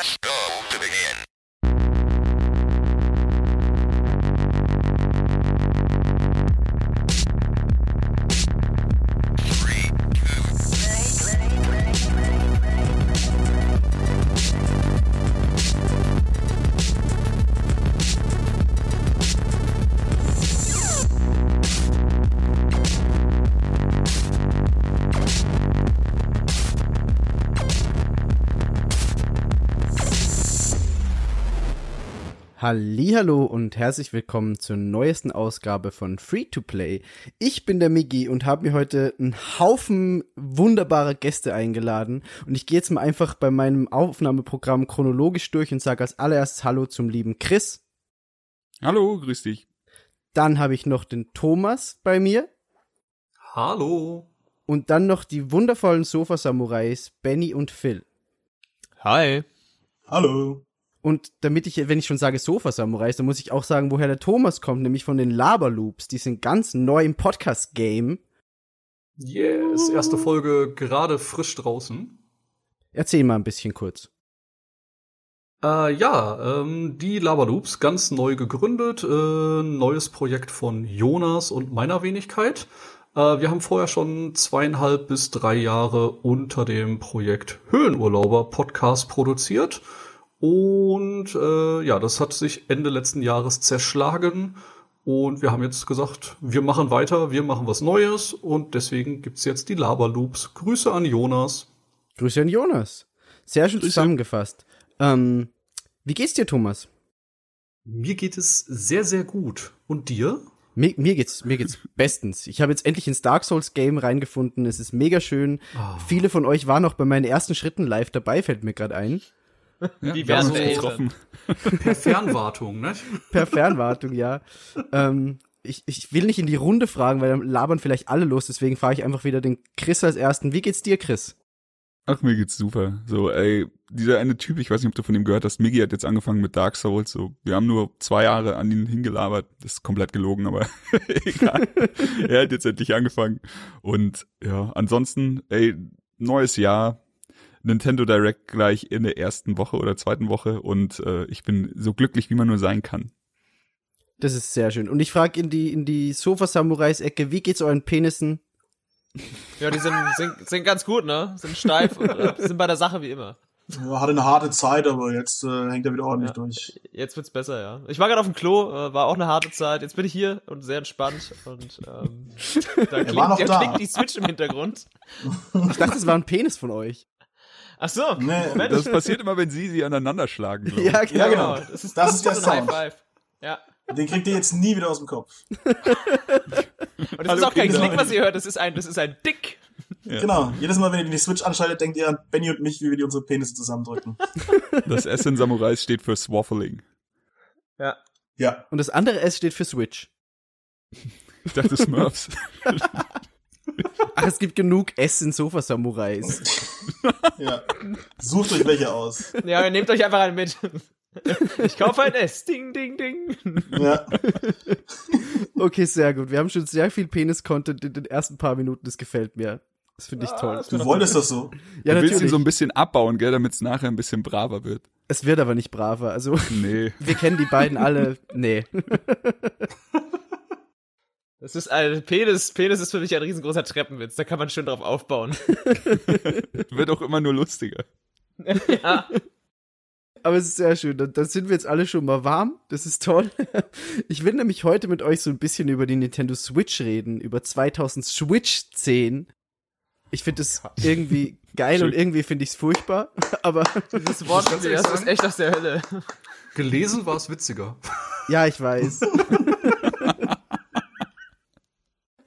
Press go to begin. Hallo und herzlich willkommen zur neuesten Ausgabe von Free to Play. Ich bin der Miggi und habe mir heute einen Haufen wunderbarer Gäste eingeladen und ich gehe jetzt mal einfach bei meinem Aufnahmeprogramm chronologisch durch und sage als allererstes Hallo zum lieben Chris. Hallo, grüß dich. Dann habe ich noch den Thomas bei mir Hallo. und dann noch die wundervollen Sofa-Samurais Benny und Phil. Hi. Hallo. Und damit ich, wenn ich schon sage Sofa-Samurais, dann muss ich auch sagen, woher der Thomas kommt, nämlich von den Laberloops. Die sind ganz neu im Podcast-Game. Yes, erste Folge gerade frisch draußen. Erzähl mal ein bisschen kurz. Äh, ja, ähm, die Laberloops, ganz neu gegründet, äh, neues Projekt von Jonas und meiner Wenigkeit. Äh, wir haben vorher schon zweieinhalb bis drei Jahre unter dem Projekt Höhlenurlauber Podcast produziert. Und äh, ja, das hat sich Ende letzten Jahres zerschlagen. Und wir haben jetzt gesagt, wir machen weiter, wir machen was Neues. Und deswegen gibt's jetzt die Laberloops. Grüße an Jonas. Grüße an Jonas. Sehr schön Grüße. zusammengefasst. Ähm, wie geht's dir, Thomas? Mir geht es sehr, sehr gut. Und dir? Mir, mir geht's, mir geht's bestens. Ich habe jetzt endlich ins Dark Souls Game reingefunden. Es ist mega schön. Ah. Viele von euch waren noch bei meinen ersten Schritten live dabei, fällt mir gerade ein. Ja, Wie wir uns denn? getroffen. Per Fernwartung, ne? Per Fernwartung, ja. Ähm, ich, ich will nicht in die Runde fragen, weil dann labern vielleicht alle los. Deswegen frage ich einfach wieder den Chris als ersten. Wie geht's dir, Chris? Ach, mir geht's super. So, ey, dieser eine Typ, ich weiß nicht, ob du von ihm gehört hast, Miggy hat jetzt angefangen mit Dark Souls. So, wir haben nur zwei Jahre an ihn hingelabert. Das ist komplett gelogen, aber egal. er hat jetzt endlich angefangen. Und ja, ansonsten, ey, neues Jahr. Nintendo Direct gleich in der ersten Woche oder zweiten Woche und äh, ich bin so glücklich, wie man nur sein kann. Das ist sehr schön. Und ich frage in die, in die Sofa-Samurais-Ecke, wie geht's euren Penissen? Ja, die sind, sind, sind ganz gut, ne? Sind steif und äh, sind bei der Sache wie immer. Ja, hatte eine harte Zeit, aber jetzt äh, hängt er wieder ordentlich Ja. durch. Jetzt wird's besser, ja. Ich war gerade auf dem Klo, äh, war auch eine harte Zeit. Jetzt bin ich hier und sehr entspannt und ähm, da klingt, war noch da. klingt die Switch im Hintergrund. Ich dachte, es war ein Penis von euch. Ach so, Nee, Moment. Das passiert immer, wenn sie sie aneinander schlagen. glaub ich. Ja, Ja, genau. Das ist, Das ist der Sound. High Five. Ja. Den kriegt ihr jetzt nie wieder aus dem Kopf. Und das Hallo, ist auch kein Kinder. Klick, was ihr hört. Das ist ein, das ist ein Dick. Ja. Genau. Jedes Mal, wenn ihr die Switch anschaltet, denkt ihr an Benny und mich, wie wir die unsere Penisse zusammendrücken. Das S in Samurais steht für Swaffling. Ja. Ja. Und das andere S steht für Switch. Ich dachte Smurfs. Ach, es gibt genug S in Sofa-Samurais. Ja. Sucht euch welche aus. Ja, nehmt euch einfach einen mit. Ich kaufe ein S. Ding, ding, ding. Ja. Okay, sehr gut. Wir haben schon sehr viel Penis-Content in den ersten paar Minuten. Das gefällt mir. Das finde ich toll. Du wolltest das so. Ja, du willst ihn so ein bisschen abbauen, gell, damit es nachher ein bisschen braver wird. es wird aber nicht braver. Also, Nee. wir kennen die beiden alle. Nee. Das ist ein Penis. Penis ist für mich ein riesengroßer Treppenwitz. Da kann man schön drauf aufbauen. Wird auch immer nur lustiger. ja. Aber es ist sehr schön. Dann, sind wir jetzt alle schon mal warm. Das ist toll. Ich will nämlich heute mit euch so ein bisschen über die Nintendo Switch reden, über 2000 Switch 10. Ich finde es irgendwie geil Schön. und irgendwie finde ich es furchtbar. Aber Das Wort das ist echt aus der Hölle. Gelesen war es witziger. ja, ich weiß.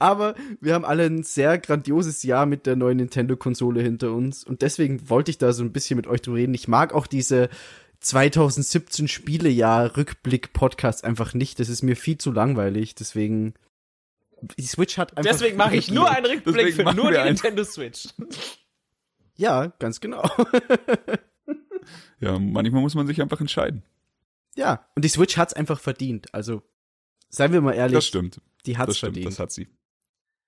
Aber wir haben alle ein sehr grandioses Jahr mit der neuen Nintendo-Konsole hinter uns. Und deswegen wollte ich da so ein bisschen mit euch drüber reden. Ich mag auch diese 2017 Spielejahr Rückblick-Podcast einfach nicht. Das ist mir viel zu langweilig. Deswegen. Die Switch hat einfach. Deswegen mache ich nur einen Rückblick Deswegen für nur die einen. Nintendo Switch. Ja, ganz genau. Ja, manchmal muss man sich einfach entscheiden. ja. Und die Switch hat's einfach verdient. Also, seien wir mal ehrlich. Das stimmt. Die hat's Das stimmt, verdient. das hat sie.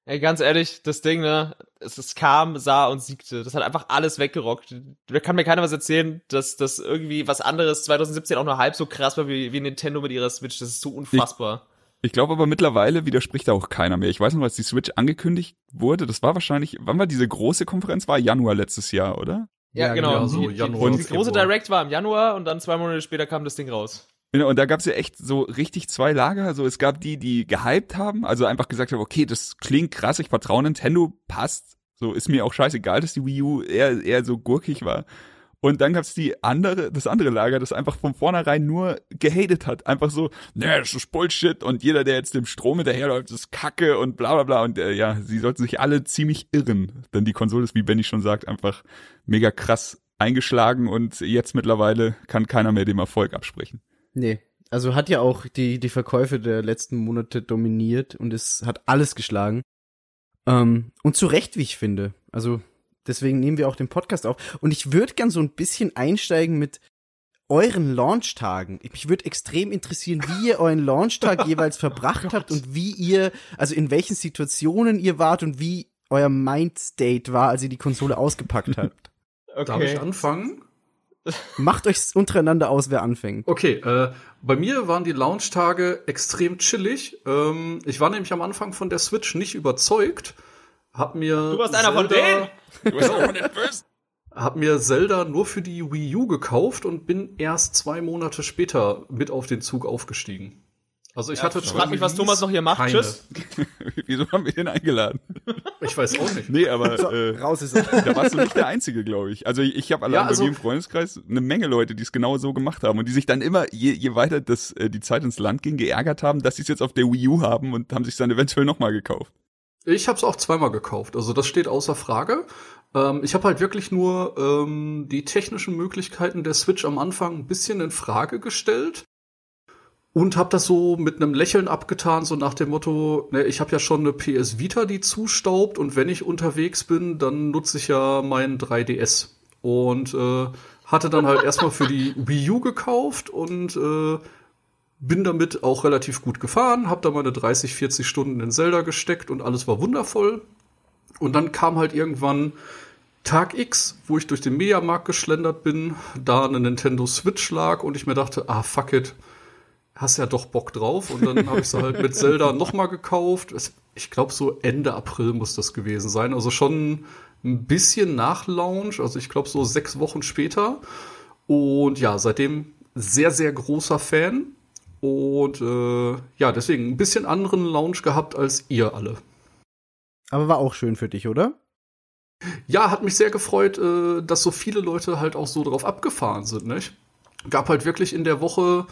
Ey, ganz ehrlich, das Ding, ne, es, es kam, sah und siegte. Das hat einfach alles weggerockt. Da kann mir keiner was erzählen, dass das irgendwie was anderes 2017 auch nur halb so krass war wie, wie Nintendo mit ihrer Switch. Das ist so unfassbar. Ich glaube aber mittlerweile widerspricht da auch keiner mehr. Ich weiß noch, als die Switch angekündigt wurde, das war wahrscheinlich, wann war diese große Konferenz? War Januar letztes Jahr, oder? Ja, genau. ja, so die, die, Januar, die große. Direct war im Januar und dann zwei Monate später kam das Ding raus. Genau, Und da gab's ja echt so richtig zwei Lager. Also es gab die, die gehypt haben, also einfach gesagt haben, okay, das klingt krass, ich vertraue Nintendo, passt. So ist mir auch scheißegal, dass die Wii U eher, eher so gurkig war. Und dann gab's die andere, das andere Lager, das einfach von vornherein nur gehatet hat. Einfach so, ne, das ist Bullshit und jeder, der jetzt dem Strom hinterherläuft, ist Kacke und bla bla bla. Und äh, ja, sie sollten sich alle ziemlich irren. Denn die Konsole ist, wie Benny schon sagt, einfach mega krass eingeschlagen und jetzt mittlerweile kann keiner mehr dem Erfolg absprechen. Nee. Also hat ja auch die, die Verkäufe der letzten Monate dominiert und es hat alles geschlagen. Ähm, und zu Recht, wie ich finde. Also deswegen nehmen wir auch den Podcast auf. Und ich würde gern so ein bisschen einsteigen mit euren Launchtagen. Mich würde extrem interessieren, wie ihr euren Launchtag jeweils verbracht habt und wie ihr, also in welchen Situationen ihr wart und wie euer Mindstate war, als ihr die Konsole ausgepackt habt. Darf ich anfangen? Macht euch untereinander aus, wer anfängt. Okay, äh, bei mir waren die Launchtage extrem chillig. Ähm, ich war nämlich am Anfang von der Switch nicht überzeugt. Hab mir Du warst einer von Zelda- denen? Du bist auch von den Bösen. Hab mir Zelda nur für die Wii U gekauft und bin erst zwei Monate später mit auf den Zug aufgestiegen. Also ich hatte frag mich, was Thomas noch hier macht. Keine. Tschüss. Wieso haben wir den eingeladen? Ich weiß auch nicht. Nee, aber So, äh, raus ist er. da warst du nicht der Einzige, glaube ich. Also ich, ich habe allein Ja, also- bei mir im Freundeskreis eine Menge Leute, die es genau so gemacht haben und die sich dann immer, je, je weiter das, äh, die Zeit ins Land ging, geärgert haben, dass sie es jetzt auf der Wii U haben und haben sich dann eventuell nochmal gekauft. Ich habe es auch zweimal gekauft, also das steht außer Frage. Ähm, ich habe halt wirklich nur ähm, die technischen Möglichkeiten der Switch am Anfang ein bisschen in Frage gestellt und habe das so mit einem Lächeln abgetan, so nach dem Motto, ne, ich habe ja schon eine PS Vita, die zustaubt und wenn ich unterwegs bin, dann nutze ich ja meinen 3DS und äh, hatte dann halt erstmal für die Wii U gekauft und äh, bin damit auch relativ gut gefahren, habe da meine 30, 40 Stunden in Zelda gesteckt und alles war wundervoll. Und dann kam halt irgendwann Tag X, wo ich durch den Mediamarkt geschlendert bin, da eine Nintendo Switch lag und ich mir dachte, ah fuck it, hast ja doch Bock drauf. Und dann habe ich sie halt mit Zelda nochmal gekauft. Ich glaube, so Ende April muss das gewesen sein. Also schon ein bisschen nach Launch, also ich glaube so sechs Wochen später. Und ja, seitdem sehr, sehr großer Fan. Und äh, ja, deswegen ein bisschen anderen Launch gehabt als ihr alle. Aber war auch schön für dich, oder? Ja, hat mich sehr gefreut, äh, dass so viele Leute halt auch so drauf abgefahren sind. Nicht? Gab halt wirklich in der Woche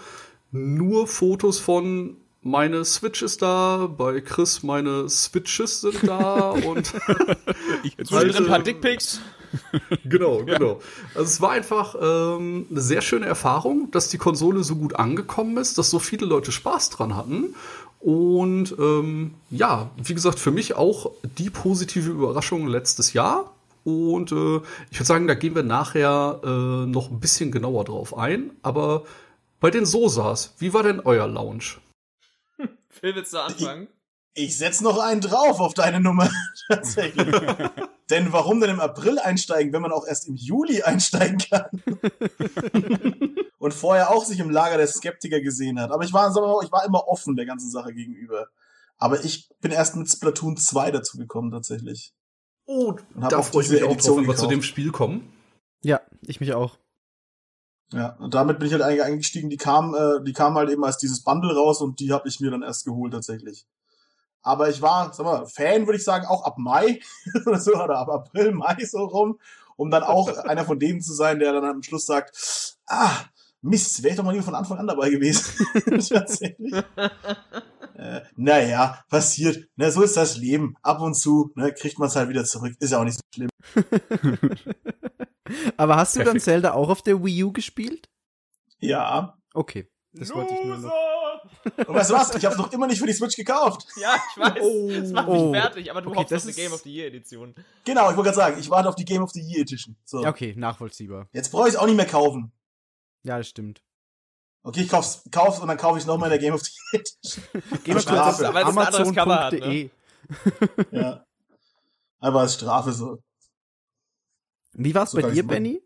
nur Fotos von meine Switch ist da, bei Chris meine Switches sind da und Zwischendrin ein paar Dickpics. genau, genau. Also es war einfach ähm, eine sehr schöne Erfahrung, dass die Konsole so gut angekommen ist, dass so viele Leute Spaß dran hatten. Und ähm, ja, wie gesagt, für mich auch die positive Überraschung letztes Jahr. Und äh, ich würde sagen, da gehen wir nachher äh, noch ein bisschen genauer drauf ein. Aber bei den Sosas, wie war denn euer Lounge? Phil, willst du anfangen? Ich setz noch einen drauf auf deine Nummer. Tatsächlich. denn warum denn im April einsteigen, wenn man auch erst im Juli einsteigen kann? Und vorher auch sich im Lager der Skeptiker gesehen hat. Aber ich war, ich war immer offen der ganzen Sache gegenüber. Aber ich bin erst mit Splatoon 2 dazu gekommen, tatsächlich. Oh, Und hab da auf freue ich mich auch drauf, Edition wenn wir zu dem Spiel kommen. Ja, ich mich auch. Ja, und damit bin ich halt eigentlich eingestiegen. Die kam, äh, die kam halt eben als dieses Bundle raus und die habe ich mir dann erst geholt tatsächlich. Aber ich war, sag mal, Fan würde ich sagen, auch ab Mai oder so, oder ab April, Mai so rum, um dann auch einer von denen zu sein, der dann am Schluss sagt, ah, Mist, wäre ich doch mal lieber von Anfang an dabei gewesen. tatsächlich. Äh, naja, passiert. Ne, so ist das Leben. Ab und zu ne, kriegt man es halt wieder zurück. Ist ja auch nicht so schlimm. Aber hast du dann Perfekt. Zelda auch auf der Wii U gespielt? Ja. Okay. Das wollte ich nur noch. Und weißt du was? Ich habe noch immer nicht für die Switch gekauft. Ja, ich weiß. Oh. das macht Oh. mich fertig, aber du Okay, hoffst das auf eine ist- Game of the Year Edition. Genau, ich wollte gerade sagen, ich warte auf die Game of the Year Edition. So. Ja, okay, nachvollziehbar. Jetzt brauche ich es auch nicht mehr kaufen. Ja, das stimmt. Okay, ich kauf's, kauf's und dann kaufe ich nochmal in der Game of the Year Edition. Geh mal Strafe. kurz auf Aber das ist ein anderes Cover hat, amazon.de. Ja. Aber als Strafe so. Wie war's So bei dir. Benny?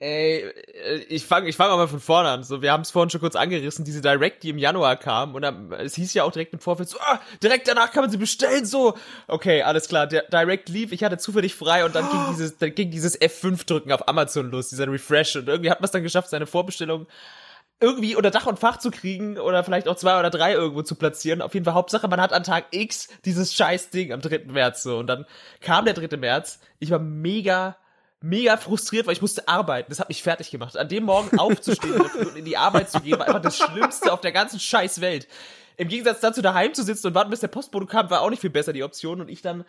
Ey, äh, ich fange ich fang mal von vorne an. So, wir haben es vorhin schon kurz angerissen, diese Direct, die im Januar kam. Und dann, es hieß ja auch direkt im Vorfeld so, ah, direkt danach kann man sie bestellen, so. Okay, alles klar, der Direct lief, ich hatte zufällig frei und dann ging dieses, dann ging dieses F5-Drücken auf Amazon los, dieser Refresh. Und irgendwie hat man es dann geschafft, seine Vorbestellung irgendwie unter Dach und Fach zu kriegen oder vielleicht auch zwei oder drei irgendwo zu platzieren. Auf jeden Fall Hauptsache, man hat an Tag X dieses scheiß Ding am 3. März so. Und dann kam der 3. März. Ich war mega, mega frustriert, weil ich musste arbeiten. Das hat mich fertig gemacht. An dem Morgen aufzustehen und in die Arbeit zu gehen, war einfach das Schlimmste auf der ganzen scheiß Welt. Im Gegensatz dazu, daheim zu sitzen und warten, bis der Postbote kam, war auch nicht viel besser die Option. Und ich dann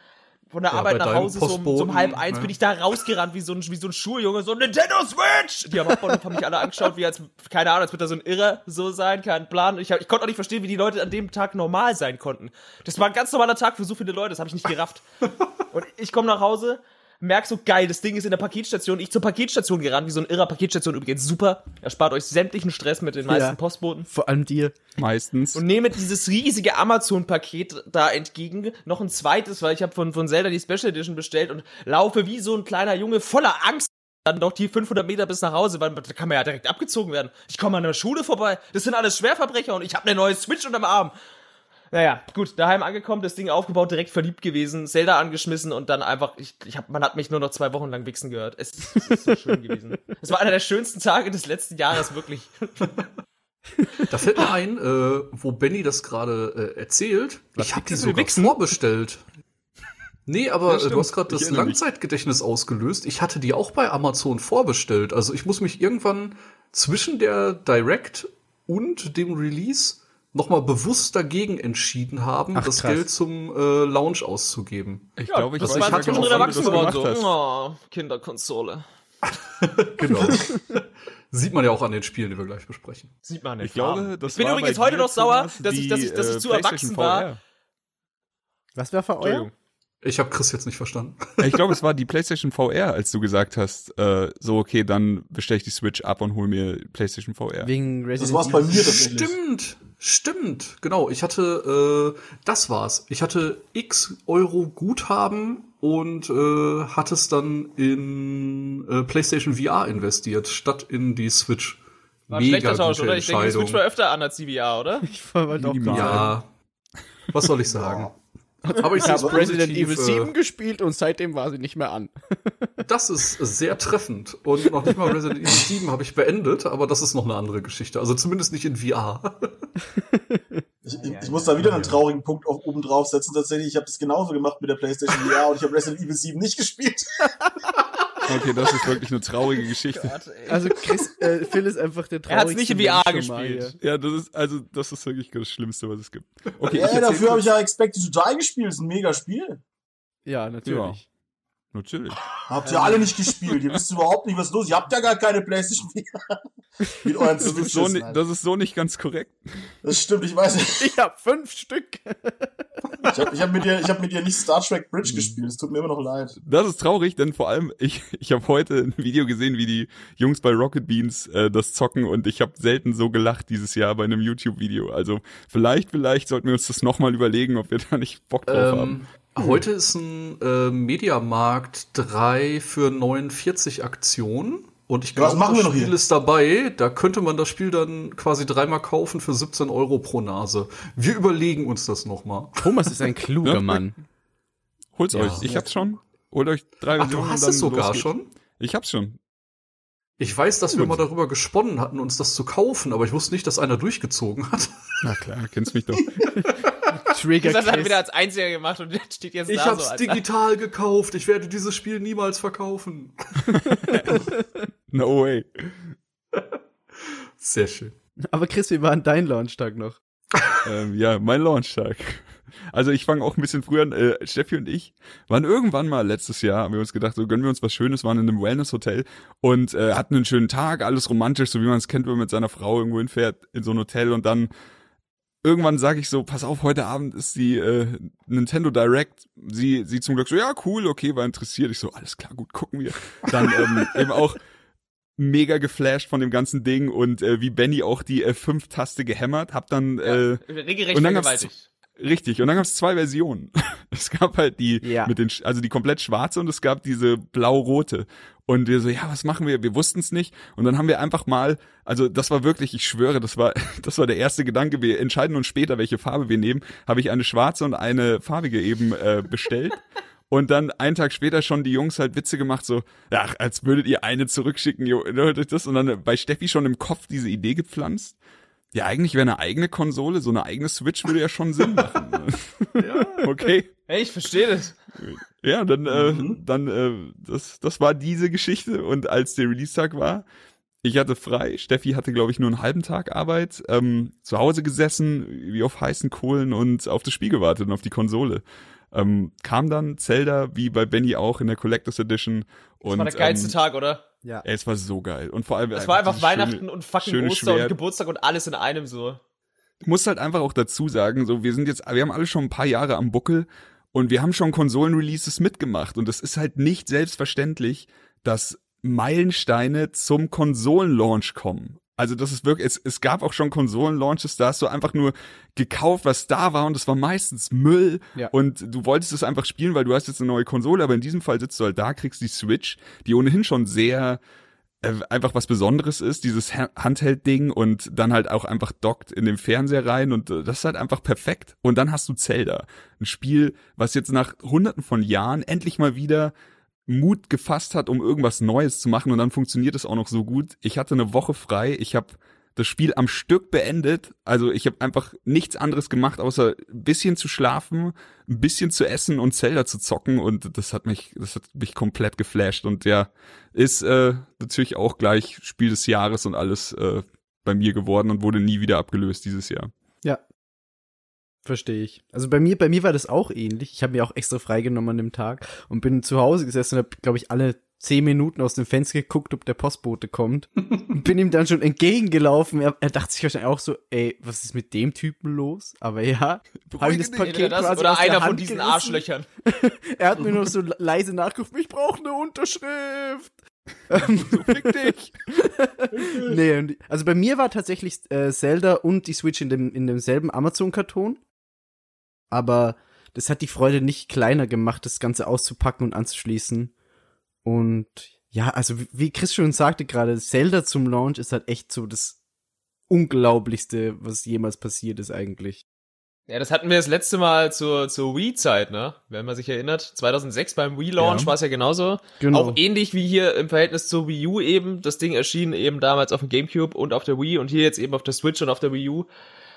von der Ja, Arbeit bei nach Hause so um, so um halb eins ne? bin ich da rausgerannt wie so ein, wie so ein Schuljunge, so Nintendo Switch! Die haben auch haben mich alle angeschaut, wie als, keine Ahnung, als würde da so ein Irrer so sein, kein Plan. Ich, hab, ich konnte auch nicht verstehen, wie die Leute an dem Tag normal sein konnten. Das war ein ganz normaler Tag für so viele Leute, das habe ich nicht gerafft. Und ich komme nach Hause, merk so geil, das Ding ist in der Paketstation. Ich zur Paketstation gerannt, wie so ein irrer Paketstation übrigens. Super. Erspart euch sämtlichen Stress mit den meisten Ja. Postboten Vor allem dir. Meistens. und nehme dieses riesige Amazon-Paket da entgegen, noch ein zweites, weil ich habe von, von Zelda die Special Edition bestellt und laufe wie so ein kleiner Junge voller Angst dann noch die 500 Meter bis nach Hause, weil da kann man ja direkt abgezogen werden. Ich komme an der Schule vorbei, das sind alles Schwerverbrecher und ich habe eine neue Switch unterm Arm. Naja, gut, daheim angekommen, das Ding aufgebaut, direkt verliebt gewesen, Zelda angeschmissen und dann einfach, ich, ich hab, man hat mich nur noch zwei Wochen lang wichsen gehört. Es, ist- es ist so schön gewesen. Es war einer der schönsten Tage des letzten Jahres, wirklich. Da fällt mir ein, äh, wo Benny das gerade äh, erzählt. ich habe die sogar wichsen? vorbestellt. Nee, aber Ja, äh, du hast gerade das erinnere mich. Langzeitgedächtnis ausgelöst. Ich hatte die auch bei Amazon vorbestellt. Also ich muss mich irgendwann zwischen der Direct und dem Release nochmal bewusst dagegen entschieden haben, Ach, das krass. Geld zum äh, Launch auszugeben. Ich glaube, ich das weiß wann du erwachsen das geworden, so. Oh, Kinderkonsole. Genau. Sieht man ja auch an den Spielen, die wir gleich besprechen. Sieht man nicht. Ich glaube, das ich bin war übrigens heute noch sauer, dass ich, die, dass ich, dass ich äh, zu PlayStation erwachsen war. VR. Was war für euer? Entschuldigung. Ich habe Chris jetzt nicht verstanden. Ich glaube, es war die PlayStation VR, als du gesagt hast, äh, so okay, dann bestelle ich die Switch ab und hol mir PlayStation VR. Wegen Resident Das war's bei mir tatsächlich. Stimmt, stimmt, genau. Ich hatte, äh, das war's. Ich hatte x Euro Guthaben und äh, hatte es dann in äh, PlayStation VR investiert, statt in die Switch. War ein schlechter Tausch, gute oder? Ich denke, die Switch war öfter an als CVR, oder? Ich auch Minimal. gerade sagen. Ja, was soll ich sagen? Aber ich habe es Resident Evil 7 gespielt und seitdem war sie nicht mehr an. Äh, das ist sehr treffend. Und noch nicht mal Resident Evil 7 habe ich beendet, aber das ist noch eine andere Geschichte. Also zumindest nicht in VR. Ich, ich, ich muss da wieder einen traurigen Punkt auf, oben drauf setzen. Tatsächlich, ich habe das genauso gemacht mit der PlayStation VR und ich habe Resident Evil 7 nicht gespielt. Okay, das ist wirklich eine traurige Geschichte. Also Chris, äh, Phil ist einfach der Er hat's nicht traurigste in VR Mensch gespielt. Ja, das ist, also, das ist wirklich das Schlimmste, was es gibt. Okay, Ja, dafür habe ich ja Expected to Die gespielt. Das ist ein mega Spiel. Ja, natürlich. Natürlich. Habt ihr alle nicht gespielt. Ihr wisst überhaupt nicht, was ist los. Ihr habt ja gar keine PlayStation. Mit euren Das ist, so, Switches, ni- Alter. das ist so nicht ganz korrekt. Das stimmt, ich weiß nicht. Ich hab fünf Stück. Ich habe ich hab mit, dir- ich hab mit dir nicht Star Trek Bridge gespielt. Es tut mir immer noch leid. Das ist traurig, denn vor allem, ich, ich habe heute ein Video gesehen, wie die Jungs bei Rocket Beans äh, das zocken und ich habe selten so gelacht dieses Jahr bei einem YouTube-Video. Also vielleicht, vielleicht sollten wir uns das nochmal überlegen, ob wir da nicht Bock drauf haben. Ähm, heute ist ein äh, Mediamarkt 3 für 49 Aktion. Und ich glaube, machen das wir noch Spiel hier? ist dabei. Da könnte man das Spiel dann quasi dreimal kaufen für 17 Euro pro Nase. Wir überlegen uns das nochmal. Thomas ist ein kluger Ja. Mann. Holt's Ja. euch. Ich hab's schon. Holt euch drei Ach, du Versionen hast es sogar los geht's. schon? Ich hab's schon. Ich weiß, dass wir Gut. mal darüber gesponnen hatten, uns das zu kaufen, aber ich wusste nicht, dass einer durchgezogen hat. Na klar, kennst mich doch. Trigger Das hat er wieder als Einziger gemacht und jetzt steht jetzt Ich da hab's so als digital gekauft. Ich werde dieses Spiel niemals verkaufen. No way. Sehr schön. Aber Chris, wie war denn dein Launchtag noch? ähm, ja, mein Launchtag. Also ich fange auch ein bisschen früher an. Äh, Steffi und ich waren irgendwann mal letztes Jahr, haben wir uns gedacht, so gönnen wir uns was Schönes, waren in einem Wellness-Hotel und äh, hatten einen schönen Tag, alles romantisch, so wie man es kennt, wenn man mit seiner Frau irgendwo hinfährt in so ein Hotel und dann irgendwann sage ich so, pass auf, heute Abend ist die äh, Nintendo Direct. Sie, sie zum Glück so, ja cool, okay, war interessiert. Ich so, alles klar, gut, gucken wir. Dann ähm, eben auch mega geflasht von dem ganzen Ding und äh, wie Benny auch die F5-Taste gehämmert, hab dann äh, regelrecht Und dann gab's. Richtig, und dann gab es zwei Versionen. Es gab halt die Ja. mit den, also die komplett schwarze und es gab diese blau-rote. Und wir so, ja, was machen wir? Wir wussten es nicht. Und dann haben wir einfach mal, also das war wirklich, ich schwöre, das war, das war der erste Gedanke. Wir entscheiden uns später, welche Farbe wir nehmen. Habe ich eine schwarze und eine farbige eben äh, bestellt. Und dann einen Tag später schon die Jungs halt Witze gemacht, so, ach, als würdet ihr eine zurückschicken, jo, das. Und dann bei Steffi schon im Kopf diese Idee gepflanzt. Ja, eigentlich wäre eine eigene Konsole, so eine eigene Switch würde ja schon Sinn machen. ja. Okay. Hey, ich verstehe das. Ja, dann, äh, Mhm. dann, äh, das, das war diese Geschichte. Und als der Release-Tag war, ich hatte frei. Steffi hatte, glaube ich, nur einen halben Tag Arbeit. Ähm, zu Hause gesessen, wie auf heißen Kohlen und auf das Spiel gewartet und auf die Konsole. Ähm, kam dann Zelda, wie bei Benny auch in der Collectors Edition. Das Und, war der geilste ähm, Tag, oder? Ja. Ey, es war so geil. Und vor allem. Das war einfach Weihnachten schöne- und fucking Ostern und Schwert. Geburtstag und alles in einem so. Ich muss halt einfach auch dazu sagen, so wir sind jetzt, wir haben alle schon ein paar Jahre am Buckel und wir haben schon Konsolen-Releases mitgemacht und es ist halt nicht selbstverständlich, dass Meilensteine zum Konsolenlaunch kommen. Also das ist wirklich, es, es gab auch schon Konsolenlaunches, da hast du einfach nur gekauft, was da war und es war meistens Müll Ja. und du wolltest es einfach spielen, weil du hast jetzt eine neue Konsole, aber in diesem Fall sitzt du halt da, kriegst die Switch, die ohnehin schon sehr einfach was Besonderes ist, dieses Ha- Handheld-Ding und dann halt auch einfach dockt in den Fernseher rein und äh, das ist halt einfach perfekt. Und dann hast du Zelda, ein Spiel, was jetzt nach hunderten von Jahren endlich mal wieder Mut gefasst hat, um irgendwas Neues zu machen und dann funktioniert es auch noch so gut. Ich hatte eine Woche frei, ich habe das Spiel am Stück beendet. Also ich habe einfach nichts anderes gemacht, außer ein bisschen zu schlafen, ein bisschen zu essen und Zelda zu zocken und das hat mich, das hat mich komplett geflasht und ja, ist äh, natürlich auch gleich Spiel des Jahres und alles äh, bei mir geworden und wurde nie wieder abgelöst dieses Jahr. Ja. Verstehe ich. Also bei mir, bei mir war das auch ähnlich. Ich habe mir auch extra freigenommen an dem Tag und bin zu Hause gesessen und habe, glaube ich, alle zehn Minuten aus dem Fenster geguckt, ob der Postbote kommt. und bin ihm dann schon entgegengelaufen. Er, er dachte sich wahrscheinlich auch so, ey, was ist mit dem Typen los? Aber ja, habe ich das. Paket das quasi oder aus der einer von Hand diesen gerissen. Arschlöchern. Er hat mir nur so leise nachgerufen, ich brauche eine Unterschrift. So fick dich. nee, also bei mir war tatsächlich äh, Zelda und die Switch in, dem, in demselben Amazon-Karton. Aber das hat die Freude nicht kleiner gemacht, das Ganze auszupacken und anzuschließen. Und ja, also wie- Chris schon sagte gerade, Zelda zum Launch ist halt echt so das Unglaublichste, was jemals passiert ist eigentlich. Ja, das hatten wir das letzte Mal zur, zur Wii-Zeit, ne? Wenn man sich erinnert. 2006 beim Wii-Launch Ja. war es ja genauso. Genau. Auch ähnlich wie hier im Verhältnis zur Wii U eben. Das Ding erschien eben damals auf dem Gamecube und auf der Wii und hier jetzt eben auf der Switch und auf der Wii U.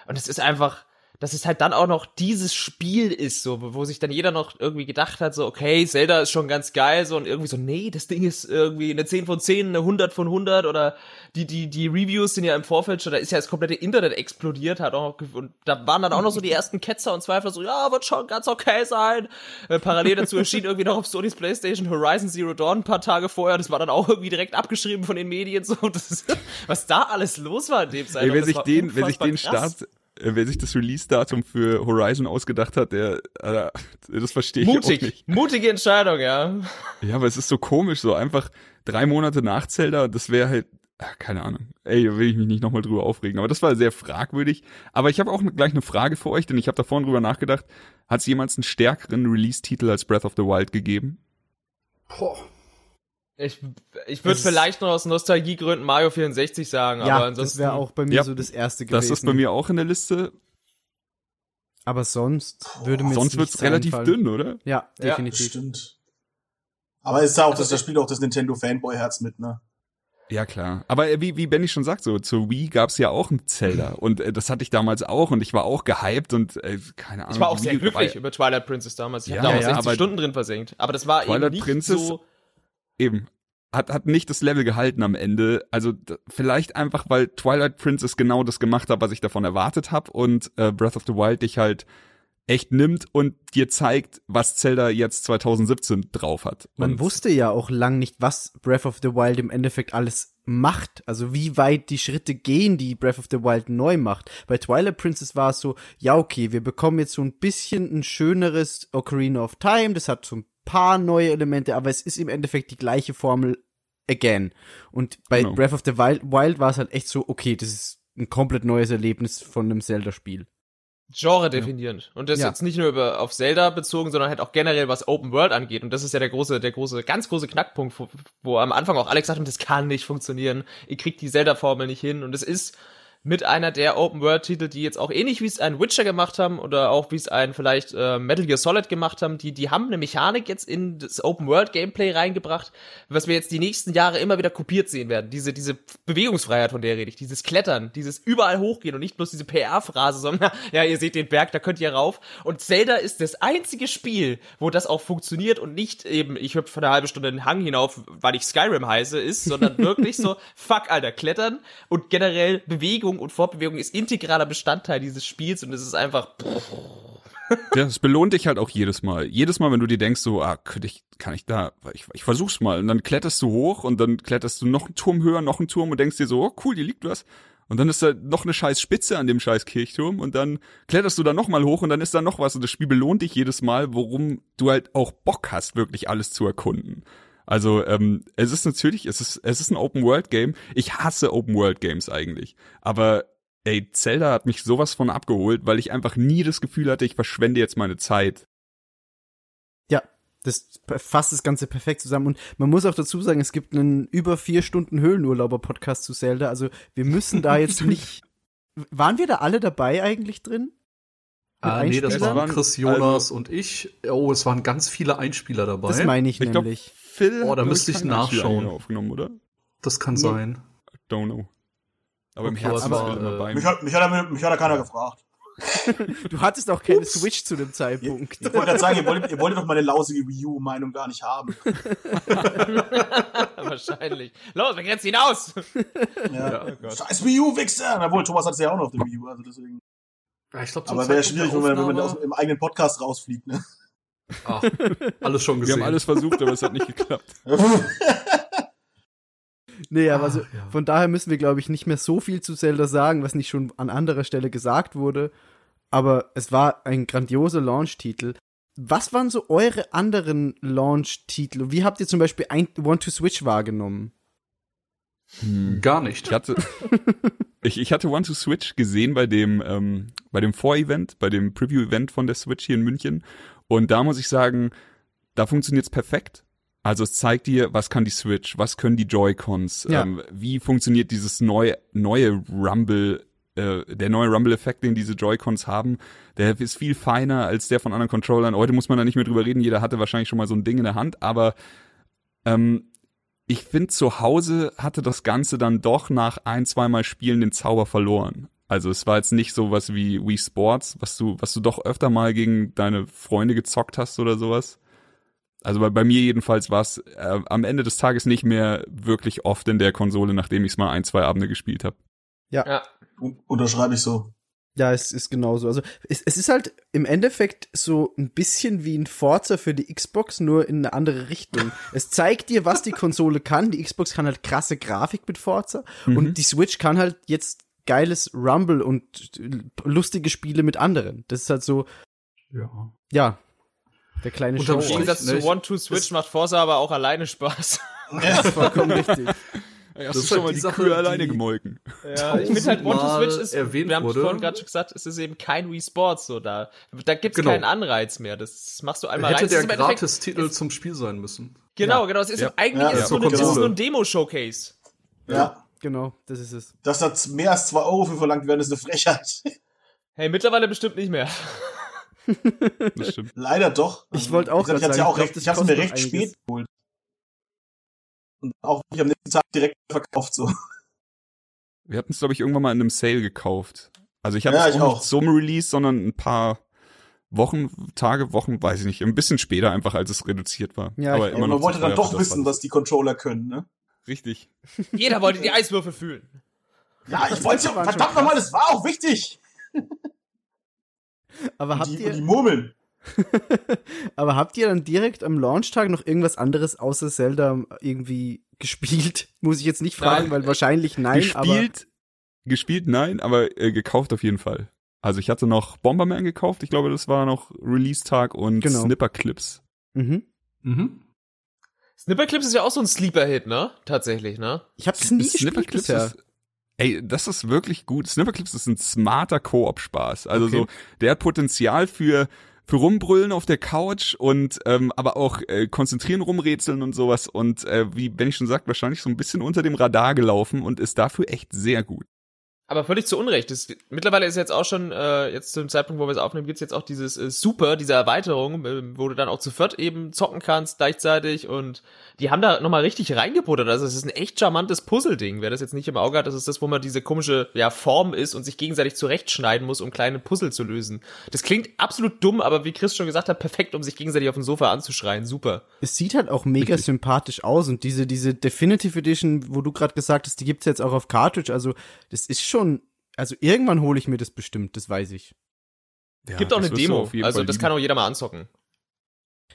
Und es ist einfach, dass es halt dann auch noch dieses Spiel ist, so, wo sich dann jeder noch irgendwie gedacht hat, so, okay, Zelda ist schon ganz geil, so, und irgendwie so, nee, das Ding ist irgendwie eine 10 von 10, eine 100 von 100, oder die, die, die Reviews sind ja im Vorfeld schon, da ist ja das komplette Internet explodiert, hat auch, und da waren dann auch noch so die ersten Ketzer und Zweifler so, ja, wird schon ganz okay sein. Äh, parallel dazu erschien irgendwie noch auf Sony's Playstation Horizon Zero Dawn ein paar Tage vorher, das war dann auch irgendwie direkt abgeschrieben von den Medien, so, das was da alles los war in dem Zeitraum. Ey, das sich den, wer sich den krass. Start, äh, wer sich das Release-Datum für Horizon ausgedacht hat, der, äh, das verstehe ich auch Mutig, nicht. mutige Entscheidung, ja. Ja, aber es ist so komisch, so einfach drei Monate nach Zelda, das wäre halt, ach, keine Ahnung. Ey, da will ich mich nicht nochmal drüber aufregen. Aber das war sehr fragwürdig. Aber ich habe auch gleich eine Frage für euch, denn ich habe da vorhin drüber nachgedacht. Hat es jemals einen stärkeren Release-Titel als Breath of the Wild gegeben? Boah. Ich, ich würde Das- vielleicht noch aus Nostalgiegründen Mario 64 sagen, aber ja, das ansonsten. wäre auch bei mir Ja, so das erste gewesen. Das ist bei mir auch in der Liste. Aber sonst würde mir Sonst wird's nichts relativ einfallen. dünn, oder? Ja, Ja, definitiv. Stimmt. Aber es ist auch, Also das, da spielt auch das Nintendo Fanboy-Herz mit, ne? Ja, klar. Aber äh, wie, wie Benny schon sagt, so zur Wii gab's ja auch ein Zelda. Und äh, das hatte ich damals auch und ich war auch gehypt und äh, keine Ahnung. ich war auch sehr Wii glücklich war- über Twilight Princess damals. Ich Ja, habe da auch ja, 60 aber- Stunden drin versenkt. Aber das war Twilight eben nicht Princess- so. Eben. Hat, hat nicht das Level gehalten am Ende. Also vielleicht einfach, weil Twilight Princess genau das gemacht hat, was ich davon erwartet habe und äh, Breath of the Wild dich halt echt nimmt und dir zeigt, was Zelda jetzt 2017 drauf hat. Man und wusste ja auch lang nicht, was Breath of the Wild im Endeffekt alles macht. Also wie weit die Schritte gehen, die Breath of the Wild neu macht. Bei Twilight Princess war es so, ja okay, wir bekommen jetzt so ein bisschen ein schöneres Ocarina of Time, das hat so ein paar neue Elemente, aber es ist im Endeffekt die gleiche Formel again. Und bei Genau. Breath of the Wild, Wild war es halt echt so, okay, das ist ein komplett neues Erlebnis von einem Zelda-Spiel. Genre definierend. Und das Ja. jetzt nicht nur über, auf Zelda bezogen, sondern halt auch generell, was Open World angeht. Und das ist ja der große, der große, ganz große Knackpunkt, wo, wo am Anfang auch Alex sagte, das kann nicht funktionieren. Ihr kriegt die Zelda-Formel nicht hin. Und es ist mit einer der Open World Titel, die jetzt auch ähnlich wie es ein Witcher gemacht haben oder auch wie es ein vielleicht äh, Metal Gear Solid gemacht haben, die die haben eine Mechanik jetzt in das Open World Gameplay reingebracht, was wir jetzt die nächsten Jahre immer wieder kopiert sehen werden. Diese diese Bewegungsfreiheit, von der rede ich, dieses Klettern, dieses überall hochgehen und nicht bloß diese PR-Phrase, sondern ja, ihr seht den Berg, da könnt ihr rauf. Und Zelda ist das einzige Spiel, wo das auch funktioniert und nicht eben ich hüpfe von einer halben Stunde den Hang hinauf, weil ich Skyrim heiße, ist, sondern wirklich so fuck Alter, Klettern und generell Bewegung und Fortbewegung ist integraler Bestandteil dieses Spiels und es ist einfach Ja, es belohnt dich halt auch jedes Mal. Jedes Mal, wenn du dir denkst, so, ah, könnte ich, kann ich da, ich, ich versuch's mal. Und dann kletterst du hoch und dann kletterst du noch einen Turm höher, noch einen Turm und denkst dir so, oh cool, hier liegt was. Und dann ist da noch eine scheiß Spitze an dem scheiß Kirchturm und dann kletterst du da noch mal hoch und dann ist da noch was und das Spiel belohnt dich jedes Mal, worum du halt auch Bock hast, wirklich alles zu erkunden. Also ähm, es ist natürlich, es ist es ist ein Open World Game. Ich hasse Open World Games eigentlich, aber ey, Zelda hat mich sowas von abgeholt, weil ich einfach nie das Gefühl hatte, ich verschwende jetzt meine Zeit. Ja, das fasst das Ganze perfekt zusammen. Und man muss auch dazu sagen, es gibt einen über vier Stunden Höhlenurlauber-Podcast zu Zelda. Also wir müssen da jetzt nicht. Waren wir da alle dabei eigentlich drin? Mit Ah, nee, das waren Chris, Jonas und ich. Oh, es waren ganz viele Einspieler dabei. Das meine ich, Ich nämlich. Phil Oh, da glaub müsste ich nachschauen. aufgenommen, oder? das kann Nee. sein. Don't know. Aber im Herzen Phil immer äh, bei Mich mir. hat, mich, hat, mich hat da keiner gefragt. du hattest auch keine Switch zu dem Zeitpunkt. Ich wollte gerade sagen, ihr wolltet, ihr wolltet doch meine lausige Wii U-Meinung gar nicht haben. wahrscheinlich. Los, wir grenzen hinaus! Ja. oh Gott. Scheiß Wii U-Wichser! Obwohl, Thomas hat es ja auch noch auf der Wii U, also deswegen. Ja, ich glaube, Aber wäre schwierig, wenn man, wenn man aus, im eigenen Podcast rausfliegt, ne? Ach, alles schon Wir gesehen. haben alles versucht, aber es hat nicht geklappt. Nee, aber Ah, also, ja. von daher müssen wir, glaube ich, nicht mehr so viel zu Zelda sagen, was nicht schon an anderer Stelle gesagt wurde. Aber es war ein grandioser Launch-Titel. Was waren so eure anderen Launch-Titel? Wie habt ihr zum Beispiel ein One to Switch wahrgenommen? Gar nicht. Ich hatte, ich, ich hatte One to Switch gesehen bei dem, ähm, bei dem Vorevent, bei dem Preview-Event von der Switch hier in München. Und da muss ich sagen, da funktioniert's perfekt. Also es zeigt dir, was kann die Switch, was können die Joy-Cons, Ja. ähm, wie funktioniert dieses neue, neue Rumble, äh, der neue Rumble-Effekt, den diese Joy-Cons haben, der ist viel feiner als der von anderen Controllern. Heute muss man da nicht mehr drüber reden, jeder hatte wahrscheinlich schon mal so ein Ding in der Hand, aber ähm, ich finde, zu Hause hatte das Ganze dann doch nach ein, zweimal Spielen den Zauber verloren. Also es war jetzt nicht so was wie Wii Sports, was du, was du doch öfter mal gegen deine Freunde gezockt hast oder sowas. Also bei, bei mir jedenfalls war es äh, am Ende des Tages nicht mehr wirklich oft in der Konsole, nachdem ich es mal ein, zwei Abende gespielt habe. Ja. Un- Unterschreibe ich so. Ja, es ist genauso. Also es, es ist halt im Endeffekt so ein bisschen wie ein Forza für die Xbox, nur in eine andere Richtung. es zeigt dir, was die Konsole kann. Die Xbox kann halt krasse Grafik mit Forza und die Switch kann halt jetzt geiles Rumble und lustige Spiele mit anderen. Das ist halt so, Ja. ja, der kleine Im Show. Strich- Gegensatz ne, zu One-Two-Switch es- macht Forza aber auch alleine Spaß. Vollkommen richtig. Hast Das du ist schon halt mal die die Sache, Kühe alleine die- gemolken? Ja, ich finde halt One-Two-Switch ist, erwähnt wir haben wurde. vorhin gerade schon gesagt, es ist eben kein Wii Sports so da. Da gibt's Genau. keinen Anreiz mehr. Das machst du einmal Hätte rein. der Es ist im Endeffekt- Gratis-Titel zum Spiel sein müssen. Genau, genau. Es ist Ja. eigentlich Ja, ist es nur, eine- es ist nur ein Demo-Showcase. Ja. Genau, das ist es. Dass da mehr als zwei Euro für verlangt werden, ist eine Frechheit. Hey, mittlerweile bestimmt nicht mehr. Das stimmt. Leider doch. Ich wollte auch gesagt, ich hab's ja sagen, auch ich recht, ich hab's mir recht einiges. spät geholt. Und auch nicht am nächsten Tag direkt verkauft, so. Wir hatten es, glaube ich, irgendwann mal in einem Sale gekauft. Also ich habe Ja, es ich auch auch. nicht zum Release, sondern ein paar Wochen, Tage, Wochen, weiß ich nicht, ein bisschen später einfach, als es reduziert war. Ja, Aber ich- immer man wollte dann doch wissen, was die Controller können, ne? Richtig. Jeder wollte die Eiswürfel fühlen. Ja, ich wollte schon verdammt nochmal, das war auch wichtig. Aber habt die, und die ihr, Murmeln. aber habt ihr dann direkt am Launchtag noch irgendwas anderes außer Zelda irgendwie gespielt? Muss ich jetzt nicht fragen, Nein. weil wahrscheinlich nein, aber gespielt, gespielt nein, aber äh, gekauft auf jeden Fall. Also ich hatte noch Bomberman gekauft, ich glaube, das war noch Release-Tag und Genau. Snipper-Clips. mhm. Mhm. Snipperclips ist ja auch so ein Sleeper-Hit, ne? Tatsächlich, ne? ich hab's nie gespielt Snipper-Clips bisher. ist, Ey, das ist wirklich gut. Snipperclips ist ein smarter Koop-Spaß. Also Okay. so, der hat Potenzial für für rumbrüllen auf der Couch und ähm, aber auch äh, konzentrieren, rumrätseln und sowas und äh, wie wenn ich schon sagt, wahrscheinlich so ein bisschen unter dem Radar gelaufen und ist dafür echt sehr gut. Aber völlig zu Unrecht. Das, mittlerweile ist jetzt auch schon, äh, jetzt zum Zeitpunkt, wo wir es aufnehmen, gibt's jetzt auch dieses äh, Super, diese Erweiterung, äh, wo du dann auch zu viert eben zocken kannst gleichzeitig und die haben da nochmal richtig reingebuttert. Also es ist ein echt charmantes Puzzle-Ding. Wer das jetzt nicht im Auge hat, das ist das, wo man diese komische ja, Form ist und sich gegenseitig zurechtschneiden muss, um kleine Puzzle zu lösen. Das klingt absolut dumm, aber wie Chris schon gesagt hat, perfekt, um sich gegenseitig auf dem Sofa anzuschreien. Super. Es sieht halt auch mega sympathisch aus und diese, diese Definitive Edition, wo du gerade gesagt hast, die gibt's jetzt auch auf Cartridge, also das ist schon, also irgendwann hole ich mir das bestimmt, das weiß ich. Ja, Gibt auch eine Demo. Also Fall das lieben. kann auch jeder mal anzocken.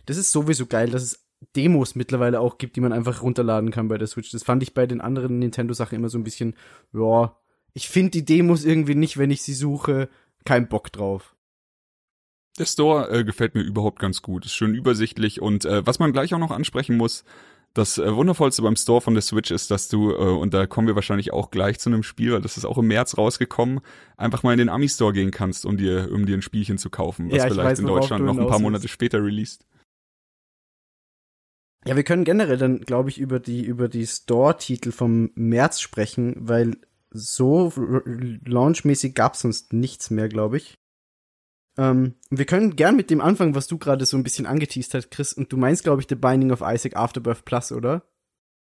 Das ist sowieso geil, dass es Demos mittlerweile auch gibt, die man einfach runterladen kann bei der Switch. Das fand ich bei den anderen Nintendo-Sachen immer so ein bisschen, ja, ich finde die Demos irgendwie nicht, wenn ich sie suche, kein Bock drauf. Der Store äh, gefällt mir überhaupt ganz gut. Ist schön übersichtlich und äh, was man gleich auch noch ansprechen muss, das äh, Wundervollste beim Store von der Switch ist, dass du, äh, und da kommen wir wahrscheinlich auch gleich zu einem Spiel, weil das ist auch im März rausgekommen, einfach mal in den Ami-Store gehen kannst, um dir, um dir ein Spielchen zu kaufen, was Ja, ich vielleicht weiß, in Deutschland noch ein paar Monate später released. Ja, wir können generell dann, glaube ich, über die, über die Store-Titel vom März sprechen, weil so launchmäßig gab's sonst nichts mehr, glaube ich. Ähm, wir können gern mit dem anfangen, was du gerade so ein bisschen angeteased hast, Chris. Und du meinst, glaube ich, The Binding of Isaac Afterbirth Plus, oder?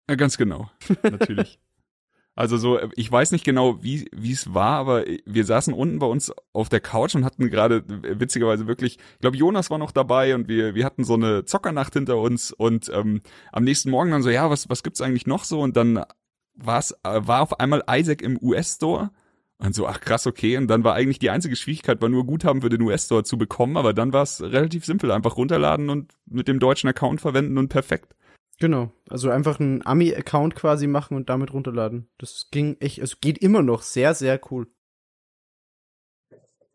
Ja, ganz genau, natürlich. Also so, äh, ich weiß nicht genau, wie wie es war, aber wir saßen unten bei uns auf der Couch und hatten gerade äh, witzigerweise wirklich, ich glaube Jonas war noch dabei und wir wir hatten so eine Zockernacht hinter uns und ähm, am nächsten Morgen dann so, ja, was was gibt's eigentlich noch so und dann war's äh, war auf einmal Isaac im US Store und so, ach krass, okay. Und dann war eigentlich die einzige Schwierigkeit, war nur Guthaben für den US-Store zu bekommen, aber dann war es relativ simpel. Einfach runterladen und mit dem deutschen Account verwenden und perfekt. Genau. Also einfach einen Ami-Account quasi machen und damit runterladen. Das ging echt, also geht immer noch sehr, sehr cool.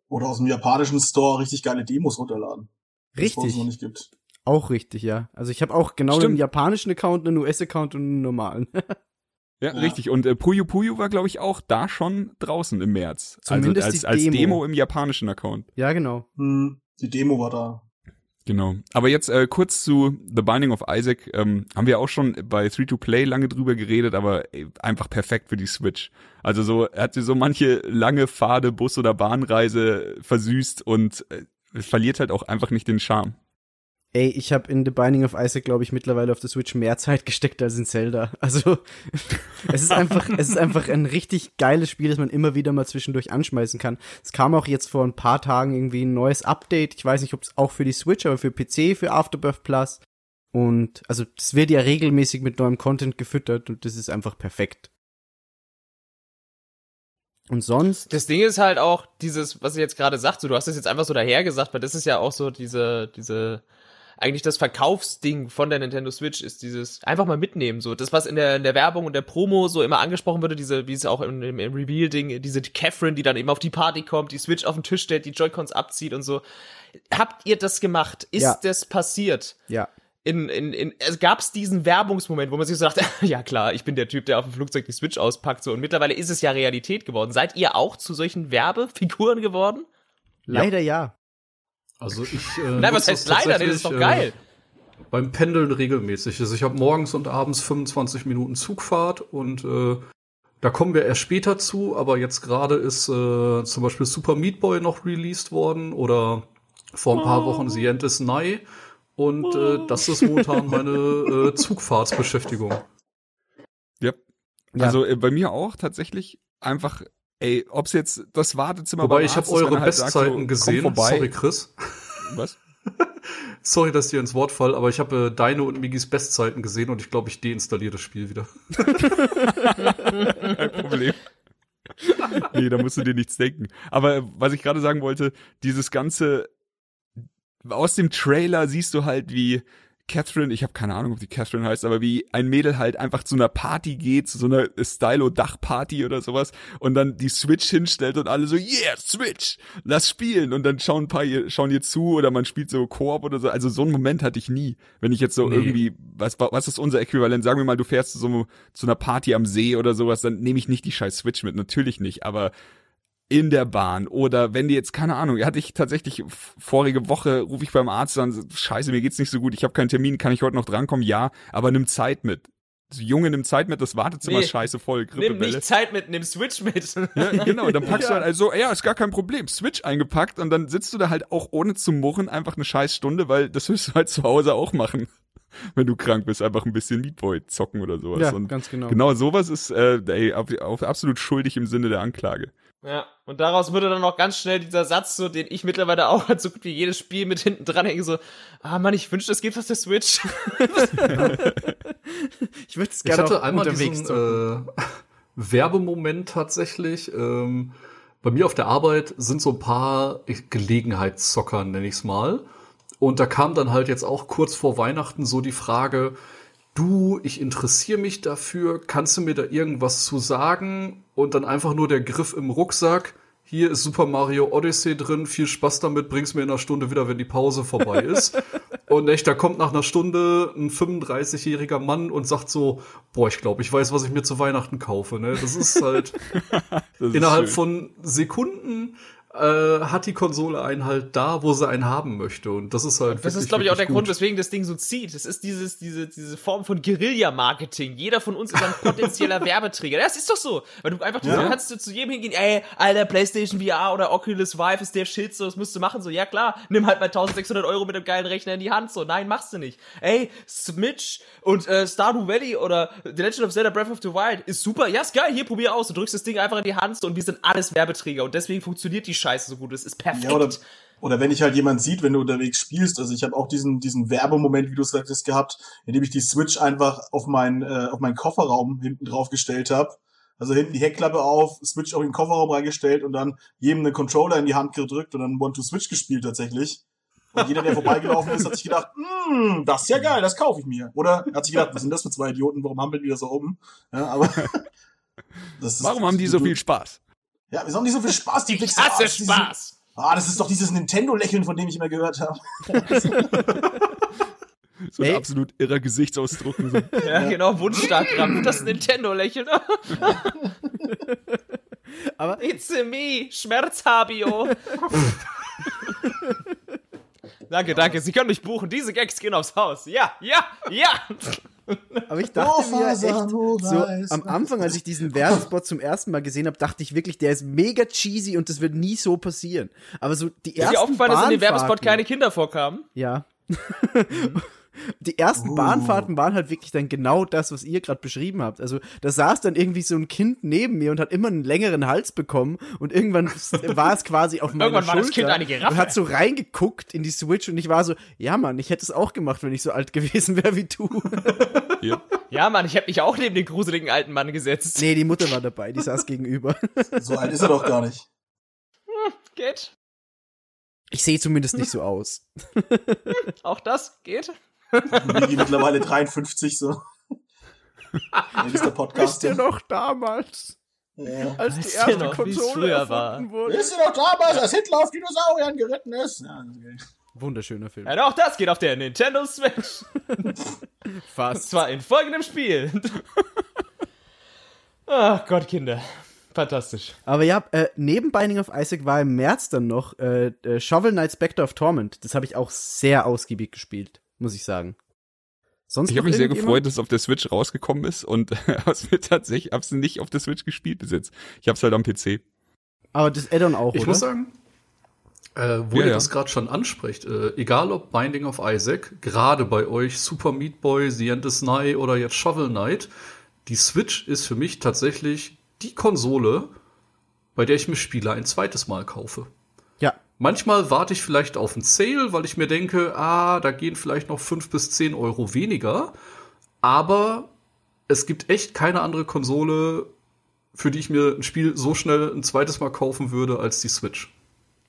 Oder aus dem japanischen Store richtig geile Demos runterladen. Richtig. noch nicht gibt. Auch richtig, ja. Also ich habe auch genau Stimmt. einen japanischen Account, einen US-Account und einen normalen. Ja, Ja. richtig. Und äh, Puyo Puyo war, glaube ich, auch da schon draußen im März. Zumindest also als, die als Demo. Demo im japanischen Account. ja, genau. Hm, die Demo war da. Genau. Aber jetzt äh, kurz zu The Binding of Isaac. Ähm, haben wir auch schon bei 3-to-Play lange drüber geredet, aber ey, einfach perfekt für die Switch. Also so, er hat sie so manche lange Pfade, Bus- oder Bahnreise versüßt und äh, verliert halt auch einfach nicht den Charme. Ey, ich habe in The Binding of Isaac, glaube ich, mittlerweile auf der Switch mehr Zeit gesteckt als in Zelda. Also es ist einfach, es ist einfach ein richtig geiles Spiel, das man immer wieder mal zwischendurch anschmeißen kann. Es kam auch jetzt vor ein paar Tagen irgendwie ein neues Update. Ich weiß nicht, ob es auch für die Switch, aber für PC, für Afterbirth Plus. Und also es wird ja regelmäßig mit neuem Content gefüttert und das ist einfach perfekt. Und sonst? Das Ding ist halt auch dieses, was ich jetzt gerade sagt, so, du hast es jetzt einfach so dahergesagt, weil das ist ja auch so diese, diese, eigentlich das Verkaufsding von der Nintendo Switch ist dieses einfach mal mitnehmen, so das was in der in der Werbung und der Promo so immer angesprochen wurde, diese wie es auch im, im, im Reveal Ding, diese Catherine, die dann eben auf die Party kommt, die Switch auf den Tisch stellt, die Joy-Cons abzieht und so. Habt ihr das gemacht? Ist Ja. das passiert? Ja. in, in, in, es gab's diesen Werbungsmoment, wo man sich so dachte, ja klar, ich bin der Typ, der auf dem Flugzeug die Switch auspackt, so. Und mittlerweile ist es ja Realität geworden. Seid ihr auch zu solchen Werbefiguren geworden? Leider ja. Also ich. Äh, Nein, was heißt leider? Das ist doch tatsächlich, geil. Äh, beim Pendeln regelmäßig. Also ich habe morgens und abends 25 Minuten Zugfahrt und äh, da kommen wir erst später zu, aber jetzt gerade ist äh, zum Beispiel Super Meat Boy noch released worden oder vor ein paar Wochen The End is Nigh. Und äh, das ist momentan meine äh, Zugfahrtsbeschäftigung. Ja. Ja. Also äh, bei mir auch tatsächlich einfach, ey, ob's jetzt das Wartezimmer Wobei ich habe eure halt sagt, so, Bestzeiten komm gesehen. vorbei. Sorry, Chris. Was? Sorry, dass dir ins Wort fall, aber ich habe äh, deine und Migis Bestzeiten gesehen und ich glaube, ich deinstalliere das Spiel wieder. Kein Problem. nee, da musst du dir nichts denken. Aber äh, was ich gerade sagen wollte, dieses ganze aus dem Trailer siehst du halt, wie Catherine, ich habe keine Ahnung, ob die Catherine heißt, aber wie ein Mädel halt einfach zu einer Party geht, zu so einer Stylo-Dachparty oder sowas und dann die Switch hinstellt und alle so, yeah, Switch, lass spielen und dann schauen ein paar ihr, schauen ihr zu oder man spielt so Koop oder so. Also so einen Moment hatte ich nie. Wenn ich jetzt so Nee. irgendwie, was, was ist unser Äquivalent? Sagen wir mal, du fährst zu so zu einer Party am See oder sowas, dann nehme ich nicht die scheiß Switch mit, natürlich nicht, aber in der Bahn oder wenn die jetzt, keine Ahnung, hatte ich tatsächlich vorige Woche, rufe ich beim Arzt an, so, scheiße, mir geht's nicht so gut, ich habe keinen Termin, kann ich heute noch drankommen? Ja, aber nimm Zeit mit. So, Junge, nimm Zeit mit, das Wartezimmer Nee. ist scheiße voll, Nimm Grippewelle. nicht Zeit mit, nimm Switch mit. Ja, genau, dann packst du halt also, ja, ist gar kein Problem, Switch eingepackt und dann sitzt du da halt auch ohne zu murren einfach eine scheiß Stunde, weil das wirst du halt zu Hause auch machen. Wenn du krank bist, einfach ein bisschen Meat Boy zocken oder sowas. Ja, und ganz genau. Genau sowas ist äh, ey, auf, auf absolut schuldig im Sinne der Anklage. Ja, und daraus würde dann auch ganz schnell dieser Satz, so, den ich mittlerweile auch als so gut wie jedes Spiel mit hinten dran hänge, so, ah Mann, ich wünschte, es geht was der Switch. Ich würde es Ich gerne hatte auch einmal unterwegs diesen äh, Werbemoment tatsächlich. Ähm, bei mir auf der Arbeit sind so ein paar Gelegenheitszocker, nenne ich es mal. Und da kam dann halt jetzt auch kurz vor Weihnachten so die Frage, du, ich interessiere mich dafür, kannst du mir da irgendwas zu sagen? Und dann einfach nur der Griff im Rucksack. Hier ist Super Mario Odyssey drin, viel Spaß damit, bring's mir in einer Stunde wieder, wenn die Pause vorbei ist. und echt, da kommt nach einer Stunde ein 35-jähriger Mann und sagt so, boah, ich glaube, ich weiß, was ich mir zu Weihnachten kaufe. Ne? Das ist halt Das ist innerhalb schön. von Sekunden äh, hat die Konsole einen halt da, wo sie einen haben möchte. Und das ist halt Das ist, glaube ich, auch der wirklich Grund, gut. weswegen das Ding so zieht. Es ist dieses, diese, diese Form von Guerilla-Marketing. Jeder von uns ist ein potenzieller Werbeträger. Das ist doch so. Weil du einfach, Ja. du kannst du zu jedem hingehen, ey, alter, PlayStation VR oder Oculus Vive ist der Shit, so, das musst du machen. So, ja klar, nimm halt mal 1600 Euro mit einem geilen Rechner in die Hand. So, nein, machst du nicht. Ey, Switch und äh, Stardew Valley oder The Legend of Zelda Breath of the Wild ist super. Ja, ist geil, hier, probier aus. Du drückst das Ding einfach in die Hand so, und wir sind alles Werbeträger. Und deswegen funktioniert die Scheiße so gut. Es ist perfekt. Ja, oder, oder wenn ich halt jemand sieht, wenn du unterwegs spielst, also ich habe auch diesen, diesen Werbemoment, wie du es sagtest, gehabt, indem ich die Switch einfach auf meinen, äh, auf meinen Kofferraum hinten drauf gestellt habe. Also hinten die Heckklappe auf, Switch auch in den Kofferraum reingestellt und dann jedem einen Controller in die Hand gedrückt und dann One-to-Switch gespielt tatsächlich. Und jeder, der vorbeigelaufen ist, hat sich gedacht, hm, das ist ja geil, das kaufe ich mir. Oder hat sich gedacht, was sind das für zwei Idioten, warum hampeln die da so rum? Ja, aber das ist, Warum haben die so viel Spaß? Ja, wieso haben die so viel Spaß, die ich Wichser? hasse Ah, Spaß. Ah, das ist doch dieses Nintendo-Lächeln, von dem ich immer gehört habe. So ein Ey. absolut irrer Gesichtsausdruck. So. Ja, genau, Wunschdiagramm. Das Nintendo-Lächeln. Aber It's a me, Schmerzhabio. danke, danke. Sie können mich buchen. Diese Gags gehen aufs Haus. Ja, ja, ja. Aber ich dachte Oh, mir echt, so am Anfang, als ich diesen Werbespot zum ersten Mal gesehen habe, dachte ich wirklich, der ist mega cheesy und das wird nie so passieren. Aber so die Ist ersten dir aufgefallen, dass in dem Werbespot keine Kinder vorkamen? Ja. Die ersten Uh. Bahnfahrten waren halt wirklich dann genau das, was ihr gerade beschrieben habt. Also da saß dann irgendwie so ein Kind neben mir und hat immer einen längeren Hals bekommen und irgendwann war es quasi auf meiner Irgendwann war Schulter das Kind eine Giraffe. und hat so reingeguckt in die Switch und ich war so, ja Mann, ich hätte es auch gemacht, wenn ich so alt gewesen wäre wie du. Ja. Ja, Mann, ich habe mich auch neben den gruseligen alten Mann gesetzt. nee, die Mutter war dabei, die saß gegenüber. So alt ist er doch gar nicht. Geht. Ich sehe zumindest nicht so aus. Auch das geht. Migi mittlerweile 53 so. Ältester Wisst ihr Podcast. noch damals, Ja. als die erste noch, Konsole früher war? erfunden wurde? Wisst ihr noch damals, als Hitler auf Dinosauriern geritten ist? Ja, geil. Wunderschöner Film. Ja, auch das geht auf der Nintendo Switch. Und Fast. zwar in folgendem Spiel. Ach Gott, Kinder. Fantastisch. Aber ja, äh, neben Binding of Isaac war im März dann noch äh, äh, Shovel Knight Spectre of Torment. Das habe ich auch sehr ausgiebig gespielt, muss ich sagen. Sonst Ich habe mich sehr gefreut, dass es auf der Switch rausgekommen ist und hab's mir tatsächlich, hab's nicht auf der Switch gespielt bis jetzt. Ich hab's halt am PC. Aber das Addon auch, Ich oder? muss sagen, äh, wo Ja, ihr ja. das gerade schon anspricht, äh, egal ob Binding of Isaac, gerade bei euch Super Meat Boy, The End is Nigh oder jetzt Shovel Knight, die Switch ist für mich tatsächlich die Konsole, bei der ich mir Spiele ein zweites Mal kaufe. Manchmal warte ich vielleicht auf einen Sale, weil ich mir denke, ah, da gehen vielleicht noch fünf bis zehn Euro weniger. Aber es gibt echt keine andere Konsole, für die ich mir ein Spiel so schnell ein zweites Mal kaufen würde als die Switch.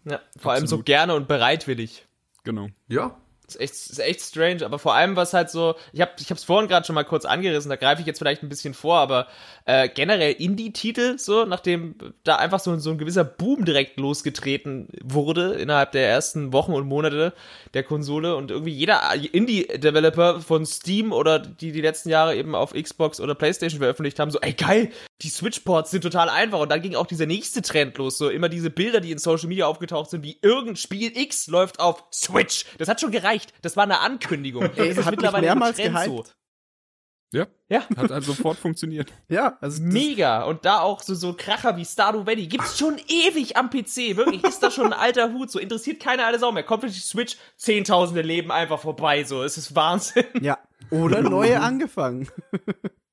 Ja, vor allem so Absolut. gerne und bereitwillig. Genau. Ja. Ist echt, ist echt strange, aber vor allem was halt so, ich habe ich hab's vorhin gerade schon mal kurz angerissen, da greife ich jetzt vielleicht ein bisschen vor, aber äh, generell Indie-Titel, so, nachdem da einfach so, so ein gewisser Boom direkt losgetreten wurde innerhalb der ersten Wochen und Monate der Konsole und irgendwie jeder Indie-Developer von Steam oder die die letzten Jahre eben auf Xbox oder Playstation veröffentlicht haben, so, ey geil, die Switch-Ports sind total einfach und dann ging auch dieser nächste Trend los, so immer diese Bilder, die in Social Media aufgetaucht sind, wie irgendein Spiel X läuft auf Switch. Das hat schon gereicht. Das war eine Ankündigung. Das Ey, ist hat mich mittlerweile mehrmals ein Trend gehypt. Ja, Ja. hat halt sofort funktioniert. Ja, also das, Mega. Und da auch so, so Kracher wie Stardew Valley. Gibt's schon ewig am PC. Wirklich, ist das schon ein alter Hut. So interessiert keine alte Sau mehr. Kommt für die Switch, zehntausende Leben einfach vorbei. So, es ist Wahnsinn. ja. Oder neue angefangen.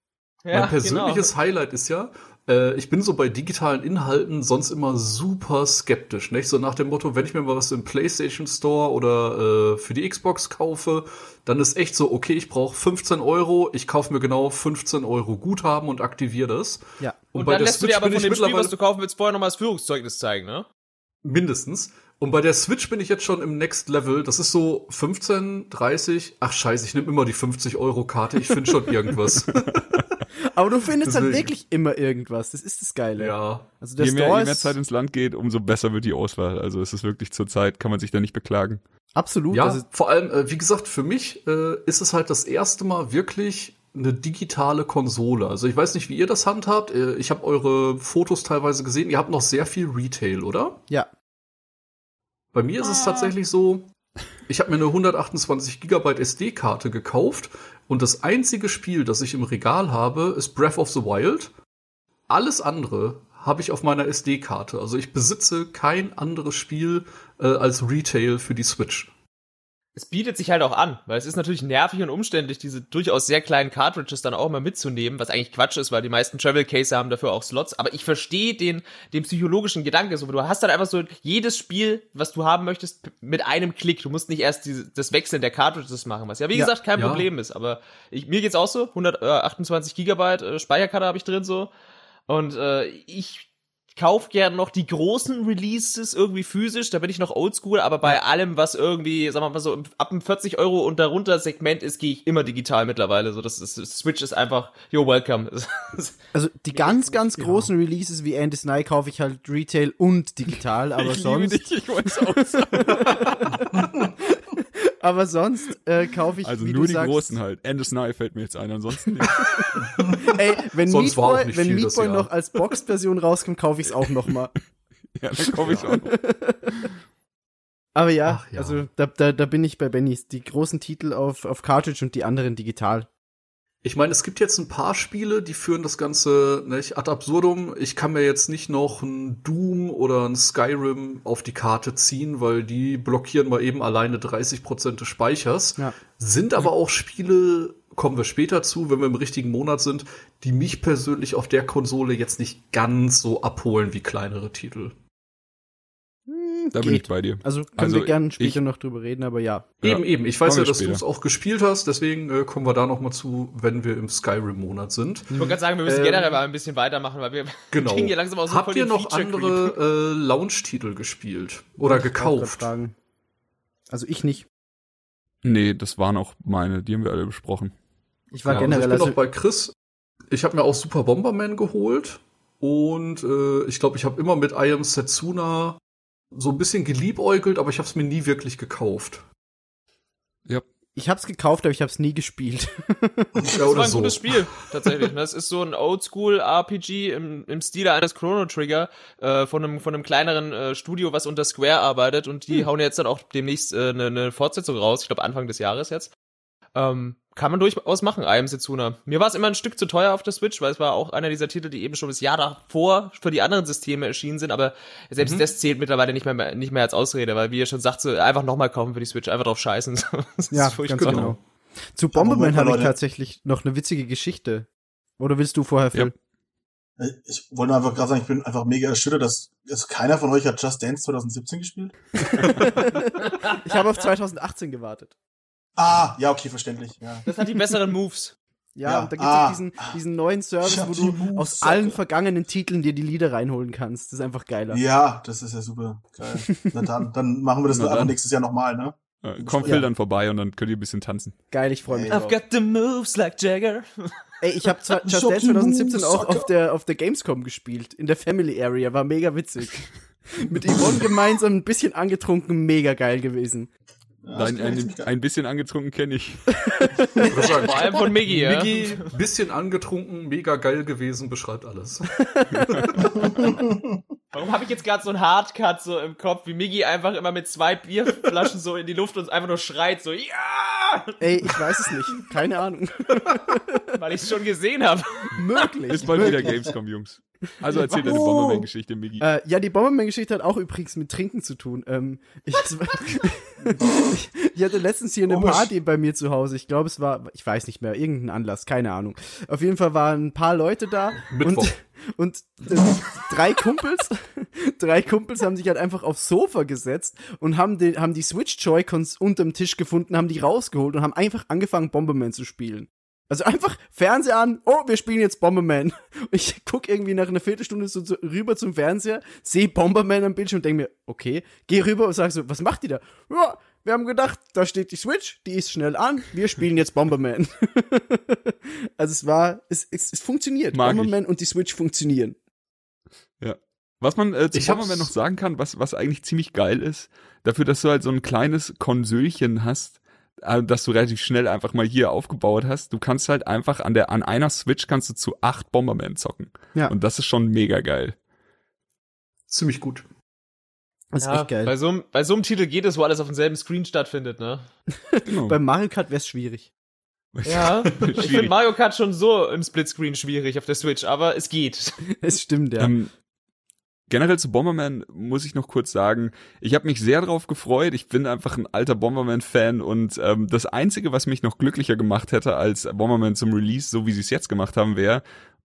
Ja, mein persönliches genau. Highlight ist ja, äh, ich bin so bei digitalen Inhalten sonst immer super skeptisch, nicht? So nach dem Motto, wenn ich mir mal was im PlayStation Store oder äh, für die Xbox kaufe, dann ist echt so, okay, ich brauche 15 Euro, ich kaufe mir genau 15 Euro Guthaben und aktiviere das. Ja. Und, bei dann der lässt du dir Switch aber von dem Spiel, was du kaufen willst, vorher nochmal das Führungszeugnis zeigen, ne? Mindestens. Und bei der Switch bin ich jetzt schon im Next Level. Das ist so 15, 30. Ach scheiße, ich nehme immer die 50 Euro Karte. Ich finde schon irgendwas. Aber du findest dann Deswegen. wirklich immer irgendwas. Das ist das Geile. ja. Also der Je mehr, Store je mehr Zeit ins Land geht, umso besser wird die Auswahl. Also es ist wirklich zur Zeit, kann man sich da nicht beklagen. absolut. Ja, Also, vor allem, äh, wie gesagt, für mich äh, ist es halt das erste Mal wirklich eine digitale Konsole. Also ich weiß nicht, wie ihr das handhabt. Äh, ich habe eure Fotos teilweise gesehen. Ihr habt noch sehr viel Retail, oder? ja. Bei mir ist es tatsächlich so, ich habe mir eine 128 Gigabyte SD-Karte gekauft und das einzige Spiel, das ich im Regal habe, ist Breath of the Wild. Alles andere habe ich auf meiner SD-Karte. Also ich besitze kein anderes Spiel äh, als Retail für die Switch. Es bietet sich halt auch an, weil es ist natürlich nervig und umständlich, diese durchaus sehr kleinen Cartridges dann auch mal mitzunehmen, was eigentlich Quatsch ist, weil die meisten Travel Case haben dafür auch Slots. Aber ich verstehe den, den psychologischen Gedanke. So, du hast dann einfach so jedes Spiel, was du haben möchtest, mit einem Klick. Du musst nicht erst diese, das Wechseln der Cartridges machen, was ja wie Ja. gesagt kein Ja. Problem ist. Aber ich, mir geht's auch so. 128 Gigabyte äh, Speicherkarte habe ich drin so. Und äh, ich kauf gern noch die großen Releases irgendwie physisch, da bin ich noch oldschool, aber bei allem, was irgendwie, sagen wir mal so, ab dem 40 Euro und darunter Segment ist, gehe ich immer digital mittlerweile. So, das, ist, das Switch ist einfach, yo, welcome. Also die ganz, ganz großen Releases wie Andy Sny kaufe ich halt Retail und digital, aber ich sonst, liebe dich, ich wollte es auch sagen. aber sonst äh, kaufe ich, Also wie nur du die sagst, großen halt. Endless Nye fällt mir jetzt ein, ansonsten nicht. Ey, wenn Sonst nicht wenn viel Meat das Boy Jahr. noch als Box-Version rauskommt, kaufe ich es auch noch mal. ja, dann komme ich auch noch. Aber ja, Ach ja. also da, da, da bin ich bei Bennys. Die großen Titel auf, auf Cartridge und die anderen digital. Ich meine, es gibt jetzt ein paar Spiele, die führen das Ganze nicht ad absurdum. Ich kann mir jetzt nicht noch ein Doom oder ein Skyrim auf die Karte ziehen, weil die blockieren mal eben alleine 30% des Speichers. Ja. Sind aber auch Spiele, kommen wir später zu, wenn wir im richtigen Monat sind, die mich persönlich auf der Konsole jetzt nicht ganz so abholen wie kleinere Titel. Da bin ich bei dir. Also können Also wir gerne später ich- noch drüber reden, aber ja. Ja. Eben, eben. Ich weiß ja, dass du es auch gespielt hast, deswegen äh, kommen wir da noch mal zu, wenn wir im Skyrim-Monat sind. Ich wollte gerade sagen, wir müssen Ähm, generell mal ein bisschen weitermachen, weil wir Genau. kriegen hier langsam auch so Habt ihr noch andere äh, Launch-Titel gespielt oder ich gekauft? Also ich nicht. Nee, das waren auch meine, die haben wir alle besprochen. Ich war Ja, generell, also ich bin also, auch bei Chris. Ich habe mir auch Super Bomberman geholt und äh, ich glaube, ich habe immer mit I Am Setsuna so ein bisschen geliebäugelt, aber ich habe es mir nie wirklich gekauft. Ja, ich hab's gekauft, aber ich hab's nie gespielt. Ja, Das war oder ein so. gutes Spiel, tatsächlich. Das ist so ein Oldschool-RPG im, im Stile eines Chrono Trigger äh, von, einem, von einem kleineren äh, Studio, was unter Square arbeitet und die hauen jetzt dann auch demnächst äh, eine, eine Fortsetzung raus, ich glaube Anfang des Jahres jetzt. Ähm, kann man durchaus machen, I Am Setsuna. Mir war es immer ein Stück zu teuer auf der Switch, weil es war auch einer dieser Titel, die eben schon das Jahr davor für die anderen Systeme erschienen sind, aber selbst das zählt mittlerweile nicht mehr, nicht mehr als Ausrede, weil wie ihr schon sagt, so einfach nochmal kaufen für die Switch, einfach drauf scheißen. Das ist ja, furchtbar. ganz genau. Zu Bomberman habe ich tatsächlich noch eine witzige Geschichte. Oder willst du vorher, Phil? Ja. Ich wollte nur einfach gerade sagen, ich bin einfach mega erschüttert, dass dass keiner von euch hat Just Dance 2017 gespielt. Ich habe auf 2018 gewartet. Ah, ja, okay, verständlich. Ja. Das hat die besseren Moves. Ja, Ja, und da gibt's ah. auch diesen, diesen neuen Service, wo du Moves, aus Alter. allen vergangenen Titeln dir die Lieder reinholen kannst. Das ist einfach geiler. ja, das ist ja super geil. Na dann, dann machen wir das doch einfach dann. nächstes Jahr nochmal, ne? Äh, Kommt Ja. Phil dann vorbei und dann könnt ihr ein bisschen tanzen. Geil, ich freue mich. I've got the moves like Jagger. Ey, ich habe Just Dance you 2017 move, auch auf der, auf der Gamescom gespielt. In der Family Area. War mega witzig. Mit Yvonne gemeinsam ein bisschen angetrunken, mega geil gewesen. Nein, ein, ein bisschen angetrunken kenne ich. Vor allem von Miggy, ja. Miggy, bisschen angetrunken, mega geil gewesen, beschreibt alles. Warum habe ich jetzt gerade so einen Hardcut so im Kopf, wie Miggy einfach immer mit zwei Bierflaschen so in die Luft und einfach nur schreit so, ja! Ey, ich weiß es nicht. Keine Ahnung. Weil ich es schon gesehen habe. Möglich. Ist bald wieder. Gamescom, Jungs. Also erzähl deine Oh. Bomberman-Geschichte, Miggy. Äh, ja, die Bomberman-Geschichte hat auch übrigens mit Trinken zu tun. Ähm, ich, ich, ich hatte letztens hier eine. Party bei mir zu Hause. Ich glaube, es war, ich weiß nicht mehr, irgendein Anlass, keine Ahnung. Auf jeden Fall waren ein paar Leute da Mittwoch. und, und drei Kumpels, drei Kumpels haben sich halt einfach aufs Sofa gesetzt und haben, den, haben die Switch Joy-Cons unterm Tisch gefunden, haben die rausgeholt und haben einfach angefangen, Bomberman zu spielen. Also einfach Fernseher an, oh, wir spielen jetzt Bomberman. Ich guck irgendwie nach einer Viertelstunde so, so rüber zum Fernseher, sehe Bomberman am Bildschirm und denke mir, okay, geh rüber und sag so, was macht die da? Ja, wir haben gedacht, da steht die Switch, die ist schnell an, wir spielen jetzt Bomberman. also es war, es, es, es funktioniert. Mag ich. Bomberman und die Switch funktionieren. Ja. Was man äh, zu Ich hab's- Bomberman noch sagen kann, was, was eigentlich ziemlich geil ist, dafür, dass du halt so ein kleines Konsölchen hast, äh, dass du relativ schnell einfach mal hier aufgebaut hast, du kannst halt einfach an der, an einer Switch kannst du zu acht Bomberman zocken. Ja. Und das ist schon mega geil. Ziemlich gut. Das ist Ja, echt geil. Bei so, einem- bei so einem Titel geht es, wo alles auf demselben Screen stattfindet, ne? Genau. Beim Mario Kart wäre es schwierig. Ja. ich finde. Mario Kart schon so im Splitscreen schwierig auf der Switch, aber es geht. Es stimmt, ja. Ähm, generell zu Bomberman muss ich noch kurz sagen, ich habe mich sehr drauf gefreut. Ich bin einfach ein alter Bomberman-Fan und ähm, das Einzige, was mich noch glücklicher gemacht hätte als Bomberman zum Release, so wie sie es jetzt gemacht haben, wäre,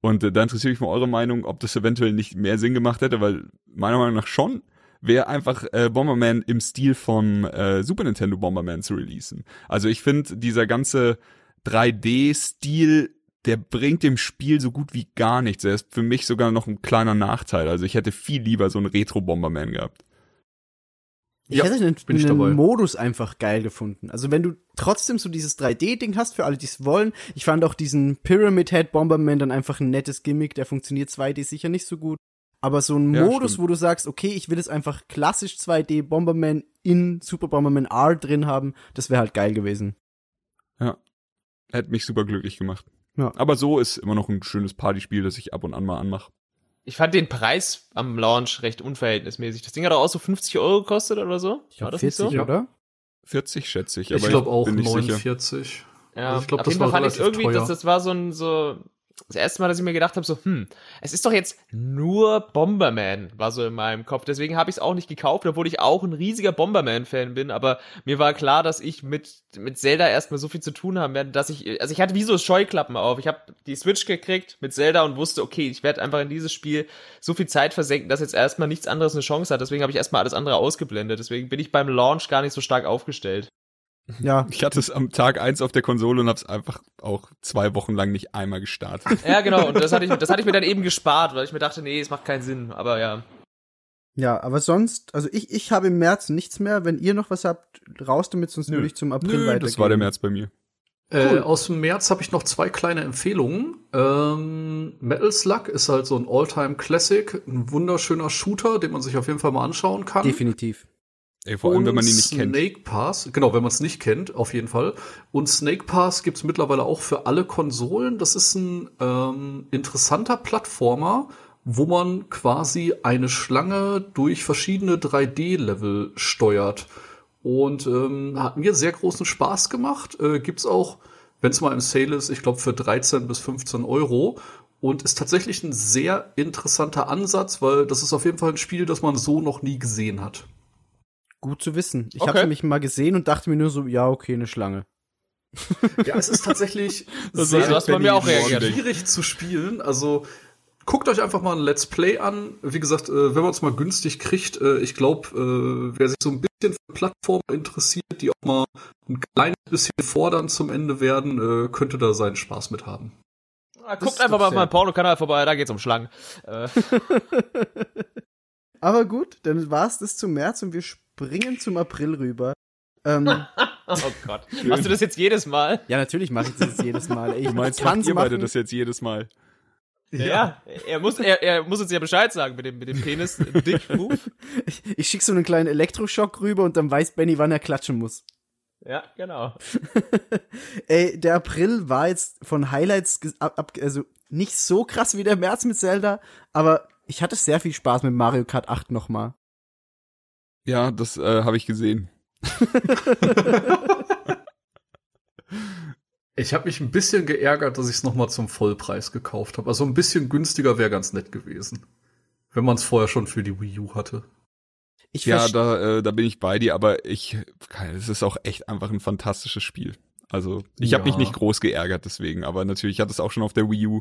und äh, da interessiert mich mal eure Meinung, ob das eventuell nicht mehr Sinn gemacht hätte, weil meiner Meinung nach schon, wäre einfach äh, Bomberman im Stil von äh, Super Nintendo Bomberman zu releasen. Also ich finde, dieser ganze 3D-Stil, der bringt dem Spiel so gut wie gar nichts. Er ist für mich sogar noch ein kleiner Nachteil. Also ich hätte viel lieber so einen Retro-Bomberman gehabt. Ich Ja, hätte den, bin ich den dabei. Modus einfach geil gefunden. Also wenn du trotzdem so dieses 3D-Ding hast, für alle, die es wollen. Ich fand auch diesen Pyramid Head Bomberman dann einfach ein nettes Gimmick. Der funktioniert 2D sicher nicht so gut. Aber so ein Ja, Modus, stimmt. wo du sagst, okay, ich will jetzt einfach klassisch 2D Bomberman in Super Bomberman R drin haben, das wäre halt geil gewesen. Hätte mich super glücklich gemacht. Ja. Aber so ist immer noch ein schönes Partyspiel, das ich ab und an mal anmache. Ich fand den Preis am Launch recht unverhältnismäßig. Das Ding hat auch so 50 Euro gekostet oder so. Ich glaube War das nicht 40, so? oder? 40 schätze ich, Ich aber glaube auch bin nicht sicher. 49. Ja, Also ich glaub, auf das jeden Fall war fand ich irgendwie, teuer. dass das war so ein, so, das erste Mal, dass ich mir gedacht habe, so, hm, es ist doch jetzt nur Bomberman, war so in meinem Kopf. Deswegen habe ich es auch nicht gekauft, obwohl ich auch ein riesiger Bomberman-Fan bin. Aber mir war klar, dass ich mit, mit Zelda erstmal so viel zu tun haben werde, dass ich, also ich hatte wie so Scheuklappen auf. Ich habe die Switch gekriegt mit Zelda und wusste, okay, ich werde einfach in dieses Spiel so viel Zeit versenken, dass jetzt erstmal nichts anderes eine Chance hat. Deswegen habe ich erstmal alles andere ausgeblendet. Deswegen bin ich beim Launch gar nicht so stark aufgestellt. Ja. Ich hatte es am Tag eins auf der Konsole und habe es einfach auch zwei Wochen lang nicht einmal gestartet. Ja, genau. Und das hatte ich, das hatte ich mir dann eben gespart, weil ich mir dachte, nee, es macht keinen Sinn. Aber ja. Ja, aber sonst, also ich, ich habe im März nichts mehr. Wenn ihr noch was habt, raus damit, sonst Nö. würde ich zum April Nö, weitergehen. das war der März bei mir. Äh, aus dem März habe ich noch zwei kleine Empfehlungen. Ähm, Metal Slug ist halt so ein All-Time-Classic, ein wunderschöner Shooter, den man sich auf jeden Fall mal anschauen kann. Definitiv. Ey, vor allem, wenn man ihn nicht kennt. Snake Pass, genau, wenn man es nicht kennt, auf jeden Fall. Und Snake Pass gibt's mittlerweile auch für alle Konsolen. Das ist ein ähm, interessanter Plattformer, wo man quasi eine Schlange durch verschiedene 3D-Level steuert. Und ähm, hat mir sehr großen Spaß gemacht. Äh, gibt's auch, wenn es mal im Sale ist, ich glaube für 13 bis 15 Euro. Und ist tatsächlich ein sehr interessanter Ansatz, weil das ist auf jeden Fall ein Spiel, das man so noch nie gesehen hat. Gut zu wissen. Ich Okay. habe nämlich mal gesehen und dachte mir nur so, ja, okay, eine Schlange. Ja, es ist tatsächlich Das war- so bei mir auch reagiert. Schwierig zu spielen. Also guckt euch einfach mal ein Let's Play an. Wie gesagt, äh, wenn man es mal günstig kriegt, äh, ich glaube, äh, wer sich so ein bisschen für Plattformen interessiert, die auch mal ein kleines bisschen fordern zum Ende werden, könnte da seinen Spaß mit haben. Ah, Guckt einfach mal auf sehr- meinem Porno-Kanal vorbei, da geht's um Schlangen. Aber gut, dann war's das zum März und wir springen zum April rüber. Ähm, Oh Gott. Machst du das jetzt jedes Mal? ja, natürlich mache ich das jetzt jedes Mal. Ich Du meinst, macht ihr beide das jetzt jedes Mal? Ja. Er muss, er, er muss uns ja Bescheid sagen mit dem, mit dem Penis-Dick-Move. Ich, ich schicke so einen kleinen Elektroschock rüber und dann weiß Benny, wann er klatschen muss. Ja, genau. Ey, der April war jetzt von Highlights ab, also nicht so krass wie der März mit Zelda, aber ich hatte sehr viel Spaß mit Mario Kart 8 nochmal. Ja, das äh, habe ich gesehen. Ich habe mich ein bisschen geärgert, dass ich es nochmal zum Vollpreis gekauft habe. Also ein bisschen günstiger wäre ganz nett gewesen. Wenn man es vorher schon für die Wii U hatte. Ich Ja, da, äh, da bin ich bei dir, aber ich, es ist auch echt einfach ein fantastisches Spiel. Also ich habe Ja. mich nicht groß geärgert deswegen, aber natürlich hat es auch schon auf der Wii U.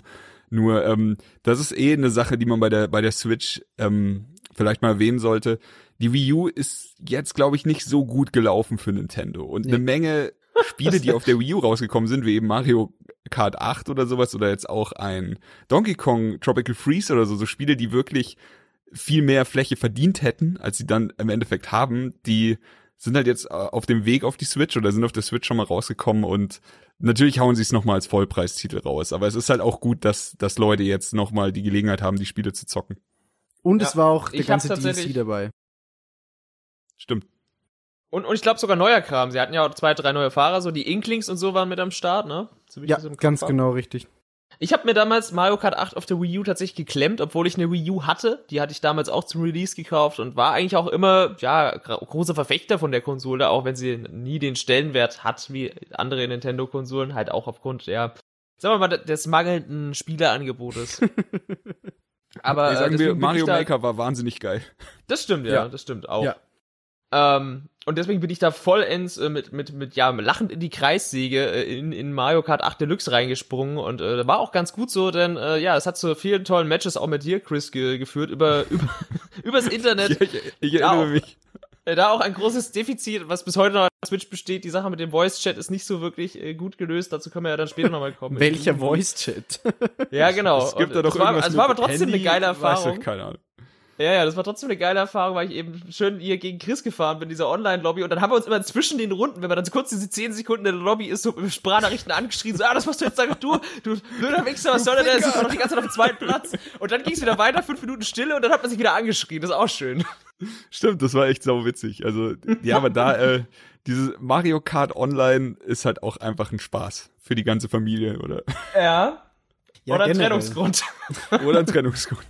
Nur ähm, das ist eh eine Sache, die man bei der bei der Switch ähm, vielleicht mal erwähnen sollte. Die Wii U ist jetzt, glaube ich, nicht so gut gelaufen für Nintendo und Nee. eine Menge Spiele, die auf der Wii U rausgekommen sind, wie eben Mario Kart 8 oder sowas oder jetzt auch ein Donkey Kong Tropical Freeze oder so, so Spiele, die wirklich viel mehr Fläche verdient hätten, als sie dann im Endeffekt haben, die sind halt jetzt äh, auf dem Weg auf die Switch oder sind auf der Switch schon mal rausgekommen und natürlich hauen sie es nochmal als Vollpreistitel raus. Aber es ist halt auch gut, dass, dass Leute jetzt nochmal die Gelegenheit haben, die Spiele zu zocken. und Ja, es war auch der ganze DLC dabei. Stimmt. Und, und ich glaube sogar neuer Kram. Sie hatten ja auch zwei, drei neue Fahrer, so die Inklings und so waren mit am Start, ne? So Ja, ganz genau richtig. Ich habe mir damals Mario Kart 8 auf der Wii U tatsächlich geklemmt, obwohl ich eine Wii U hatte. Die hatte ich damals auch zum Release gekauft und war eigentlich auch immer, ja, großer Verfechter von der Konsole, auch wenn sie nie den Stellenwert hat wie andere Nintendo-Konsolen, halt auch aufgrund der, sagen wir mal, des mangelnden Spielerangebotes. Aber ich äh, sagen wir, deswegen bin Mario Maker war wahnsinnig geil. Das stimmt, ja, Ja. das stimmt auch. Ja. Ähm, und deswegen bin ich da vollends äh, mit, mit, mit, ja, lachend in die Kreissäge äh, in, in Mario Kart 8 Deluxe reingesprungen und äh, war auch ganz gut so, denn äh, ja, es hat zu vielen tollen Matches auch mit dir, Chris, ge geführt, über, über übers Internet. Ich, ich, ich erinnere auch. mich. Äh, da auch ein großes Defizit, was bis heute noch auf Switch besteht. Die Sache mit dem Voice-Chat ist nicht so wirklich äh, gut gelöst. Dazu können wir ja dann später nochmal kommen. Welcher Voice-Chat? Ja, genau. Es gibt Und da doch es war, irgendwas es war aber trotzdem Handy, eine geile weißt du, Erfahrung. keine Ahnung. Ja, ja, das war trotzdem eine geile Erfahrung, weil ich eben schön hier gegen Chris gefahren bin, in dieser Online-Lobby. Und dann haben wir uns immer zwischen den Runden, wenn man dann so kurz diese 10 Sekunden in der Lobby ist, so mit Sprachnachrichten angeschrien, so, ah, das machst du jetzt sag du, du blöder Wichser, was soll denn das? Ich war doch die ganze Zeit auf dem zweiten Platz. Und dann ging es wieder weiter, fünf Minuten Stille und dann hat man sich wieder angeschrien. Das ist auch schön. Stimmt, das war echt sau witzig. Also, ja, aber da, äh, dieses Mario Kart Online ist halt auch einfach ein Spaß für die ganze Familie oder, Ja. Ja, Oder ein generell. Trennungsgrund. oder ein Trennungsgrund.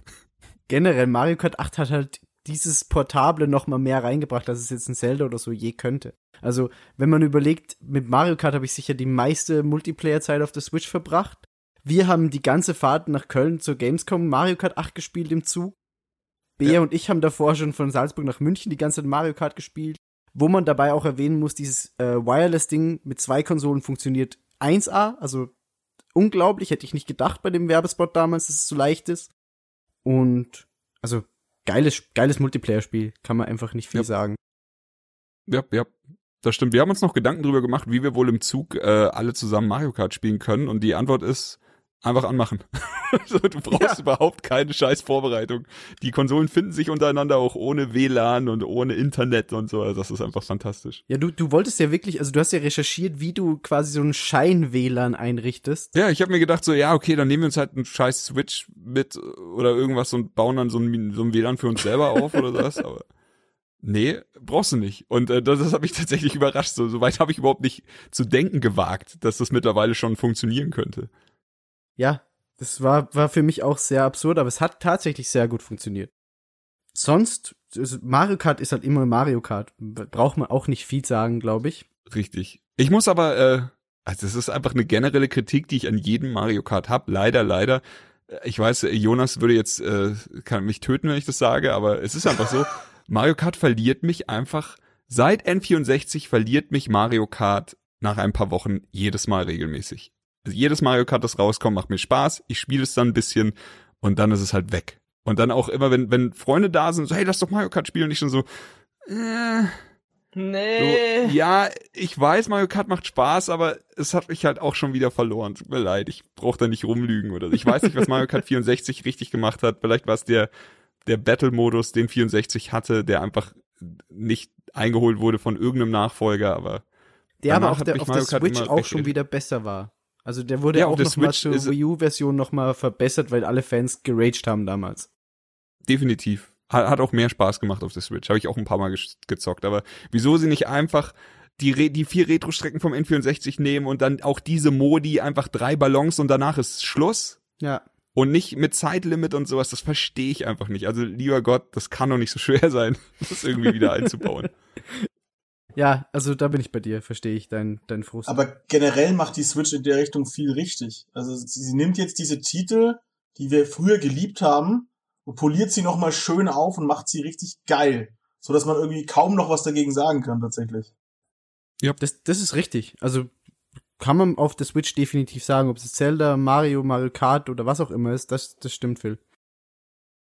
Generell, Mario Kart 8 hat halt dieses Portable noch mal mehr reingebracht, als es jetzt ein Zelda oder so je könnte. Also, wenn man überlegt, mit Mario Kart habe ich sicher die meiste Multiplayer-Zeit auf der Switch verbracht. Wir haben die ganze Fahrt nach Köln zur Gamescom Mario Kart 8 gespielt im Zug. Bea Ja. und ich haben davor schon von Salzburg nach München die ganze Zeit Mario Kart gespielt. Wo man dabei auch erwähnen muss, dieses äh, Wireless-Ding mit zwei Konsolen funktioniert 1A, also unglaublich, hätte ich nicht gedacht bei dem Werbespot damals, dass es so leicht ist. Und also geiles, geiles Multiplayer-Spiel, kann man einfach nicht viel Ja. sagen. Ja, ja. Das stimmt. Wir haben uns noch Gedanken darüber gemacht, wie wir wohl im Zug äh, alle zusammen Mario Kart spielen können. Und die Antwort ist einfach anmachen. so, du brauchst überhaupt keine scheiß Vorbereitung. Die Konsolen finden sich untereinander auch ohne WLAN und ohne Internet und so. Also das ist einfach fantastisch. Ja, du, du wolltest ja wirklich, also du hast ja recherchiert, wie du quasi so einen Schein-WLAN einrichtest. Ja, ich habe mir gedacht so, ja, okay, dann nehmen wir uns halt einen scheiß Switch mit oder irgendwas und bauen dann so ein, so ein WLAN für uns selber auf oder sowas. Aber nee, brauchst du nicht. Und äh, das, das hat mich tatsächlich überrascht. So, so weit habe ich überhaupt nicht zu denken gewagt, dass das mittlerweile schon funktionieren könnte. Ja, das war, war für mich auch sehr absurd, aber es hat tatsächlich sehr gut funktioniert. Sonst, also Mario Kart ist halt immer Mario Kart. Braucht man auch nicht viel sagen, glaube ich. Richtig. Ich muss aber, äh, also es ist einfach eine generelle Kritik, die ich an jedem Mario Kart hab. Leider, leider. Ich weiß, Jonas würde jetzt äh, kann mich töten, wenn ich das sage, aber es ist einfach so. Mario Kart verliert mich einfach. Seit N64 verliert mich Mario Kart nach ein paar Wochen jedes Mal regelmäßig. Also jedes Mario Kart, das rauskommt, macht mir Spaß. Ich spiele es dann ein bisschen und dann ist es halt weg. Und dann auch immer, wenn, wenn Freunde da sind, so, hey, lass doch Mario Kart spielen. Und ich schon so, äh, Nee. so, ja, ich weiß, Mario Kart macht Spaß, aber es hat mich halt auch schon wieder verloren. Tut mir leid, ich brauche da nicht rumlügen oder so. Ich weiß nicht, was Mario Kart 64 richtig gemacht hat. Vielleicht war es der, der Battle-Modus, den 64 hatte, der einfach nicht eingeholt wurde von irgendeinem Nachfolger, aber Der aber auf der, auf der Switch auch schon wieder besser war. Also der wurde Ja, auch der noch mal Switch zur Wii U-Version noch mal verbessert, weil alle Fans geraged haben damals. definitiv. Hat, hat auch mehr Spaß gemacht auf der Switch. Habe ich auch ein paar Mal ge gezockt. Aber wieso sie nicht einfach die, Re die vier Retro-Strecken vom N64 nehmen und dann auch diese Modi einfach drei Ballons und danach ist Schluss? Ja. Und nicht mit Zeitlimit und sowas, das verstehe ich einfach nicht. Also, lieber Gott, das kann doch nicht so schwer sein, das irgendwie wieder einzubauen. Ja, also da bin ich bei dir, verstehe ich dein, dein Frust. Aber generell macht die Switch in der Richtung viel richtig. Also sie, sie nimmt jetzt diese Titel, die wir früher geliebt haben, und poliert sie nochmal schön auf und macht sie richtig geil. So dass man irgendwie kaum noch was dagegen sagen kann, tatsächlich. Das, das ist richtig. Also kann man auf der Switch definitiv sagen, ob es Zelda, Mario, Mario Kart oder was auch immer ist, das, das stimmt, Phil.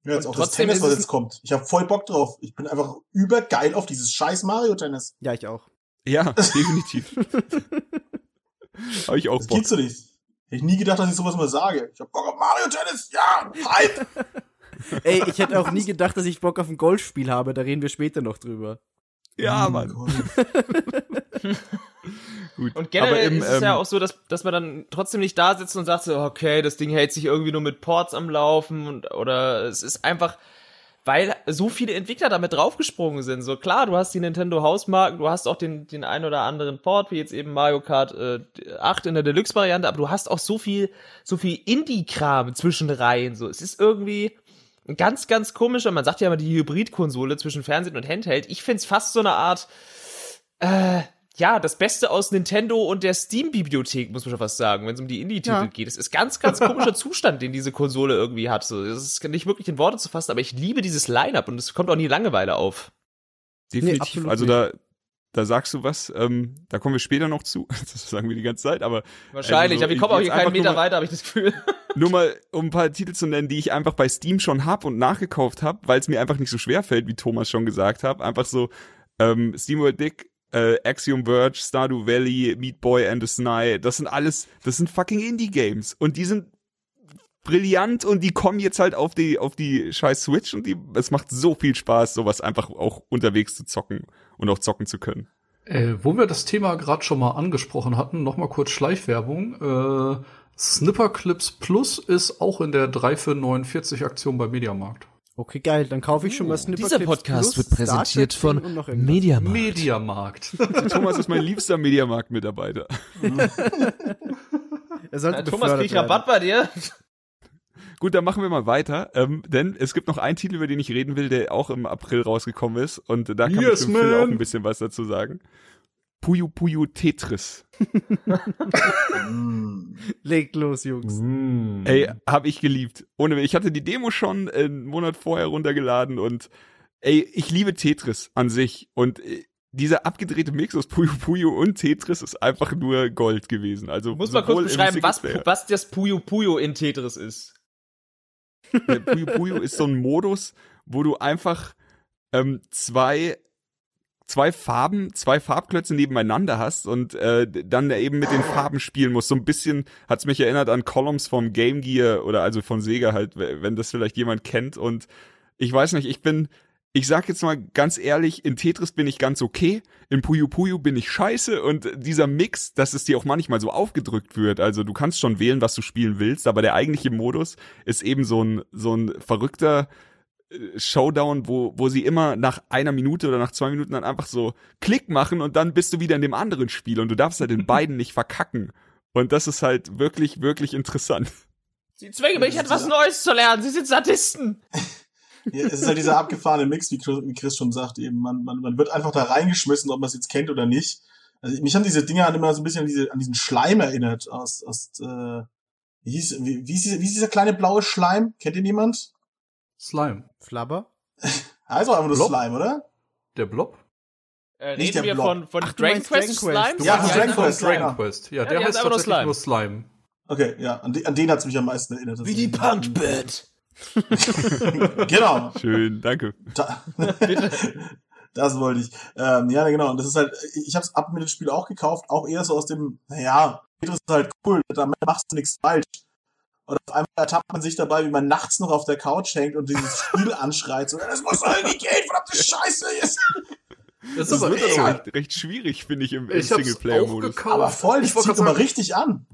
Ja, jetzt Und auch das Tennis, was jetzt kommt. Ich habe voll Bock drauf. Ich bin einfach übergeil auf dieses scheiß Mario-Tennis. Ja, ich auch. Ja, definitiv. Habe ich auch Das Bock. geht so nicht. Hätte ich nie gedacht, dass ich sowas mal sage. Ich hab Bock auf Mario-Tennis. Ja, Hype. Ey, ich hätte auch nie gedacht, dass ich Bock auf ein Golfspiel habe, da reden wir später noch drüber. Ja, Oh Mann. Gut. Und generell Aber im, ist es ja ähm, auch so, dass, dass man dann trotzdem nicht da sitzt und sagt so, okay, das Ding hält sich irgendwie nur mit Ports am Laufen und, oder es ist einfach, weil so viele Entwickler damit draufgesprungen sind. So klar, du hast die Nintendo Hausmarken, du hast auch den, den ein oder anderen Port, wie jetzt eben Mario Kart äh, 8 in der Deluxe-Variante, aber du hast auch so viel, so viel Indie-Kram zwischen Reihen. So, es ist irgendwie ein ganz, ganz komischer, man sagt ja immer die Hybrid-Konsole zwischen Fernsehen und Handheld. Ich find's fast so eine Art, äh, ja, das Beste aus Nintendo und der Steam-Bibliothek, muss man schon fast sagen, wenn es um die Indie-Titel Ja. geht. Es ist ganz, ganz komischer Zustand, den diese Konsole irgendwie hat. So, das ist nicht wirklich in Worte zu fassen, aber ich liebe dieses Line-Up und es kommt auch nie Langeweile auf. Definitiv. absolut also nicht. da, da sagst du was, ähm, da kommen wir später noch zu. Das sagen wir die ganze Zeit, aber Wahrscheinlich, Also, aber wir kommen auch hier keinen Meter mal- weiter, habe ich das Gefühl. nur mal, um ein paar Titel zu nennen, die ich einfach bei Steam schon hab und nachgekauft hab, weil es mir einfach nicht so schwer fällt, wie Thomas schon gesagt hat. Einfach so ähm, SteamWorld Dick, äh, Axiom Verge, Stardew Valley, Meat Boy and the Sny, das sind alles, das sind fucking Indie-Games und die sind brillant und die kommen jetzt halt auf die auf die scheiß Switch und die es macht so viel Spaß sowas einfach auch unterwegs zu zocken und auch zocken zu können. Äh, wo wir das Thema gerade schon mal angesprochen hatten, noch mal kurz Schleichwerbung. Äh, Snipper Clips Plus ist auch in der 3 für 49 Aktion bei Mediamarkt. Okay, geil, dann kaufe ich schon mal Snipper Dieser Podcast Plus, wird präsentiert von und noch irgendwas. Mediamarkt. Mediamarkt. Thomas ist mein liebster Mediamarkt-Mitarbeiter. Er sollte Ja, Thomas, befördert krieg ich werden. Rabatt bei dir? Gut, dann machen wir mal weiter, ähm, denn es gibt noch einen Titel, über den ich reden will, der auch im April rausgekommen ist und da kann Yes, bestimmt Phil auch ein bisschen was dazu sagen. Puyo Puyo Tetris. Mm. Legt los, Jungs. Ey, hab ich geliebt. Ohne, ich hatte die Demo schon einen Monat vorher runtergeladen und ey, ich liebe Tetris an sich und äh, dieser abgedrehte Mix aus Puyo Puyo und Tetris ist einfach nur Gold gewesen. Also mal sowohl kurz beschreiben, was, was das Puyo Puyo in Tetris ist. Der Puyo Puyo ist so ein Modus, wo du einfach ähm, zwei zwei Farben, zwei Farbklötze nebeneinander hast und äh, dann eben mit den Farben spielen musst. So ein bisschen hat's mich erinnert an Columns vom Game Gear oder also von Sega halt, wenn das vielleicht jemand kennt. Und ich weiß nicht, ich bin, ich sag jetzt mal ganz ehrlich, in Tetris bin ich ganz okay, in Puyo Puyo bin ich scheiße und dieser Mix, dass es dir auch manchmal so aufgedrückt wird. Also du kannst schon wählen, was du spielen willst, aber der eigentliche Modus ist eben so ein so ein verrückter Showdown, wo, wo sie immer nach einer Minute oder nach zwei Minuten dann einfach so Klick machen und dann bist du wieder in dem anderen Spiel und du darfst halt in beiden nicht verkacken. Und das ist halt wirklich, wirklich interessant. Sie zwingen mich, etwas Neues zu lernen. Sie sind Sadisten. Ja, es ist halt dieser abgefahrene Mix, wie Chris, wie Chris schon sagt, eben. Man, man, man wird einfach da reingeschmissen, ob man es jetzt kennt oder nicht. Also mich haben diese Dinger immer so ein bisschen an, diese, an diesen Schleim erinnert aus, aus äh, wie hieß, wie, wie, ist dieser, wie ist dieser kleine blaue Schleim? Kennt ihn jemand? Slime. Flabber? Doch einfach nur Blob? Slime, oder? Der Blob? Äh, Nicht reden der wir Blob. von, von Ach, du Dragon meinst Quest Dragon Quest. Slime? Ja, von Dragon Quest. Dragon Quest. Ja, Ja, der heißt heißt einfach nur tatsächlich Slime. nur Slime. Okay, ja, an, de, an den hat's mich am meisten erinnert. Wie die Punkband. genau. Schön, danke. Da, das wollte ich. Ähm, ja, genau. Und das ist halt, ich habe es ab mit dem Spiel auch gekauft, auch eher so aus dem, naja, Tetris ist halt cool, da machst du nichts falsch. Und auf einmal ertappt man sich dabei, wie man nachts noch auf der Couch hängt und dieses Spiel anschreit. So, das muss doch irgendwie gehen, verdammte Scheiße. Jetzt. Das Das aber wird recht, recht schwierig, finde ich, im, im Singleplayer-Modus. Aber voll, ich wollte zieht immer sagen, richtig an.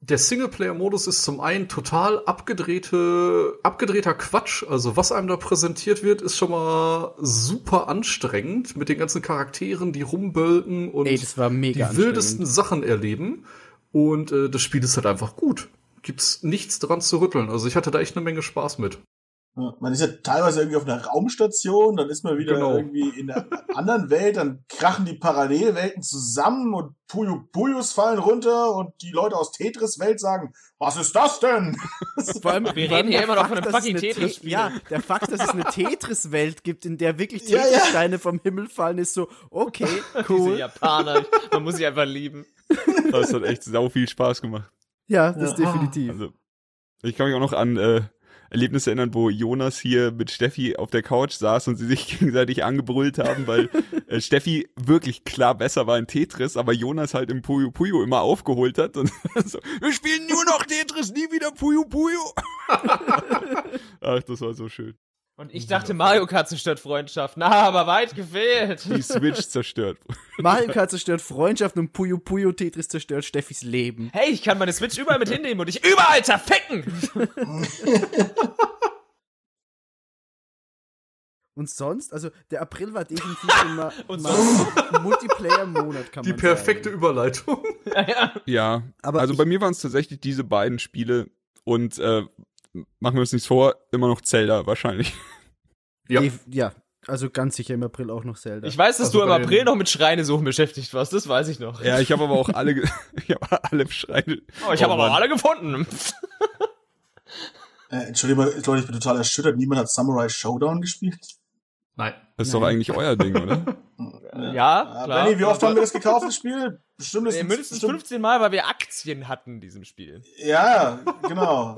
der Singleplayer-Modus ist zum einen total abgedrehte, abgedrehter Quatsch. Also was einem da präsentiert wird, ist schon mal super anstrengend mit den ganzen Charakteren, die rumbölken und Ey, das war mega die wildesten Sachen erleben. Und äh, das Spiel ist halt einfach gut. Gibt's nichts dran zu rütteln. Also ich hatte da echt eine Menge Spaß mit. Ja, Man ist ja teilweise irgendwie auf einer Raumstation, dann ist man wieder Genau. irgendwie in einer anderen Welt, dann krachen die Parallelwelten zusammen und Puyo Puyos fallen runter und die Leute aus Tetris-Welt sagen, was ist das denn? Vor allem, Wir reden hier immer noch von einem dass es fucking eine Te-. Ja, der Fakt, dass es eine Tetris-Welt gibt, in der wirklich Ja, ja. Tetris-Steine vom Himmel fallen, ist so, okay, Diese cool. Japaner, man muss sie einfach lieben. Das hat echt sau viel Spaß gemacht. Ja, das Ja. definitiv. Also, ich kann mich auch noch an äh, Erlebnisse erinnern, wo Jonas hier mit Steffi auf der Couch saß und sie sich gegenseitig angebrüllt haben, weil äh, Steffi wirklich klar besser war in Tetris, aber Jonas halt im Puyo Puyo immer aufgeholt hat und so, wir spielen nur noch Tetris, nie wieder Puyo Puyo. Ach, das war so schön. Und ich dachte, Mario Kart zerstört Freundschaft. Na, aber weit gefehlt. Die Switch zerstört. Mario Kart zerstört Freundschaften und Puyo Puyo Tetris zerstört Steffis Leben. Hey, ich kann meine Switch überall mit hinnehmen und dich überall zerficken. Und sonst, also der April war definitiv immer Multiplayer-Monat, kann Die man perfekte sagen. Überleitung. ja, ja. Ja, Aber also ich- bei mir waren es tatsächlich diese beiden Spiele und äh, machen wir uns nichts vor, immer noch Zelda wahrscheinlich. Ja. Def- ja, also ganz sicher im April auch noch Zelda. Ich weiß, dass Also du im April noch mit Schreinesuchen beschäftigt warst, das weiß ich noch. Ja, ich habe aber auch alle, ich habe alle Schreine. Oh, ich habe aber alle gefunden. Äh, Entschuldigung, Leute, ich bin total erschüttert. Niemand hat Samurai Showdown gespielt. Nein. Das ist doch eigentlich euer Ding, oder? Ja, Äh, klar. Benny, wie oft haben wir das gekauft, das Spiel? Bestimmt Nee, mindestens bestimmt, 15 Mal, weil wir Aktien hatten in diesem Spiel. Ja, genau.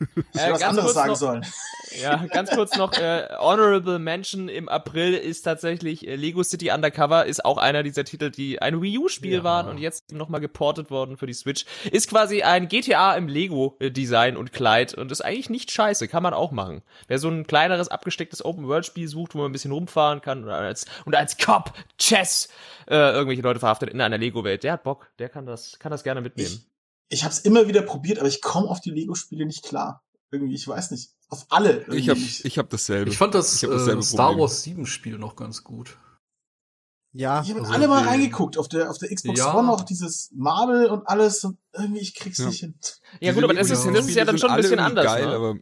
Ich Äh, was ganz anderes sagen noch- sollen. Ja, ganz kurz noch, äh, Honorable Mention im April ist tatsächlich äh, Lego City Undercover, ist auch einer dieser Titel, die ein Wii U-Spiel Ja. waren und jetzt nochmal geportet worden für die Switch. Ist quasi ein GTA im Lego-Design und Kleid und ist eigentlich nicht scheiße, kann man auch machen. Wer so ein kleineres, abgestecktes Open-World-Spiel sucht, wo man ein bisschen rumfahren kann und als, und als Cop, Chess, äh, irgendwelche Leute verhaftet in einer Lego-Welt, der hat Bock, der kann das, kann das gerne mitnehmen. Ich, ich habe es immer wieder probiert, aber ich komme auf die Lego-Spiele nicht klar. Irgendwie, ich weiß nicht. Auf alle. Irgendwie. Ich habe ich hab dasselbe. Ich fand das, Ich äh, Star Problem. Wars 7 Spiel noch ganz gut. ja, Ich habe Also alle mal reingeguckt. Auf der, auf der Xbox Ja. One auch dieses Marvel und alles und irgendwie, ich krieg's Ja. nicht hin. Ja gut, aber das ist, das ist ja dann schon ein bisschen anders, geil, ne? aber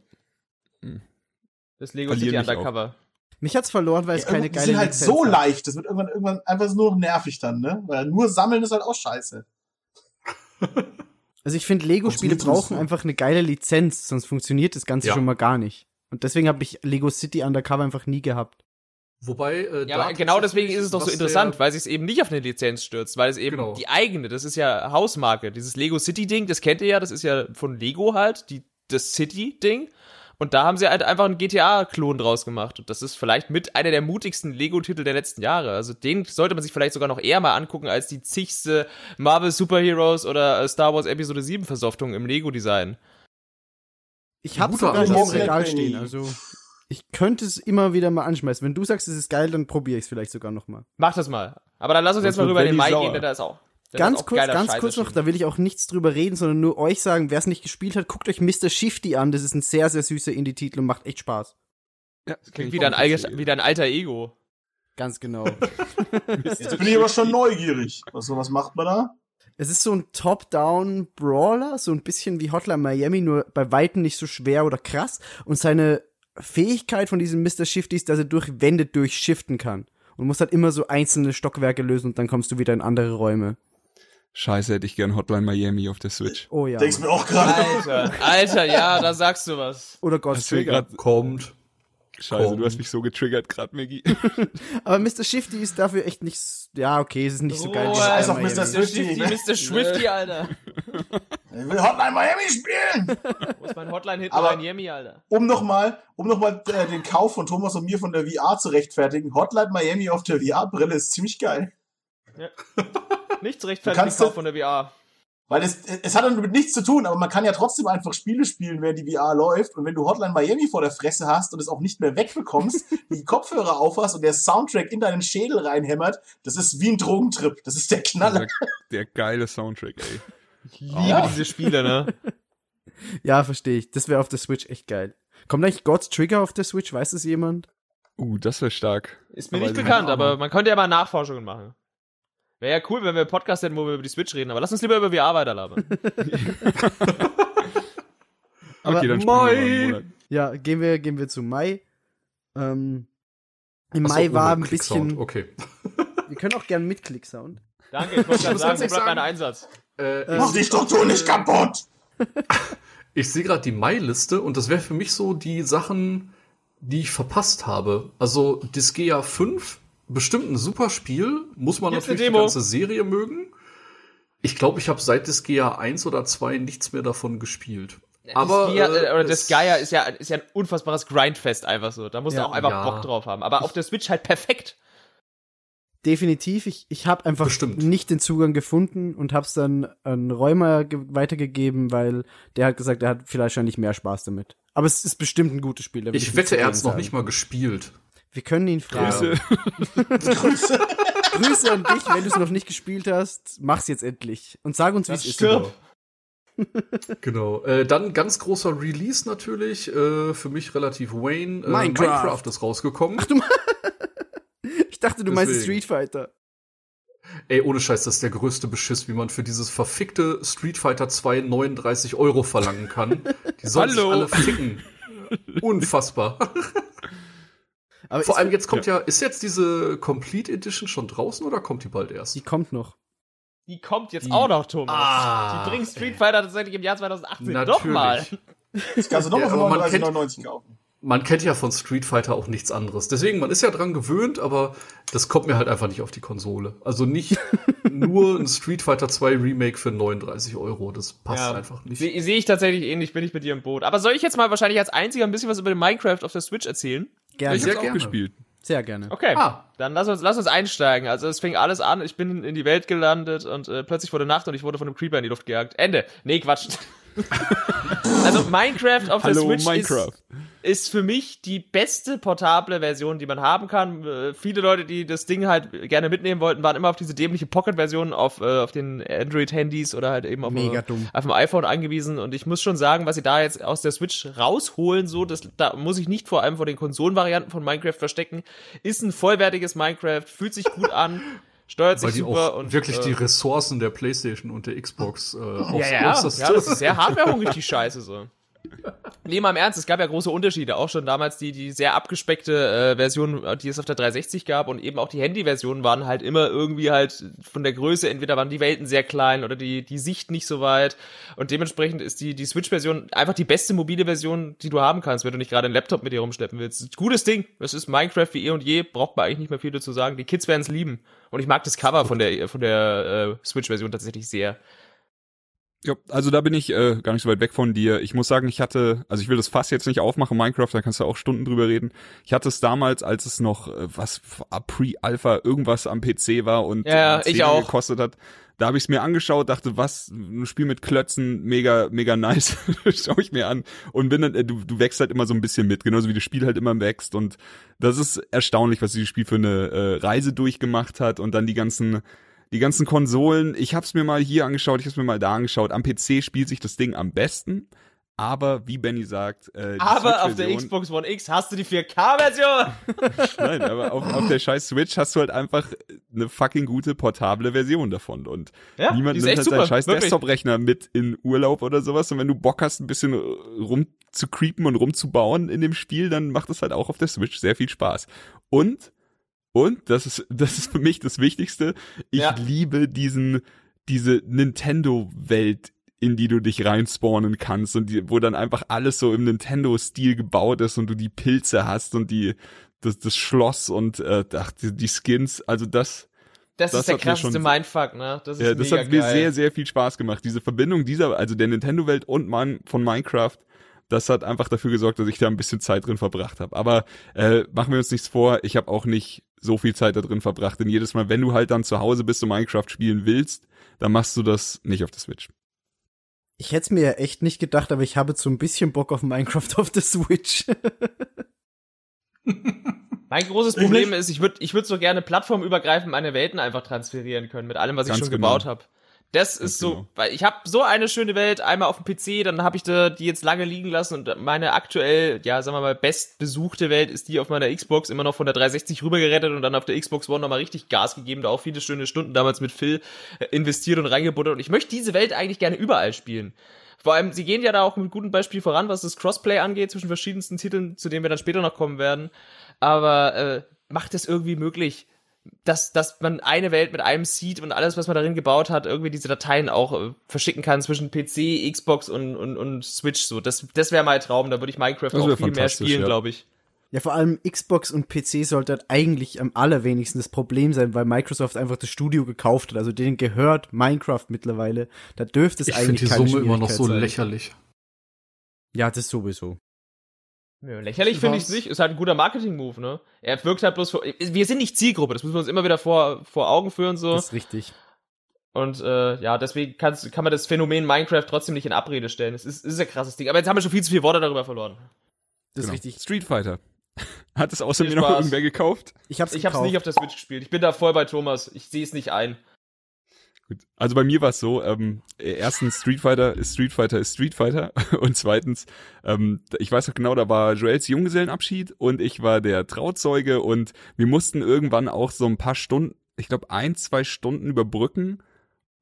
Das Lego City auch. Undercover. mich hat's verloren, weil es Ja, keine die geile sind halt Lizenz so hat. leicht. Das wird irgendwann, irgendwann einfach nur noch nervig dann, ne? Weil nur sammeln ist halt auch scheiße. Also ich finde, Lego-Spiele brauchen einfach eine geile Lizenz, sonst funktioniert das Ganze Ja. schon mal gar nicht. Und deswegen habe ich Lego City Undercover einfach nie gehabt. Wobei, äh, Ja, genau deswegen ist es doch so interessant, weil sie es eben nicht auf eine Lizenz stürzt, weil es eben Genau. die eigene, das ist ja Hausmarke, dieses Lego City Ding, das kennt ihr ja, das ist ja von Lego halt, die, das City Ding. Und da haben sie halt einfach einen GTA-Klon draus gemacht. Und das ist vielleicht mit einer der mutigsten Lego-Titel der letzten Jahre. Also den sollte man sich vielleicht sogar noch eher mal angucken als die zigste Marvel Superheroes oder äh, Star Wars Episode 7 Versoftung im Lego-Design. Ich habe Guter sogar im Regal stehen, also ich könnte es immer wieder mal anschmeißen. Wenn du sagst, es ist geil, dann probiere ich es vielleicht sogar noch mal. Mach das mal. Aber dann lass uns Sonst jetzt mal rüber in den Mai sauer. gehen, denn da ist auch. Ganz kurz, ganz Scheiß kurz noch, da will ich auch nichts drüber reden, sondern nur euch sagen, wer es nicht gespielt hat, guckt euch Mr. Shifty an. Das ist ein sehr, sehr süßer Indie-Titel und macht echt Spaß. ja, das Klingt ich wieder ein, auch alter, tatsächlich. wieder ein alter Ego. Ganz genau. Jetzt bin ich aber schon neugierig. Was, was macht man da? es ist so ein Top-Down-Brawler, so ein bisschen wie Hotline Miami, nur bei Weitem nicht so schwer oder krass. Und seine Fähigkeit von diesem Mr. Shifty ist, dass er durch Wände durchshiften kann. Und muss halt immer so einzelne Stockwerke lösen und dann kommst du wieder in andere Räume. Scheiße, hätte ich gern Hotline Miami auf der Switch. Oh ja. Denkst mir auch gerade. Alter, Alter, ja, da sagst du was. Oder Ghost wär Trigger. Kommt. scheiße, Komm. du hast mich so getriggert gerade, Maggie. Aber Mr. Shifty ist dafür echt nicht, ja, okay, es ist nicht so geil. wie Scheiß Hotline auf Mr. Ne? Mr. Swifty, Alter. Ich will Hotline Miami spielen! Wo ist mein Hotline-Hit Aber- Miami, Alter? Um nochmal, um noch mal, äh, den Kauf von Thomas und mir von der VR zu rechtfertigen. Hotline Miami auf der VR-Brille ist ziemlich geil. Nicht zu rechtfertigen von der VR. Weil es, es hat damit nichts zu tun, aber man kann ja trotzdem einfach Spiele spielen, während die VR läuft. Und wenn du Hotline Miami vor der Fresse hast und es auch nicht mehr wegbekommst, die Kopfhörer aufhast und der Soundtrack in deinen Schädel reinhämmert, das ist wie ein Drogentrip. Das ist der Knaller. Der, der geile Soundtrack, ey. Ich liebe diese Spiele, ne? Ja, verstehe ich. Das wäre auf der Switch echt geil. Kommt eigentlich God's Trigger auf der Switch? Weiß es jemand? Uh, das wäre stark. Ist mir Aber nicht bekannt, aber man könnte ja mal Nachforschungen machen. Wäre ja cool, wenn wir einen Podcast hätten, wo wir über die Switch reden, aber lass uns lieber über VR weiterlabern. Aber okay, dann Mai. Ja, gehen wir, gehen wir zu Mai. Ähm, Im Mai ohne war ein bisschen. Okay. Wir können auch gerne mit Klicksound. Danke, ich wollte gerade sagen, wo bleibt mein Einsatz? Äh, Mach die Struktur nicht kaputt! Ich sehe gerade die Mai-Liste und das wäre für mich so die Sachen, die ich verpasst habe. Also Disgaea 5, bestimmt ein super Spiel, muss man Jetzt natürlich die ganze Serie mögen. Ich glaube, ich habe seit Disgaea 1 oder 2 nichts mehr davon gespielt. Aber das Gear, äh, äh, oder das es- Gaia ist ja, ist ja ein unfassbares Grindfest einfach so. Da musst Ja. du auch einfach Ja. Bock drauf haben. Aber auf der Switch halt perfekt. Definitiv. Ich, ich habe einfach Bestimmt. nicht den Zugang gefunden und hab's dann an Räumer ge weitergegeben, weil der hat gesagt, er hat vielleicht wahrscheinlich mehr Spaß damit. Aber es ist bestimmt ein gutes Spiel. Ich wette, er dagegen hat's noch nicht mal gespielt. Wir können ihn fragen. Grüße. Grüße. Grüße an dich, wenn du es noch nicht gespielt hast. Mach's jetzt endlich. Und sag uns, wie es ist. stirb. Genau. Äh, dann ganz großer Release natürlich. Äh, für mich relativ Wayne. Äh, Minecraft. Minecraft ist rausgekommen. Ich dachte, du meinst Deswegen. Street Fighter. Ey, ohne Scheiß, das ist der größte Beschiss, wie man für dieses verfickte Street Fighter 2 39 Euro verlangen kann. Die sollen sich Hallo. alle ficken. Unfassbar. Aber Vor allem jetzt kommt ja. ist jetzt diese Complete Edition schon draußen oder kommt die bald erst? Die kommt noch. Die kommt jetzt Die- auch noch, Thomas. Ah, die bringt Street Fighter tatsächlich im Jahr 2018 doch mal. Das kannst du nochmal Ja, für man kennt- 39,99 kaufen. Man kennt ja von Street Fighter auch nichts anderes. Deswegen, man ist ja dran gewöhnt, aber das kommt mir halt einfach nicht auf die Konsole. Also nicht nur ein Street Fighter 2 Remake für 39 Euro. Das passt Ja. einfach nicht. Sehe seh ich tatsächlich ähnlich, bin ich mit dir im Boot. Aber soll ich jetzt mal wahrscheinlich als einziger ein bisschen was über den Minecraft auf der Switch erzählen? Gerne. Ich Sehr hab's auch gerne. gespielt. Sehr gerne. Okay. Ah. Dann lass uns, lass uns einsteigen. Also es fing alles an, ich bin in die Welt gelandet und äh, plötzlich wurde Nacht und ich wurde von einem Creeper in die Luft gejagt. Ende. Nee, Quatsch. also Minecraft auf Hallo, der Switch Minecraft. Ist, ist für mich die beste portable Version, die man haben kann. Äh, viele Leute, die das Ding halt gerne mitnehmen wollten, waren immer auf diese dämliche Pocket-Version auf, äh, auf den Android-Handys oder halt eben auf, Mega dem- dumm. auf dem iPhone angewiesen. Und ich muss schon sagen, was sie da jetzt aus der Switch rausholen, so, das, da muss ich nicht vor allem vor den Konsolenvarianten von Minecraft verstecken, ist ein vollwertiges Minecraft, fühlt sich gut an, steuert sich die super auch und wirklich äh, die Ressourcen der PlayStation und der Xbox äh, aufs ja, ja, ja, das ist sehr hardwarehungrig, die Scheiße so. Nee, mal im Ernst, es gab ja große Unterschiede. Auch schon damals die, die sehr abgespeckte äh, Version, die es auf der 360 gab und eben auch die Handy-Versionen waren halt immer irgendwie halt von der Größe, entweder waren die Welten sehr klein oder die, die Sicht nicht so weit. Und dementsprechend ist die, die Switch-Version einfach die beste mobile Version, die du haben kannst, wenn du nicht gerade einen Laptop mit dir rumschleppen willst. Gutes Ding. Es ist Minecraft wie eh und je, braucht man eigentlich nicht mehr viel dazu sagen. Die Kids werden es lieben. Und ich mag das Cover von der, von der äh, Switch-Version tatsächlich sehr. Ja, also da bin ich äh, gar nicht so weit weg von dir. Ich muss sagen, ich hatte, also ich will das Fass jetzt nicht aufmachen, Minecraft, da kannst du auch Stunden drüber reden. Ich hatte es damals, als es noch äh, was Pre-Alpha irgendwas am PC war und Ja, äh, ich 10 auch. gekostet hat. Da habe ich es mir angeschaut, dachte, was, ein Spiel mit Klötzen, mega, mega nice, schau ich mir an. Und bin dann, äh, du, du wächst halt immer so ein bisschen mit, genauso wie das Spiel halt immer wächst. Und das ist erstaunlich, was dieses Spiel für eine äh, Reise durchgemacht hat und dann die ganzen die ganzen Konsolen, ich hab's mir mal hier angeschaut, ich hab's mir mal da angeschaut. Am PC spielt sich das Ding am besten, aber wie Benny sagt, äh, Aber auf der Xbox One X hast du die 4K-Version. Nein, aber auf, auf der scheiß Switch hast du halt einfach eine fucking gute portable Version davon und Ja, niemand nimmt halt super, seinen scheiß. Desktop-Rechner mit in Urlaub oder sowas und wenn du Bock hast, ein bisschen rum zu creepen und rumzubauen in dem Spiel, dann macht es halt auch auf der Switch sehr viel Spaß. Und und das ist das ist für mich das Wichtigste. Ich Ja. liebe diesen diese Nintendo Welt in die du dich reinspawnen kannst und die, wo dann einfach alles so im Nintendo-Stil gebaut ist und du die Pilze hast und die das, das Schloss und äh, ach, die, die Skins, also das, Das, Das ist der krasseste Mindfuck, ne? Das ist ja, das hat mir geil. sehr, sehr viel Spaß gemacht. Diese Verbindung dieser, also der Nintendo-Welt und mein, von Minecraft das hat einfach dafür gesorgt, dass ich da ein bisschen Zeit drin verbracht habe. Aber äh, machen wir uns nichts vor, ich habe auch nicht so viel Zeit da drin verbracht. Denn jedes Mal, wenn du halt dann zu Hause bist und Minecraft spielen willst, dann machst du das nicht auf der Switch. Ich hätte es mir ja echt nicht gedacht, aber ich habe so ein bisschen Bock auf Minecraft auf der Switch. Mein großes Problem ist, ich würde ich würd so gerne plattformübergreifend meine Welten einfach transferieren können mit allem, was Ganz ich schon genau. gebaut habe. Das ist so, genau. weil ich habe so eine schöne Welt, einmal auf dem PC, dann habe ich da die jetzt lange liegen lassen und meine aktuell, ja, sagen wir mal, bestbesuchte Welt ist die auf meiner Xbox, immer noch von der 360 rübergerettet und dann auf der Xbox One nochmal richtig Gas gegeben, da auch viele schöne Stunden damals mit Phil äh, investiert und reingebuttert und ich möchte diese Welt eigentlich gerne überall spielen. Vor allem, sie gehen ja da auch mit gutem Beispiel voran, was das Crossplay angeht zwischen verschiedensten Titeln, zu denen wir dann später noch kommen werden. Aber äh, macht es irgendwie möglich, dass, dass man eine Welt mit einem Seed und alles, was man darin gebaut hat, irgendwie diese Dateien auch äh, verschicken kann zwischen PC, Xbox und, und, und Switch. So, das, das wäre mein Traum. Da würde ich Minecraft auch viel mehr spielen, ja. glaube ich. Ja, vor allem Xbox und PC sollte halt eigentlich am allerwenigsten das Problem sein, weil Microsoft einfach das Studio gekauft hat. Also denen gehört Minecraft mittlerweile. Da dürfte es Ich finde eigentlich die keine Summe immer noch so sein. lächerlich. Ja, das sowieso. Ja, lächerlich finde ich es nicht. Ist halt ein guter Marketing-Move, ne? Er wirkt halt bloß vor, wir sind nicht Zielgruppe, das müssen wir uns immer wieder vor, vor Augen führen, so. Das ist richtig. Und äh, ja, deswegen kann's, kann man das Phänomen Minecraft trotzdem nicht in Abrede stellen. Es ist, ist ein krasses Ding. Aber jetzt haben wir schon viel zu viele Worte darüber verloren. Das Genau. ist richtig. Street Fighter. Hat es außer Viel mir noch irgendwer gekauft? Ich hab's Ich habe es gekauft. nicht auf der Switch gespielt. Ich bin da voll bei Thomas. Ich sehe es nicht ein. Gut. Also bei mir war es so, ähm, erstens Street Fighter ist Street Fighter ist Street Fighter und zweitens, ähm, ich weiß noch genau, da war Joels Junggesellenabschied und ich war der Trauzeuge und wir mussten irgendwann auch so ein paar Stunden, ich glaube ein, zwei Stunden überbrücken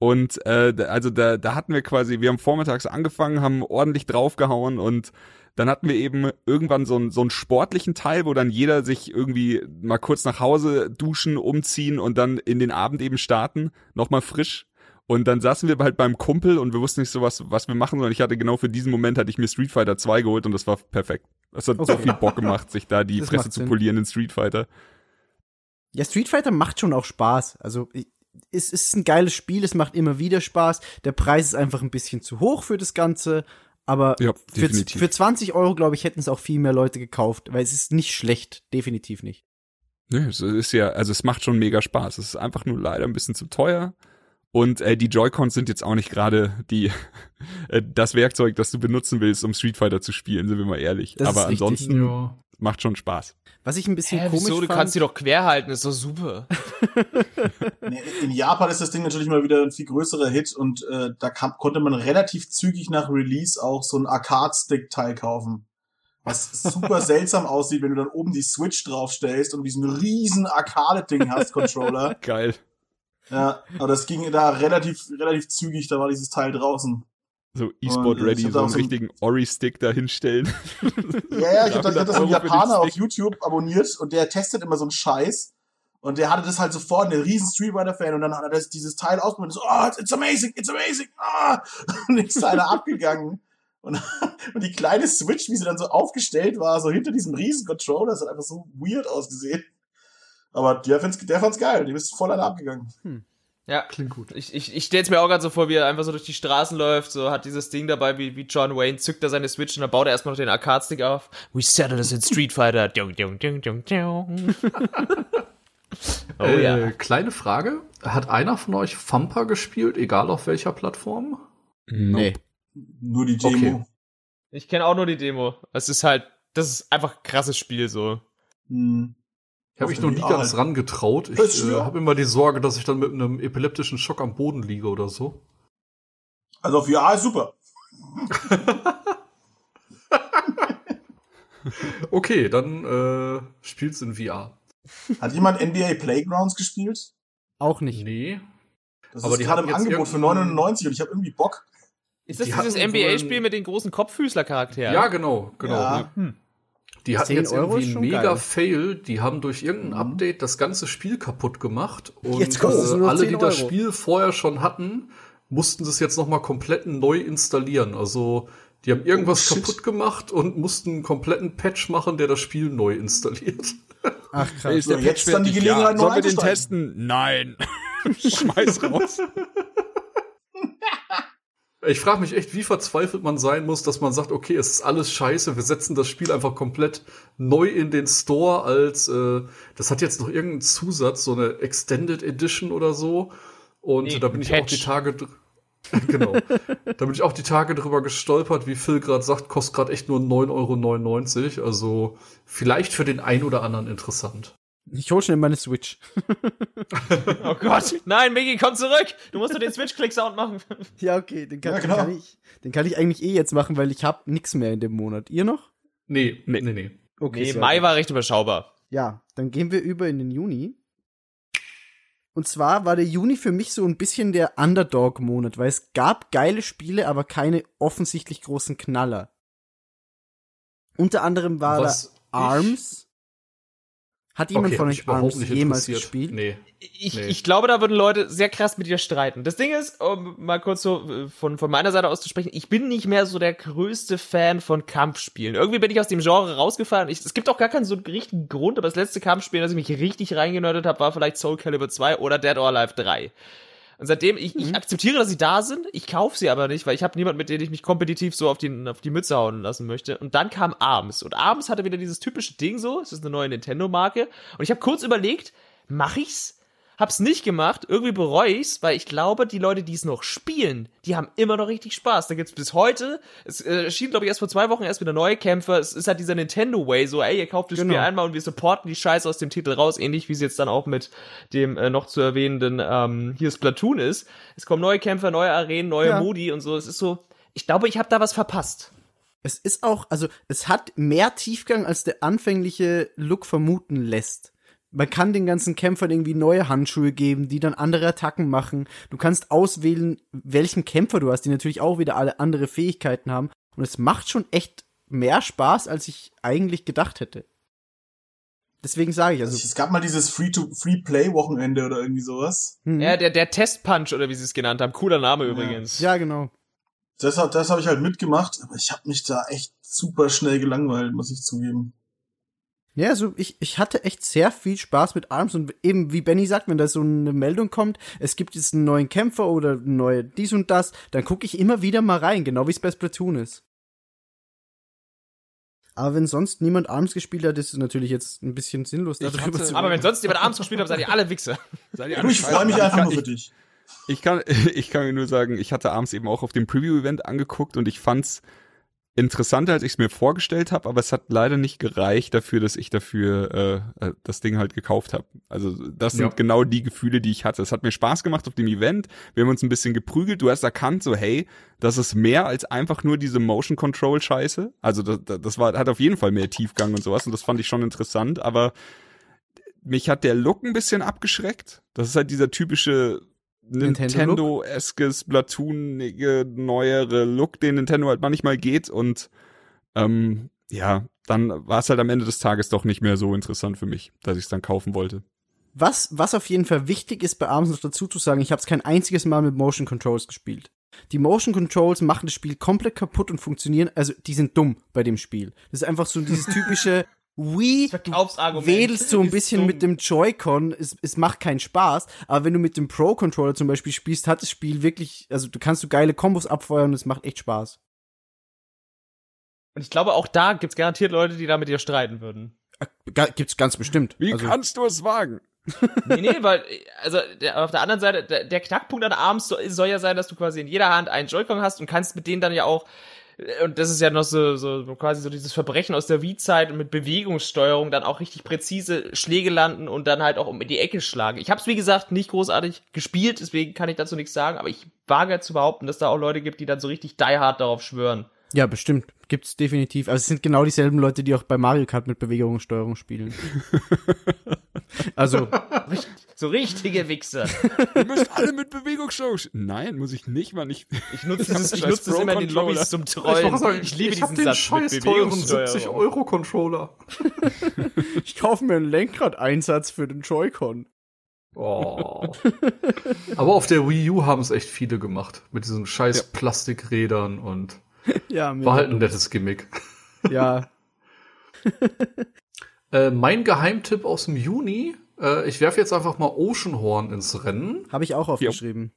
und äh, also da, da hatten wir quasi, wir haben vormittags angefangen, haben ordentlich draufgehauen und dann hatten wir eben irgendwann so einen, so einen sportlichen Teil, wo dann jeder sich irgendwie mal kurz nach Hause duschen, umziehen und dann in den Abend eben starten, nochmal frisch. Und dann saßen wir halt beim Kumpel und wir wussten nicht so was, was wir machen, sondern ich hatte genau für diesen Moment hatte ich mir Street Fighter 2 geholt und das war perfekt. Das hat so Okay. viel Bock gemacht, sich da die Das Fresse zu polieren in Street Fighter. Ja, Street Fighter macht schon auch Spaß. Also ich- es ist ein geiles Spiel, es macht immer wieder Spaß. Der Preis ist einfach ein bisschen zu hoch für das Ganze. Aber Ja, für, für 20 Euro, glaube ich, hätten es auch viel mehr Leute gekauft, weil es ist nicht schlecht, definitiv nicht. Nö, es ist ja, also es macht schon mega Spaß. Es ist einfach nur leider ein bisschen zu teuer. Und äh, die Joy-Cons sind jetzt auch nicht gerade die äh, das Werkzeug, das du benutzen willst, um Street Fighter zu spielen, sind wir mal ehrlich. Das Aber ist richtig. ansonsten Ja. Macht schon Spaß. Was ich ein bisschen Hä, komisch wieso? Du fand, kannst die doch quer halten, ist doch super. In Japan ist das Ding natürlich mal wieder ein viel größerer Hit und äh, da kam, konnte man relativ zügig nach Release auch so ein Arcade-Stick-Teil kaufen. Was super seltsam aussieht, wenn du dann oben die Switch draufstellst und diesen riesen Arcade-Ding hast, Controller. Geil. Ja, aber das ging da relativ, relativ zügig, da war dieses Teil draußen. So E-Sport Und, ready, ich hab so einen so richtigen Ori-Stick da hinstellen. Ja, ja, ich habe hab das so einen 300 Euro für den Japaner auf. YouTube abonniert und der testet immer so einen Scheiß. Und der hatte das halt sofort, ein riesen Street Fighter Fan, und dann hat er das, dieses Teil ausprobiert und so, oh, it's amazing, it's amazing, ah! Und ist da einer abgegangen. Und, und die kleine Switch, wie sie dann so aufgestellt war, so hinter diesem riesen Controller, das hat einfach so weird ausgesehen. Aber der fand's, der fand's geil, dem ist voll einer abgegangen. Ja, Klingt gut. ich, ich, ich stell's mir auch gerade so vor, wie er einfach so durch die Straßen läuft, so hat dieses Ding dabei, wie, wie John Wayne, zückt er seine Switch und dann baut er erstmal noch den Arcade-Stick auf. We settled this in Street Fighter. Dung, dung, dung, dung, dung. oh äh, ja. Kleine Frage. Hat einer von euch Thumper gespielt, egal auf welcher Plattform? Nee. Nur die Demo. Okay. Ich kenne auch nur die Demo. Es ist halt, das ist einfach ein krasses Spiel, so. Hm. Ich habe mich noch nie ganz halt. rangetraut. Ich äh, habe immer die Sorge, dass ich dann mit einem epileptischen Schock am Boden liege oder so. Also auf VR ist super. Okay, dann äh, spiel's in VR. Hat jemand NBA Playgrounds gespielt? Auch nicht. Nee. Das Aber ist die gerade im Angebot für irgendeinen- 99 und ich habe irgendwie Bock. Ist das Die dieses NBA-Spiel mit den großen Kopffüßler-Charakteren? Ja, genau, genau. Ja. Die hatten 10 jetzt Euro irgendwie einen schon mega geil. Fail. Die haben durch irgendein Mhm. Update das ganze Spiel kaputt gemacht. Und Jetzt kostet es äh, alle, 10 die das. Spiel vorher schon hatten, mussten das jetzt nochmal komplett neu installieren. Also die haben irgendwas Oh, kaputt gemacht und mussten einen kompletten Patch machen, der das Spiel neu installiert. Ach krass. Ist So, der jetzt Patch dann die fertig? Gelegenheit, ja. noch Sollen wir den testen? Nein. Schmeiß raus. Ich frage mich echt, wie verzweifelt man sein muss, dass man sagt, okay, es ist alles scheiße, wir setzen das Spiel einfach komplett neu in den Store als, äh, das hat jetzt noch irgendeinen Zusatz, so eine Extended Edition oder so. Und Nee, da bin ich auch Patch. die Tage, genau, da bin ich auch die Tage drüber gestolpert, wie Phil gerade sagt, kostet gerade echt nur 9,99 Euro. Also vielleicht für den ein oder anderen interessant. Ich hol schnell meine Switch. Oh Gott. Nein, Migi, komm zurück. Du musst nur den Switch-Click-Sound machen. Ja, okay, den kann, Ja, den genau. kann ich, den kann ich eigentlich eh jetzt machen, weil ich hab nix mehr in dem Monat. Ihr noch? Nee, Nee. nee, nee. Okay, Nee, Mai war recht überschaubar. Ja, dann gehen wir über in den Juni. Und zwar war der Juni für mich so ein bisschen der Underdog-Monat, weil es gab geile Spiele, aber keine offensichtlich großen Knaller. Unter anderem war Was da ich- Arms. Hat jemand Okay, von euch Arms jemals gespielt? Nee. Ich, Nee. ich glaube, da würden Leute sehr krass mit dir streiten. Das Ding ist, um mal kurz so äh, von, von meiner Seite aus zu sprechen, ich bin nicht mehr so der größte Fan von Kampfspielen. Irgendwie bin ich aus dem Genre rausgefallen. Ich, es gibt auch gar keinen so richtigen Grund, aber das letzte Kampfspiel, das ich mich richtig reingenördet habe, war vielleicht Soul Calibur 2 oder Dead or Alive 3. Und seitdem, ich, ich akzeptiere, dass sie da sind, ich kaufe sie aber nicht, weil ich habe niemanden, mit dem ich mich kompetitiv so auf die, auf die Mütze hauen lassen möchte. Und dann kam Arms. Und Arms hatte wieder dieses typische Ding so, es ist eine neue Nintendo-Marke. Und ich habe kurz überlegt, mache ich's? Hab's nicht gemacht, irgendwie bereue ich's, weil ich glaube, die Leute, die es noch spielen, die haben immer noch richtig Spaß. Da gibt's bis heute, es äh, erschien, glaube ich, erst vor zwei Wochen erst wieder neue Kämpfer. Es ist halt dieser Nintendo-Way, so, ey, ihr kauft das Genau. Spiel einmal und wir supporten die Scheiße aus dem Titel raus, ähnlich wie es jetzt dann auch mit dem äh, noch zu erwähnenden ähm, hier Splatoon ist. Es kommen neue Kämpfer, neue Arenen, neue Ja. Modi und so. Es ist so, ich glaube, ich habe da was verpasst. Es ist auch, also es hat mehr Tiefgang, als der anfängliche Look vermuten lässt. Man kann den ganzen Kämpfern irgendwie neue Handschuhe geben, die dann andere Attacken machen. Du kannst auswählen, welchen Kämpfer du hast, die natürlich auch wieder alle andere Fähigkeiten haben. Und es macht schon echt mehr Spaß, als ich eigentlich gedacht hätte. Deswegen sage ich, also, es gab mal dieses Free-to-Free-Play-Wochenende oder irgendwie sowas. hm, Ja, der, der Test-Punch oder wie sie es genannt haben. Cooler Name übrigens. ja, genau. Das, hab- das habe ich halt mitgemacht, aber ich habe mich da echt super schnell gelangweilt, muss ich zugeben. Ja, also ich, ich hatte echt sehr viel Spaß mit Arms und eben wie Benny sagt, wenn da so eine Meldung kommt, es gibt jetzt einen neuen Kämpfer oder neue dies und das, dann gucke ich immer wieder mal rein, genau wie es bei Splatoon ist. Aber wenn sonst niemand Arms gespielt hat, ist es natürlich jetzt ein bisschen sinnlos, darüber hatte- zu Aber wenn sonst jemand abends gespielt hat, seid ihr alle Wichser. Seid ihr alle ich freue mich einfach kann- nur für ich- dich. Ich kann, ich kann mir nur sagen, ich hatte abends eben auch auf dem Preview-Event angeguckt und ich fand's interessanter, als ich es mir vorgestellt habe, aber es hat leider nicht gereicht dafür, dass ich dafür äh, äh, das Ding halt gekauft habe. Also das sind Ja. genau die Gefühle, die ich hatte. Es hat mir Spaß gemacht auf dem Event. Wir haben uns ein bisschen geprügelt. Du hast erkannt, so hey, das ist mehr als einfach nur diese Motion Control Scheiße. Also das, das war hat auf jeden Fall mehr Tiefgang und sowas und das fand ich schon interessant. Aber mich hat der Look ein bisschen abgeschreckt. Das ist halt dieser typische Nintendo-Look? Nintendo-eske, Splatoonige, neuere Look, den Nintendo halt manchmal geht und ähm, ja, dann war es halt am Ende des Tages doch nicht mehr so interessant für mich, dass ich es dann kaufen wollte. Was, was auf jeden Fall wichtig ist bei Arms noch dazu zu sagen, ich habe es kein einziges Mal mit Motion Controls gespielt. Die Motion Controls machen das Spiel komplett kaputt und funktionieren, also die sind dumm bei dem Spiel. Das ist einfach so dieses typische Wii, du wedelst so ein bisschen dumm. mit dem Joy-Con, es, es macht keinen Spaß, aber wenn du mit dem Pro-Controller zum Beispiel spielst, hat das Spiel wirklich, also du kannst so geile Kombos abfeuern und es macht echt Spaß. Und ich glaube, auch da gibt's garantiert Leute, die da mit dir streiten würden. Ga- Gibt's ganz bestimmt. Wie also, kannst du es wagen? Nee, nee, weil, also der, auf der anderen Seite, der, der Knackpunkt an Arms soll, soll ja sein, dass du quasi in jeder Hand einen Joy-Con hast und kannst mit denen dann ja auch, äh, und das ist ja noch so, so quasi so dieses Verbrechen aus der Wii-Zeit und mit Bewegungssteuerung dann auch richtig präzise Schläge landen und dann halt auch um die Ecke schlagen. Ich hab's wie gesagt, nicht großartig gespielt, deswegen kann ich dazu nichts sagen, aber ich wage zu behaupten, dass da auch Leute gibt, die dann so richtig die hard darauf schwören. Ja, bestimmt. Gibt's definitiv. Also es sind genau dieselben Leute, die auch bei Mario Kart mit Bewegungssteuerung spielen. also, So richtige Wichser. Ihr müsst alle mit Bewegungssteuerung. sch- Nein, muss ich nicht, Mann. Ich, Ich nutze Ich das, ich nutze das immer in den. Lobbys zum Ich, Trollen. sagen, Ich liebe ich diesen den Satz scheiß mit teuren Bewegungssteuerung. 70 Euro Controller. ich kaufe mir einen Lenkradeinsatz für den Joy-Con. Oh. Aber auf der Wii U haben es echt viele gemacht. Mit diesen scheiß Plastikrädern und Ja, mir war halt ein nettes Gimmick. Ja, Äh, mein Geheimtipp aus dem Juni, äh, ich werfe jetzt einfach mal Oceanhorn ins Rennen. habe ich auch aufgeschrieben.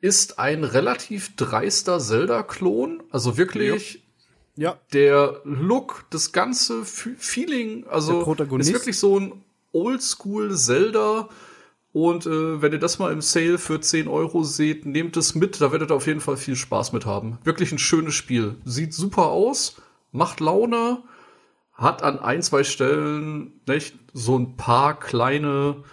ist ein relativ dreister Zelda-Klon. Also wirklich Ja, der Look, das ganze F Feeling, Der also Protagonist. ist wirklich so ein Oldschool Zelda. Und äh, wenn ihr das mal im Sale für 10 Euro seht, nehmt es mit, da werdet ihr auf jeden Fall viel Spaß mit haben. Wirklich ein schönes Spiel. Sieht super aus, macht Laune, hat an ein, zwei Stellen nicht, so ein paar kleine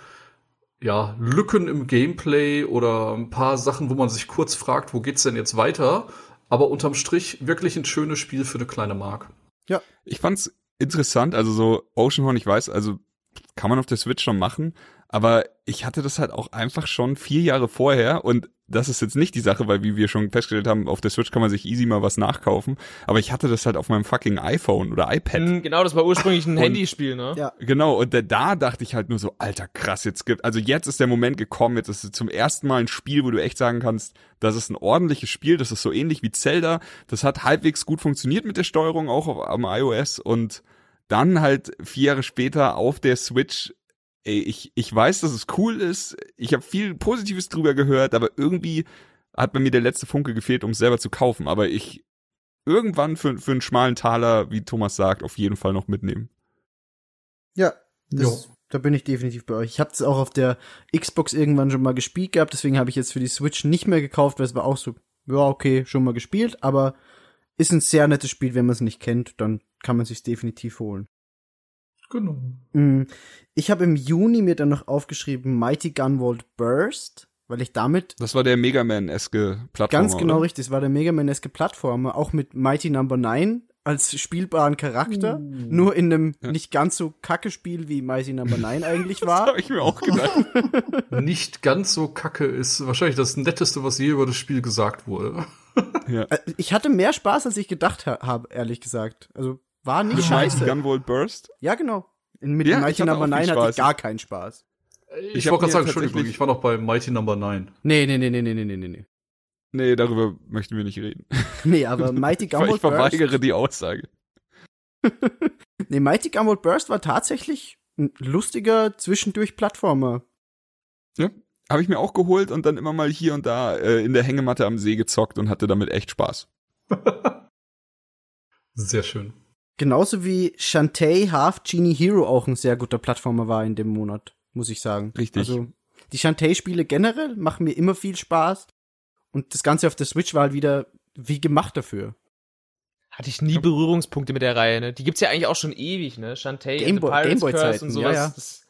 ja, Lücken im Gameplay oder ein paar Sachen, wo man sich kurz fragt, wo geht's denn jetzt weiter? Aber unterm Strich wirklich ein schönes Spiel für eine kleine Mark. Ich fand's interessant, also so Oceanhorn, ich weiß, also kann man auf der Switch schon machen, aber ich hatte das halt auch einfach schon vier Jahre vorher und das ist jetzt nicht die Sache, weil wie wir schon festgestellt haben, auf der Switch kann man sich easy mal was nachkaufen, aber ich hatte das halt auf meinem fucking iPhone oder iPad. Hm, genau, das war ursprünglich ein Und- Handyspiel, ne? Ja. Genau, und da, da dachte ich halt nur so, alter krass, jetzt gibt, also jetzt ist der Moment gekommen, jetzt ist es zum ersten Mal ein Spiel, wo du echt sagen kannst, das ist ein ordentliches Spiel, das ist so ähnlich wie Zelda, das hat halbwegs gut funktioniert mit der Steuerung auch auf, am iOS und dann halt vier Jahre später auf der Switch, ey, ich, ich weiß, dass es cool ist, ich habe viel Positives drüber gehört, aber irgendwie hat bei mir der letzte Funke gefehlt, um es selber zu kaufen, aber ich irgendwann für, für einen schmalen Taler, wie Thomas sagt, auf jeden Fall noch mitnehmen. Ja, das, da bin ich definitiv bei euch. Ich habe es auch auf der Xbox irgendwann schon mal gespielt gehabt, deswegen habe ich jetzt für die Switch nicht mehr gekauft, weil es war auch so, ja, okay, schon mal gespielt, aber ist ein sehr nettes Spiel, wenn man es nicht kennt, dann kann man sich definitiv holen. Genau. Mm, Ich habe im Juni mir dann noch aufgeschrieben Mighty Gunvolt Burst, weil ich damit Das war der Mega Man-eske Plattformer. ganz genau oder? richtig, es war der Mega Man-eske Plattformer, auch mit Mighty Number 9 als spielbaren Charakter, nur in einem Ja. nicht ganz so kacke Spiel wie Mighty Number 9 eigentlich Das war. habe ich mir auch gedacht. Nicht ganz so kacke ist wahrscheinlich das Netteste, was je über das Spiel gesagt wurde. ja. Äh, Ich hatte mehr Spaß, als ich gedacht ha habe, ehrlich gesagt. Also war nicht Mighty scheiße. Gunvolt Burst. Ja, genau. In- Mit Ja, ich Mighty Number auch viel 9 hatte Spaß. ich gar keinen Spaß. Ich, Ich wollte gerade sagen, Entschuldigung, ich war noch bei Mighty Number 9. Nee, nee, nee, nee, nee, nee, nee, nee. Nee, darüber möchten wir nicht reden. Nee, aber Mighty Ich, Gunvolt ich verweigere Burst. die Aussage. Nee, Mighty Gunvolt Burst war tatsächlich ein lustiger zwischendurch Plattformer. Ja, habe ich mir auch geholt und dann immer mal hier und da äh, in der Hängematte am See gezockt und hatte damit echt Spaß. Sehr schön. Genauso wie Shantae Half Genie Hero auch ein sehr guter Plattformer war in dem Monat, muss ich sagen. Richtig. Also, die Shantae-Spiele generell machen mir immer viel Spaß. Und das Ganze auf der Switch war halt wieder wie gemacht dafür. Hatte ich nie Berührungspunkte mit der Reihe, ne? Die gibt's ja eigentlich auch schon ewig, ne? Shantae and the Gameboy- Pirates Gameboy-Zeiten, Curse und sowas. ja, ja. Das,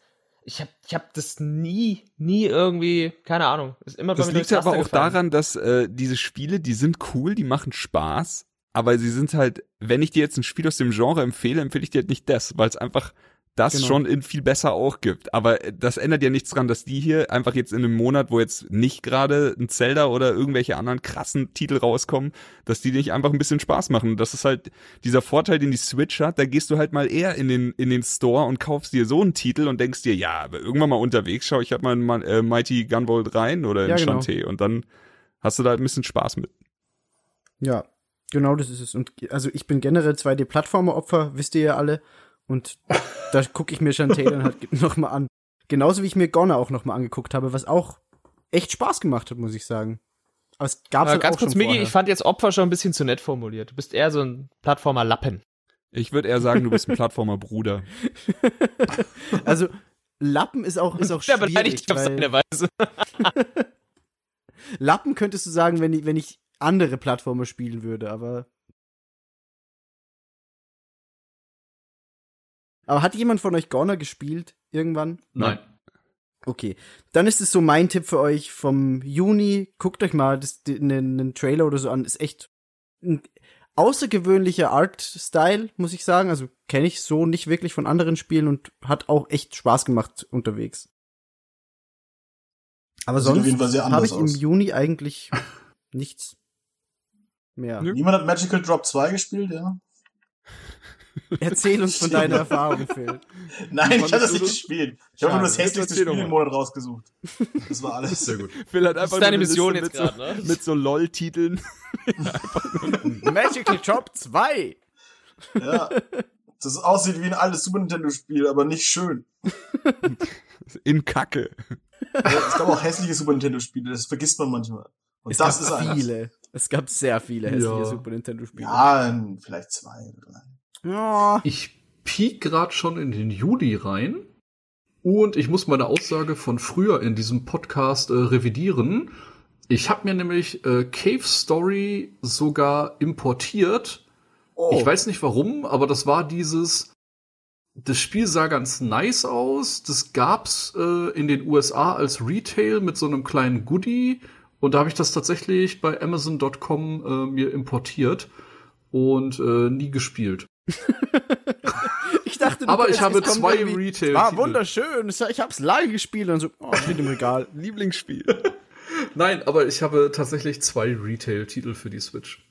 ich hab, ich hab das nie, nie irgendwie, keine Ahnung. Ist immer Das liegt durchs aber auch gefallen. daran, dass äh, diese Spiele, die sind cool, die machen Spaß, aber sie sind halt, wenn ich dir jetzt ein Spiel aus dem Genre empfehle, empfehle ich dir halt nicht das, weil es einfach das Genau. schon in viel besser auch gibt. Aber äh, das ändert ja nichts dran, dass die hier einfach jetzt in einem Monat, wo jetzt nicht gerade ein Zelda oder irgendwelche anderen krassen Titel rauskommen, dass die nicht einfach ein bisschen Spaß machen. Das ist halt dieser Vorteil, den die Switch hat. Da gehst du halt mal eher in den, in den Store und kaufst dir so einen Titel und denkst dir, ja, aber irgendwann mal unterwegs schau ich halt mal in äh, Mighty Gunvolt rein oder in Ja, genau. Shantae und dann hast du da halt ein bisschen Spaß mit. Ja, genau das ist es. Und also ich bin generell 2D-Plattformer-Opfer, wisst ihr ja alle. Und da gucke ich mir Shantae dann halt noch mal an. Genauso wie ich mir Gonna auch noch mal angeguckt habe, was auch echt Spaß gemacht hat, muss ich sagen. Aber es gab's Aber halt ganz auch kurz, schon Migi, vorher. ich fand jetzt Opfer schon ein bisschen zu nett formuliert. Du bist eher so ein Plattformer-Lappen. Ich würde eher sagen, du bist ein Plattformer-Bruder. Also Lappen ist auch ist auch Der schwierig, beleidigt dich auf weil seine Weise. Lappen könntest du sagen, wenn ich wenn ich andere Plattformer spielen würde, aber Aber hat jemand von euch Gonna gespielt irgendwann? Nein. Okay, dann ist es so mein Tipp für euch vom Juni. Guckt euch mal den Trailer oder so an. Ist echt ein außergewöhnlicher Art-Style, muss ich sagen. Also kenne ich so nicht wirklich von anderen Spielen und hat auch echt Spaß gemacht unterwegs. Aber sonst habe ich im aus. Juni eigentlich nichts mehr. Nö. Niemand hat Magical Drop 2 gespielt, ja? Erzähl uns von deiner Erfahrung, Phil. Nein, ich habe das nicht das? gespielt. Ich habe nur das hässlichste Spiel im. Monat rausgesucht. Das war alles. Sehr gut. Phil hat Das einfach ist deine Mission jetzt mit gerade, ne? so, mit so LOL-Titeln. Magical Job 2. Ja. Das aussieht wie ein altes Super Nintendo-Spiel, aber nicht schön. In Kacke. Ja, Es gab auch hässliche Super Nintendo-Spiele, das vergisst man manchmal. Und Es das gab ist viele. Es gab sehr viele hässliche Ja. Super Nintendo-Spiele. Ja, vielleicht zwei oder drei. Ja. Ich piek gerade schon in den Juli rein und ich muss meine Aussage von früher in diesem Podcast äh, revidieren. Ich habe mir nämlich äh, Cave Story sogar importiert. Oh. Ich weiß nicht warum, aber das war dieses. Das Spiel sah ganz nice aus. Das gab's äh, in den USA als Retail mit so einem kleinen Goodie. Und da habe ich das tatsächlich bei Amazon.com äh, mir importiert und äh, nie gespielt. Ich dachte, du- Aber ich es- habe es zwei Retail. War wunderschön. Es- Ich hab's lange gespielt und so, oh, steht im Regal. Lieblingsspiel. Nein, aber ich habe tatsächlich zwei Retail-Titel für die Switch.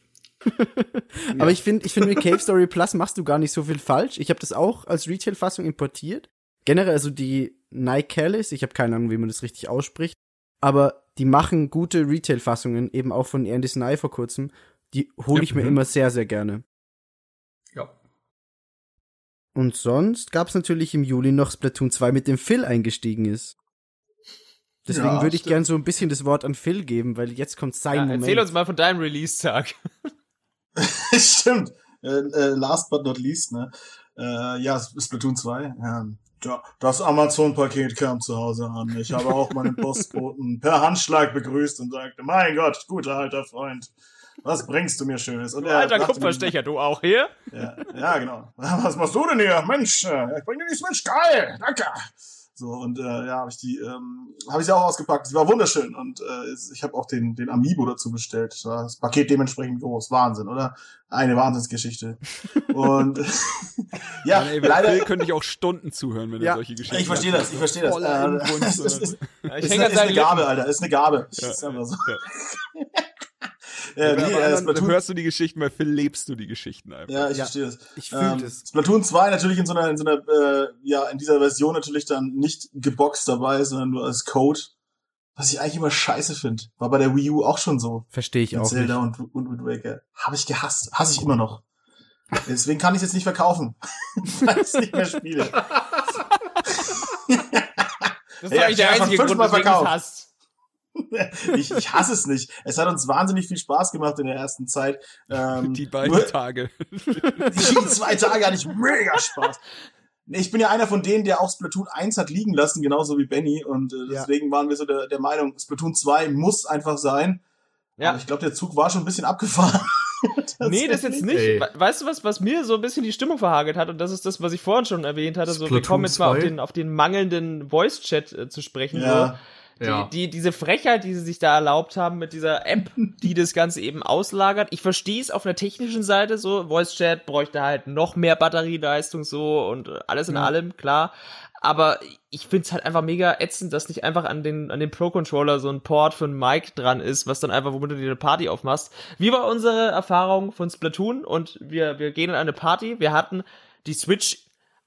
Aber ich finde, ich finde mit Cave Story Plus machst du gar nicht so viel falsch. Ich habe das auch als Retail-Fassung importiert. Generell also die Nicalis, ich habe keine Ahnung, wie man das richtig ausspricht, aber die machen gute Retail-Fassungen, eben auch von Andy Nye vor kurzem. Die hole Ja, ich mir mhm. immer sehr, sehr gerne. Ja. Und sonst gab's natürlich im Juli noch Splatoon 2, mit dem Phil eingestiegen ist. Deswegen Ja, würde ich stimmt. gern so ein bisschen das Wort an Phil geben, weil jetzt kommt sein Ja, Moment. erzähl uns mal von deinem Release-Tag. Stimmt. Äh, äh, last but not least, ne? Äh, ja, Splatoon 2. Ähm, ja, das Amazon-Paket kam zu Hause an. Ich habe auch meinen Postboten per Handschlag begrüßt und sagte, mein Gott, guter alter Freund, was bringst du mir Schönes? Und er Alter Kupferstecher, du auch hier? Ja, ja, genau. Was machst du denn hier? Mensch, äh, ich bring dir die Switch, geil, danke. So, und äh, ja, habe ich die, ähm, habe ich sie auch ausgepackt. Sie war wunderschön. Und äh, ich habe auch den, den Amiibo dazu bestellt. Das Paket dementsprechend groß. Wahnsinn, oder? Eine Wahnsinnsgeschichte. und ja, Mann, ey, leider. Phil könnte ich auch Stunden zuhören, wenn Ja, er solche Geschichten Ich verstehe das, ich verstehe das. Äh, es ist, oder? Ich ist, eine, ist eine Gabe. Alter. Ist eine Gabe. Ja. Ist einfach so. Ja. ja, nee, äh, Splatoon, hörst du die Geschichten, bei Phil lebst du die Geschichten einfach. ja, ich Ja. verstehe das. ich fühle Ähm, das. Splatoon 2 natürlich in so einer, in so einer, äh, ja, in dieser Version natürlich dann nicht geboxt dabei, sondern nur als Code. Was ich eigentlich immer scheiße finde. War bei der Wii U auch schon so. Verstehe ich Mit auch nicht. Zelda und, und Wind Waker. Habe ich gehasst. Hasse ich immer noch. Deswegen kann ich es jetzt nicht verkaufen. Weil ich es nicht mehr spiele. Das ist Ja, doch eigentlich der einzige Grund, weswegen du es verkauft. hast. Ich, ich hasse es nicht. Es hat uns wahnsinnig viel Spaß gemacht in der ersten Zeit. Ähm, Die beiden nur- Tage. die zwei Tage hatte ich mega Spaß. Ich bin ja einer von denen, der auch Splatoon 1 hat liegen lassen, genauso wie Benny. Und äh, Ja. deswegen waren wir so der, der Meinung, Splatoon 2 muss einfach sein. Ja. Aber ich glaube, der Zug war schon ein bisschen abgefahren. Nee, das jetzt nicht. Ey. We- Weißt du was, was mir so ein bisschen die Stimmung verhagelt hat? Und das ist das, was ich vorhin schon erwähnt hatte. So, wir kommen jetzt mal auf 2? den, auf den mangelnden Voice-Chat äh, zu sprechen. Ja. So. Ja. Die, die, diese Frechheit, die sie sich da erlaubt haben mit dieser App, die das Ganze eben auslagert. Ich verstehe es auf einer technischen Seite so. Voice Chat bräuchte halt noch mehr Batterieleistung so und alles in Ja. allem, klar. Aber ich find's halt einfach mega ätzend, dass nicht einfach an den, an den Pro-Controller so ein Port für ein Mic dran ist, was dann einfach, womit du dir eine Party aufmachst. Wie war unsere Erfahrung von Splatoon? Und wir, wir gehen in eine Party. Wir hatten die Switch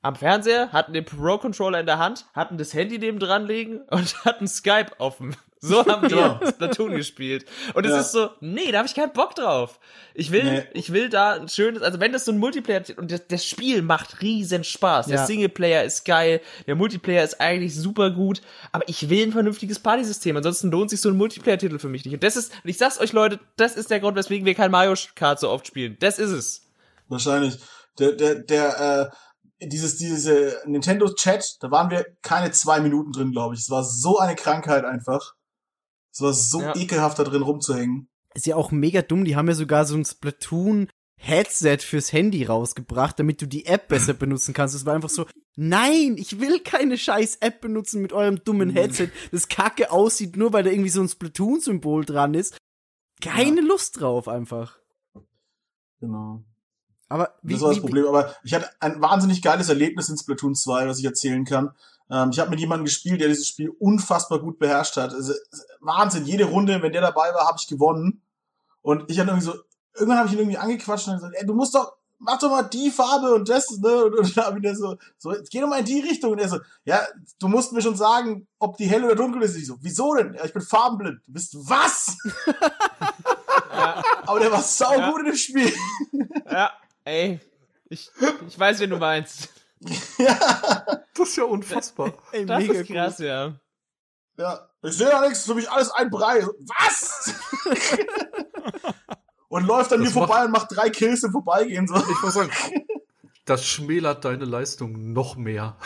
am Fernseher, hatten den Pro-Controller in der Hand, hatten das Handy neben dran liegen und hatten Skype offen. So haben wir. Splatoon gespielt. Und es Ja. ist so, nee, da habe ich keinen Bock drauf. Ich will, Nee. ich will da ein schönes, also wenn das so ein Multiplayer und das, das Spiel macht riesen Spaß. Der Ja. Singleplayer ist geil, der Multiplayer ist eigentlich super gut, aber ich will ein vernünftiges Partysystem. Ansonsten lohnt sich so ein Multiplayer-Titel für mich nicht. Und das ist, und ich sag's euch Leute, das ist der Grund, weswegen wir kein Mario Kart so oft spielen. Das ist es. Wahrscheinlich. Der, der, der, äh, dieses, diese Nintendo Chat, da waren wir keine zwei Minuten drin, glaube ich. Es war so eine Krankheit einfach. Es war so Ja. ekelhaft, da drin rumzuhängen. Ist ja auch mega dumm, die haben ja sogar so ein Splatoon Headset fürs Handy rausgebracht, damit du die App besser benutzen kannst. Es war einfach so, nein, ich will keine scheiß App benutzen mit eurem dummen Headset, das kacke aussieht, nur weil da irgendwie so ein Splatoon-Symbol dran ist. Keine Lust drauf einfach. Genau. Aber wie, das war das wie, Problem. Aber ich hatte ein wahnsinnig geiles Erlebnis in Splatoon 2, was ich erzählen kann. Ähm, ich habe mit jemandem gespielt, der dieses Spiel unfassbar gut beherrscht hat. Also, Wahnsinn, jede Runde, wenn der dabei war, habe ich gewonnen. Und ich hatte irgendwie so, irgendwann habe ich ihn irgendwie angequatscht und gesagt, ey, du musst doch, mach doch mal die Farbe und das, ne? Und, und dann habe ich dann so, so, jetzt geh doch mal in die Richtung. Und er so, ja, du musst mir schon sagen, ob die hell oder dunkel ist. Ich so, wieso denn? Ja, ich bin farbenblind. Du bist was? Aber der war sau Ja. gut in dem Spiel. Ja, ey. Ich, ich weiß, wen du meinst. ja. Das ist ja unfassbar. ey, Das mega ist krass, ja. Ja, ich sehe da nichts, für mich alles ein Brei. Was? und läuft an Das mir vorbei macht- und macht drei Kills im Vorbeigehen. So. Ich muss sagen, das schmälert deine Leistung noch mehr.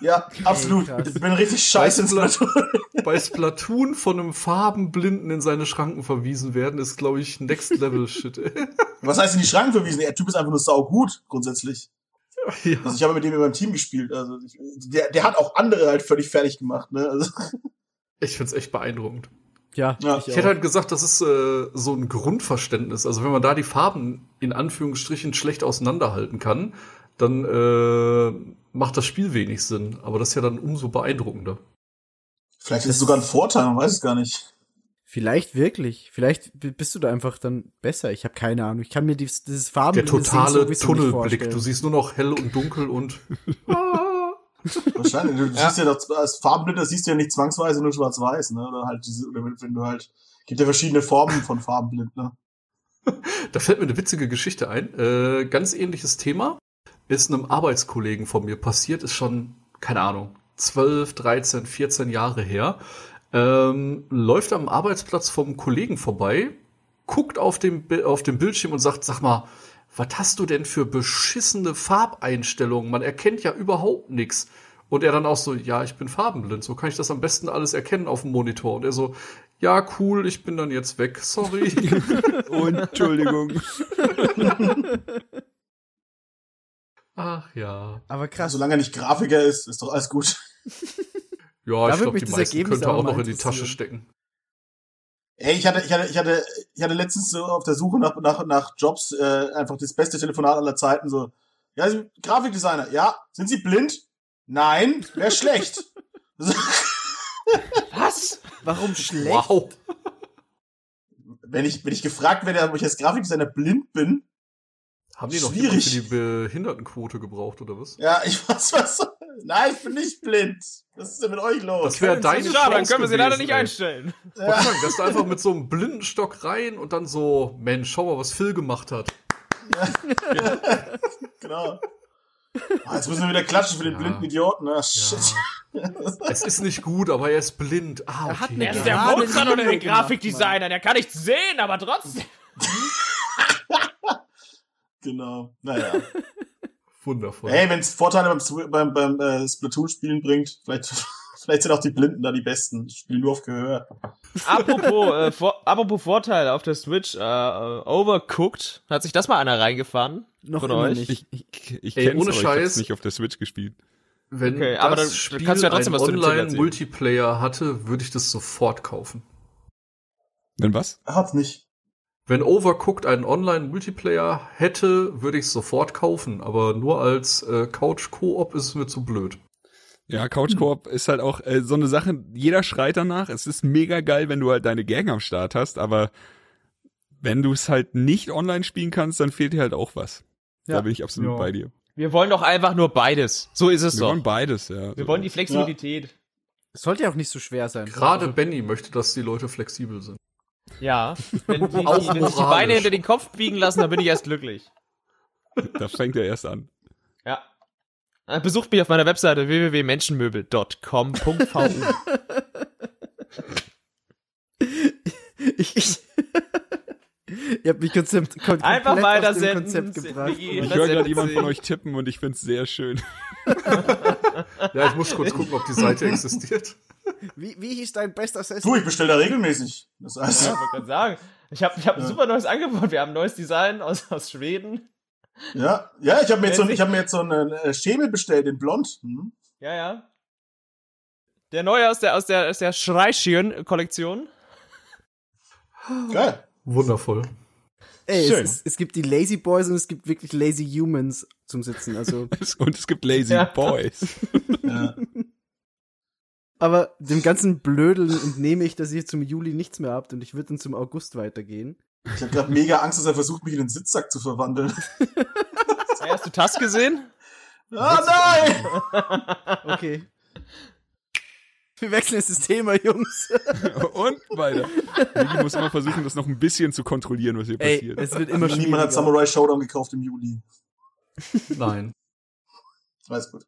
Ja, absolut. krass. ich bin richtig scheiße in du, Splatoon. Bei Splatoon von einem Farbenblinden in seine Schranken verwiesen werden, ist, glaube ich, Next Level Shit. ey. Was heißt in die Schranken verwiesen? Der Typ ist einfach nur saugut, grundsätzlich. ja. Also ich habe mit dem über im Team gespielt. Also ich, der, der hat auch andere halt völlig fertig gemacht. Ne? Also, Ich find's echt beeindruckend. Ja, Ja. ich Ich auch. hätte halt gesagt, das ist äh, so ein Grundverständnis. Also wenn man da die Farben in Anführungsstrichen schlecht auseinanderhalten kann, dann äh, macht das Spiel wenig Sinn. Aber das ist ja dann umso beeindruckender. vielleicht ist es sogar ein Vorteil, man weiß es gar nicht. Vielleicht wirklich. Vielleicht bist du da einfach dann besser. Ich habe keine Ahnung. Ich kann mir dieses, dieses Farben Der totale nicht Tunnelblick. vorstellen. Du siehst nur noch hell und dunkel und Wahrscheinlich. Du siehst ja das, als Farbenblinder siehst du ja nicht zwangsweise nur schwarz-weiß, ne? Oder halt diese, oder wenn wenn du halt, gibt ja verschiedene Formen von Farbenblind, ne? Da fällt mir eine witzige Geschichte ein. Äh, ganz ähnliches Thema. Ist einem Arbeitskollegen von mir passiert, ist schon, keine Ahnung, 12, 13, 14 Jahre her. Ähm, läuft am Arbeitsplatz vom Kollegen vorbei, guckt auf dem, auf dem Bildschirm und sagt, sag mal, was hast du denn für beschissene Farbeinstellungen? Man erkennt ja überhaupt nichts. Und er dann auch so, ja, ich bin farbenblind, so kann ich das am besten alles erkennen auf dem Monitor. Und er so, ja, cool, ich bin dann jetzt weg, sorry. Und Entschuldigung. Ach ja. Aber krass. Solange er nicht Grafiker ist, ist doch alles gut. Ja, Da ich glaube, die das meisten könnte auch noch in die Tasche stecken. Ey, ich hatte, ich hatte, ich hatte, ich hatte letztens so auf der Suche nach, nach, nach Jobs äh, einfach das beste Telefonat aller Zeiten so. Ja, Sie Grafikdesigner. Ja, sind Sie blind? Nein, wäre schlecht. Was? Warum schlecht? Wow. wenn ich, wenn ich gefragt werde, ob ich als Grafikdesigner blind bin, Haben die noch Schwierig. für die Behindertenquote gebraucht, oder was? ja, ich weiß was. Nein, ich bin nicht blind. Was ist denn mit euch los? Das wäre deine Schade, dann Chance können wir sie leider nicht ey. einstellen. Ich sagen, dass du einfach mit so einem Blindenstock rein und dann so, Mensch, schau mal, was Phil gemacht hat. Genau. Ah, jetzt müssen wir wieder klatschen für den Ja. blinden Idioten. Ah, shit. Es ist nicht gut, aber er ist blind. Ah, Er hat okay. Er ist der Mozart oder der Grafikdesigner. Der kann nichts sehen, aber trotzdem. Genau. Naja. Wundervoll. Hey, wenn es Vorteile beim, beim, beim äh, Splatoon-Spielen bringt, vielleicht, vielleicht sind auch die Blinden da die Besten. Ich spiele nur auf Gehör. apropos, äh, vor, apropos Vorteile auf der Switch, äh, äh, Overcooked. Hat sich das mal einer reingefahren? Noch Von euch? nicht. Ich, ich, ich Ey, ohne aber ich hab's Scheiß. nicht auf der Switch gespielt. Wenn Okay, das aber dann Spiel kannst du ja trotzdem einen was. Online-Multiplayer hatte, würde ich das sofort kaufen. Wenn was? Er hat's nicht. Wenn Overcooked einen Online-Multiplayer hätte, würde ich es sofort kaufen. Aber nur als äh, Couch-Koop ist es mir zu blöd. Ja, Couch Coop ist halt auch äh, so eine Sache, jeder schreit danach. Es ist mega geil, wenn du halt deine Gang am Start hast, aber wenn du es halt nicht online spielen kannst, dann fehlt dir halt auch was. Ja. Da bin ich absolut Ja. bei dir. Wir wollen doch einfach nur beides. So ist es Wir doch. wollen beides, ja. Wir wollen die Flexibilität. Es sollte ja auch nicht so schwer sein. Gerade Benny möchte, dass die Leute flexibel sind. Ja. Wenn, die, Auch wenn sich die. Beine hinter den Kopf biegen lassen, dann bin ich erst glücklich. Da fängt er erst an. Ja. Äh, Besucht mich auf meiner Webseite www.menschenmöbel.com.vu. Ich, ich, ihr habt mich Konzept, kom Einfach komplett weiter aus dem senden. Konzept gebracht. Ich höre gerade erzählt jemand von euch tippen und ich find's sehr schön. Ja, ich muss kurz gucken, ob die Seite existiert. Wie, wie hieß dein bester Assassin? Du, ich bestelle da regelmäßig. Das heißt, Ja, ich wollte gerade sagen. Ich habe ich hab ein Ja. super neues Angebot. Wir haben ein neues Design aus, aus Schweden. ja, ja, ich habe mir, jetzt so, ich hab mir jetzt so einen äh, Schemel bestellt in Blond. Hm? Ja, ja. Der neue aus der, aus der, aus der Schreischien-Kollektion. Geil. Wundervoll. Ey, es, Schön. es, es gibt die Lazy Boys und es gibt wirklich Lazy Humans zum Sitzen. Also, Und es gibt Lazy Ja. Boys. Ja. aber dem ganzen Blödeln entnehme ich, dass ihr zum Juli nichts mehr habt und ich würde dann zum August weitergehen. Ich habe gerade mega Angst, dass er versucht, mich in den Sitzsack zu verwandeln. Hey, hast du Task gesehen? Ah, nein! Okay. Wir wechseln jetzt das Thema, Jungs. Und weiter. Migi muss immer versuchen, das noch ein bisschen zu kontrollieren, was hier Ey, passiert. es wird immer Niemand hat. Samurai Showdown gekauft im Juli. Nein. Alles gut.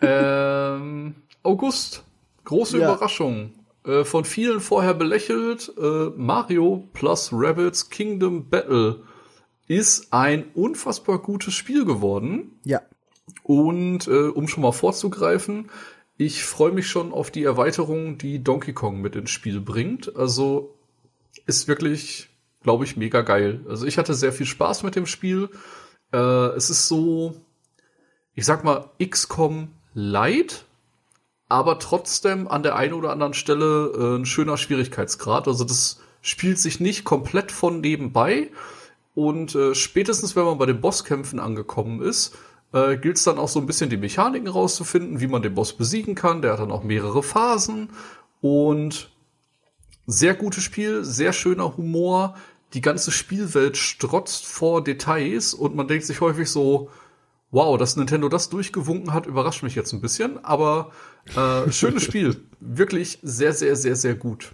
ähm, August. Große Ja. Überraschung. Äh, von vielen vorher belächelt, äh, Mario plus Rabbits Kingdom Battle ist ein unfassbar gutes Spiel geworden. Ja. Und äh, um schon mal vorzugreifen, ich freue mich schon auf die Erweiterung, die Donkey Kong mit ins Spiel bringt. Also ist wirklich, glaube ich, mega geil. Also ich hatte sehr viel Spaß mit dem Spiel. Äh, es ist so, ich sag mal, XCOM Light, aber trotzdem an der einen oder anderen Stelle äh, ein schöner Schwierigkeitsgrad. Also das spielt sich nicht komplett von nebenbei. Und äh, spätestens, wenn man bei den Bosskämpfen angekommen ist, äh, gilt es dann auch so ein bisschen die Mechaniken rauszufinden, wie man den Boss besiegen kann. Der hat dann auch mehrere Phasen und sehr gutes Spiel, sehr schöner Humor. Die ganze Spielwelt strotzt vor Details und man denkt sich häufig so, wow, dass Nintendo das durchgewunken hat, überrascht mich jetzt ein bisschen. Aber äh, schönes Spiel, wirklich sehr, sehr, sehr, sehr gut.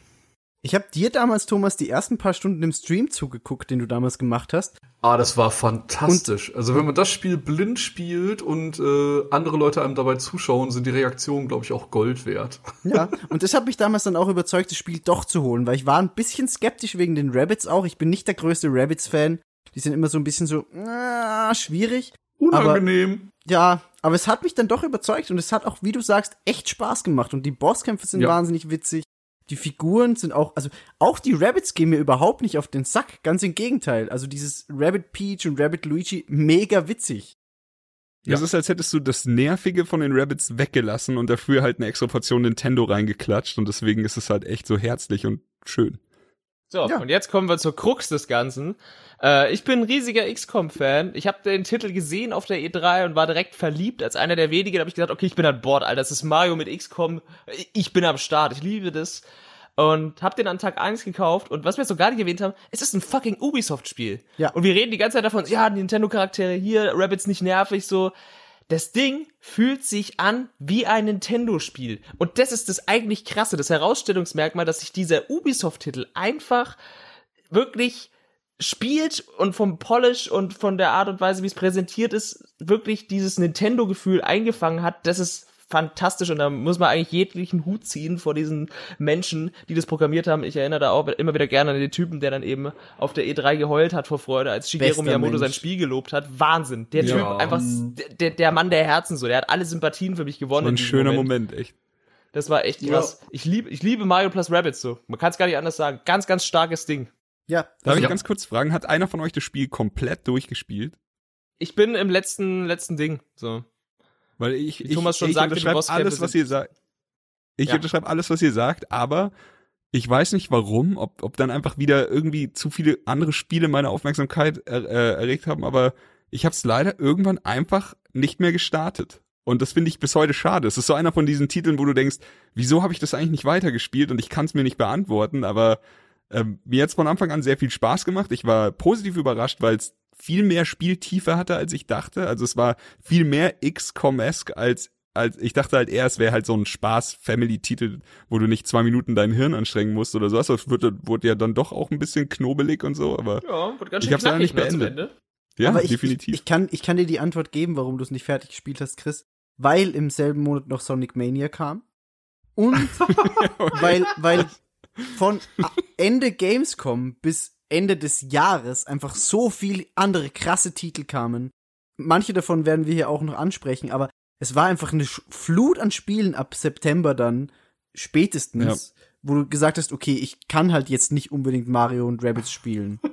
Ich habe dir damals, Thomas, die ersten paar Stunden im Stream zugeguckt, den du damals gemacht hast. Ah, das war fantastisch. also wenn man das Spiel blind spielt und äh, andere Leute einem dabei zuschauen, sind die Reaktionen, glaube ich, auch Gold wert. Ja, und das hat mich damals dann auch überzeugt, das Spiel doch zu holen, weil ich war ein bisschen skeptisch wegen den Rabbits auch. Ich bin nicht der größte Rabbits-Fan. Die sind immer so ein bisschen so äh, schwierig. Unangenehm. Ja, aber es hat mich dann doch überzeugt und es hat auch, wie du sagst, echt Spaß gemacht und die Bosskämpfe sind Ja. wahnsinnig witzig. Die Figuren sind auch, also auch die Rabbits gehen mir überhaupt nicht auf den Sack, ganz im Gegenteil. Also dieses Rabbit Peach und Rabbit Luigi, mega witzig. Das ist, als hättest du das Nervige von den Rabbits weggelassen und dafür halt eine extra Portion Nintendo reingeklatscht und deswegen ist es halt echt so herzlich und schön. So, Ja. und jetzt kommen wir zur Krux des Ganzen. Äh, ich bin ein riesiger XCOM-Fan. Ich habe den Titel gesehen auf der E3 und war direkt verliebt. Als einer der wenigen habe ich gesagt, okay, ich bin an Bord, Alter. Das ist Mario mit XCOM. Ich bin am Start. Ich liebe das. Und hab den an Tag 1 gekauft. Und was wir jetzt noch gar nicht erwähnt haben, es ist ein fucking Ubisoft-Spiel. Ja. Und wir reden die ganze Zeit davon, ja, Nintendo-Charaktere hier, Rabbits nicht nervig, so. Das Ding fühlt sich an wie ein Nintendo-Spiel. Und das ist das eigentlich krasse, das Herausstellungsmerkmal, dass sich dieser Ubisoft-Titel einfach wirklich spielt und vom Polish und von der Art und Weise, wie es präsentiert ist, wirklich dieses Nintendo-Gefühl eingefangen hat. Das ist fantastisch und da muss man eigentlich jeglichen Hut ziehen vor diesen Menschen, die das programmiert haben. Ich erinnere da auch immer wieder gerne an den Typen, der dann eben auf der E3 geheult hat vor Freude, als Shigeru Bester Miyamoto Mensch. sein Spiel gelobt hat. Wahnsinn. Der Ja. Typ einfach der, der Mann der Herzen so. Der hat alle Sympathien für mich gewonnen. War in ein schöner Moment, echt. Das war echt krass. Ich liebe ich liebe Mario plus Rabbids so. Man kann es gar nicht anders sagen. Ganz ganz starkes Ding. Ja, Darf ich Ja. ganz kurz fragen, hat einer von euch das Spiel komplett durchgespielt? Ich bin im letzten letzten Ding so. Weil ich, Wie ich, Thomas schon ich sagte, die unterschreibe alles, was ihr sagt. Ich Ja. unterschreibe alles, was ihr sagt, aber ich weiß nicht warum, ob, ob dann einfach wieder irgendwie zu viele andere Spiele meine Aufmerksamkeit er, äh, erregt haben, aber ich habe es leider irgendwann einfach nicht mehr gestartet. Und das finde ich bis heute schade. Es ist so einer von diesen Titeln, wo du denkst, wieso habe ich das eigentlich nicht weitergespielt und ich kann es mir nicht beantworten, aber ähm, mir hat's von Anfang an sehr viel Spaß gemacht. Ich war positiv überrascht, weil es viel mehr Spieltiefe hatte, als ich dachte. Also es war viel mehr XCOM-esque als als ich dachte halt eher, es wäre halt so ein Spaß-Family-Titel, wo du nicht zwei Minuten dein Hirn anstrengen musst oder sowas. Das wurde, wurde ja dann doch auch ein bisschen knobelig und so, aber Ja, wird ganz Ich schön hab's leider knackig nicht ne, beendet. Ende. ja, aber ich, definitiv. Ich, ich, kann, ich kann dir die Antwort geben, warum du es nicht fertig gespielt hast, Chris. Weil im selben Monat noch Sonic Mania kam. Und weil, weil von Ende Gamescom bis Ende des Jahres einfach so viel andere krasse Titel kamen. Manche davon werden wir hier auch noch ansprechen, aber es war einfach eine Flut an Spielen ab September dann spätestens, wo du gesagt hast, okay, ich kann halt jetzt nicht unbedingt Mario und Rabbids spielen.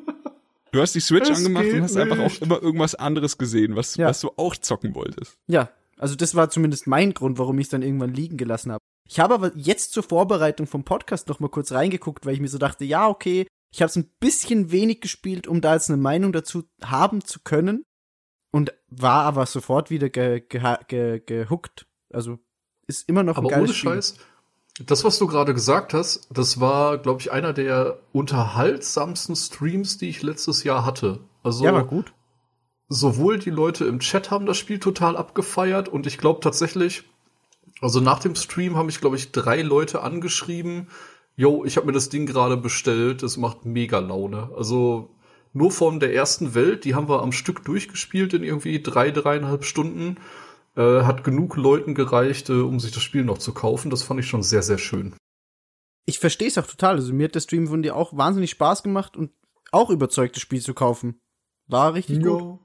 Du hast die Switch Es angemacht und hast einfach auch nicht. immer irgendwas anderes gesehen, was, Ja. was du auch zocken wolltest. Ja, also das war zumindest mein Grund, warum ich es dann irgendwann liegen gelassen habe. Ich habe aber jetzt zur Vorbereitung vom Podcast noch mal kurz reingeguckt, weil ich mir so dachte, ja, okay, ich habe es ein bisschen wenig gespielt, um da jetzt eine Meinung dazu haben zu können und war aber sofort wieder ge geha- ge gehuckt. Also ist immer noch ein Aber geiles ohne Spiel. Scheiß, das, was du gerade gesagt hast, das war, glaube ich, einer der unterhaltsamsten Streams, die ich letztes Jahr hatte. Also Ja, war gut. sowohl die Leute im Chat haben das Spiel total abgefeiert und ich glaube tatsächlich, also nach dem Stream haben mich, glaube ich, drei Leute angeschrieben, yo, ich habe mir das Ding gerade bestellt, es macht mega Laune. Also nur von der ersten Welt, die haben wir am Stück durchgespielt in irgendwie drei, dreieinhalb Stunden. Äh, hat genug Leuten gereicht, äh, um sich das Spiel noch zu kaufen. Das fand ich schon sehr, sehr schön. Ich verstehe es auch total. Also mir hat der Stream von dir auch wahnsinnig Spaß gemacht und auch überzeugt, das Spiel zu kaufen. War richtig gut. Ja.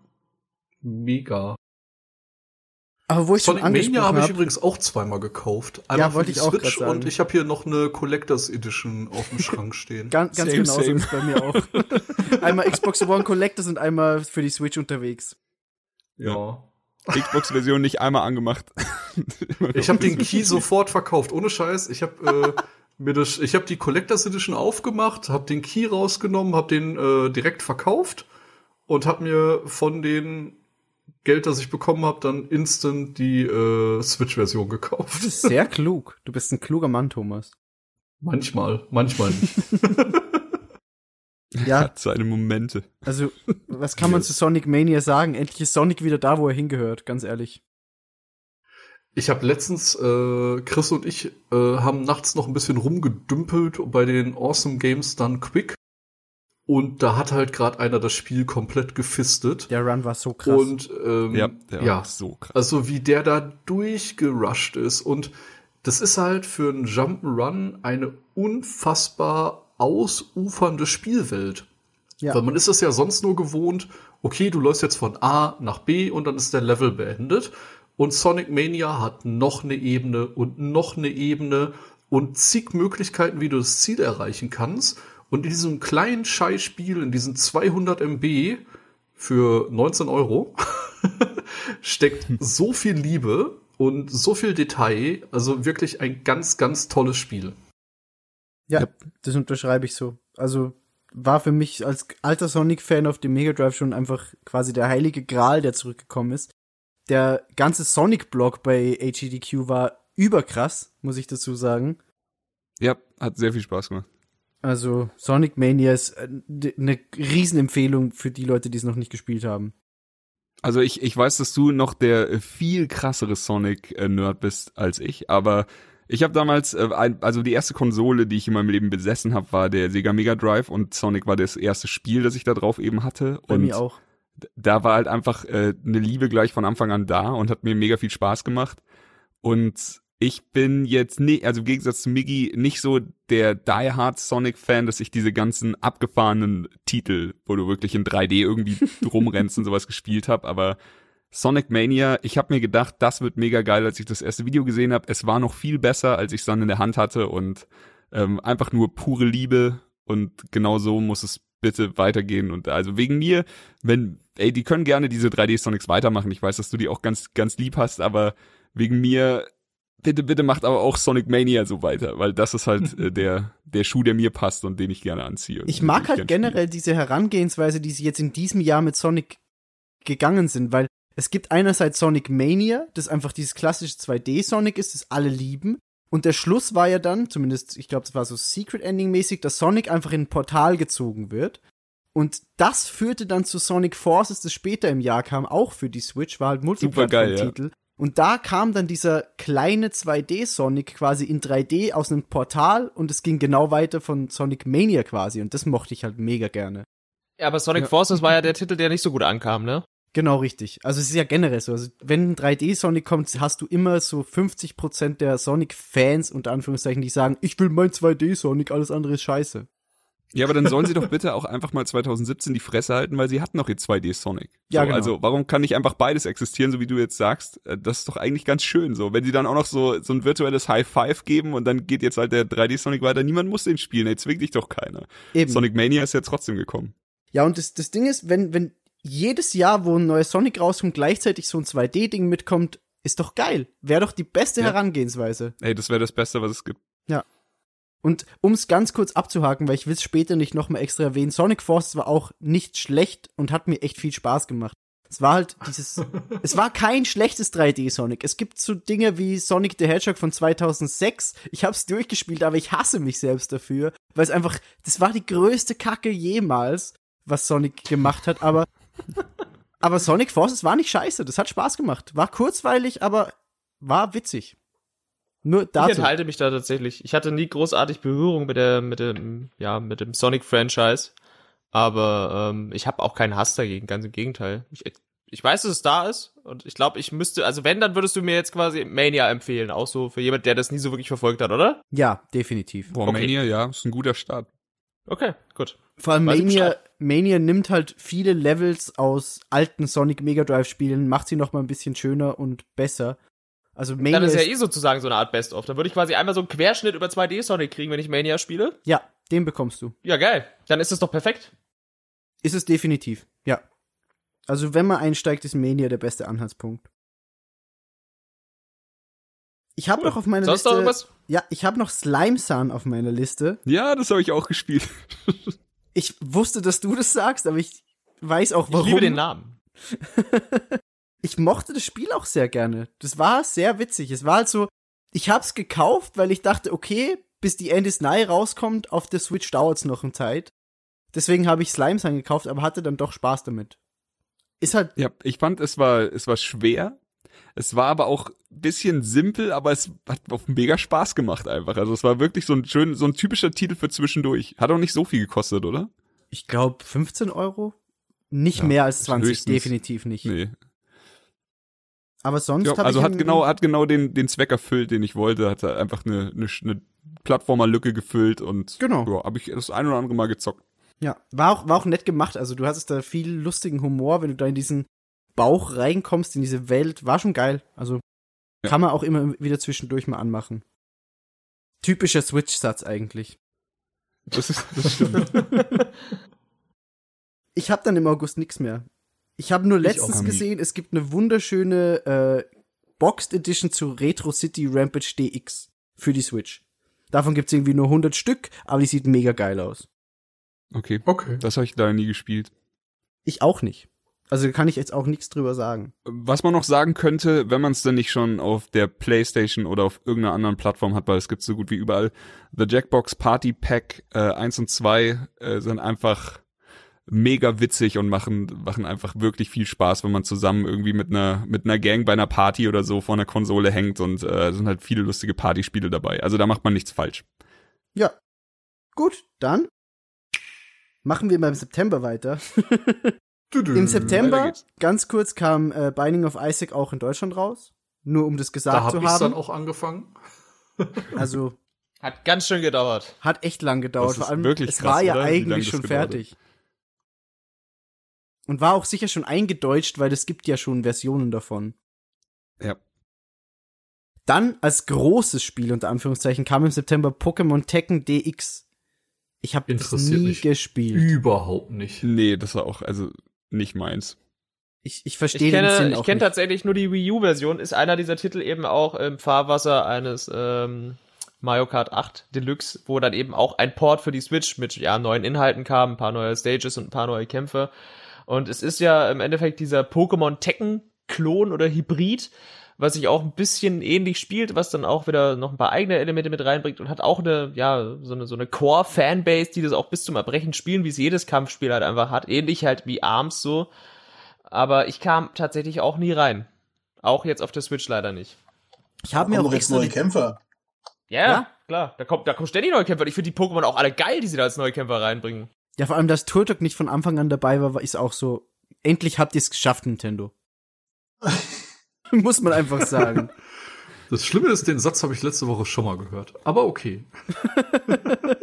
Mega. Aber wo ich schon Sonic Mania angesprochen habe ich hab, übrigens auch zweimal gekauft. Ja, für wollte die ich auch Switch sagen. und ich habe hier noch eine Collectors Edition auf dem Schrank stehen. ganz, ganz Same, genau so same. ist bei mir auch. einmal Xbox One Collectors und einmal für die Switch unterwegs. Ja. Xbox-Version nicht einmal angemacht. Ich habe den so- Key sofort verkauft, ohne Scheiß. Ich habe äh, mir das, ich habe die Collectors Edition aufgemacht, habe den Key rausgenommen, habe den äh, direkt verkauft und habe mir von den Geld, das ich bekommen habe, dann instant die äh, Switch-Version gekauft. Sehr klug. Du bist ein kluger Mann, Thomas. Manchmal, manchmal nicht. Ja, Hat seine Momente. also, was kann man zu Sonic Mania sagen? Endlich ist Sonic wieder da, wo er hingehört, ganz ehrlich. Ich habe letztens, äh, Chris und ich äh, haben nachts noch ein bisschen rumgedümpelt bei den Awesome Games Done Quick. Und da hat halt gerade einer das Spiel komplett gefistet. Der Run war so krass. Und ähm, Ja, der ja, war so krass. also wie der da durchgerusht ist. Und das ist halt für einen Jump'n'Run eine unfassbar ausufernde Spielwelt. ja. Weil man ist es ja sonst nur gewohnt, okay, du läufst jetzt von A nach B und dann ist der Level beendet. Und Sonic Mania hat noch eine Ebene und noch eine Ebene und zig Möglichkeiten, wie du das Ziel erreichen kannst. Und in diesem kleinen Scheißspiel, in diesen 200 MB für 19 Euro, steckt so viel Liebe und so viel Detail. Also wirklich ein ganz, ganz tolles Spiel. Ja, das unterschreibe ich so. Also war für mich als alter Sonic-Fan auf dem Mega Drive schon einfach quasi der heilige Gral, der zurückgekommen ist. Der ganze Sonic-Blog bei HEDQ war überkrass, muss ich dazu sagen. Ja, hat sehr viel Spaß gemacht. Also Sonic Mania ist äh, eine Riesenempfehlung für die Leute, die es noch nicht gespielt haben. Also ich, ich weiß, dass du noch der viel krassere Sonic-Nerd bist als ich, aber ich habe damals, äh, also die erste Konsole, die ich in meinem Leben besessen habe, war der Sega Mega Drive und Sonic war das erste Spiel, das ich da drauf eben hatte. Bei und mir auch. da war halt einfach äh, eine Liebe gleich von Anfang an da und hat mir mega viel Spaß gemacht. Und ich bin jetzt nie, also im Gegensatz zu Miggy, nicht so der Die Hard Sonic Fan, dass ich diese ganzen abgefahrenen Titel, wo du wirklich in 3D irgendwie rumrennst und sowas gespielt habe, aber Sonic Mania, ich habe mir gedacht, das wird mega geil, als ich das erste Video gesehen habe. Es war noch viel besser, als ich es dann in der Hand hatte und ähm, einfach nur pure Liebe und genau so muss es bitte weitergehen und also wegen mir, wenn ey, die können gerne diese 3D Sonics weitermachen. Ich weiß, dass du die auch ganz ganz lieb hast, aber wegen mir bitte bitte macht aber auch Sonic Mania so weiter, weil das ist halt äh, der der Schuh, der mir passt und den ich gerne anziehe. Ich mag halt generell diese Herangehensweise, die sie jetzt in diesem Jahr mit Sonic gegangen sind, weil es gibt einerseits Sonic Mania, das einfach dieses klassische 2D-Sonic ist, das alle lieben. Und der Schluss war ja dann, zumindest, ich glaube, es war so Secret Ending-mäßig, dass Sonic einfach in ein Portal gezogen wird. Und das führte dann zu Sonic Forces, das später im Jahr kam, auch für die Switch, war halt Multiplattform-Titel. Und da kam dann dieser kleine 2D-Sonic quasi in 3D aus einem Portal und es ging genau weiter von Sonic Mania quasi. Und das mochte ich halt mega gerne. Ja, aber Sonic Ja. Forces war ja der Titel, der nicht so gut ankam, ne? Genau richtig. Also es ist ja generell so. Also wenn ein 3D-Sonic kommt, hast du immer so 50% der Sonic-Fans, unter Anführungszeichen, die sagen, ich will mein 2D-Sonic, alles andere ist scheiße. Ja, aber dann sollen sie doch bitte auch einfach mal 2017 die Fresse halten, weil sie hatten noch ihr 2D Sonic. Ja, so, genau. Also warum kann nicht einfach beides existieren, so wie du jetzt sagst? Äh, Das ist doch eigentlich ganz schön so. Wenn sie dann auch noch so, so ein virtuelles High Five geben und dann geht jetzt halt der 3D Sonic weiter, niemand muss den spielen, ey, zwingt dich doch keiner. Eben. Sonic Mania ist ja trotzdem gekommen. Ja, und das, das Ding ist, wenn, wenn jedes Jahr, wo ein neuer Sonic rauskommt, gleichzeitig so ein 2D-Ding mitkommt, ist doch geil. Wäre doch die beste Ja. Herangehensweise. Ey, das wäre das Beste, was es gibt. Und um es ganz kurz abzuhaken, weil ich will es später nicht nochmal extra erwähnen, Sonic Forces war auch nicht schlecht und hat mir echt viel Spaß gemacht. Es war halt dieses, es war kein schlechtes 3D-Sonic. Es gibt so Dinge wie Sonic the Hedgehog von 2006. Ich hab's durchgespielt, aber ich hasse mich selbst dafür, weil es einfach, das war die größte Kacke jemals, was Sonic gemacht hat, aber, aber Sonic Forces war nicht scheiße. Das hat Spaß gemacht. War kurzweilig, aber war witzig. Nur Ich dazu. enthalte mich da tatsächlich. Ich hatte nie großartig Berührung mit der, mit dem, ja, mit dem Sonic-Franchise. Aber ähm, ich habe auch keinen Hass dagegen, ganz im Gegenteil. Ich, ich weiß, dass es da ist und ich glaube, ich müsste, also wenn, dann würdest du mir jetzt quasi Mania empfehlen, auch so für jemand, der das nie so wirklich verfolgt hat, oder? Ja, definitiv. Boah, Okay. Mania, ja, ist ein guter Start. Okay, gut. Vor allem ich Mania. Mania nimmt halt viele Levels aus alten Sonic Mega Drive Spielen, macht sie noch mal ein bisschen schöner und besser. Also Mania Dann ist ja eh sozusagen so eine Art Best-of. Dann würde ich quasi einmal so einen Querschnitt über 2D Sonic kriegen, wenn ich Mania spiele. ja, den bekommst du. Ja, geil. Dann ist es doch perfekt. Ist es definitiv, ja. Also wenn man einsteigt, ist Mania der beste Anhaltspunkt. Ich habe noch auf meiner Sonst Liste, noch irgendwas? ja, ich habe noch Slime Sun auf meiner Liste. Ja, das habe ich auch gespielt. Ich wusste, dass du das sagst, aber ich weiß auch warum. Ich liebe den Namen. ich mochte das Spiel auch sehr gerne. Das war sehr witzig. Es war halt so, ich hab's gekauft, weil ich dachte, okay, bis die End is Nigh rauskommt, auf der Switch dauert's noch eine Zeit. Deswegen habe ich Slimes angekauft, aber hatte dann doch Spaß damit. Ist halt, Ja, ich fand, es war, es war schwer. Es war aber auch ein bisschen simpel, aber es hat auch mega Spaß gemacht einfach. Also es war wirklich so ein schön, so ein typischer Titel für zwischendurch. Hat auch nicht so viel gekostet, oder? ich glaube, 15 Euro? Nicht Ja, mehr als 20, höchstens. definitiv nicht. Nee. Aber sonst Ja, hab also hat genau, hat genau den, den Zweck erfüllt, den ich wollte. Hat einfach eine, eine, eine Plattformer-Lücke gefüllt und Genau. ja, habe ich das ein oder andere Mal gezockt. Ja, war auch, war auch nett gemacht. Also du hattest da viel lustigen Humor, wenn du da in diesen Bauch reinkommst, in diese Welt. War schon geil. Also Ja. kann man auch immer wieder zwischendurch mal anmachen. Typischer Switch-Satz eigentlich. Das ist, das stimmt. Ich habe dann im August nix mehr. Ich habe nur letztens gesehen, es gibt eine wunderschöne äh, Boxed Edition zu Retro City Rampage DX für die Switch. Davon gibt's irgendwie nur 100 Stück, aber die sieht mega geil aus. Okay, Okay. das habe ich leider nie gespielt. Ich auch nicht. Also da kann ich jetzt auch nichts drüber sagen. Was man noch sagen könnte, wenn man es denn nicht schon auf der PlayStation oder auf irgendeiner anderen Plattform hat, weil es gibt so gut wie überall, The Jackbox Party Pack äh, 1 und 2 äh, sind einfach mega witzig und machen machen einfach wirklich viel Spaß, wenn man zusammen irgendwie mit einer mit einer Gang bei einer Party oder so vor einer Konsole hängt und äh, sind halt viele lustige Partyspiele dabei. Also da macht man nichts falsch. Ja. Gut, dann machen wir beim September weiter. Im September, ganz kurz, kam äh, Binding of Isaac auch in Deutschland raus. Nur um das Da gesagt habe zu ich dann haben. auch angefangen. Also Hat ganz schön gedauert. hat echt lang gedauert. Das ist Vor allem, wirklich es krass, war ja oder? Eigentlich schon gedauert hat. Und war auch sicher schon eingedeutscht, weil es gibt ja schon Versionen davon. Ja. Dann als großes Spiel unter Anführungszeichen kam im September Pokémon Tekken DX. Ich habe das nie mich. gespielt. Überhaupt nicht. Nee, das war auch also nicht meins. Ich, ich Ich verstehe den kenne, Sinn ich auch kenne nicht. tatsächlich nur die Wii U-Version. Ist einer dieser Titel eben auch im Fahrwasser eines ähm, Mario Kart 8 Deluxe, wo dann eben auch ein Port für die Switch mit ja neuen Inhalten kam, ein paar neue Stages und ein paar neue Kämpfe. Und es ist ja im Endeffekt dieser Pokémon Tekken Klon oder Hybrid, was sich auch ein bisschen ähnlich spielt, was dann auch wieder noch ein paar eigene Elemente mit reinbringt und hat auch eine, ja, so eine, so eine Core-Fanbase, die das auch bis zum Erbrechen spielen, wie es jedes Kampfspiel halt einfach hat. Ähnlich halt wie ARMS so. Aber ich kam tatsächlich auch nie rein. Auch jetzt auf der Switch leider nicht. Ich habe mir auch extra neue Kämpfer. Ja, Ja? klar. Da kommt, da kommen ständig neue Kämpfer. Ich finde die Pokémon auch alle geil, die sie da als neue Kämpfer reinbringen. Ja vor allem, dass Turtok nicht von Anfang an dabei war, war- ist auch so. Endlich habt ihr es geschafft, Nintendo. Muss man einfach sagen. Das Schlimme ist, den Satz habe ich letzte Woche schon mal gehört. Aber okay.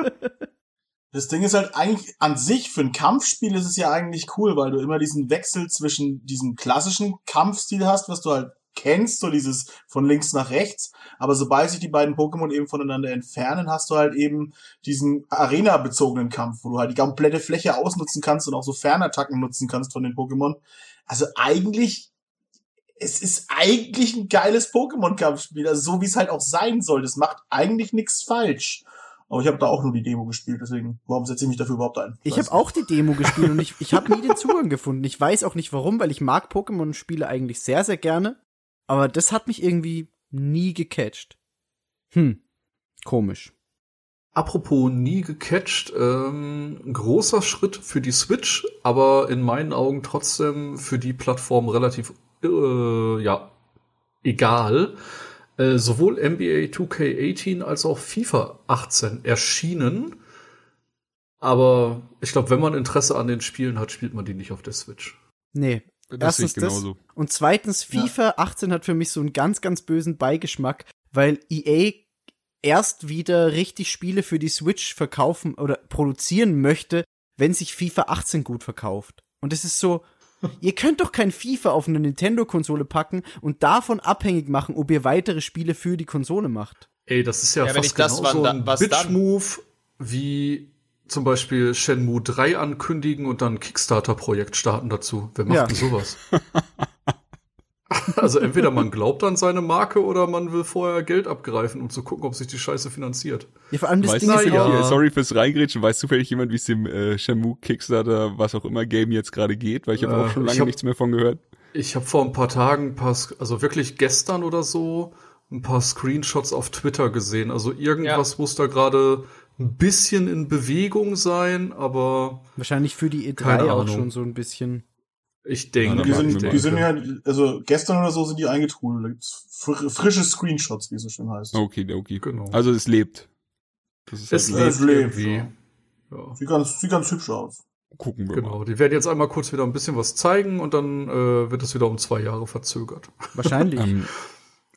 Das Ding ist halt eigentlich an sich für ein Kampfspiel ist es ja eigentlich cool, weil du immer diesen Wechsel zwischen diesem klassischen Kampfstil hast, was du halt kennst, so dieses von links nach rechts. Aber sobald sich die beiden Pokémon eben voneinander entfernen, hast du halt eben diesen Arena-bezogenen Kampf, wo du halt die komplette Fläche ausnutzen kannst und auch so Fernattacken nutzen kannst von den Pokémon. Also eigentlich, es ist eigentlich ein geiles Pokémon-Kampfspiel, also so wie es halt auch sein soll. Das macht eigentlich nichts falsch. Aber ich habe da auch nur die Demo gespielt, deswegen, warum setze ich mich dafür überhaupt ein? Ich Weiß habe auch die Demo gespielt und ich, ich habe nie den Zugang gefunden. Ich weiß auch nicht warum, weil ich mag Pokémon-Spiele eigentlich sehr, sehr gerne. Aber das hat mich irgendwie nie gecatcht. Hm, komisch. Apropos nie gecatcht, ähm, ein großer Schritt für die Switch, aber in meinen Augen trotzdem für die Plattform relativ, äh, ja, egal. Äh, sowohl NBA 2K18 als auch FIFA 18 erschienen. Aber ich glaube, wenn man Interesse an den Spielen hat, spielt man die nicht auf der Switch. Nee, Das Erstens ich genauso. Und zweitens, FIFA 18 hat für mich so einen ganz, ganz bösen Beigeschmack, weil EA erst wieder richtig Spiele für die Switch verkaufen oder produzieren möchte, wenn sich FIFA 18 gut verkauft. Und es ist so, ihr könnt doch kein FIFA auf eine Nintendo-Konsole packen und davon abhängig machen, ob ihr weitere Spiele für die Konsole macht. Ey, das ist ja, Ja, fast ich das wann- ein was dann? Bitch-Move wie zum Beispiel Shenmue 3 ankündigen und dann ein Kickstarter-Projekt starten dazu. Wer macht Ja. denn sowas? also entweder man glaubt an seine Marke oder man will vorher Geld abgreifen, um zu gucken, ob sich die Scheiße finanziert. Ja, vor allem das Weißt Ding du, ist ja, ja. hier, sorry fürs Reingrätschen, weiß zufällig jemand, wie es dem äh, Shamu Kickstarter, was auch immer Game jetzt gerade geht, weil ich habe Äh, auch schon lange hab- nichts mehr von gehört. Ich habe vor ein paar Tagen, ein paar, Sk- also wirklich gestern oder so, ein paar Screenshots auf Twitter gesehen. Also irgendwas muss da gerade ein bisschen in Bewegung sein, aber wahrscheinlich für die E3 Keine auch Ahnung. schon so ein bisschen. ich denke, Ja, Die sind, die mal. sind ja, also gestern oder so sind die eingetrudelt. Fr frische Screenshots, wie es so schön heißt. Okay, okay. Genau. Also es lebt. Das ist Es halt lebt. lebt ja. Ja. Sieht ganz, sieht ganz hübsch aus. gucken wir mal. Genau, die werden jetzt einmal kurz wieder ein bisschen was zeigen und dann äh, wird es wieder um zwei Jahre verzögert. Wahrscheinlich. Ähm,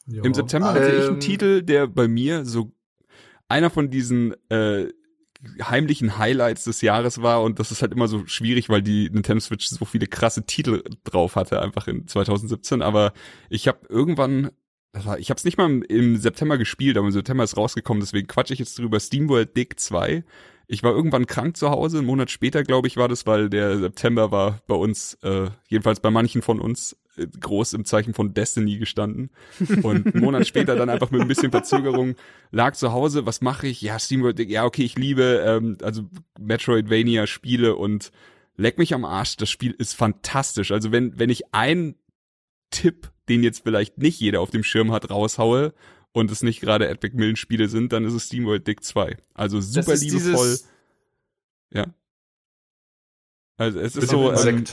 Ja. Im September hatte ich einen Ähm, Titel, der bei mir so einer von diesen äh, heimlichen Highlights des Jahres war und das ist halt immer so schwierig, weil die Nintendo Switch so viele krasse Titel drauf hatte, einfach in 2017. Aber ich habe irgendwann, ich habe es nicht mal im, September gespielt, aber im September ist rausgekommen, deswegen quatsche ich jetzt drüber. SteamWorld Dig 2. Ich war irgendwann krank zu Hause, einen Monat später, glaube ich, war das, weil der September war bei uns, äh, jedenfalls bei manchen von uns, groß im Zeichen von Destiny gestanden. Und einen Monat später dann einfach mit ein bisschen Verzögerung lag zu Hause, was mache ich? Ja, SteamWorld, Dig, ja, okay, ich liebe ähm, also Metroidvania-Spiele und leck mich am Arsch, das Spiel ist fantastisch. Also wenn, wenn ich einen Tipp, den jetzt vielleicht nicht jeder auf dem Schirm hat, raushaue und es nicht gerade Epic Millen Spiele sind, dann ist es SteamWorld Dig 2. Also super das ist liebevoll. Ja. Also es ist so ähm,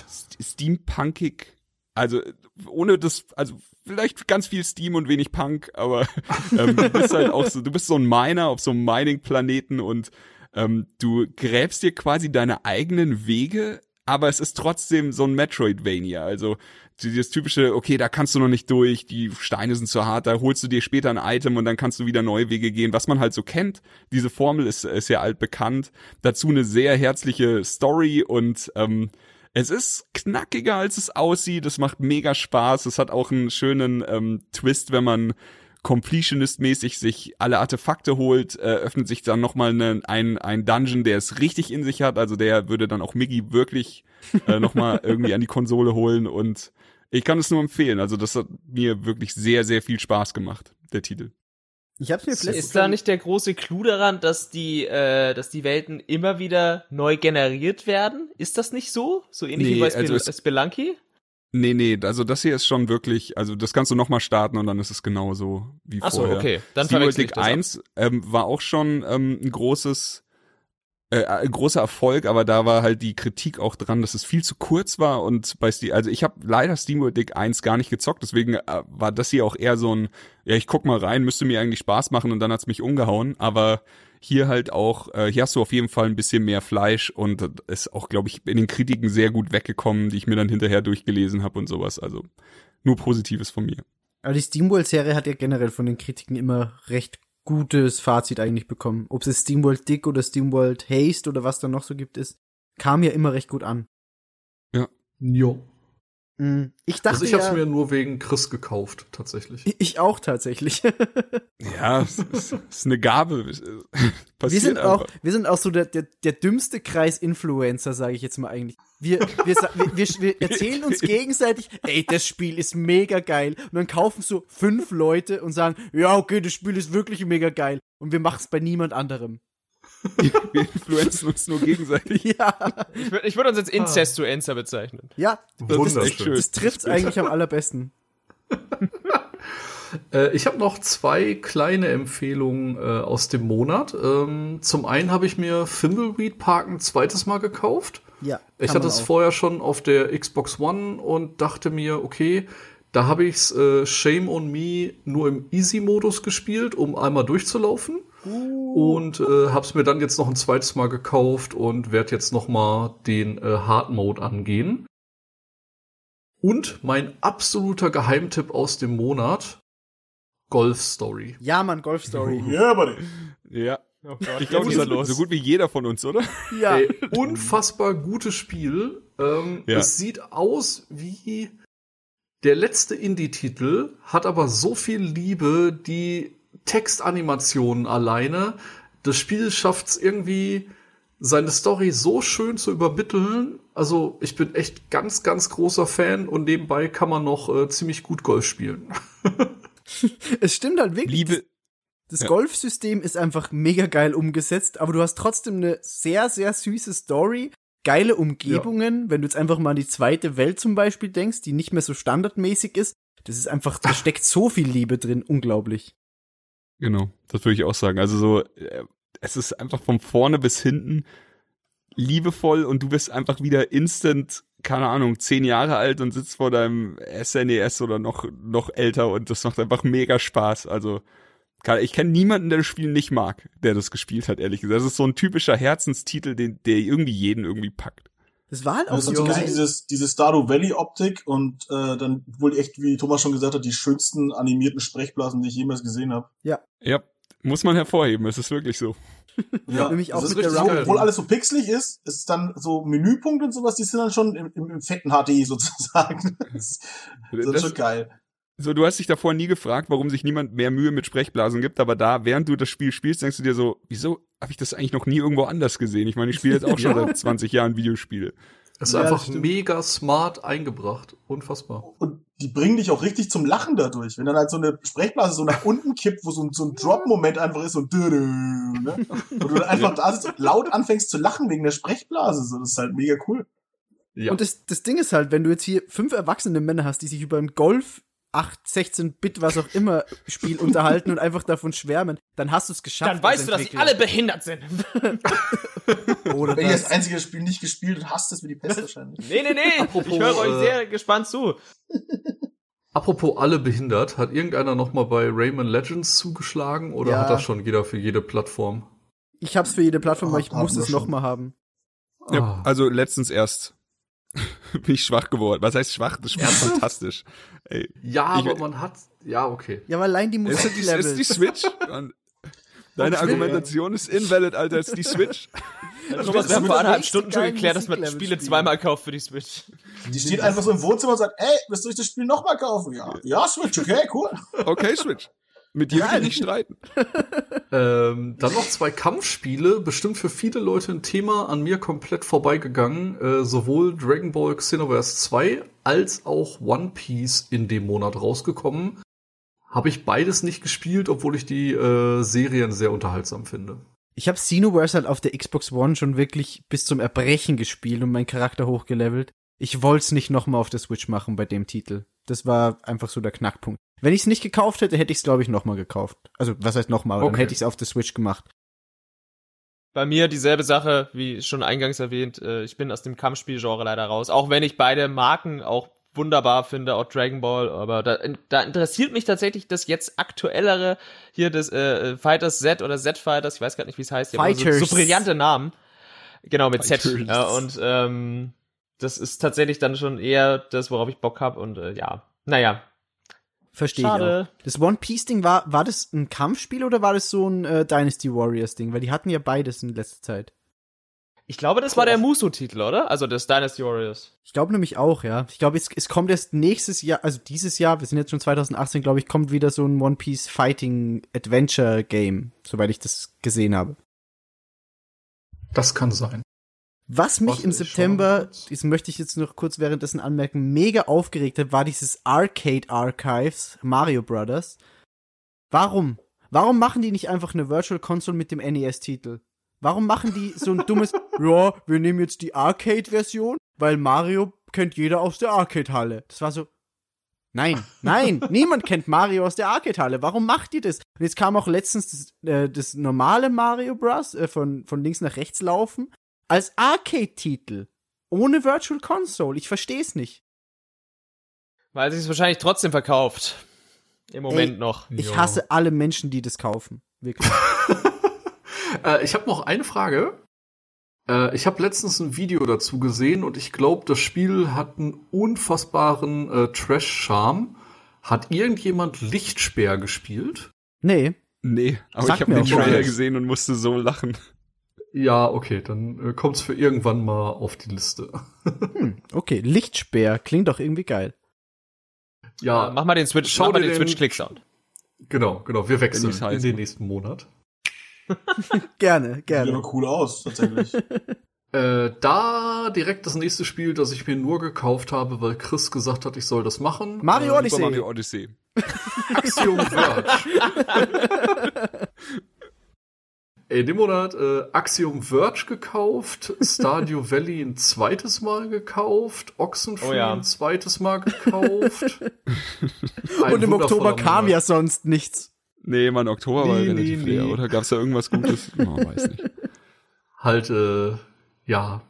steampunkig. Also ohne das, also vielleicht ganz viel Steam und wenig Punk, aber ähm, du bist halt auch so, du bist so ein Miner auf so einem Mining-Planeten und ähm, du gräbst dir quasi deine eigenen Wege, aber es ist trotzdem so ein Metroidvania. Also dieses typische, okay, da kannst du noch nicht durch, die Steine sind zu hart, da holst du dir später ein Item und dann kannst du wieder neue Wege gehen, was man halt so kennt. Diese Formel ist, ist ja altbekannt. Dazu eine sehr herzliche Story und ähm, es ist knackiger, als es aussieht. Es macht mega Spaß. Es hat auch einen schönen ähm, Twist, wenn man Completionist-mäßig sich alle Artefakte holt, äh, öffnet sich dann nochmal ne, ein, ein Dungeon, der es richtig in sich hat. Also der würde dann auch Miggy wirklich äh, nochmal irgendwie an die Konsole holen und ich kann es nur empfehlen. Also das hat mir wirklich sehr, sehr viel Spaß gemacht, der Titel. Ich hab's mir vielleicht ist da nicht der große Clou daran, dass die, äh, dass die Welten immer wieder neu generiert werden? Ist das nicht so? So ähnlich Nee, wie bei also Spel es- Spelunky? Nee, nee, also das hier ist schon wirklich, also das kannst du nochmal starten und dann ist es genauso wie Ach so, vorher. okay. Dann Dig das ab. 1 ähm, war auch schon ähm, ein großes, äh, ein großer Erfolg, aber da war halt die Kritik auch dran, dass es viel zu kurz war und bei Steam, also ich habe leider SteamWorld Dig 1 gar nicht gezockt, deswegen äh, war das hier auch eher so ein, ja ich guck mal rein, müsste mir eigentlich Spaß machen und dann hat's mich umgehauen, aber hier halt auch, äh, hier hast du auf jeden Fall ein bisschen mehr Fleisch und ist auch, glaube ich, in den Kritiken sehr gut weggekommen, die ich mir dann hinterher durchgelesen habe und sowas, also nur Positives von mir. Aber die Steamworld-Serie hat ja generell von den Kritiken immer recht gutes Fazit eigentlich bekommen. Ob es Steamworld Dick oder Steamworld Haste oder was da noch so gibt, ist, kam ja immer recht gut an. Jo. Mm, Ich dachte Also ich habe ja, es mir nur wegen Chris gekauft, tatsächlich. ich auch tatsächlich. Ja, es ist, ist eine Gabe. Äh, wir Passiert sind auch, einfach. wir sind auch so der, der, der dümmste Kreis Influencer, sage ich jetzt mal eigentlich. Wir, wir, wir, wir, wir erzählen uns gegenseitig, ey, das Spiel ist mega geil. Und dann kaufen so fünf Leute und sagen, ja, okay, das Spiel ist wirklich mega geil. Und wir machen es bei niemand anderem. Wir influenzen uns nur gegenseitig. Ja, Ich würde ich würd uns jetzt Incestuencer bezeichnen. ja, Das ist echt schön. das trifft's eigentlich am allerbesten. Äh, ich habe noch zwei kleine Empfehlungen äh, aus dem Monat. Ähm, zum einen habe ich mir Thimbleweed Park ein zweites Mal gekauft. Ja. Ich hatte es vorher schon auf der Xbox One und dachte mir, okay, da habe ich's äh, Shame on Me nur im Easy-Modus gespielt, um einmal durchzulaufen. Und äh, hab's mir dann jetzt noch ein zweites Mal gekauft und werde jetzt noch mal den äh, Hard Mode angehen. Und mein absoluter Geheimtipp aus dem Monat, Golf Story. Ja, Mann, Golf Story. Ja, buddy. Ja. Oh Ich glaube, ist so gut wie jeder von uns, oder? Ja. Ey, unfassbar gutes Spiel. Ähm, Ja. Es sieht aus wie der letzte Indie-Titel, hat aber so viel Liebe, die Textanimationen alleine. Das Spiel schafft es irgendwie, seine Story so schön zu übermitteln. Also ich bin echt ganz, ganz großer Fan und nebenbei kann man noch äh, ziemlich gut Golf spielen. Es stimmt halt wirklich. Liebe, Das Ja. Golfsystem ist einfach mega geil umgesetzt, aber du hast trotzdem eine sehr, sehr süße Story, geile Umgebungen. Wenn du jetzt einfach mal an die zweite Welt zum Beispiel denkst, die nicht mehr so standardmäßig ist, das ist einfach, da steckt so viel Liebe drin, unglaublich. Genau, das würde ich auch sagen. Also so, äh, es ist einfach von vorne bis hinten liebevoll und du bist einfach wieder instant, keine Ahnung, zehn Jahre alt und sitzt vor deinem SNES oder noch, noch älter und das macht einfach mega Spaß. Also, ich kenne niemanden, der das Spiel nicht mag, der das gespielt hat, ehrlich gesagt. Das ist so ein typischer Herzenstitel, den, der irgendwie jeden irgendwie packt. Das war halt auch Das so ein bisschen geil. dieses, diese Stardew Valley Optik und äh, dann wohl echt, wie Thomas schon gesagt hat, die schönsten animierten Sprechblasen, die ich jemals gesehen habe. Ja, muss man hervorheben, es ist wirklich so. Ja, Nämlich auch das ist mit der Round- geil. Obwohl alles so pixelig ist, ist dann so Menüpunkte und sowas, die sind dann schon im, im, im fetten HD sozusagen. Das, das ist schon geil. So, du hast dich davor nie gefragt, warum sich niemand mehr Mühe mit Sprechblasen gibt, aber da, während du das Spiel spielst, denkst du dir so, wieso habe ich das eigentlich noch nie irgendwo anders gesehen? Ich meine, ich spiele jetzt auch schon Ja. seit 20 Jahren Videospiele. Es ist Ja, das einfach mega smart eingebracht. Unfassbar. Und die bringen dich auch richtig zum Lachen dadurch. Wenn dann halt so eine Sprechblase so nach unten kippt, wo so ein, so ein Drop-Moment einfach ist, so ein Dö-Dö, ne? Und du dann einfach da sitzt und laut anfängst zu lachen wegen der Sprechblase. So, das ist halt mega cool. Ja. Und das, das Ding ist halt, wenn du jetzt hier fünf erwachsene Männer hast, die sich über ein Golf 8, 16 Bit, was auch immer Spiel unterhalten und einfach davon schwärmen, dann hast du es geschafft. Dann weißt du, dass sie alle behindert sind. Oder Wenn ihr das einzige Spiel nicht gespielt und hasst es wie die Pest wahrscheinlich. Nee, nee, nee. Apropos, ich höre euch äh, sehr gespannt zu. Apropos alle behindert, hat irgendeiner noch mal bei Rayman Legends zugeschlagen oder Ja. hat das schon jeder für jede Plattform? Ich hab's für jede Plattform, aber ich muss es schon. noch mal haben. Ja, Ah. also letztens erst bin ich schwach geworden. Was heißt schwach? Das Spiel ist Ernsthaft? fantastisch. Ey, Ja, Ich- aber man hat, ja, okay. Ja, aber allein die ist, die, ist die. Switch? Mann. Deine. Argumentation ist invalid, Alter, ist die Switch. Thomas, wir haben vor der anderthalb Stunden schon geklärt, dass man Spiele spielen. zweimal kauft für die Switch. Die steht einfach so im Wohnzimmer und sagt, ey, willst du euch das Spiel nochmal kaufen? Ja, ja, Switch, okay, cool. Okay, Switch. Mit dir will ich nicht streiten. Ähm, dann noch zwei Kampfspiele, bestimmt für viele Leute ein Thema, an mir komplett vorbeigegangen. Äh, sowohl Dragon Ball Xenoverse 2 als auch One Piece in dem Monat rausgekommen. Habe ich beides nicht gespielt, obwohl ich die äh, Serien sehr unterhaltsam finde. Ich habe Xenoverse halt auf der Xbox One schon wirklich bis zum Erbrechen gespielt und meinen Charakter hochgelevelt. Ich wollte es nicht nochmal auf der Switch machen bei dem Titel. Das war einfach so der Knackpunkt. Wenn ich es nicht gekauft hätte, hätte ich es, glaube ich, nochmal gekauft. Also, was heißt nochmal? Aber Dann Okay. hätte ich es auf der Switch gemacht. Bei mir dieselbe Sache, wie schon eingangs erwähnt. Äh, ich bin aus dem Kampfspielgenre leider raus. Auch wenn ich beide Marken auch wunderbar finde, auch Dragon Ball, aber da, da interessiert mich tatsächlich das jetzt aktuellere hier des äh, Fighters Z oder Z Fighters, ich weiß gar nicht, wie es heißt, haben so, Fighters. so brillante Namen. Genau, mit Z. Fighters. Ja, und ähm, das ist tatsächlich dann schon eher das, worauf ich Bock habe und äh, ja, naja, Verstehe ich Schade. auch. Das One Piece Ding war, war das ein Kampfspiel oder war das so ein äh, Dynasty Warriors Ding? Weil die hatten ja beides in letzter Zeit. Ich glaube, das war der Muso-Titel, oder? Also das Dynasty Warriors. Ich glaube nämlich auch, ja. Ich glaube, es, es kommt erst nächstes Jahr, also dieses Jahr, wir sind jetzt schon 2018, glaube ich, kommt wieder so ein One Piece Fighting Adventure Game, soweit ich das gesehen habe. Das kann sein. Was mich im September, das möchte ich jetzt noch kurz währenddessen anmerken, mega aufgeregt hat, war dieses Arcade Archives Mario Brothers. Warum? Warum machen die nicht einfach eine Virtual Console mit dem NES-Titel? Warum machen die so ein dummes, ja, wir nehmen jetzt die Arcade-Version, weil Mario kennt jeder aus der Arcade-Halle. Das war so, nein, nein, niemand kennt Mario aus der Arcade-Halle. Warum macht ihr das? Und jetzt kam auch letztens das, äh, das normale Mario Bros. Äh, von, von links nach rechts laufen als Arcade-Titel. Ohne Virtual Console. Ich verstehe es nicht. Weil sich es wahrscheinlich trotzdem verkauft. Im Moment Ey, noch. Ich Ja. hasse alle Menschen, die das kaufen. Wirklich. Äh, ich habe noch eine Frage. Äh, ich habe letztens ein Video dazu gesehen und ich glaube, das Spiel hat einen unfassbaren äh, Trash-Charme. Hat irgendjemand Lichtspeer gespielt? Nee. Nee, aber Sagt ich habe den Trailer gesehen und musste so lachen. Ja, okay, dann äh, kommt's für irgendwann mal auf die Liste. Hm, okay, Lichtspeer klingt doch irgendwie geil. ja, Äh, mach mal den Switch, schau dir den den- Switch-Click-Sound. genau, genau. Wir wechseln in den nächsten Monat. Gerne, Sieht gerne. aber cool aus, tatsächlich. Äh, da direkt das nächste Spiel, das ich mir nur gekauft habe, weil Chris gesagt hat, ich soll das machen. Mario äh, Odyssey. Mario Odyssey. Axiom Verge. In dem Monat äh, Axiom Verge gekauft, Stardew Valley ein zweites Mal gekauft, Oxenfree Oh ja. ein zweites Mal gekauft. Ein Und im Oktober kam ja sonst nichts. Nee, Mann, Oktober war Nee, relativ nee, leer, nee. oder? Gab's da irgendwas Gutes? Oh, weiß nicht. Halt, äh, ja.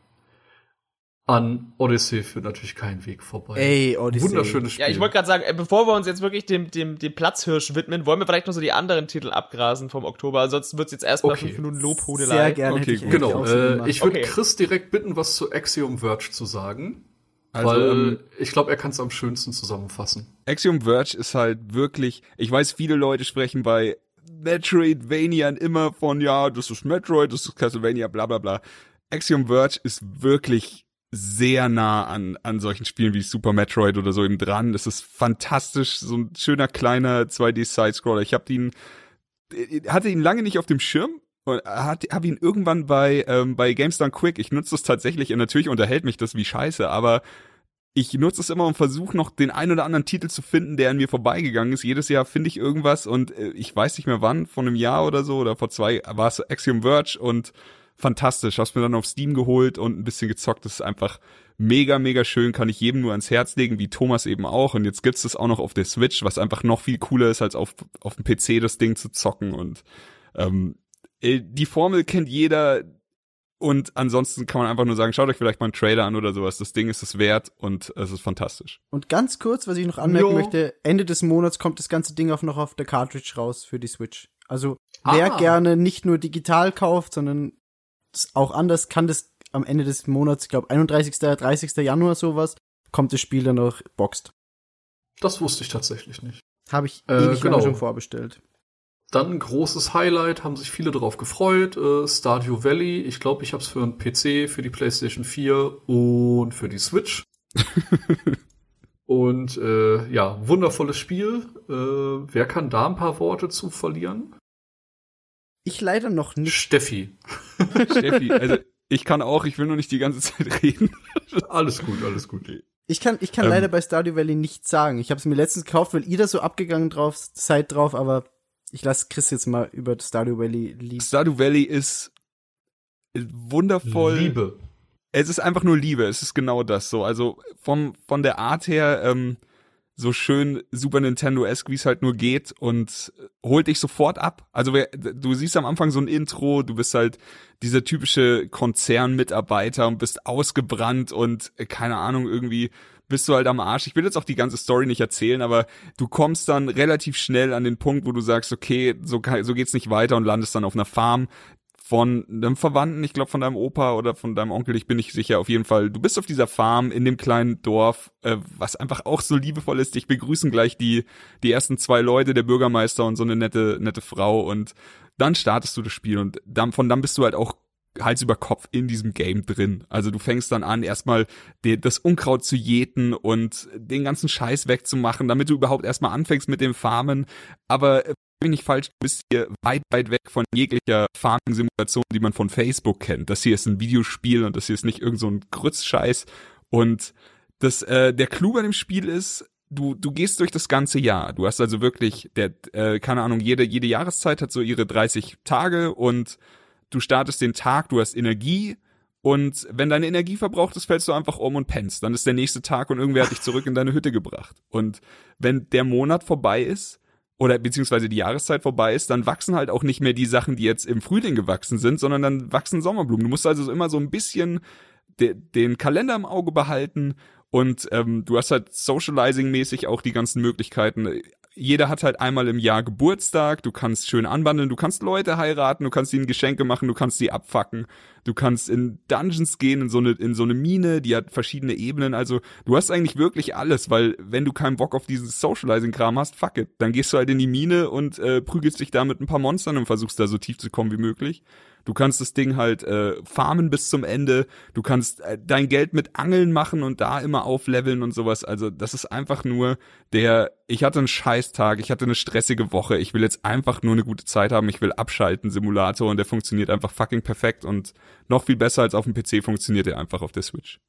An Odyssey führt natürlich kein Weg vorbei. Ey, Odyssey. Wunderschönes Spiel. Ja, ich wollte gerade sagen, äh, bevor wir uns jetzt wirklich dem, dem, dem Platzhirsch widmen, wollen wir vielleicht noch so die anderen Titel abgrasen vom Oktober. Ansonsten wird's jetzt erstmal Okay. fünf Minuten Lobhudelei. Sehr gerne. Okay, ich Genau, äh, ich würde Okay. Chris direkt bitten, was zu Axiom Verge zu sagen. Also, weil ähm, ich glaube, er kann es am schönsten zusammenfassen. Axiom Verge ist halt wirklich, ich weiß, viele Leute sprechen bei Metroidvania immer von, ja, das ist Metroid, das ist Castlevania, bla bla bla. Axiom Verge ist wirklich sehr nah an, an solchen Spielen wie Super Metroid oder so eben dran. Das ist fantastisch, so ein schöner kleiner 2D-Sidescroller. Ich habe ihn, hatte ihn lange nicht auf dem Schirm und habe ihn irgendwann bei, ähm, bei GameStar Quick, ich nutze das tatsächlich und natürlich unterhält mich das wie scheiße, aber ich nutze es immer und versuche noch den ein oder anderen Titel zu finden, der an mir vorbeigegangen ist. Jedes Jahr finde ich irgendwas und äh, ich weiß nicht mehr wann, von einem Jahr oder so oder vor zwei war es Axiom Verge und fantastisch. Hab's mir dann auf Steam geholt und ein bisschen gezockt. Das ist einfach mega, mega schön. Kann ich jedem nur ans Herz legen, wie Thomas eben auch. Und jetzt gibt's das auch noch auf der Switch, was einfach noch viel cooler ist, als auf, auf dem PC das Ding zu zocken. Und ähm, äh, die Formel kennt jeder. Und ansonsten kann man einfach nur sagen, schaut euch vielleicht mal einen Trailer an oder sowas. Das Ding ist es wert und es ist fantastisch. Und ganz kurz, was ich noch anmerken Jo. möchte, Ende des Monats kommt das ganze Ding auch noch auf der Cartridge raus für die Switch. Also wer Ah. gerne nicht nur digital kauft, sondern auch anders, kann das am Ende des Monats, ich glaube 31., 30. Januar sowas, kommt das Spiel dann auch boxed. Das wusste ich tatsächlich nicht. Habe ich Äh, ewig genau. schon vorbestellt. Dann ein großes Highlight, haben sich viele darauf gefreut. Äh, Stardew Valley. Ich glaube, ich habe es für einen PC, für die PlayStation 4 und für die Switch. und äh, ja, wundervolles Spiel. Äh, wer kann da ein paar Worte zu verlieren? Ich leider noch nicht. Steffi. Steffi, also ich kann auch, ich will nur nicht die ganze Zeit reden. Alles gut, alles gut. Ich kann, ich kann Ähm. leider bei Stardew Valley nichts sagen. Ich habe es mir letztens gekauft, weil ihr da so abgegangen drauf seid drauf, aber ich lasse Chris jetzt mal über Stardew Valley lieben. Stardew Valley ist wundervoll. Liebe. Es ist einfach nur Liebe. Es ist genau das so. Also vom von der Art her ähm, so schön Super Nintendo-esque, wie es halt nur geht und holt dich sofort ab. Also du siehst am Anfang so ein Intro, du bist halt dieser typische Konzernmitarbeiter und bist ausgebrannt und äh, keine Ahnung, irgendwie bist du halt am Arsch. Ich will jetzt auch die ganze Story nicht erzählen, aber du kommst dann relativ schnell an den Punkt, wo du sagst, okay, so, so geht's nicht weiter und landest dann auf einer Farm von einem Verwandten, ich glaube von deinem Opa oder von deinem Onkel, ich bin nicht sicher, auf jeden Fall. Du bist auf dieser Farm in dem kleinen Dorf, äh, was einfach auch so liebevoll ist. Dich begrüßen gleich die, die ersten zwei Leute, der Bürgermeister und so eine nette, nette Frau und dann startest du das Spiel und dann, von dann bist du halt auch Hals über Kopf in diesem Game drin. Also du fängst dann an, erstmal das Unkraut zu jäten und den ganzen Scheiß wegzumachen, damit du überhaupt erstmal anfängst mit dem Farmen. Aber bin ich falsch, du bist hier weit, weit weg von jeglicher Farming-Simulation, die man von Facebook kennt. Das hier ist ein Videospiel und das hier ist nicht irgend so ein Grützscheiß. Und das, äh, der Clou bei dem Spiel ist, du, du gehst durch das ganze Jahr. Du hast also wirklich, der, äh, keine Ahnung, jede, jede Jahreszeit hat so ihre 30 Tage und du startest den Tag, du hast Energie und wenn deine Energie verbraucht ist, fällst du einfach um und pennst. Dann ist der nächste Tag und irgendwer hat dich zurück in deine Hütte gebracht. Und wenn der Monat vorbei ist, oder beziehungsweise die Jahreszeit vorbei ist, dann wachsen halt auch nicht mehr die Sachen, die jetzt im Frühling gewachsen sind, sondern dann wachsen Sommerblumen. Du musst also immer so ein bisschen de den Kalender im Auge behalten und ähm, du hast halt Socializing-mäßig auch die ganzen Möglichkeiten. Jeder hat halt einmal im Jahr Geburtstag, du kannst schön anbandeln, du kannst Leute heiraten, du kannst ihnen Geschenke machen, du kannst sie abfacken, du kannst in Dungeons gehen, in so eine, in so eine Mine, die hat verschiedene Ebenen, also du hast eigentlich wirklich alles, weil wenn du keinen Bock auf diesen Socializing-Kram hast, fuck it, dann gehst du halt in die Mine und äh, prügelst dich da mit ein paar Monstern und versuchst da so tief zu kommen wie möglich. Du kannst das Ding halt äh, farmen bis zum Ende. Du kannst äh, dein Geld mit Angeln machen und da immer aufleveln und sowas. Also das ist einfach nur der, ich hatte einen Scheißtag, ich hatte eine stressige Woche, ich will jetzt einfach nur eine gute Zeit haben, ich will abschalten, Simulator und der funktioniert einfach fucking perfekt und noch viel besser als auf dem PC funktioniert er einfach auf der Switch.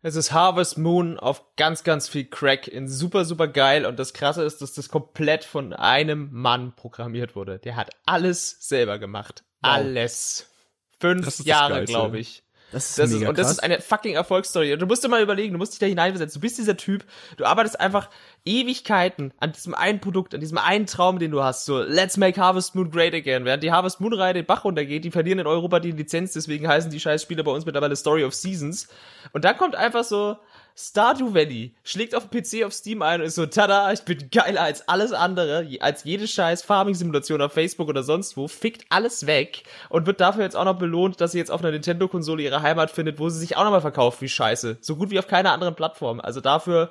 Es ist Harvest Moon auf ganz, ganz viel Crack in super, super geil. Und das Krasse ist, dass das komplett von einem Mann programmiert wurde. Der hat alles selber gemacht. Alles. Fünf Jahre, glaube ich. Das ist Das ist, und das krass. ist eine fucking Erfolgsstory. Und du musst dir mal überlegen, du musst dich da hineinversetzen. Du bist dieser Typ, du arbeitest einfach Ewigkeiten an diesem einen Produkt, an diesem einen Traum, den du hast. So, let's make Harvest Moon great again. Während die Harvest Moon-Reihe den Bach runtergeht, die verlieren in Europa die Lizenz, deswegen heißen die scheiß Spiele bei uns mittlerweile Story of Seasons. Und dann kommt einfach so Stardew Valley, schlägt auf dem PC auf Steam ein und ist so, tada, ich bin geiler als alles andere, als jede scheiß Farming-Simulation auf Facebook oder sonst wo, fickt alles weg und wird dafür jetzt auch noch belohnt, dass sie jetzt auf einer Nintendo-Konsole ihre Heimat findet, wo sie sich auch nochmal verkauft wie scheiße. So gut wie auf keiner anderen Plattform. Also dafür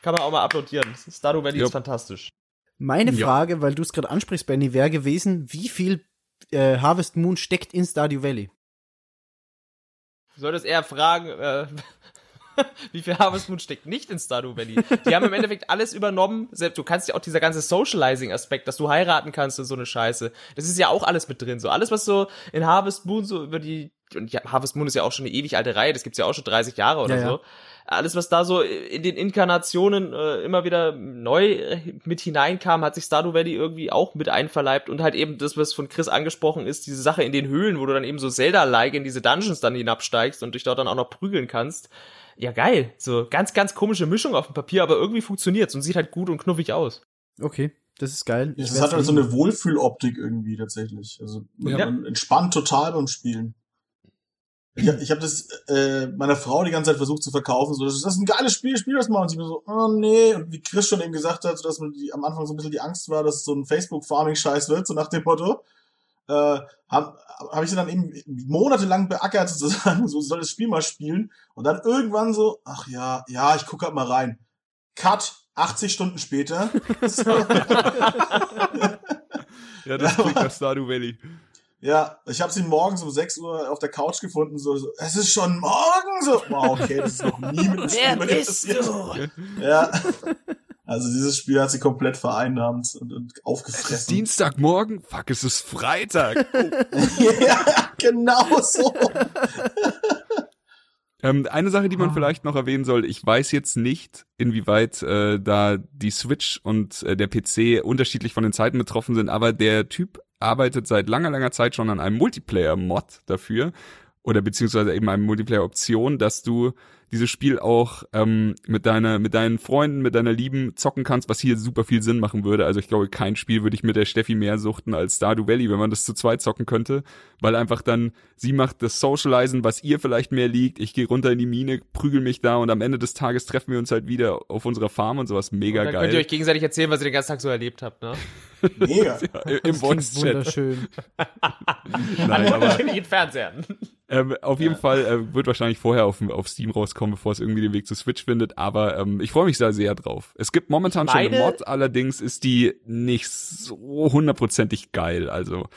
kann man auch mal applaudieren. Stardew Valley Ja. ist fantastisch. Meine Ja. Frage, weil du es gerade ansprichst, Benny, wäre gewesen, wie viel äh, Harvest Moon steckt in Stardew Valley? Du solltest eher fragen, äh, wie viel Harvest Moon steckt nicht in Stardew Valley. Die haben im Endeffekt alles übernommen. Selbst du kannst ja auch dieser ganze Socializing-Aspekt, dass du heiraten kannst und so eine Scheiße. Das ist ja auch alles mit drin. So alles, was so in Harvest Moon so über die und ja, Harvest Moon ist ja auch schon eine ewig alte Reihe. Das gibt's ja auch schon 30 Jahre oder Ja, ja. so. Alles, was da so in den Inkarnationen äh, immer wieder neu äh, mit hineinkam, hat sich Stardew Valley irgendwie auch mit einverleibt und halt eben das, was von Chris angesprochen ist, diese Sache in den Höhlen, wo du dann eben so Zelda-like in diese Dungeons dann hinabsteigst und dich dort dann auch noch prügeln kannst. Ja, geil. So ganz, ganz komische Mischung auf dem Papier, aber irgendwie funktioniert's und sieht halt gut und knuffig aus. Okay, das ist geil. Ich Es hat halt so eine Wohlfühloptik irgendwie tatsächlich. Also Ja. man entspannt total beim Spielen. Ich, ich habe das äh, meiner Frau die ganze Zeit versucht zu verkaufen, so das ist, das ist ein geiles Spiel, spiel das mal und sie mir so, oh nee, und wie Chris schon eben gesagt hat, so dass man die, am Anfang so ein bisschen die Angst war, dass es so ein Facebook Farming Scheiß wird, so nach dem Motto. Äh, habe hab ich sie dann eben monatelang beackert sozusagen, so soll das Spiel mal spielen und dann irgendwann so, ach ja, ja, ich guck halt mal rein. Cut 80 Stunden später. Ja, das klingt nach Stardew Valley. Ja, ich habe sie morgens um 6 Uhr auf der Couch gefunden, so, so es ist schon morgen, so, wow, okay, das ist noch nie mit dem Spiel manifestiert. Ja. Also dieses Spiel hat sie komplett vereinnahmt und, und Es ist aufgefressen. Dienstagmorgen? Fuck, es ist Freitag. ja, genau so. Ähm, eine Sache, die Ah. man vielleicht noch erwähnen soll, ich weiß jetzt nicht, inwieweit äh, da die Switch und äh, der PC unterschiedlich von den Zeiten betroffen sind, aber der Typ arbeitet seit langer, langer Zeit schon an einem Multiplayer-Mod dafür oder beziehungsweise eben eine Multiplayer-Option, dass du dieses Spiel auch ähm, mit deiner, mit deinen Freunden, mit deiner Lieben zocken kannst, was hier super viel Sinn machen würde. Also ich glaube, kein Spiel würde ich mit der Steffi mehr suchten als Stardew Valley, wenn man das zu zweit zocken könnte, weil einfach dann sie macht das Socializen, was ihr vielleicht mehr liegt. Ich gehe runter in die Mine, prügel mich da und am Ende des Tages treffen wir uns halt wieder auf unserer Farm und sowas mega Und dann geil. könnt ihr euch gegenseitig erzählen, was ihr den ganzen Tag so erlebt habt, ne? Mega. ja, im Voice-Chat. wunderschön. Nein, An aber unterschiedlichen Fernsehern. Ähm, auf jeden Fall äh, wird wahrscheinlich vorher auf, auf Steam rauskommen, bevor es irgendwie den Weg zu Switch findet. Aber ähm, ich freue mich da sehr drauf. Es gibt momentan schon eine Meine- Mod, allerdings ist die nicht so hundertprozentig geil. Also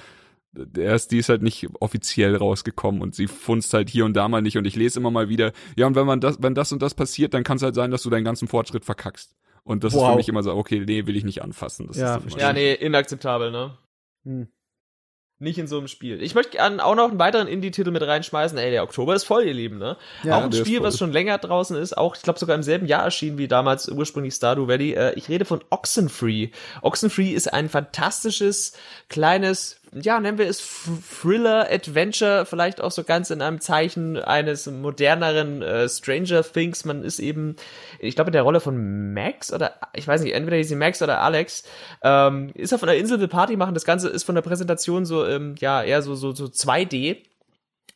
der ist, die ist halt nicht offiziell rausgekommen und sie funzt halt hier und da mal nicht und ich lese immer mal wieder, ja und wenn man das, wenn das und das passiert, dann kann es halt sein, dass du deinen ganzen Fortschritt verkackst. Und das ist Wow. für mich immer so, okay, nee, will ich nicht anfassen. Das Ja, ist. Ja, nee, inakzeptabel, ne? Hm. Nicht in so einem Spiel. Ich möchte gern auch noch einen weiteren Indie-Titel mit reinschmeißen. Ey, der Oktober ist voll, ihr Lieben, ne? Ja, auch ein Spiel, was schon länger draußen ist, auch, ich glaube, sogar im selben Jahr erschienen wie damals ursprünglich Stardew Valley. Äh, ich rede von Oxenfree. Oxenfree ist ein fantastisches, kleines, ja, nennen wir es F- Thriller-Adventure, vielleicht auch so ganz in einem Zeichen eines moderneren äh, Stranger Things. Man ist eben, ich glaube, in der Rolle von Max oder, ich weiß nicht, entweder hieß sie Max oder Alex, ähm, ist auf einer Insel will Party machen. Das Ganze ist von der Präsentation so, ähm, ja, eher so, so, so 2D.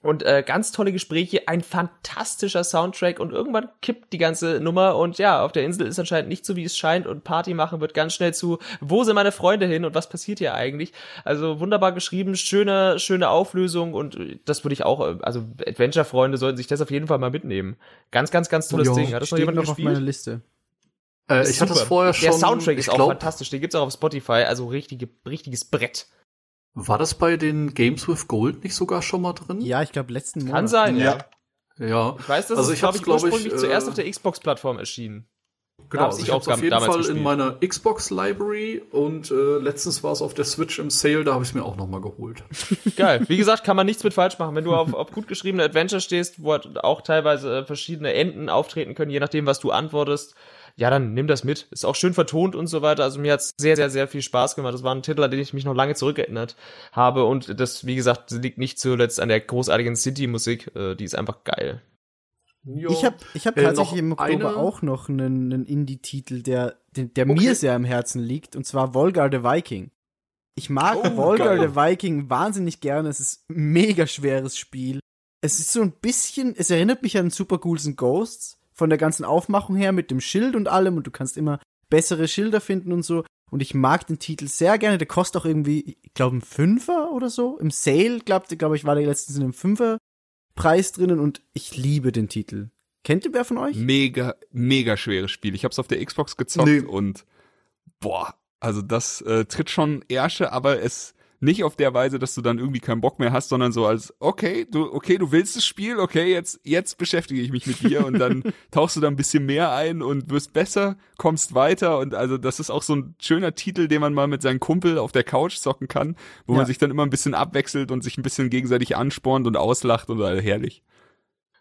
Und äh, ganz tolle Gespräche, ein fantastischer Soundtrack und irgendwann kippt die ganze Nummer und ja, auf der Insel ist anscheinend nicht so, wie es scheint und Party machen wird ganz schnell zu, wo sind meine Freunde hin und was passiert hier eigentlich? Also wunderbar geschrieben, schöne, schöne Auflösung und äh, das würde ich auch, äh, also Adventure-Freunde sollten sich das auf jeden Fall mal mitnehmen. Ganz, ganz, ganz tolles Ja, Ding. Hat das noch Steht jemand noch auf meiner gespielt? Liste. Äh, ich hatte es vorher schon. Der Soundtrack ist auch fantastisch, den gibt's auch auf Spotify, also richtige, richtiges Brett. War das bei den Games with Gold nicht sogar schon mal drin? Ja, ich glaube letzten Monat. Kann sein, ja. Ja. Ja. Ich weiß, dass Also es, ich glaube ich, glaub ich, ursprünglich äh, zuerst auf der Xbox-Plattform erschienen. Genau, also ich hab's auf jeden Fall gespielt. in meiner Xbox Library und äh, letztens war es auf der Switch im Sale, da habe ich mir auch noch mal geholt. Geil. Wie gesagt, kann man nichts mit falsch machen. Wenn du auf, auf gut geschriebene Adventure stehst, wo halt auch teilweise äh, verschiedene Enden auftreten können, je nachdem, was du antwortest, ja, dann nimm das mit. Ist auch schön vertont und so weiter. Also mir hat's sehr, sehr, sehr viel Spaß gemacht. Das war ein Titel, an den ich mich noch lange zurückerinnert habe. Und das, wie gesagt, liegt nicht zuletzt an der großartigen City-Musik. Äh, die ist einfach geil. Ja. Ich habe ich hab Äh, tatsächlich im Oktober eine- auch noch einen, einen Indie-Titel, der, der, der Okay. mir sehr am Herzen liegt, und zwar Volgar the Viking. Ich mag Oh, Volgar geil. the Viking wahnsinnig gerne. Es ist ein mega schweres Spiel. Es ist so ein bisschen, es erinnert mich an Super Ghouls and Ghosts von der ganzen Aufmachung her mit dem Schild und allem und du kannst immer bessere Schilder finden und so. Und ich mag den Titel sehr gerne. Der kostet auch irgendwie, ich glaube, ein Fünfer oder so. Im Sale, glaube glaub ich, war der letztens in einem Fünfer Preis drinnen und ich liebe den Titel. Kennt ihr wer von euch? Mega, mega schweres Spiel. Ich hab's auf der Xbox gezockt Nee. und boah, also das äh, tritt schon Ärsche, aber es nicht auf der Weise, dass du dann irgendwie keinen Bock mehr hast, sondern so als, okay, du, okay, du willst das Spiel, okay, jetzt, jetzt beschäftige ich mich mit dir und dann tauchst du da ein bisschen mehr ein und wirst besser, kommst weiter und also das ist auch so ein schöner Titel, den man mal mit seinem Kumpel auf der Couch zocken kann, wo Ja. man sich dann immer ein bisschen abwechselt und sich ein bisschen gegenseitig anspornt und auslacht und also herrlich.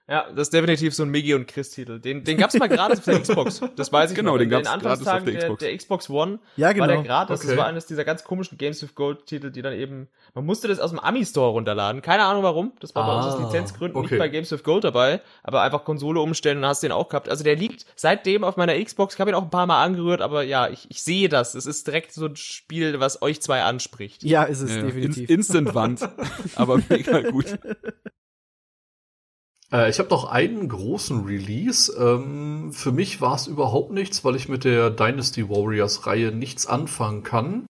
Ja, das ist definitiv so ein Miggy und Chris-Titel. Den, den gab's mal gratis auf der Xbox. Das weiß ich Genau, noch. den gab's gratis auf der Xbox. Der, der Xbox One Ja, genau. war der gratis. Das Okay. war eines dieser ganz komischen Games with Gold-Titel, die dann eben, man musste das aus dem Ami-Store runterladen. Keine Ahnung warum. Das war bei uns aus Ah, Lizenzgründen okay. nicht bei Games with Gold dabei, aber einfach Konsole umstellen und hast den auch gehabt. Also der liegt seitdem auf meiner Xbox. Ich habe ihn auch ein paar Mal angerührt, aber ja, ich, ich sehe das. Es ist direkt so ein Spiel, was euch zwei anspricht. Ja, ist es Ja, definitiv. In Instant Wand, aber mega gut. Äh, ich habe noch einen großen Release. Ähm, für mich war es überhaupt nichts, weil ich mit der Dynasty Warriors Reihe nichts anfangen kann.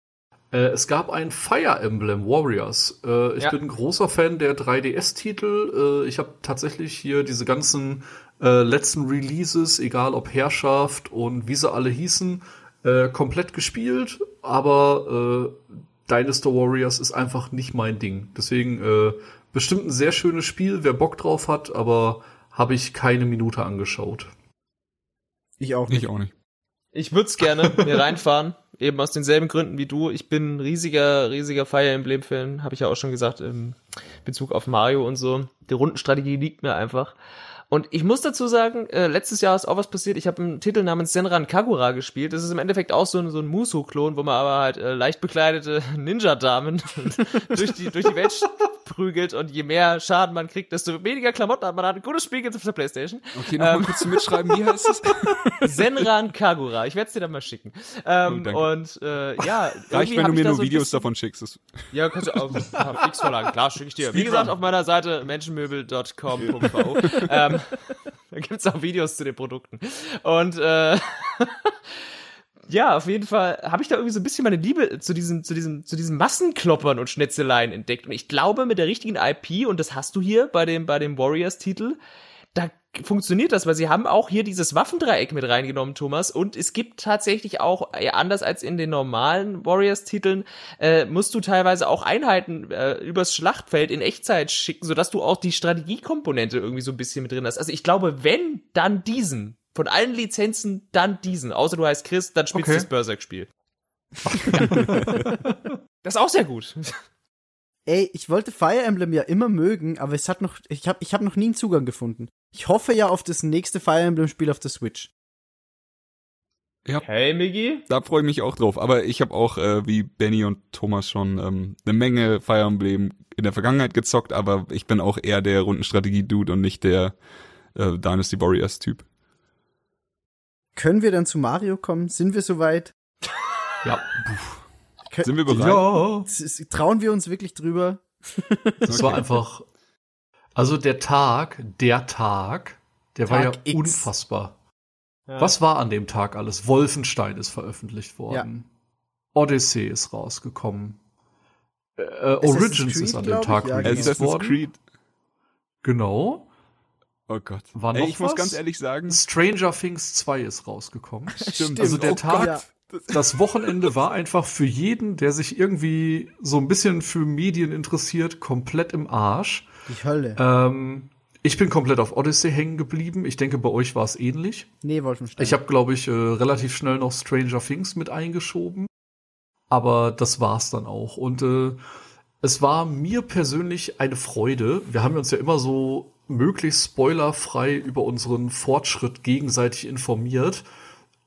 Äh, es gab ein Fire Emblem Warriors. Äh, ich Ja. bin ein großer Fan der 3DS-Titel. Äh, ich habe tatsächlich hier diese ganzen äh, letzten Releases, egal ob Herrschaft und wie sie alle hießen, äh, komplett gespielt. Aber Dynasty Warriors ist einfach nicht mein Ding. Deswegen äh, bestimmt ein sehr schönes Spiel, wer Bock drauf hat, aber habe ich keine Minute angeschaut. Ich auch nicht. Ich auch nicht. Ich würde es gerne mir reinfahren, eben aus denselben Gründen wie du. Ich bin ein riesiger, riesiger Fire Emblem-Fan, habe ich ja auch schon gesagt, im Bezug auf Mario und so. Die Rundenstrategie liegt mir einfach. Und ich muss dazu sagen, äh, letztes Jahr ist auch was passiert. Ich habe einen Titel namens Senran Kagura gespielt. Das ist im Endeffekt auch so ein, so ein Muso-Klon, wo man aber halt äh, leicht bekleidete Ninja-Damen durch, die, durch die Welt prügelt und je mehr Schaden man kriegt, desto weniger Klamotten hat man. Hat ein gutes Spiel gibt's auf der Playstation. Okay, nochmal Ähm. kurz Mitschreiben, wie heißt es? Senran Kagura. Ich werde es dir dann mal schicken. Ähm, Oh, und äh, ja, Reicht, wenn du mir nur so Videos davon schickst. Ja, kannst du auch ja, Fixvorlagen. Klar, schicke ich dir. Wie gesagt, auf meiner Seite menschenmöbel.com.vo ähm, da gibt's auch Videos zu den Produkten. Und äh, ja, auf jeden Fall habe ich da irgendwie so ein bisschen meine Liebe zu diesem, zu diesem, zu diesen Massenkloppern und Schnetzeleien entdeckt. Und ich glaube, mit der richtigen IP, und das hast du hier bei dem, bei dem Warriors-Titel, da funktioniert das, weil sie haben auch hier dieses Waffendreieck mit reingenommen, Thomas. Und es gibt tatsächlich auch, ja, anders als in den normalen Warriors-Titeln, äh, musst du teilweise auch Einheiten äh, übers Schlachtfeld in Echtzeit schicken, sodass du auch die Strategiekomponente irgendwie so ein bisschen mit drin hast. Also ich glaube, wenn, dann diesen. Von allen Lizenzen, dann diesen. Außer du heißt Chris, dann spielst du Okay. das Berserk-Spiel. das ist auch sehr gut. Ey, ich wollte Fire Emblem ja immer mögen, aber es hat noch, ich habe ich hab noch nie einen Zugang gefunden. Ich hoffe ja auf das nächste Fire Emblem Spiel auf der Switch. Hey, Miggy. Da freue ich mich auch drauf. Aber ich habe auch, äh, wie Benny und Thomas schon, ähm, eine Menge Fire Emblem in der Vergangenheit gezockt, aber ich bin auch eher der Rundenstrategie-Dude und nicht der äh, Dynasty Warriors-Typ. Können wir dann zu Mario kommen? Sind wir soweit? Ja, Kö- Sind wir bereit? ja. Trauen wir uns wirklich drüber? Es war einfach. Also der Tag, der Tag, der war Tag ja X. unfassbar. Ja. Was war an dem Tag alles? Wolfenstein ist veröffentlicht worden. Odyssey ist rausgekommen. Äh, Origins Creed, ist an dem ich, Tag ja, released Assassin's worden. Creed. Genau. Oh Gott. War Ey, noch ich muss was? ganz ehrlich sagen, Stranger Things 2 ist rausgekommen. stimmt. Also der oh Tag- Gott. Das Wochenende war einfach für jeden, der sich irgendwie so ein bisschen für Medien interessiert, komplett im Arsch. Die Hölle. Ähm, ich bin komplett auf Odyssey hängen geblieben. Ich denke, bei euch war es ähnlich. nee, Wolfenstein. Ich habe, glaube ich, äh, relativ schnell noch Stranger Things mit eingeschoben. Aber das war's dann auch. Und äh, es war mir persönlich eine Freude. Wir haben uns ja immer so möglichst spoilerfrei über unseren Fortschritt gegenseitig informiert.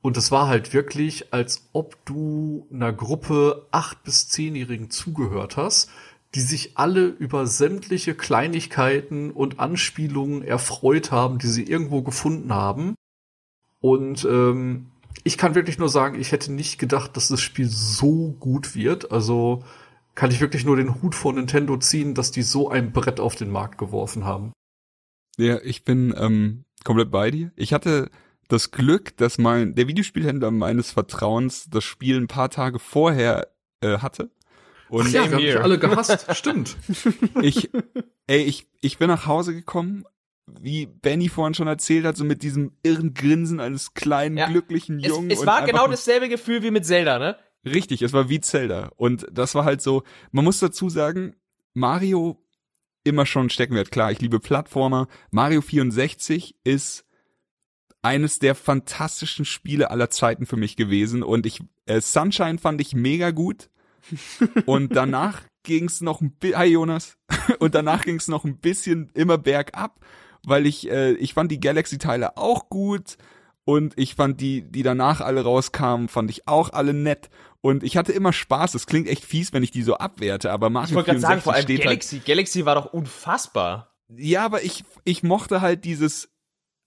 Und es war halt wirklich, als ob du einer Gruppe acht bis zehnjährigen zugehört hast, die sich alle über sämtliche Kleinigkeiten und Anspielungen erfreut haben, die sie irgendwo gefunden haben. Und ähm, ich kann wirklich nur sagen, ich hätte nicht gedacht, dass das Spiel so gut wird. Also kann ich wirklich nur den Hut vor Nintendo ziehen, dass die so ein Brett auf den Markt geworfen haben. Ja, ich bin ähm, komplett bei dir. Ich hatte das Glück, dass mein der Videospielhändler meines Vertrauens das Spiel ein paar Tage vorher äh, hatte. Und ja, wir haben dich alle gehasst. Stimmt. ich, ey, ich, ich bin nach Hause gekommen, wie Benny vorhin schon erzählt hat, so mit diesem irren Grinsen eines kleinen, Ja. glücklichen Es, Jungen. es und war genau dasselbe Gefühl wie mit Zelda, ne? Richtig, es war wie Zelda. Und das war halt so, man muss dazu sagen, Mario immer schon Steckenwert. Klar, ich liebe Plattformer. Mario 64 ist eines der fantastischen Spiele aller Zeiten für mich gewesen. Und ich, äh, Sunshine fand ich mega gut. Und danach ging's noch ein bisschen, hi Jonas. Und danach ging's noch ein bisschen immer bergab, weil ich, äh, ich fand die Galaxy-Teile auch gut. Und ich fand die, die danach alle rauskamen, fand ich auch alle nett. Und ich hatte immer Spaß. Es klingt echt fies, wenn ich die so abwerte, aber Mario Ich wollte gerade sagen, 64 vor allem halt Galaxy. Galaxy war doch unfassbar. ja, aber ich, ich mochte halt dieses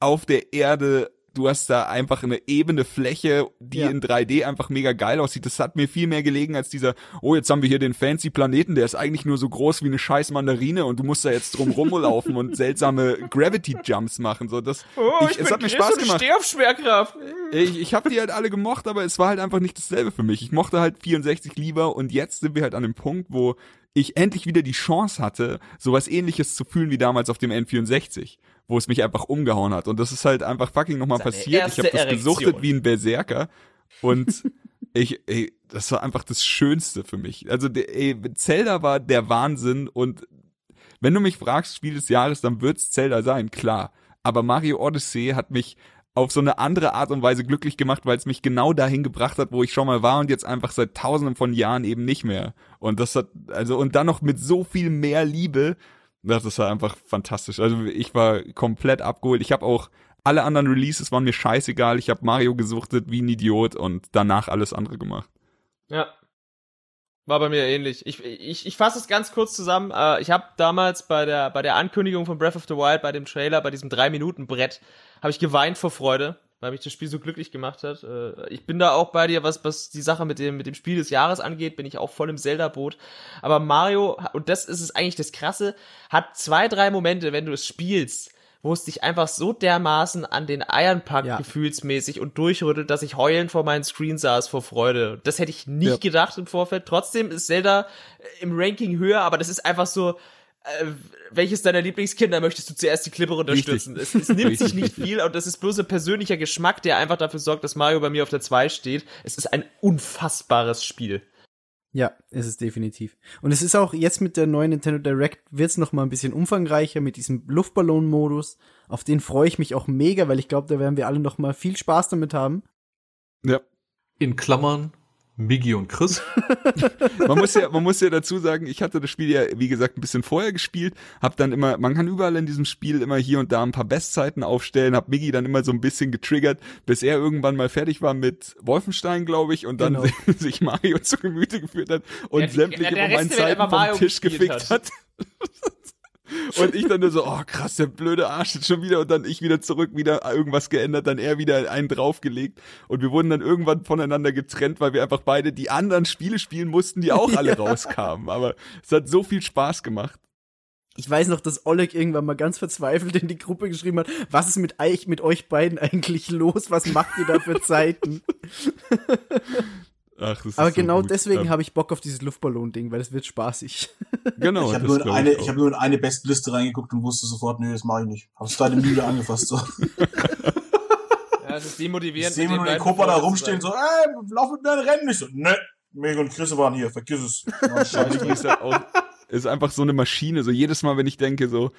auf der Erde, du hast da einfach eine ebene Fläche, die Ja. in 3D einfach mega geil aussieht. Das hat mir viel mehr gelegen als dieser, oh, jetzt haben wir hier den fancy Planeten, der ist eigentlich nur so groß wie eine scheiß Mandarine und du musst da jetzt drum rumlaufen und seltsame Gravity Jumps machen. So, das, Oh, ich, es hat mir Spaß gemacht. stehe auf Schwerkraft. Ich, ich habe die halt alle gemocht, aber es war halt einfach nicht dasselbe für mich. Ich mochte halt 64 lieber und jetzt sind wir halt an dem Punkt, wo ich endlich wieder die Chance hatte, sowas ähnliches zu fühlen wie damals auf dem N64, wo es mich einfach umgehauen hat. Und das ist halt einfach fucking nochmal passiert. Ich habe das Erektion. gesuchtet wie ein Berserker und ich, ey, das war einfach das Schönste für mich. Also, ey, Zelda war der Wahnsinn und wenn du mich fragst, Spiel des Jahres, dann wird's Zelda sein, klar. Aber Mario Odyssey hat mich auf so eine andere Art und Weise glücklich gemacht, weil es mich genau dahin gebracht hat, wo ich schon mal war und jetzt einfach seit tausenden von Jahren eben nicht mehr. Und das hat, also, und dann noch mit so viel mehr Liebe, das ist halt einfach fantastisch. Also ich war komplett abgeholt. Ich habe auch alle anderen Releases waren mir scheißegal. Ich habe Mario gesuchtet wie ein Idiot und danach alles andere gemacht. Ja. War bei mir ähnlich. Ich, ich, ich fasse es ganz kurz zusammen. Äh, ich habe damals bei der, bei der Ankündigung von Breath of the Wild, bei dem Trailer, bei diesem 3-Minuten-Brett, habe ich geweint vor Freude, weil mich das Spiel so glücklich gemacht hat. Äh, ich bin da auch bei dir, was, was die Sache mit dem, mit dem Spiel des Jahres angeht, bin ich auch voll im Zelda-Boot. Aber Mario, und das ist es eigentlich das Krasse, hat zwei, drei Momente, wenn du es spielst, wo es dich einfach so dermaßen an den Eiern packt, Ja. gefühlsmäßig und durchrüttelt, dass ich heulend vor meinen Screen saß vor Freude. Das hätte ich nicht Ja. gedacht im Vorfeld. Trotzdem ist Zelda äh, im Ranking höher, aber das ist einfach so, äh, welches deiner Lieblingskinder möchtest du zuerst die Klippe runterstürzen? Es, es nimmt sich nicht viel und das ist bloß ein persönlicher Geschmack, der einfach dafür sorgt, dass Mario bei mir auf der 2 steht. Es ist ein unfassbares Spiel. Ja, ist es definitiv. Und es ist auch jetzt mit der neuen Nintendo Direct wird's noch mal ein bisschen umfangreicher mit diesem Luftballon-Modus. Auf den freue ich mich auch mega, weil ich glaube, da werden wir alle noch mal viel Spaß damit haben. Ja. In Klammern Miggy und Chris. Man muss ja, man muss ja dazu sagen, ich hatte das Spiel ja, wie gesagt, ein bisschen vorher gespielt, hab dann immer, man kann überall in diesem Spiel immer hier und da ein paar Bestzeiten aufstellen, hab Miggy dann immer so ein bisschen getriggert, bis er irgendwann mal fertig war mit Wolfenstein, glaube ich, und dann Genau. sich Mario zu Gemüte geführt hat und Ja, sämtliche ja, der meinen Rest der Welt Zeiten vom Tisch gefickt hat. hat. Und ich dann nur so, oh krass, der blöde Arsch jetzt schon wieder und dann ich wieder zurück, wieder irgendwas geändert, dann er wieder einen draufgelegt und wir wurden dann irgendwann voneinander getrennt, weil wir einfach beide die anderen Spiele spielen mussten, die auch alle rauskamen. Aber es hat so viel Spaß gemacht. Ich weiß noch, dass Oleg irgendwann mal ganz verzweifelt in die Gruppe geschrieben hat, was ist mit, eich- mit euch beiden eigentlich los? Was macht ihr da für Zeiten? Ach, das ist Aber so genau gut. deswegen Ja, habe ich Bock auf dieses Luftballon-Ding, weil es wird spaßig. Genau, ich habe das nur, in eine, ich hab nur in eine Bestliste reingeguckt und wusste sofort, nee, das mache ich nicht. Hab's deine Mühle angefasst. So. Ja, es ist Ich demotivierend. sehe mit nur den Kopa da rumstehen, zu so, ey, lauf mit deinen Rennen. Ich so, ne, Meg und Chris waren hier, vergiss es. Oh, ist, halt auch, ist einfach so eine Maschine. So jedes Mal, wenn ich denke, so,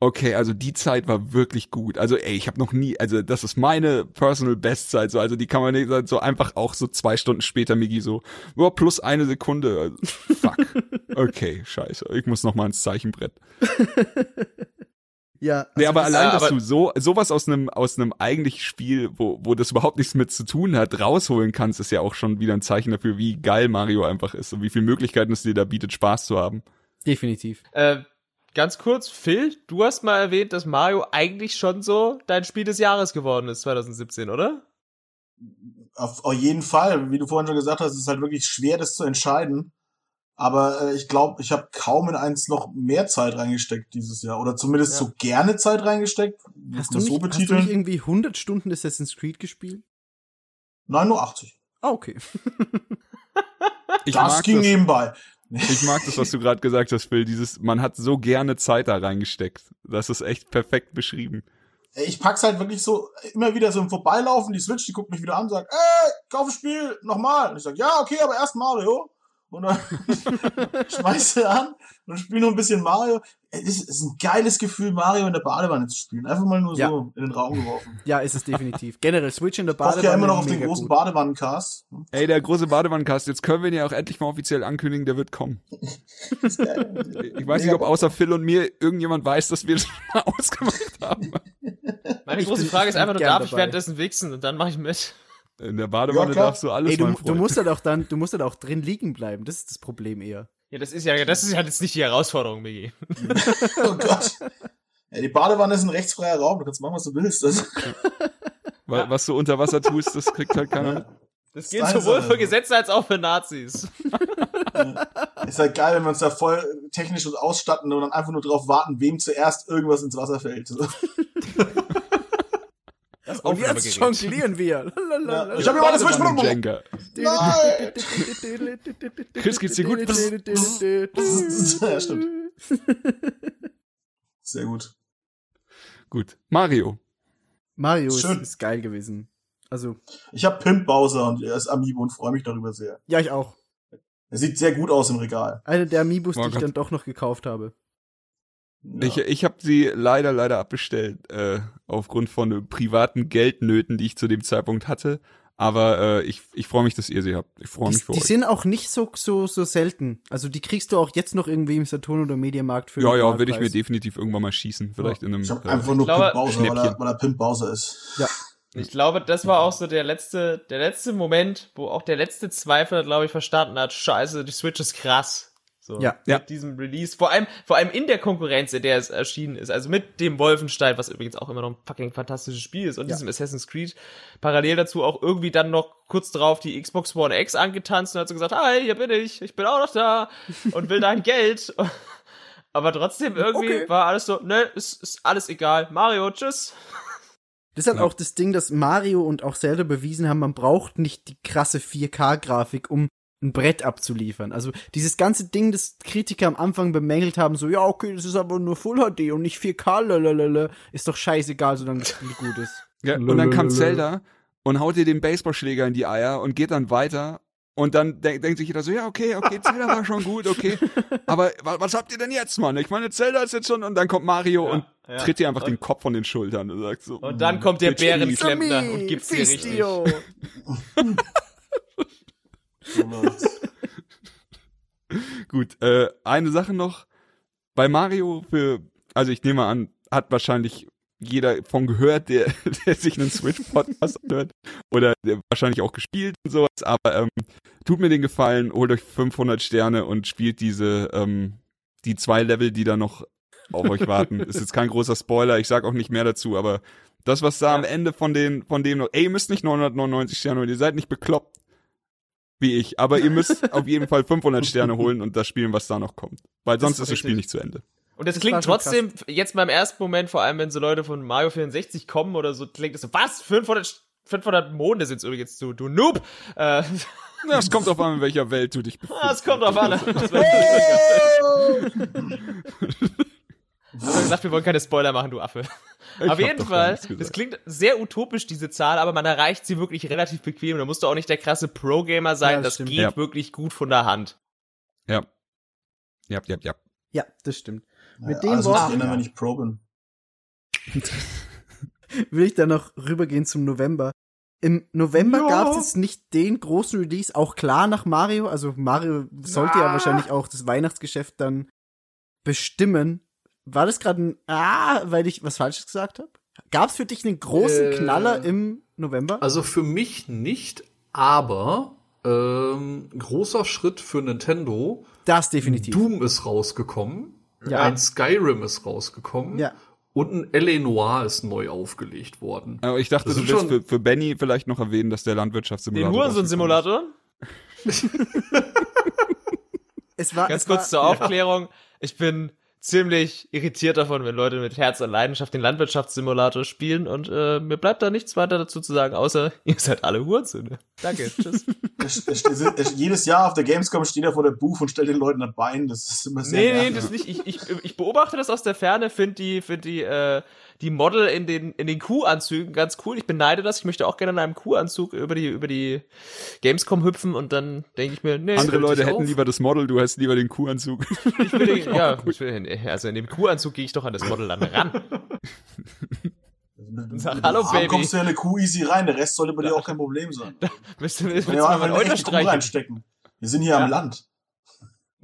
okay, also die Zeit war wirklich gut. Also ey, ich habe noch nie, also das ist meine Personal Bestzeit. So, also die kann man nicht sagen, so einfach auch so zwei Stunden später, Migi, so, ja, plus eine Sekunde. Also, fuck. Okay, scheiße. Ich muss noch mal ins Zeichenbrett. Ja, Nee, aber das- allein, äh, dass aber- du so sowas aus einem aus einem eigentlich Spiel, wo wo das überhaupt nichts mit zu tun hat, rausholen kannst, ist ja auch schon wieder ein Zeichen dafür, wie geil Mario einfach ist und wie viele Möglichkeiten es dir da bietet, Spaß zu haben. definitiv. Äh, ganz kurz, Phil, du hast mal erwähnt, dass Mario eigentlich schon so dein Spiel des Jahres geworden ist 2017, oder? Auf, auf jeden Fall, wie du vorhin schon gesagt hast, ist es halt wirklich schwer, das zu entscheiden. Aber äh, ich glaube, ich habe kaum in eins noch mehr Zeit reingesteckt dieses Jahr. Oder zumindest Ja. so gerne Zeit reingesteckt. Hast du, nicht, so hast du nicht betiteln? irgendwie 100 Stunden Assassin's Creed gespielt? Nein, nur 80. Ah, okay. Ich das ging das, nebenbei. Ich mag das, was du gerade gesagt hast, Phil. Dieses, man hat so gerne Zeit da reingesteckt. Das ist echt perfekt beschrieben. Ich pack's halt wirklich so immer wieder so im Vorbeilaufen, die Switch, die guckt mich wieder an und sagt, ey, kauf ein Spiel, nochmal. Und ich sag, ja, okay, aber erst Mario. Und dann schmeiß sie an und spiel nur ein bisschen Mario. Es ist, es ist ein geiles Gefühl, Mario in der Badewanne zu spielen. Einfach mal nur Ja. so in den Raum geworfen. Ja, ist es definitiv. Generell Switch in der Ich Badewanne. ja immer noch auf den großen. Badewannencast. Ey, der große Badewannencast, jetzt können wir ihn ja auch endlich mal offiziell ankündigen, der wird kommen. Ich weiß nicht, ob außer Phil und mir irgendjemand weiß, dass wir das mal ausgemacht haben. Meine Ich große Frage ich ist einfach nur, darf ich währenddessen wichsen und dann mache ich mit. In der Badewanne Ja, darfst du alles, Ey, du, mein du musst halt auch dann, du musst halt auch drin liegen bleiben. Das ist das Problem eher. Ja, das ist ja, das ist ja jetzt nicht die Herausforderung, Migi. Oh Gott. Ja, die Badewanne ist ein rechtsfreier Raum, du kannst machen, was du willst. Das, Wa- Was du unter Wasser tust, das kriegt halt keiner mit. Das gilt sowohl für Gesetze als auch für Nazis. ist halt geil, wenn wir uns da voll technisch ausstatten und dann einfach nur drauf warten, wem zuerst irgendwas ins Wasser fällt. Das Und jetzt jonglieren wir. Ja, ich hab hier mal das Switch Jenga. Nein! Chris, geht's dir gut? Ja, stimmt. Sehr gut. Gut. Mario. Mario ist, Schön. ist geil gewesen. Also, Ich habe Pimp Bowser und er ist Amiibo und freue mich darüber sehr. ja, ich auch. Er sieht sehr gut aus im Regal. Eine der Amiibos, Oh die ich Gott. dann doch noch gekauft habe. Ja. Ich, ich habe sie leider, leider abbestellt, äh, aufgrund von privaten Geldnöten, die ich zu dem Zeitpunkt hatte. Aber äh, ich, ich freue mich, dass ihr sie habt. Ich freue Die, mich für die euch. sind auch nicht so, so, so selten. Also die kriegst du auch jetzt noch irgendwie im Saturn oder Mediamarkt für Ja, ja, würde ich mir definitiv irgendwann mal schießen. Vielleicht in einem. ich habe äh, einfach nur glaube, Pimp Bowser, weil er, Schnäppchen. weil er Pimp Bowser ist. Ja, Ich glaube, das war auch so der letzte, der letzte Moment, wo auch der letzte Zweifler, glaube ich, verstanden hat, scheiße, die Switch ist krass. So, Ja. mit Ja. diesem Release. Vor allem, vor allem in der Konkurrenz, in der es erschienen ist. Also mit dem Wolfenstein, was übrigens auch immer noch ein fucking fantastisches Spiel ist. Und Ja. diesem Assassin's Creed. Parallel dazu auch irgendwie dann noch kurz drauf die Xbox One X angetanzt und hat so gesagt, hi, hier bin ich, ich bin auch noch da und will dein Geld. Aber trotzdem irgendwie Okay. war alles so, ne, ist, ist alles egal. Mario, tschüss. Das ist halt Ja. auch das Ding, dass Mario und auch Zelda bewiesen haben, man braucht nicht die krasse 4K-Grafik, um ein Brett abzuliefern. Also dieses ganze Ding, das Kritiker am Anfang bemängelt haben, so, ja, okay, das ist aber nur Full HD und nicht 4K, lalalala, ist doch scheißegal, solange das Spiel gut ist. ja, und dann kam Zelda und haut dir den Baseballschläger in die Eier und geht dann weiter. Und dann de denkt sich jeder so, ja, okay, okay, Zelda war schon gut, okay. Aber wa was habt ihr denn jetzt, Mann? Ich meine, Zelda ist jetzt schon, und dann kommt Mario Ja, und ja. tritt dir einfach Und- den Kopf von den Schultern und sagt so. Und dann kommt der. Bärenklempner und gibt's dir richtig. Gut, äh, eine Sache noch. Bei Mario für, also ich nehme an, hat wahrscheinlich jeder von gehört, der, der sich einen Switch-Podcast hört. Oder der wahrscheinlich auch gespielt und sowas. Aber ähm, tut mir den Gefallen, holt euch 500 Sterne und spielt diese, ähm, die zwei Level, die da noch auf euch warten. Ist jetzt kein großer Spoiler, ich sag auch nicht mehr dazu, aber das, was da Ja. am Ende von den, von dem noch, ey, ihr müsst nicht 999 Sterne holen, ihr seid nicht bekloppt. Wie ich, aber ihr müsst auf jeden Fall 500 Sterne holen und das spielen, was da noch kommt. Weil sonst ist ist das Spiel nicht zu Ende. Und das, Das klingt trotzdem, jetzt beim ersten Moment, vor allem wenn so Leute von Mario 64 kommen oder so, klingt das so, was? 500, 500 Monde sind's übrigens zu, du Noob! Äh, Na, es kommt auf an, in welcher Welt du dich befindest. es kommt drauf an. War- Wir haben gesagt, wir wollen keine Spoiler machen, du Affe. Ich Auf jeden Fall, das klingt sehr utopisch, diese Zahl, aber man erreicht sie wirklich relativ bequem. Da musst du auch nicht der krasse Pro-Gamer sein, Ja, das das, stimmt. geht Ja. wirklich gut von der Hand. Ja. Ja, ja, ja. Ja, das stimmt. Naja, Mit muss ich Worten- ändern, wenn ich Pro bin. Will ich dann noch rübergehen zum November. Im November Ja. gab es jetzt nicht den großen Release, auch klar nach Mario. Also Mario sollte ja Ah. wahrscheinlich auch das Weihnachtsgeschäft dann bestimmen. War das gerade ein Ah, weil ich was Falsches gesagt habe? Gab es für dich einen großen Äh, Knaller im November? Also für mich nicht, aber ähm, großer Schritt für Nintendo. das definitiv. Doom ist rausgekommen. Ja. Ein Skyrim ist rausgekommen. Ja. Und ein L.A. Noir ist neu aufgelegt worden. Aber ich dachte, Das du willst schon- für, für Benny vielleicht noch erwähnen, dass der Den Landwirtschaftssimulator. Hurensohn-Simulator, Es war ganz es kurz war, zur Aufklärung. Ich bin ziemlich irritiert davon, wenn Leute mit Herz und Leidenschaft den Landwirtschaftssimulator spielen und äh, mir bleibt da nichts weiter dazu zu sagen, außer ihr seid alle Hurensöhne. Danke, tschüss. Es, es, es, jedes Jahr auf der Gamescom steht er vor der Booth und stellt den Leuten ein Bein. Das ist immer sehr Nee, nee, das nicht. Ich, ich, ich beobachte das aus der Ferne, finde die, find die, äh, die Model in den, in den Kuhanzügen ganz cool. Ich beneide das. Ich möchte auch gerne in einem Kuhanzug über die, über die Gamescom hüpfen und dann denke ich mir, nee, Andere Leute hätten auf? lieber das Model, du hast lieber den Kuhanzug. ich will den, ja, ich will den, also in dem Kuhanzug gehe ich doch an das Model dann ran. Mit, Sag, hallo, Arm Baby. kommst du ja eine Kuh easy rein. Der Rest sollte bei dir auch kein Problem sein. Willst du, willst du Wenn mal wir mein einfach eine Euter echte Kuh streichen? reinstecken. Wir sind hier Ja. am Land.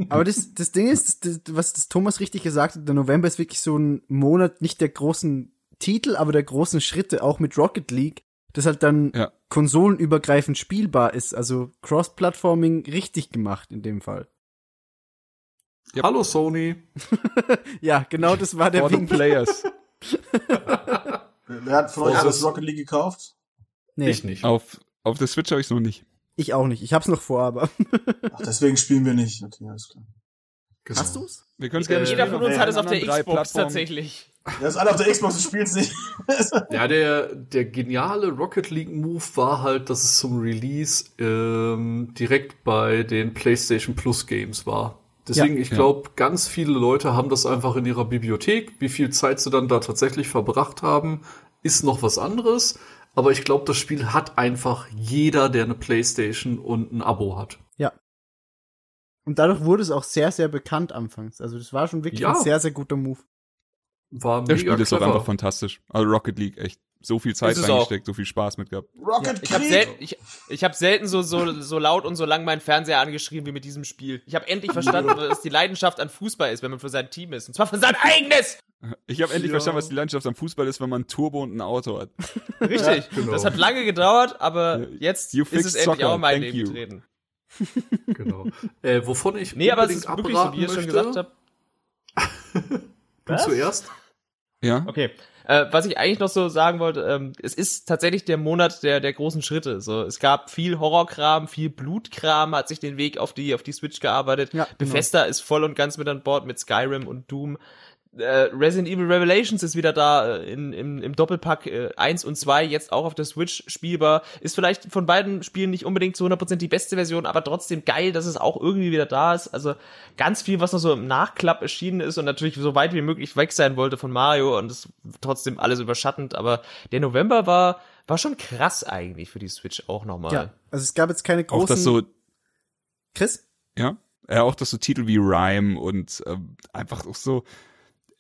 Aber das, das Ding ist, das, was das Thomas richtig gesagt hat, der November ist wirklich so ein Monat nicht der großen Titel, aber der großen Schritte, auch mit Rocket League, das halt dann Ja. konsolenübergreifend spielbar ist. Also Cross-Platforming richtig gemacht in dem Fall. Ja. Hallo Sony. Ja, genau das war der For Wink. players. Wer hat von euch das das- Rocket League gekauft? Nee, Ich nicht. Auf, auf der Switch habe ich noch nicht. Ich auch nicht. Ich hab's noch vor, aber. Ach, deswegen spielen wir nicht. Okay, alles klar. Genau. Hast du's? Wir können es Äh, gerne Jeder von uns hat es auf der Xbox Plattformen. tatsächlich. Ja, ist alle auf der Xbox und spielen es nicht. Ja, der, der geniale Rocket League Move war halt, dass es zum Release ähm, direkt bei den PlayStation Plus Games war. Deswegen, ich Ja. glaube, ganz viele Leute haben das einfach in ihrer Bibliothek. Wie viel Zeit sie dann da tatsächlich verbracht haben, ist noch was anderes. Aber ich glaube, das Spiel hat einfach jeder, der eine PlayStation und ein Abo hat. Und dadurch wurde es auch sehr, sehr bekannt anfangs. Also das war schon wirklich Ja. ein sehr, sehr guter Move. War Das mega Spiel ist auch clever. einfach fantastisch. Also Rocket League, echt so viel Zeit reingesteckt, so viel Spaß mit gehabt. Rocket Ich habe selten, ich, ich hab selten so, so, so laut und so lang meinen Fernseher angeschrien wie mit diesem Spiel. Ich habe endlich verstanden, was die Leidenschaft an Fußball ist, wenn man für sein Team ist. Und zwar für sein eigenes! Ich habe endlich Ja. verstanden, was die Landschaft am Fußball ist, wenn man ein Turbo und ein Auto hat. Richtig. genau. Das hat lange gedauert, aber Ja, jetzt you ist es endlich soccer. auch in mein Thank Leben you. getreten. Genau. Äh, wovon ich Nee, aber es ist wirklich so, wie ihr schon gesagt habt. Du zuerst? Ja? Okay. Äh, was ich eigentlich noch so sagen wollte, ähm, es ist tatsächlich der Monat der, der großen Schritte. So, es gab viel Horrorkram, viel Blutkram, hat sich den Weg auf die, auf die Switch gearbeitet. Ja, Bethesda ist voll und ganz mit an Bord mit Skyrim und Doom. Äh, Resident Evil Revelations ist wieder da äh, in, im, im Doppelpack äh, 1 und 2, jetzt auch auf der Switch spielbar. Ist vielleicht von beiden Spielen nicht unbedingt zu 100% die beste Version, aber trotzdem geil, dass es auch irgendwie wieder da ist. Also ganz viel, was noch so im Nachklapp erschienen ist und natürlich so weit wie möglich weg sein wollte von Mario und es trotzdem alles überschattend. Aber der November war, war schon krass eigentlich für die Switch auch nochmal. Ja. Also es gab jetzt keine großen. Auch das so, Chris? ja, ja, auch das so Titel wie Rhyme und ähm, einfach auch so,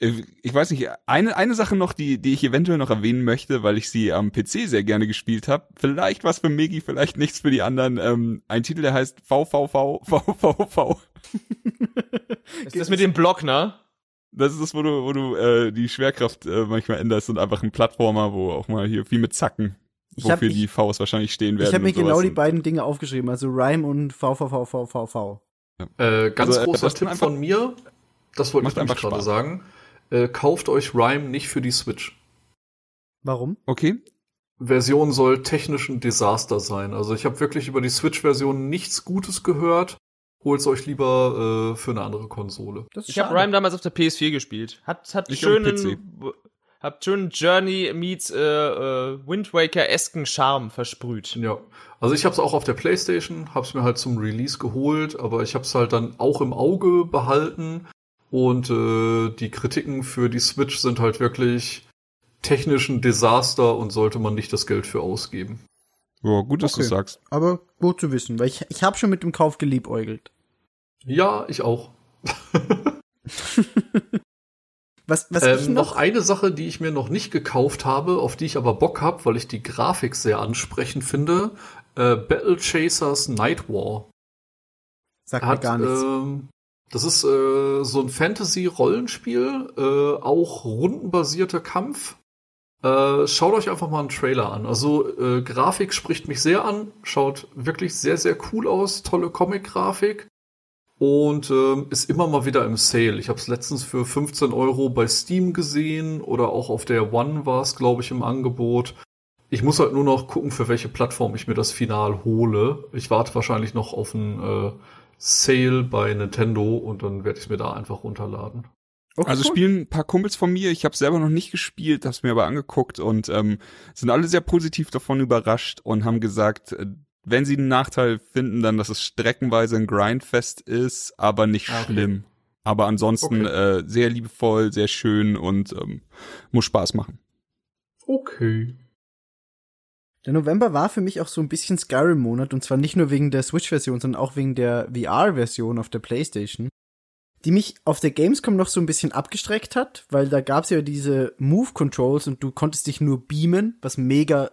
ich weiß nicht, eine, eine Sache noch, die, die ich eventuell noch erwähnen möchte, weil ich sie am PC sehr gerne gespielt habe. Vielleicht was für Megi, vielleicht nichts für die anderen. Ähm, ein Titel, der heißt VVV, VVV. Ist das mit dem Block, ne? Das ist das, wo du, wo du äh, die Schwerkraft äh, manchmal änderst und einfach ein Plattformer, wo auch mal hier viel mit Zacken, Ich hab- wofür ich- die Vs wahrscheinlich stehen werden. Ich habe mir genau die beiden Dinge aufgeschrieben, also Rhyme und VVVVVV. Äh, ganz Also, äh, großer Tipp einfach- von mir, das wollte ich nämlich einfach gerade sagen. Äh, kauft euch Rhyme nicht für die Switch. Warum? Okay. Version soll technisch ein Desaster sein. Also ich habe wirklich über die Switch-Version nichts Gutes gehört. holt's euch lieber äh, für eine andere Konsole. Ich habe. Rhyme damals auf der PS4 gespielt. Hat, hat Ich schönen, hat schönen Journey meets äh, äh, Wind Waker-esken Charme versprüht. Ja, also ich habe es auch auf der PlayStation, habe es mir halt zum Release geholt, aber ich habe es halt dann auch im Auge behalten und äh, die Kritiken für die Switch sind halt wirklich technischen Desaster und sollte man nicht das Geld für ausgeben. Ja, gut, dass Okay. du sagst. Aber gut zu wissen, weil ich, ich habe schon mit dem Kauf geliebäugelt. Ja, ich auch. Was, was ich Ähm, noch noch, eine Sache, die ich mir noch nicht gekauft habe, auf die ich aber Bock habe, weil ich die Grafik sehr ansprechend finde, äh, Battle Chasers Night War. sagt mir hat, gar nichts. Ähm, das ist äh, so ein Fantasy-Rollenspiel, äh, auch rundenbasierter Kampf. Äh, schaut euch einfach mal einen Trailer an. Also äh, Grafik spricht mich sehr an, schaut wirklich sehr, sehr cool aus, tolle Comic-Grafik und ähm, ist immer mal wieder im Sale. Ich habe es letztens für 15 Euro bei Steam gesehen oder auch auf der One war es, glaube ich, im Angebot. Ich muss halt nur noch gucken, für welche Plattform ich mir das Final hole. Ich warte wahrscheinlich noch auf ein äh, Sale bei Nintendo und dann werde ich es mir da einfach runterladen. Okay, Also cool. spielen ein paar Kumpels von mir, ich habe selber noch nicht gespielt, hab's mir aber angeguckt und ähm, sind alle sehr positiv davon überrascht und haben gesagt, äh, wenn sie einen Nachteil finden, dann, dass es streckenweise ein Grindfest ist, aber nicht Ah, okay. schlimm. Aber ansonsten äh, sehr liebevoll, sehr schön und ähm, muss Spaß machen. Okay. Der November war für mich auch so ein bisschen Skyrim-Monat und zwar nicht nur wegen der Switch-Version, sondern auch wegen der VR-Version auf der PlayStation, die mich auf der Gamescom noch so ein bisschen abgestreckt hat, weil da gab's ja diese Move-Controls und du konntest dich nur beamen, was mega,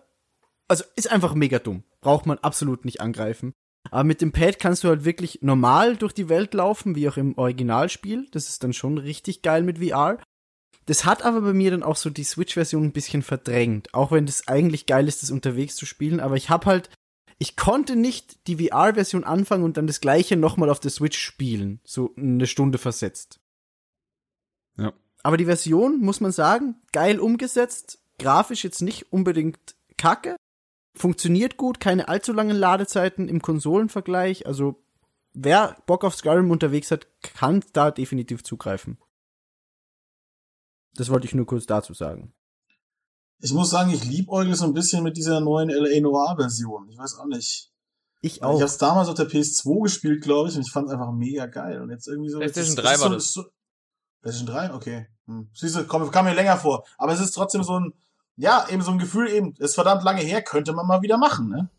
also ist einfach mega dumm. Braucht man absolut nicht angreifen. Aber mit dem Pad kannst du halt wirklich normal durch die Welt laufen, wie auch im Originalspiel. Das ist dann schon richtig geil mit VR. Das hat aber bei mir dann auch so die Switch-Version ein bisschen verdrängt. Auch wenn das eigentlich geil ist, das unterwegs zu spielen. Aber ich hab halt, ich konnte nicht die VR-Version anfangen und dann das gleiche nochmal auf der Switch spielen. So eine Stunde versetzt. Ja. Aber die Version, muss man sagen, geil umgesetzt. Grafisch jetzt nicht unbedingt kacke. Funktioniert gut, keine allzu langen Ladezeiten im Konsolenvergleich. Also, wer Bock auf Skyrim unterwegs hat, kann da definitiv zugreifen. Das wollte ich nur kurz dazu sagen. Ich muss sagen, ich liebäugle so ein bisschen mit dieser neuen LA Noir Version. Ich weiß auch nicht. Ich Ich auch. habe es damals auf der PS2 gespielt, glaube ich, und ich fand es einfach mega geil. Und jetzt irgendwie so. PlayStation es ist- 3 es ist war so, das. So, PlayStation 3? Okay. Hm. Siehst du, komm, kam mir länger vor. Aber es ist trotzdem so ein, ja, eben so ein Gefühl, eben, ist verdammt lange her, könnte man mal wieder machen, ne?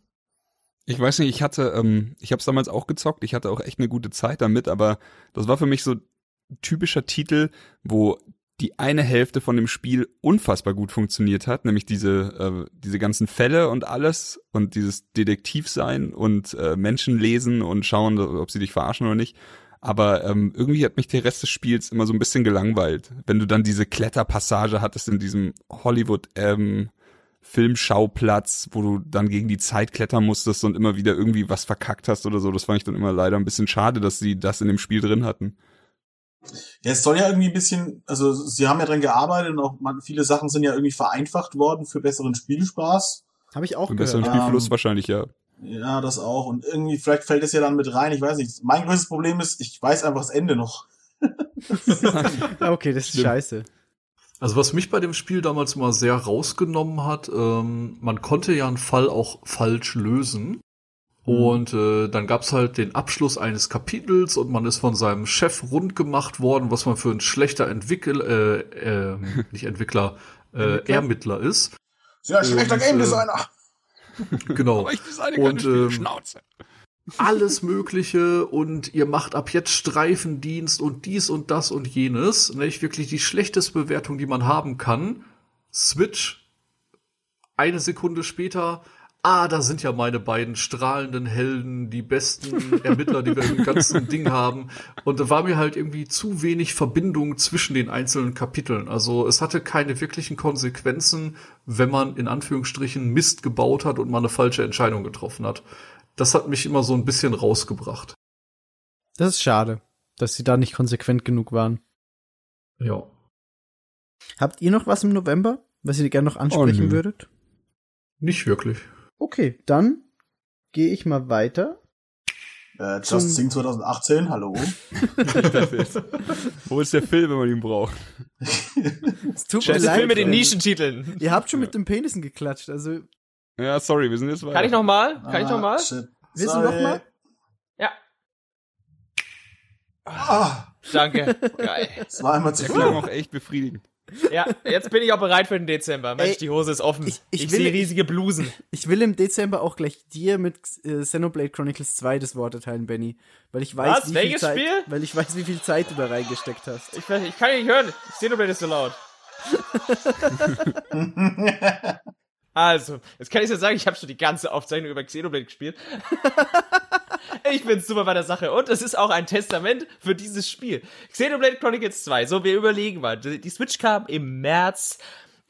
Ich weiß nicht, ich hatte, ähm, ich habe es damals auch gezockt, ich hatte auch echt eine gute Zeit damit, aber das war für mich so ein typischer Titel, wo die eine Hälfte von dem Spiel unfassbar gut funktioniert hat, nämlich diese äh, diese ganzen Fälle und alles und dieses Detektivsein und äh, Menschen lesen und schauen, ob sie dich verarschen oder nicht. Aber ähm, irgendwie hat mich der Rest des Spiels immer so ein bisschen gelangweilt, wenn du dann diese Kletterpassage hattest in diesem Hollywood ähm, Filmschauplatz, wo du dann gegen die Zeit klettern musstest und immer wieder irgendwie was verkackt hast oder so. Das fand ich dann immer leider ein bisschen schade, dass sie das in dem Spiel drin hatten. Ja, es soll ja irgendwie ein bisschen, also sie haben ja dran gearbeitet und auch man, viele Sachen sind ja irgendwie vereinfacht worden für besseren Spielspaß. Habe ich auch Für gehört. besseren Spielfluss Ähm, wahrscheinlich, ja. Ja, das auch. Und irgendwie, vielleicht fällt es ja dann mit rein, ich weiß nicht. Mein größtes Problem ist, ich weiß einfach das Ende noch. Okay, das ist Stimmt. scheiße. Also was mich bei dem Spiel damals mal sehr rausgenommen hat, ähm, man konnte ja einen Fall auch falsch lösen. Und äh, dann gab's halt den Abschluss eines Kapitels und man ist von seinem Chef rund gemacht worden, was man für ein schlechter Entwickler, äh, äh, nicht Entwickler, äh, Ermittler? Ist. Sehr schlechter Und, Game äh, Designer. Genau. Aber ich designe Und, ähm, Schnauze. alles Mögliche und ihr macht ab jetzt Streifendienst und dies und das und jenes. Nicht wirklich die schlechteste Bewertung, die man haben kann. Switch. Eine Sekunde später. Ah, da sind ja meine beiden strahlenden Helden, die besten Ermittler, die wir im ganzen Ding haben. Und da war mir halt irgendwie zu wenig Verbindung zwischen den einzelnen Kapiteln. Also es hatte keine wirklichen Konsequenzen, wenn man in Anführungsstrichen Mist gebaut hat und mal eine falsche Entscheidung getroffen hat. Das hat mich immer so ein bisschen rausgebracht. Das ist schade, dass sie da nicht konsequent genug waren. Ja. Habt ihr noch was im November, was ihr gerne noch ansprechen nö. würdet? Nicht wirklich. Okay, dann gehe ich mal weiter Äh, Zum- Just Sing 2018, hallo. Wo ist der Film, wenn man ihn braucht? Es tut mir Das ist leid. Film mit den Freunde. Nischentiteln. Ihr habt schon mit den Penissen geklatscht, also Ja, sorry, wir sind jetzt weiter. Kann ich noch mal? Kann ich noch mal? Ah, shit. Willst du Sorry. noch mal? Ja, Ah, danke. Geil. das war einmal zu Der viel. klang auch echt befriedigend. Ja, jetzt bin ich auch bereit für den Dezember. Mensch, Ey, die Hose ist offen. ich- Ich, ich will- sehe riesige Blusen. Ich will im Dezember auch gleich dir mit äh, Xenoblade Chronicles 2 das Wort erteilen, Benny. Weil ich weiß, Was? wie viel Welches Zeit, Spiel? weil ich weiß, wie viel Zeit du da reingesteckt hast. Ich, ich kann nicht hören. Xenoblade ist so laut. Also, jetzt kann ich dir sagen, ich habe schon die ganze Aufzeichnung über Xenoblade gespielt. ich bin super bei der Sache. Und es ist auch ein Testament für dieses Spiel. Xenoblade Chronicles 2. So, wir überlegen mal. Die Switch kam im März.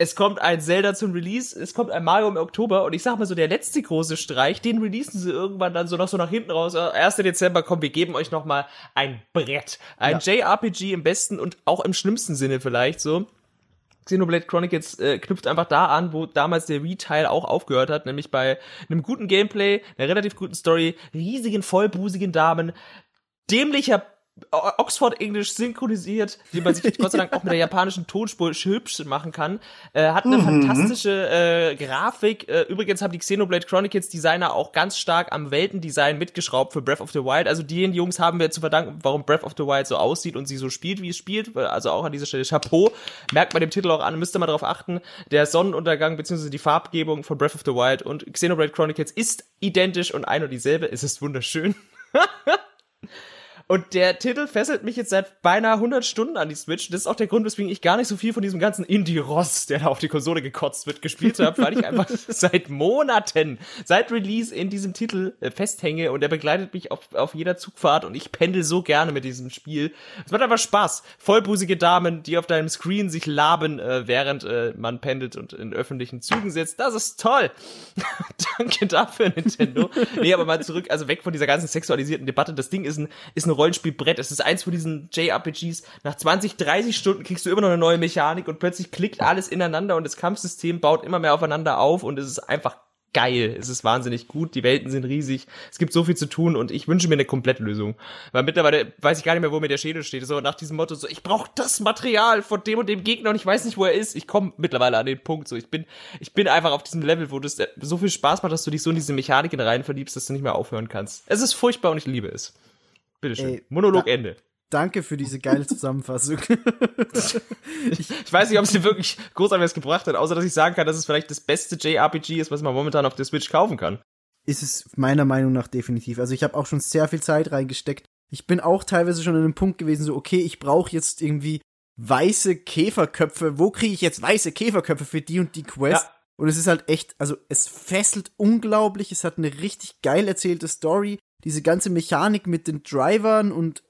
Es kommt ein Zelda zum Release, es kommt ein Mario im Oktober und ich sag mal so, der letzte große Streich, den releasen sie irgendwann dann so noch so nach hinten raus. Äh, 1. Dezember, komm, wir geben euch noch mal ein Brett. Ein JRPG im besten und auch im schlimmsten Sinne vielleicht so. Xenoblade Chronicles äh, knüpft einfach da an, wo damals der Wii-Teil auch aufgehört hat, nämlich bei einem guten Gameplay, einer relativ guten Story, riesigen, vollbusigen Damen, dämlicher O- Oxford-Englisch synchronisiert, die man sich Gott sei Dank auch mit der japanischen Tonspur hübsch machen kann, äh, hat eine fantastische äh, Grafik. Äh, übrigens haben die Xenoblade Chronicles Designer auch ganz stark am Weltendesign mitgeschraubt für Breath of the Wild. Also die Jungs haben wir zu verdanken, warum Breath of the Wild so aussieht und sie so spielt, wie es spielt. Also auch an dieser Stelle Chapeau. Merkt man dem Titel auch an, müsst ihr mal drauf achten. Der Sonnenuntergang bzw. die Farbgebung von Breath of the Wild und Xenoblade Chronicles ist identisch und ein und dieselbe. Es ist wunderschön. Und der Titel fesselt mich jetzt seit beinahe 100 Stunden an die Switch. Das ist auch der Grund, weswegen ich gar nicht so viel von diesem ganzen Indie-Ross, der da auf die Konsole gekotzt wird, gespielt habe, weil ich einfach seit Monaten, seit Release in diesem Titel äh, festhänge und der begleitet mich auf, auf jeder Zugfahrt und ich pendel so gerne mit diesem Spiel. Es macht einfach Spaß. Vollbusige Damen, die auf deinem Screen sich laben, äh, während äh, man pendelt und in öffentlichen Zügen sitzt. Das ist toll. Danke dafür, Nintendo. Nee, aber mal zurück, also weg von dieser ganzen sexualisierten Debatte. Das Ding ist ein, ist ein Rollenspielbrett. Es ist eins von diesen JRPGs. Nach 20, 30 Stunden kriegst du immer noch eine neue Mechanik und plötzlich klickt alles ineinander und das Kampfsystem baut immer mehr aufeinander auf und es ist einfach geil. Es ist wahnsinnig gut. Die Welten sind riesig. Es gibt so viel zu tun und ich wünsche mir eine Komplettlösung. Weil mittlerweile weiß ich gar nicht mehr, wo mir der Schädel steht. So nach diesem Motto, so ich brauche das Material von dem und dem Gegner und ich weiß nicht, wo er ist. Ich komme mittlerweile an den Punkt. So ich bin, ich bin einfach auf diesem Level, wo das so viel Spaß macht, dass du dich so in diese Mechaniken rein verliebst, dass du nicht mehr aufhören kannst. Es ist furchtbar und ich liebe es. Bitteschön. Ey, Monolog da- Ende. Danke für diese geile Zusammenfassung. Ich weiß nicht, ob es dir wirklich großartig was gebracht hat, außer dass ich sagen kann, dass es vielleicht das beste JRPG ist, was man momentan auf der Switch kaufen kann. ist es meiner Meinung nach definitiv. Also ich habe auch schon sehr viel Zeit reingesteckt. Ich bin auch teilweise schon an einem Punkt gewesen, so okay, ich brauche jetzt irgendwie weiße Käferköpfe. Wo kriege ich jetzt weiße Käferköpfe für die und die Quest? Ja. Und es ist halt echt, also es fesselt unglaublich. Es hat eine richtig geil erzählte Story. Diese ganze Mechanik mit den Drivern und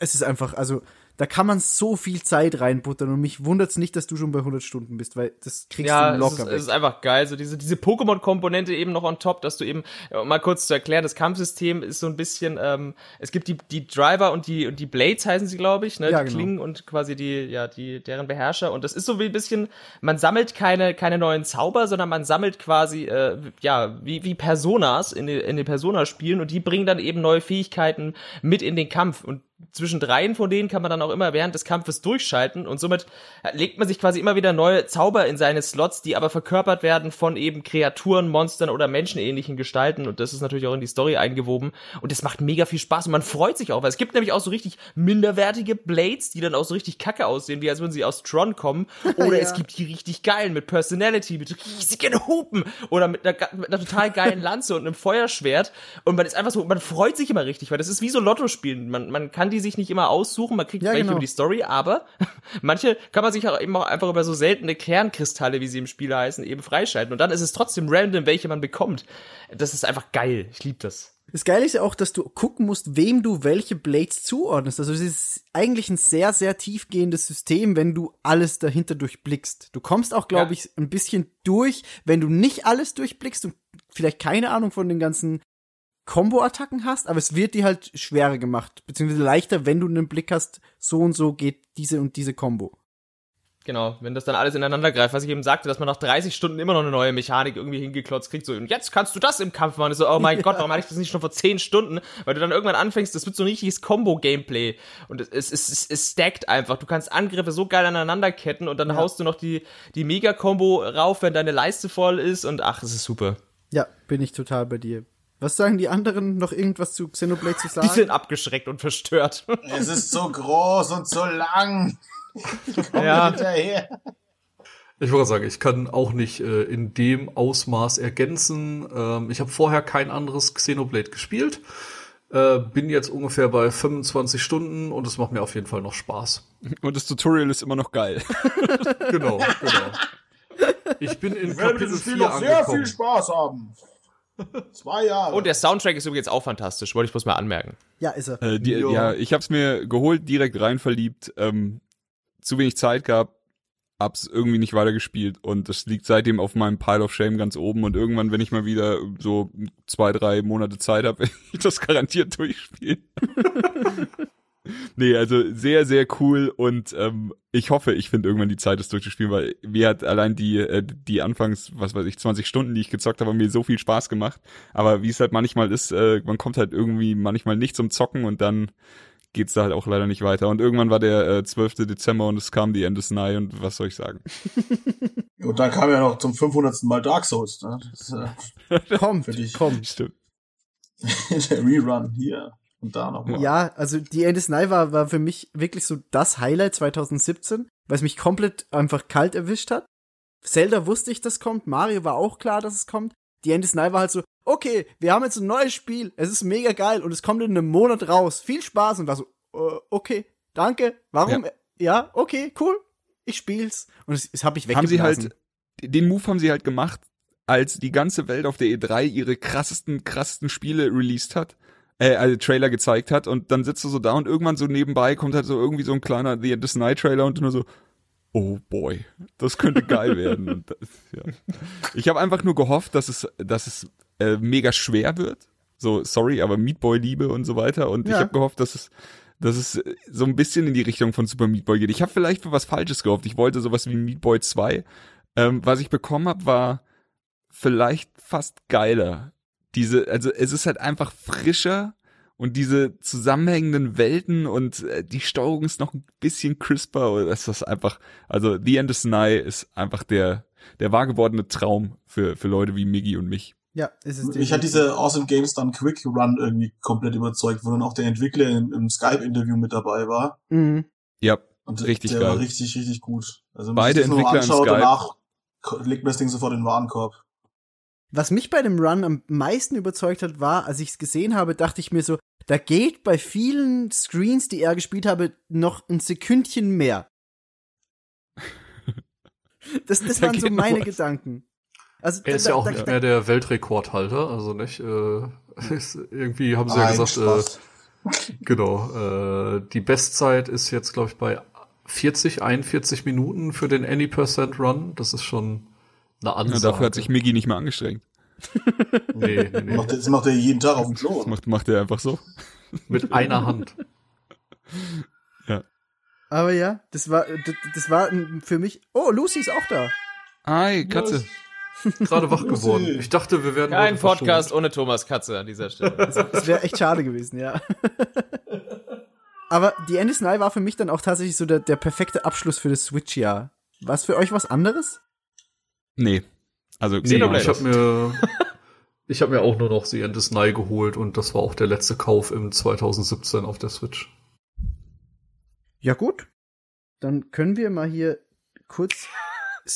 es ist einfach, also da kann man so viel Zeit reinbuttern und mich wundert's nicht, dass du schon bei 100 Stunden bist, weil das kriegst Ja, du es locker ist, weg. es ist einfach geil. So diese, diese Pokémon-Komponente eben noch on top, dass du eben, mal kurz zu erklären, das Kampfsystem ist so ein bisschen, ähm, es gibt die, die Driver und die, und die Blades heißen sie, glaube ich, ne? Ja, die genau. Klingen und quasi die, ja, die, deren Beherrscher. Und das ist so wie ein bisschen, man sammelt keine, keine neuen Zauber, sondern man sammelt quasi, äh, ja, wie, wie Personas in, den- in den Persona-Spielen und die bringen dann eben neue Fähigkeiten mit in den Kampf. Und zwischen dreien von denen kann man dann auch immer während des Kampfes durchschalten und somit legt man sich quasi immer wieder neue Zauber in seine Slots, die aber verkörpert werden von eben Kreaturen, Monstern oder menschenähnlichen Gestalten und das ist natürlich auch in die Story eingewoben und es macht mega viel Spaß und man freut sich auch, weil es gibt nämlich auch so richtig minderwertige Blades, die dann auch so richtig kacke aussehen, wie als würden sie aus Tron kommen oder Ja. es gibt die richtig geilen mit Personality, mit riesigen Hupen oder mit einer, mit einer total geilen Lanze und einem Feuerschwert und man ist einfach so, man freut sich immer richtig, weil das ist wie so Lotto-Spielen, man, man kann die sich nicht immer aussuchen, man kriegt Ja, welche genau. über die Story, aber manche kann man sich auch eben auch einfach über so seltene Kernkristalle, wie sie im Spiel heißen, eben freischalten. Und dann ist es trotzdem random, welche man bekommt. Das ist einfach geil. Ich liebe das. Das Geile ist ja auch, dass du gucken musst, wem du welche Blades zuordnest. Also es ist eigentlich ein sehr, sehr tiefgehendes System, wenn du alles dahinter durchblickst. Du kommst auch, glaube Ja. ich, ein bisschen durch, wenn du nicht alles durchblickst und vielleicht keine Ahnung von den ganzen Combo-Attacken hast, aber es wird dir halt schwerer gemacht, beziehungsweise leichter, wenn du einen Blick hast, so und so geht diese und diese Combo. Genau, wenn das dann alles ineinander greift, was ich eben sagte, dass man nach 30 Stunden immer noch eine neue Mechanik irgendwie hingeklotzt kriegt, so, und jetzt kannst du das im Kampf machen. Ich so, oh mein Gott, warum hatte ich das nicht schon vor 10 Stunden? Weil du dann irgendwann anfängst, das wird so ein richtiges Combo-Gameplay. Und es, es, es, es stackt einfach. Du kannst Angriffe so geil aneinanderketten und dann haust du noch die, die Mega-Combo rauf, wenn deine Leiste voll ist und ach, es ist super. Ja, bin ich total bei dir. Was sagen die anderen? Noch irgendwas zu Xenoblade zu sagen? Die sind abgeschreckt und verstört. Es ist so groß und so lang. Komm Ja. hinterher. Ich wollte sagen, ich kann auch nicht äh, in dem Ausmaß ergänzen. Ähm, ich habe vorher kein anderes Xenoblade gespielt. Äh, bin jetzt ungefähr bei 25 Stunden und es macht mir auf jeden Fall noch Spaß. Und das Tutorial ist immer noch geil. Genau, genau. Ich bin in Ich werde Kapitel dieses Spiel 4 noch sehr angekommen. viel Spaß haben. Zwei Jahre. Und der Soundtrack ist übrigens auch fantastisch, wollte ich bloß mal anmerken. ja, ist er. Äh, die, Ja. ich hab's mir geholt, direkt rein verliebt, ähm, zu wenig Zeit gehabt, hab's irgendwie nicht weitergespielt und das liegt seitdem auf meinem Pile of Shame ganz oben und irgendwann, wenn ich mal wieder so zwei, drei Monate Zeit habe, werde ich das garantiert durchspielen. nee, also sehr, sehr cool und ähm, ich hoffe, ich finde irgendwann die Zeit, das durchzuspielen, weil mir hat allein die, äh, die Anfangs, was weiß ich, 20 Stunden, die ich gezockt habe, haben mir so viel Spaß gemacht. Aber wie es halt manchmal ist, äh, man kommt halt irgendwie manchmal nicht zum Zocken und dann geht's da halt auch leider nicht weiter. Und irgendwann war der äh, 12. Dezember und es kam die End is Nigh und was soll ich sagen? Und dann kam ja noch zum 500. Mal Dark Souls. Ne? Das äh, Kommt, Für dich. kommt. Stimmt. der Rerun hier und da nochmal. Ja, also die End is Nigh war, war für mich wirklich so das Highlight 2017, weil es mich komplett einfach kalt erwischt hat. Zelda wusste ich, das kommt, Mario war auch klar, dass es kommt. Die End is Nigh war halt so, okay, wir haben jetzt ein neues Spiel, es ist mega geil und es kommt in einem Monat raus. Viel Spaß und war so, äh, okay, danke, warum? Ja, okay, cool, ich spiel's. Und das, das habe ich Haben sie weggeblasen. halt, den Move haben sie halt gemacht, als die ganze Welt auf der E3 ihre krassesten, krassesten Spiele released hat. Äh, also Trailer gezeigt hat und dann sitzt du so da und irgendwann so nebenbei kommt halt so irgendwie so ein kleiner The End is Night Trailer und du nur so, oh boy, das könnte geil werden. Das, ja. Ich habe einfach nur gehofft, dass es, dass es äh, mega schwer wird. So, sorry, aber Meat Boy Liebe und so weiter. Und ich Ja. habe gehofft, dass es, dass es äh, so ein bisschen in die Richtung von Super Meat Boy geht. Ich habe vielleicht für was Falsches gehofft. Ich wollte sowas wie Meat Boy 2. Ähm, was ich bekommen habe, war vielleicht fast geiler. Diese, also es ist halt einfach frischer und diese zusammenhängenden Welten und äh, die Steuerung ist noch ein bisschen crisper. Das ist einfach, also The End is Nigh ist einfach der, der wahr gewordene Traum für, für Leute wie Miggy und mich. Ja, ist es Mich hat diese Awesome Games Done Quick Run irgendwie komplett überzeugt, wo dann auch der Entwickler im, im Skype-Interview mit dabei war. Mhm. Ja, Und Richtig der geil. war richtig, richtig gut. Also wenn Beide man sich das nur Entwickler im anschaut, Skype. danach legt man das Ding sofort in den Warenkorb. Was mich bei dem Run am meisten überzeugt hat, war, als ich es gesehen habe, dachte ich mir so, da geht bei vielen Screens, die er gespielt habe, noch ein Sekündchen mehr. Das, das Da waren so meine was. Gedanken. Also, Er ist da- ja auch da- nicht da- mehr der Weltrekordhalter, also nicht. Äh, ist, irgendwie haben sie ja gesagt, äh, genau. Äh, die Bestzeit ist jetzt, glaube ich, bei 40, 41 Minuten für den Any Percent Run. Das ist schon eine ja Ansage. dafür hat sich Miggy nicht mehr angestrengt. nee, nee, nee. macht, er- das macht er jeden Tag auf dem Klo. Das macht, macht er einfach so. mit einer Hand. aber ja, das war, das, das war für mich. Oh, Lucy ist auch da. Hi, Katze. Gerade wach geworden. Ich dachte, wir werden Kein Podcast ohne Thomas Katze an dieser Stelle. Das wäre echt schade gewesen, ja. Aber die End is Nigh war für mich dann auch tatsächlich so der, der perfekte Abschluss für das Switch-Jahr. War es für euch was anderes? Nee. Also, Nee, Xenoblade. ich habe mir, ich habe mir auch nur noch The End is Nigh geholt und das war auch der letzte Kauf im 2017 auf der Switch. Ja, gut. Dann können wir mal hier kurz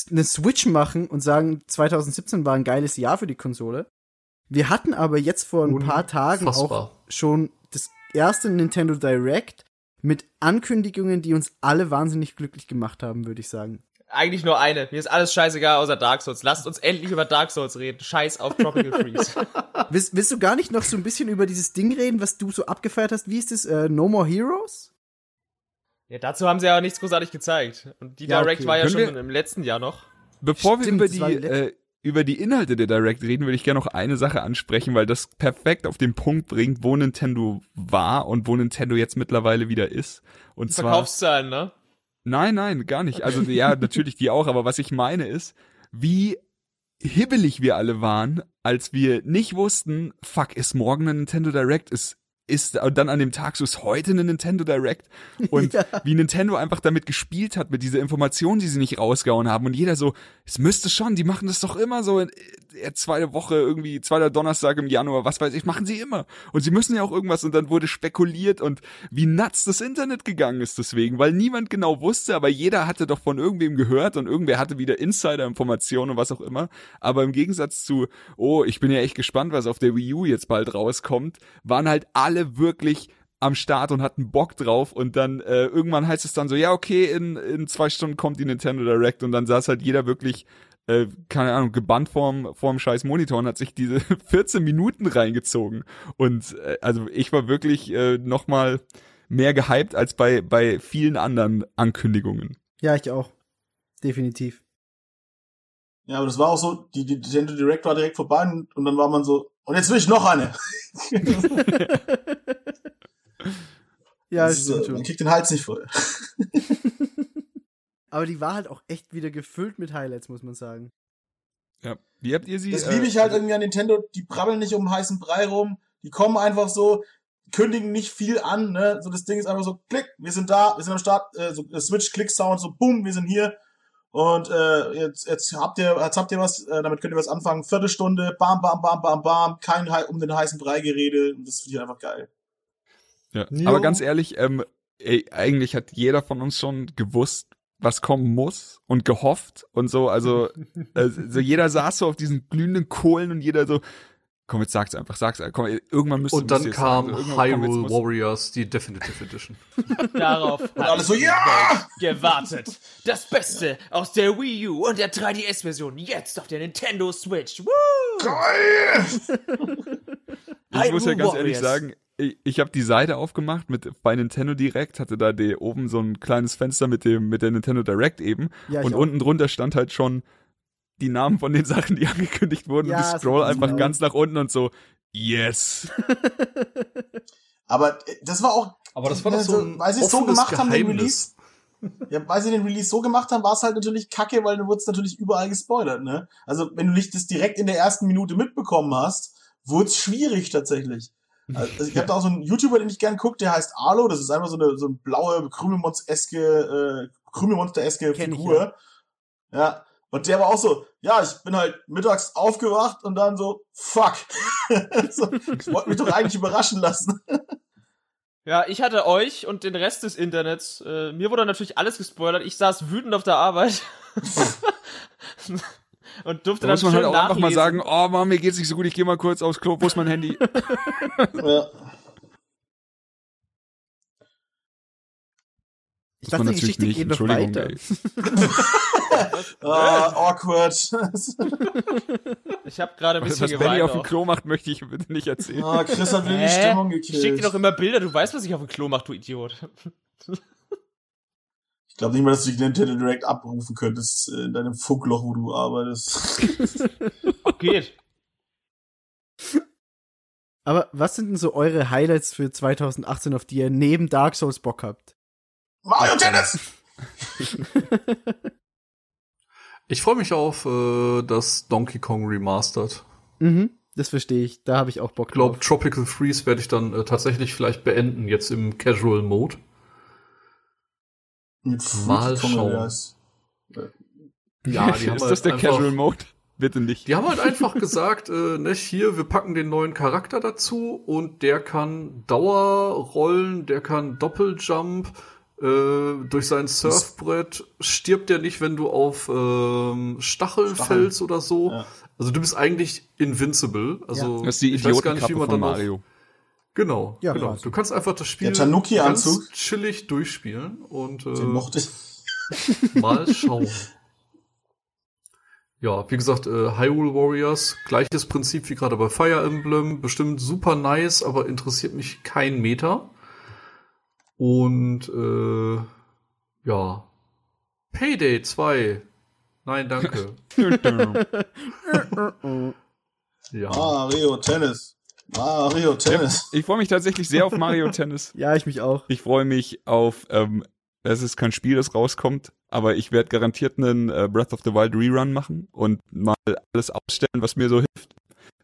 eine Switch machen und sagen, 2017 war ein geiles Jahr für die Konsole. Wir hatten aber jetzt vor ein paar Tagen auch Unfassbar. schon das erste Nintendo Direct mit Ankündigungen, die uns alle wahnsinnig glücklich gemacht haben, würde ich sagen. Eigentlich nur eine. Mir ist alles scheißegal außer Dark Souls. Lasst uns endlich über Dark Souls reden. Scheiß auf Tropical Freeze. Willst, willst du gar nicht noch so ein bisschen über dieses Ding reden, was du so abgefeiert hast? Wie ist es? Äh, no More Heroes? ja, dazu haben sie ja nichts großartig gezeigt. Und die Ja, Direct okay. war ja Können schon wir- im letzten Jahr noch. Bevor Stimmt, wir das über die, die äh, über die Inhalte der Direct reden, würde ich gerne noch eine Sache ansprechen, weil das perfekt auf den Punkt bringt, wo Nintendo war und wo Nintendo jetzt mittlerweile wieder ist. Und zwar, Verkaufszahlen, ne? Nein, nein, gar nicht. Also ja, natürlich die auch, aber was ich meine ist, wie hibbelig wir alle waren, als wir nicht wussten, fuck, ist morgen ein Nintendo Direct, ist ist dann an dem Tag so ist heute eine Nintendo Direct. Und Ja. wie Nintendo einfach damit gespielt hat mit dieser Information, die sie nicht rausgehauen haben. Und jeder so, es müsste schon, die machen das doch immer so in, äh, zweite Woche irgendwie zweiter Donnerstag im Januar, was weiß ich, machen sie immer. Und sie müssen ja auch irgendwas und dann wurde spekuliert und wie nuts das Internet gegangen ist deswegen, weil niemand genau wusste, aber jeder hatte doch von irgendwem gehört und irgendwer hatte wieder Insider-Informationen und was auch immer, aber im Gegensatz zu, oh, ich bin ja echt gespannt, was auf der Wii U jetzt bald rauskommt, waren halt alle wirklich am Start und hatten Bock drauf und dann äh, irgendwann heißt es dann so, ja okay, in, in zwei Stunden kommt die Nintendo Direct und dann saß halt jeder wirklich, äh, keine Ahnung, gebannt vorm, vorm scheiß Monitor und hat sich diese 14 Minuten reingezogen und äh, also ich war wirklich äh, nochmal mehr gehypt als bei, bei vielen anderen Ankündigungen. Ja, ich auch. Definitiv. Ja, aber das war auch so, die, die Nintendo Direct war direkt vorbei und, und dann war man so, und jetzt will ich noch eine. Ja, Das ist so, stimmt man schon. kriegt den Hals nicht voll. Aber die war halt auch echt wieder gefüllt mit Highlights, muss man sagen. Ja. Wie habt ihr sie? Das äh, liebe ich halt irgendwie an Nintendo, die brabbeln nicht um heißen Brei rum, die kommen einfach so, kündigen nicht viel an, ne? So das Ding ist einfach so, klick, wir sind da, wir sind am Start, äh, so äh, Switch Click Sound, so boom, wir sind hier. Und äh, jetzt, jetzt habt ihr, jetzt habt ihr was, äh, damit könnt ihr was anfangen. Viertelstunde, bam, bam, bam, bam, bam, kein um den heißen Brei gerede. Das finde ich einfach geil. Ja. Jo. Aber ganz ehrlich, ähm, ey, eigentlich hat jeder von uns schon gewusst, was kommen muss und gehofft und so. Also, äh, so jeder saß so auf diesen glühenden Kohlen und jeder so, komm, jetzt sag's einfach, sag's einfach, komm, irgendwann müsst Und dann kam Hyrule Warriors, die Definitive Edition. Darauf hat alle so, ja! Gewartet. Das Beste aus der Wii U und der 3DS-Version jetzt auf der Nintendo Switch. Woo! Geil! Ich muss ja ganz ehrlich sagen, ich, ich habe die Seite aufgemacht mit bei Nintendo Direct, hatte da die, oben so ein kleines Fenster mit dem mit der Nintendo Direct eben Ja, und auch. unten drunter stand halt schon die Namen von den Sachen, die angekündigt wurden. Ja, und ich so scroll einfach ganz nach unten und so yes. Aber äh, das war auch, Aber das war doch so ein weil sie es so gemacht haben, den Geheimnis. Release. Ja, weil sie den Release so gemacht haben, war es halt natürlich kacke, weil du wurdest natürlich überall gespoilert, ne? Also, wenn du nicht das direkt in der ersten Minute mitbekommen hast, wurde es schwierig tatsächlich. Also, ich habe da auch so einen YouTuber, den ich gern gucke, der heißt Arlo, das ist einfach so eine, so eine blaue, Krümelmonster-eske, äh, Krümelmonster-eske Kenn ich, Figur. ja. Und der war auch so, ja, ich bin halt mittags aufgewacht und dann so, fuck. so, ich wollte mich doch eigentlich überraschen lassen. Ja, ich hatte euch und den Rest des Internets. Äh, mir wurde natürlich alles gespoilert. Ich saß wütend auf der Arbeit. und durfte Da dann muss man schön halt auch einfach mal nachlesen. sagen, oh Mann, mir geht's nicht so gut, ich gehe mal kurz aufs Klo, wo ist mein Handy? ja. Ich dachte, die natürlich Geschichte nicht, geht noch Entschuldigung, weiter. Ah, awkward. Ich habe gerade ein Was, bisschen was Benny auf dem. Klo macht, möchte ich bitte nicht erzählen. ah, Chris hat wieder die? Stimmung Ich gekillt. schick dir doch immer Bilder. Du weißt, was ich auf dem Klo mache, du Idiot. Ich glaube nicht mal, dass du die Nintendo Direct abrufen könntest äh, in deinem Funkloch, wo du arbeitest. Geht. Aber was sind denn so eure Highlights für 2018, auf die ihr neben Dark Souls Bock habt? Mario Tennis! Ich freue mich auf äh, das Donkey Kong Remastered. Mhm, das verstehe ich. Da habe ich auch Bock Ich glaube, drauf. Tropical Freeze werde ich dann äh, tatsächlich vielleicht beenden, jetzt im Casual Mode. Mit Mal schauen. Ja, die haben ist halt das der einfach, Casual Mode? Bitte nicht. Die haben halt einfach gesagt, äh, ne, hier, wir packen den neuen Charakter dazu und der kann Dauerrollen, der kann Doppeljump, äh, durch sein Surfbrett stirbt der nicht, wenn du auf ähm, Stacheln, Stacheln. fällst oder so. Ja. Also du bist eigentlich invincible. Also Das ist die ich weiß gar nicht, wie man von dann Mario. Genau, Ja, genau. quasi. Du kannst einfach das Spiel ganz chillig durchspielen und äh, Den mochte ich. mal schauen. Ja, wie gesagt, äh, Hyrule Warriors, gleiches Prinzip wie gerade bei Fire Emblem, bestimmt super nice, aber interessiert mich kein Meter. Und äh, ja, Payday 2. Nein, danke. ja. Mario Tennis. Mario Tennis. Ich freue mich tatsächlich sehr auf Mario Tennis. Ja, ich mich auch. Ich freue mich auf ähm, es ist kein Spiel, das rauskommt, aber ich werde garantiert einen äh, Breath of the Wild Rerun machen und mal alles ausstellen, was mir so hilft.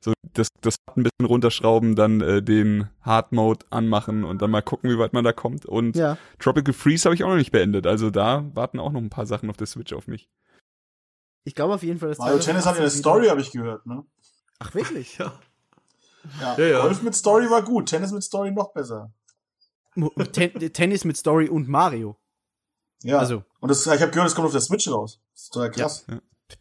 So das, das ein bisschen runterschrauben, dann äh, den Hard Mode anmachen und dann mal gucken, wie weit man da kommt. Und Ja. Tropical Freeze habe ich auch noch nicht beendet. Also da warten auch noch ein paar Sachen auf der Switch auf mich. Ich glaube auf jeden Fall, dass Mario Tennis hat ja eine 2018 Story, habe ich gehört, ne? Ach, wirklich? Ja. Ja. Ja, ja. Golf mit Story war gut, Tennis mit Story noch besser. Ten Tennis mit Story und Mario. Ja. Also, Und das, ich habe gehört, es kommt auf der Switch raus. Das ist total krass.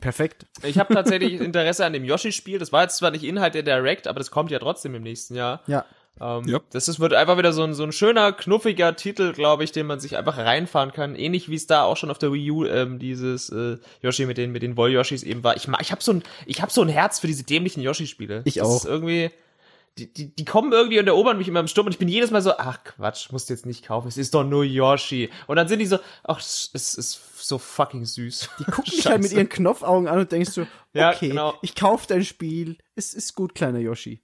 Perfekt. Ich habe tatsächlich Interesse an dem Yoshi-Spiel. Das war jetzt zwar nicht Inhalt der Direct, aber das kommt ja trotzdem im nächsten Jahr. Ja. Ähm, Ja. Das ist, wird einfach wieder so ein, so ein schöner, knuffiger Titel, glaube ich, den man sich einfach reinfahren kann. Ähnlich wie es da auch schon auf der Wii U ähm, dieses äh, Yoshi mit den mit den Woll-Yoshis eben war. Ich, ich habe so ein ich habe so ein Herz für diese dämlichen Yoshi-Spiele. Ich das auch. Ist irgendwie die, die, die kommen irgendwie und erobern mich immer im Sturm und ich bin jedes Mal so, ach Quatsch, musst du jetzt nicht kaufen, es ist doch nur Yoshi. Und dann sind die so, ach, es ist so fucking süß. Die gucken dich halt mit ihren Knopfaugen an und denkst so, Ja, okay, genau. ich kauf dein Spiel. Es ist gut, kleiner Yoshi.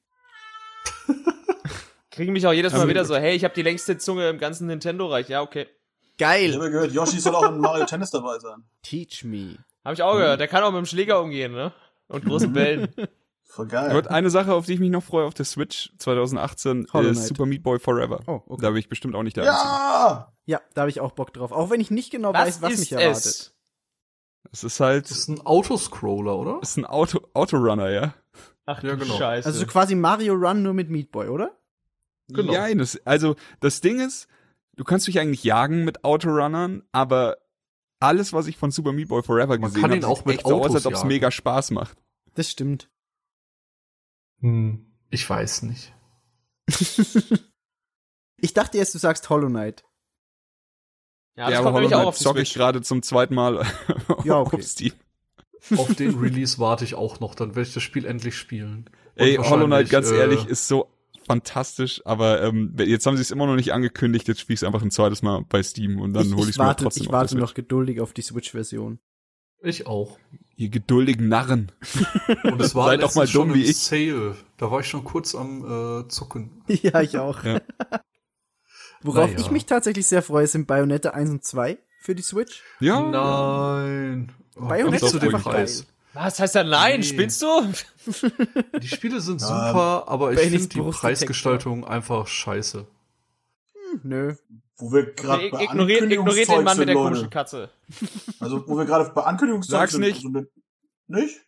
Kriegen mich auch jedes Mal Also- wieder so, hey, ich habe die längste Zunge im ganzen Nintendo-Reich. Ja, okay. Ich Geil. habe gehört, Yoshi soll auch in Mario Tennis dabei sein. Teach me. Habe ich auch gehört. Der kann auch mit dem Schläger umgehen, ne? Und großen Bällen. Voll geil. Gut, eine Sache, auf die ich mich noch freue auf der Switch 2018 Hollow ist. Super Meat Boy Forever. Oh, okay. Da bin ich bestimmt auch nicht der Einzige. Ja! Ja, da habe ich auch Bock drauf. Auch wenn ich nicht genau weiß, was mich erwartet. Es ist halt, Das ist ein Autoscroller, oder? es ist ein Auto, Autorunner, ja. Ach Ja, du genau. Scheiße. Also so quasi Mario Run nur mit Meat Boy, oder? Genau. Ja, das, also das Ding ist, du kannst dich eigentlich jagen mit Autorunnern, aber alles, was ich von Super Meat Boy Forever Man gesehen kann habe, ihn auch sieht mit echt so aus, Autos als ob es mega Spaß macht. Das stimmt. Hm, ich weiß nicht. Ich dachte erst, du sagst Hollow Knight. ja, das ja, kommt aber Hollow nämlich auch Knight auf die zocke ich Switch. gerade zum zweiten Mal Ja, okay. auf Steam. Auf den Release warte ich auch noch, dann werde ich das Spiel endlich spielen. Und Ey, Hollow Knight, ganz äh, ehrlich, ist so fantastisch, aber ähm, jetzt haben sie es immer noch nicht angekündigt, jetzt spiele ich es einfach ein zweites Mal bei Steam und dann hole ich es mir trotzdem ich warte Switch. noch geduldig auf die Switch-Version. Ich auch. Ihr geduldigen Narren. Und es war Seid doch mal dumm wie ich. Sale. Da war ich schon kurz am äh, zucken. ja, ich auch. Ja. Worauf Naja. ich mich tatsächlich sehr freue, sind Bayonetta 1 und 2 für die Switch. Ja, Nein. Oh, Bayonetta ist einfach Preis? Was heißt da nein? Nee. Spinnst du? Die Spiele sind super, aber ich finde die Brust- Preisgestaltung einfach scheiße. Nö. Wo wir gerade bei Ignoriert, ignoriert den Mann mit der komischen Katze. Also, wo wir gerade bei Ankündigungszeug Sag's sind. nicht. Also, ne- nicht?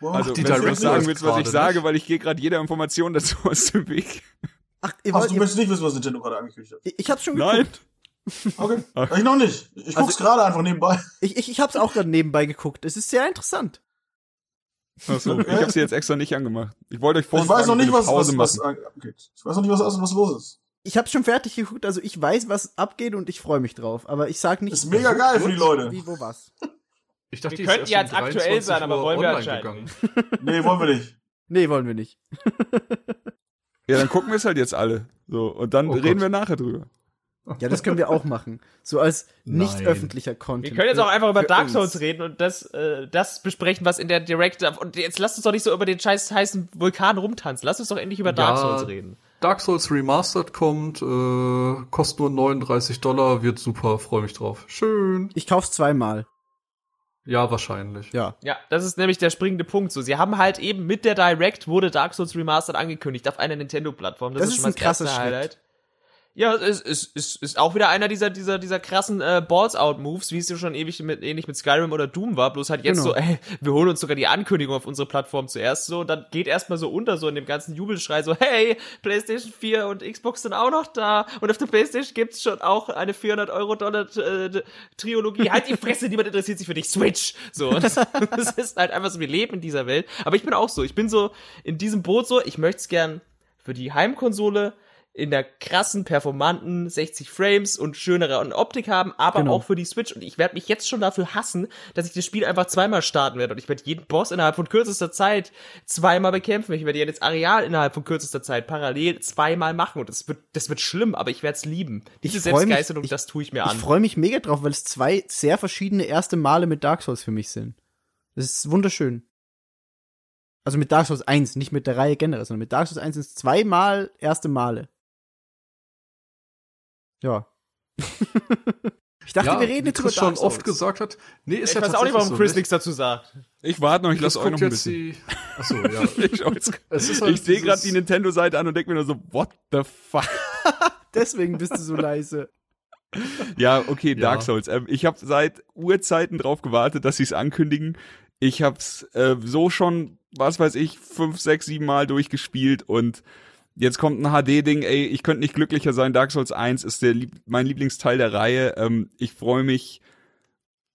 Wow. also die wenn du nicht sagen willst, was ich sage, nicht. weil ich gehe gerade jeder Information dazu aus dem Weg. Ach, ihr Ach, du möchtest nicht wissen, was Nintendo gerade angekündigt hat. ich, ich hab's schon Nein. geguckt. Okay. Ach. Ich noch nicht. Ich guck's Also- gerade einfach nebenbei. Ich, ich, ich hab's auch gerade nebenbei geguckt. Es ist sehr interessant. Achso, ich habe sie jetzt extra nicht angemacht. Ich wollte euch Ich vorhin weiß noch nicht, was, Pause was, was machen. abgeht. Ich weiß noch nicht, was, was los ist. Ich hab's schon fertig geguckt, also ich weiß, was abgeht und ich freue mich drauf. Aber ich sag nicht. Ist mega geil für die Leute. Wie, wo, was. Ich dachte, Wir könnten ja jetzt aktuell 23 sein, aber wollen wir anscheinend. Nee, wollen wir nicht. Nee, wollen wir nicht. Ja, dann gucken wir es halt jetzt alle. So, und dann Oh reden Gott. wir nachher drüber. Ja, das können wir auch machen. So als nicht Nein. öffentlicher Content. Wir können jetzt auch einfach über Dark uns. Souls reden und das, äh, das besprechen, was in der Direct. Und jetzt lasst uns doch nicht so über den scheiß heißen Vulkan rumtanzen. Lasst uns doch endlich über Dark Ja. Souls reden. Dark Souls Remastered kommt, äh, kostet nur 39 Dollar, wird super, freue mich drauf. Schön. Ich kauf's zweimal. Ja, wahrscheinlich. Ja. Ja, das ist nämlich der springende Punkt. So, sie haben halt eben mit der Direct wurde Dark Souls Remastered angekündigt auf einer Nintendo-Plattform. Das, Das ist ist schon mal ein Schritt. Highlight. Ja, es ist, ist, ist auch wieder einer dieser, dieser, dieser krassen äh, Balls-Out-Moves, wie es ja schon ewig mit, ähnlich mit Skyrim oder Doom war, bloß halt jetzt Genau. so, ey, wir holen uns sogar die Ankündigung auf unsere Plattform zuerst so, und dann geht erstmal so unter, so in dem ganzen Jubelschrei, so, hey, PlayStation 4 und Xbox sind auch noch da, und auf der PlayStation gibt's schon auch eine 400 Euro Dollar äh, Trilogie. Halt die Fresse, niemand interessiert sich für dich, Switch! So, und das, das ist halt einfach so, wir leben in dieser Welt, aber ich bin auch so, ich bin so in diesem Boot so, ich möchte es gern für die Heimkonsole in der krassen, performanten 60 Frames und schönere Optik haben, aber Genau. auch für die Switch. Und ich werde mich jetzt schon dafür hassen, dass ich das Spiel einfach zweimal starten werde. Und ich werde jeden Boss innerhalb von kürzester Zeit zweimal bekämpfen. Ich werde jedes Areal innerhalb von kürzester Zeit parallel zweimal machen. Und das wird, das wird schlimm, aber ich werde es lieben. Diese Ich ich- das tue ich mir Ich an. freue mich mega drauf, weil es zwei sehr verschiedene erste Male mit Dark Souls für mich sind. Das ist wunderschön. Also mit Dark Souls 1, nicht mit der Reihe generell, sondern mit Dark Souls 1 sind es zweimal erste Male. Ja. Ich dachte, wir reden jetzt über schon Dark Souls. oft gesagt hat. Nee, ist Ich ja weiß auch nicht, warum tatsächlich Chris so, nichts dazu sagt. Ich warte noch, ich lasse euch noch ein jetzt bisschen. die. Achso, ja. Ich, Es halt ich sehe gerade die Nintendo-Seite an und denke mir nur so, what the fuck? Deswegen bist du so leise. Ja, okay, Dark Ja. Souls. Ähm, ich habe seit Urzeiten drauf gewartet, dass sie es ankündigen. Ich hab's äh, so schon, was weiß ich, fünf, sechs, sieben Mal durchgespielt und jetzt kommt ein HD-Ding. Ey, ich könnte nicht glücklicher sein. Dark Souls 1 ist der mein Lieblingsteil der Reihe. Ähm, ich freue mich,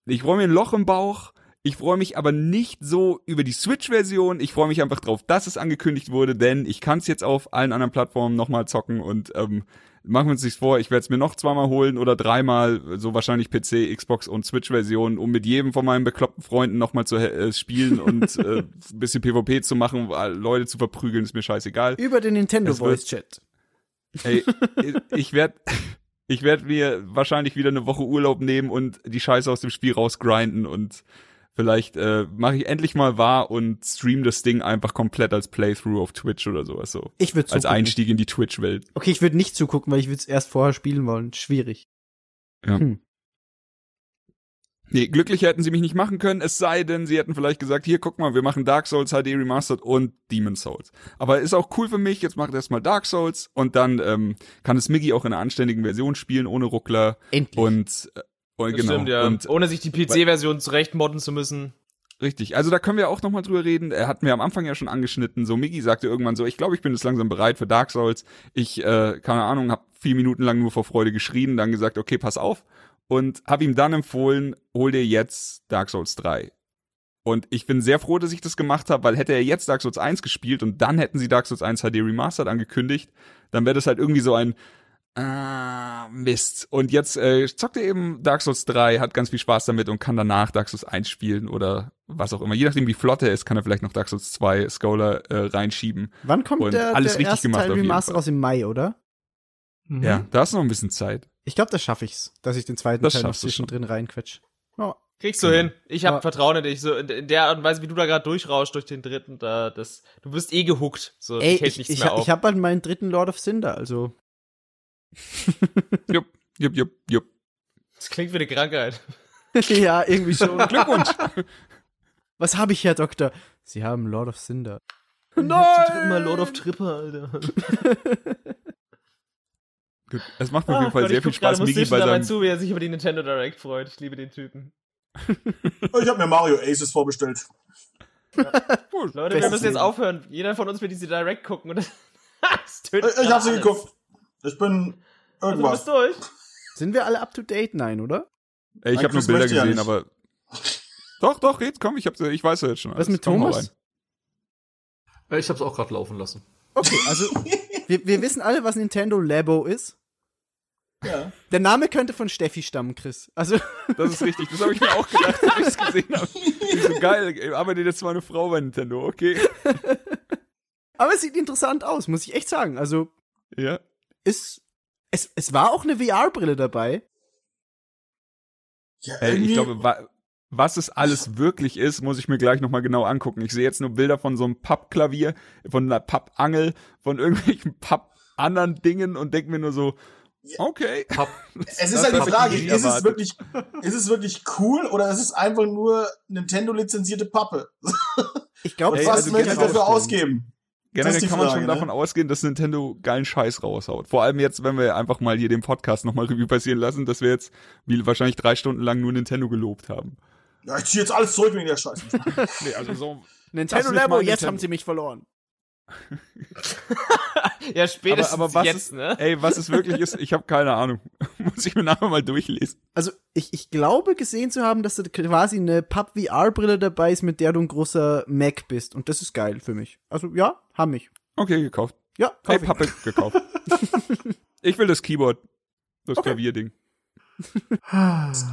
ich freue mir ein Loch im Bauch. Ich freue mich aber nicht so über die Switch-Version. Ich freue mich einfach drauf, dass es angekündigt wurde, denn ich kann es jetzt auf allen anderen Plattformen nochmal zocken und ähm, machen wir uns nichts vor, ich werde es mir noch zweimal holen oder dreimal, so wahrscheinlich PC, Xbox und Switch-Version, um mit jedem von meinen bekloppten Freunden nochmal zu äh, spielen und äh, ein bisschen PvP zu machen, weil Leute zu verprügeln, ist mir scheißegal. Über den Nintendo Voice Chat. Ey, ich werde ich werd mir wahrscheinlich wieder eine Woche Urlaub nehmen und die Scheiße aus dem Spiel rausgrinden und vielleicht äh, mache ich endlich mal wahr und stream das Ding einfach komplett als Playthrough auf Twitch oder sowas so. Ich würde Als. Einstieg in die Twitch-Welt. Okay, ich würde nicht zugucken, weil ich würde es erst vorher spielen wollen. Schwierig. Ja. Hm. Nee, glücklicher hätten sie mich nicht machen können, es sei denn, sie hätten vielleicht gesagt, hier, guck mal, wir machen Dark Souls HD Remastered und Demon Souls. Aber ist auch cool für mich, jetzt macht erstmal Dark Souls und dann ähm, kann es Miggy auch in einer anständigen Version spielen, ohne Ruckler Endlich. und, äh, und Das genau. stimmt, ja. Und Ohne sich die PC-Version zurecht modden zu müssen. Richtig, also da können wir auch nochmal drüber reden. Er hat mir am Anfang ja schon angeschnitten, so Miggy sagte irgendwann so, ich glaube, ich bin jetzt langsam bereit für Dark Souls. Ich, äh, keine Ahnung, habe vier Minuten lang nur vor Freude geschrien, dann gesagt, okay, pass auf. Und habe ihm dann empfohlen, hol dir jetzt Dark Souls 3. Und ich bin sehr froh, dass ich das gemacht habe, weil hätte er jetzt Dark Souls 1 gespielt und dann hätten sie Dark Souls 1 HD Remastered angekündigt, dann wäre das halt irgendwie so ein Ah, Mist. Und jetzt äh, zockt er eben Dark Souls 3, hat ganz viel Spaß damit und kann danach Dark Souls 1 spielen oder was auch immer. Je nachdem, wie flott er ist, kann er vielleicht noch Dark Souls 2 Scholar äh, reinschieben. Wann kommt und der, alles der richtig erste gemacht Teil Remaster raus im Mai, oder? Mhm. Ja, da ist noch ein bisschen Zeit. Ich glaube, das schaffe ich's, dass ich den zweiten Das Teil noch zwischendrin reinquetsch. Ja. Kriegst du Genau. hin. Ich habe Ja. Vertrauen in dich. So in, in der Art und Weise, wie du da gerade durchrauscht durch den dritten, da das, du wirst eh gehuckt. So, Ey, ich, ich, ich, auf. habe halt meinen dritten Lord of Cinder, also. Jupp, jupp, jupp, jupp. das klingt wie eine Krankheit. ja, irgendwie schon. Glückwunsch. Was habe ich, Herr Doktor? Sie haben Lord of Cinder. Mal Lord of Tripper, Alter. Gut. Es macht mir auf jeden Fall Gott, sehr ich viel Spaß, Migi bei dabei seinem... zu, wie er sich über die Nintendo Direct freut. Ich liebe den Typen. Ich habe mir Mario Aces vorbestellt. Leute, wir Bestes müssen jetzt aufhören. Jeder von uns will diese Direct gucken und das Ich, tötet ich habe sie geguckt. Ich bin Also, du irgendwas. bist durch. Sind wir alle up to date? Nein, oder? Ey, ich habe nur Bilder ja gesehen, nicht. aber... Doch, doch, jetzt komm, ich, hab, ich weiß ja jetzt schon Was alles. mit Komm, Thomas? Ich habe es auch gerade laufen lassen. Okay, also wir, wir wissen alle, was Nintendo Labo ist. Ja. Der Name könnte von Steffi stammen, Chris. Also, Das ist richtig, das habe ich mir auch gedacht, als ich es gesehen habe. Ich so geil, arbeitet jetzt mal eine Frau bei Nintendo, okay. aber es sieht interessant aus, muss ich echt sagen. Also, Ja. Ist, es, es war auch eine VR-Brille dabei. ja Ey, ich glaube, wa was es alles wirklich ist, muss ich mir gleich nochmal genau angucken. Ich sehe jetzt nur Bilder von so einem Pappklavier, von einer Pappangel, von irgendwelchen Papp anderen Dingen und denke mir nur so, okay. Papp, es ist halt die Frage, ist es, wirklich, ist es wirklich cool oder ist es einfach nur Nintendo lizenzierte Pappe? Ich glaube, was also möchte ich dafür ausgeben? Generell kann man Frage, schon ne? davon ausgehen, dass Nintendo geilen Scheiß raushaut. Vor allem jetzt, wenn wir einfach mal hier den Podcast nochmal Revue passieren lassen, dass wir jetzt wie wahrscheinlich drei Stunden lang nur Nintendo gelobt haben. Ja, ich ziehe jetzt alles zurück wegen der Scheiße. Nee, also so. Nintendo Labo, jetzt Nintendo. haben sie mich verloren. Ja, spätestens Aber, aber was jetzt, ist, ne? ey, was es wirklich ist, ich habe keine Ahnung. Muss ich mir nachher mal durchlesen. Also, ich, ich glaube gesehen zu haben, dass da quasi eine Papp-VR-Brille dabei ist, mit der du ein großer Mac bist. Und das ist geil für mich. Also, ja, haben mich. Okay, gekauft. Ja, Hey, kauf ich. Pappe gekauft. ich will das Keyboard. Das Okay. Klavierding.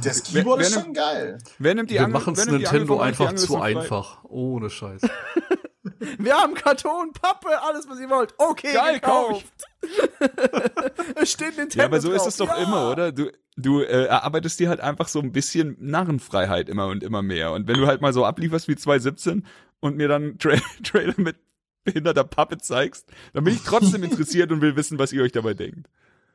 Das Keyboard wer ist nimmt- schon geil. Wer nimmt die wir machen es wer Nintendo einfach ist zu einfach. Ohne Scheiß. Wir haben Karton, Pappe, alles, was ihr wollt. Okay, Geil, gekauft. es steht Nintendo Ja, aber so ist drauf. es doch ja. immer, oder? Du, du äh, erarbeitest dir halt einfach so ein bisschen Narrenfreiheit immer und immer mehr. Und wenn du halt mal so ablieferst wie 2017 und mir dann Tra Trailer mit behinderter Pappe zeigst, dann bin ich trotzdem interessiert und will wissen, was ihr euch dabei denkt.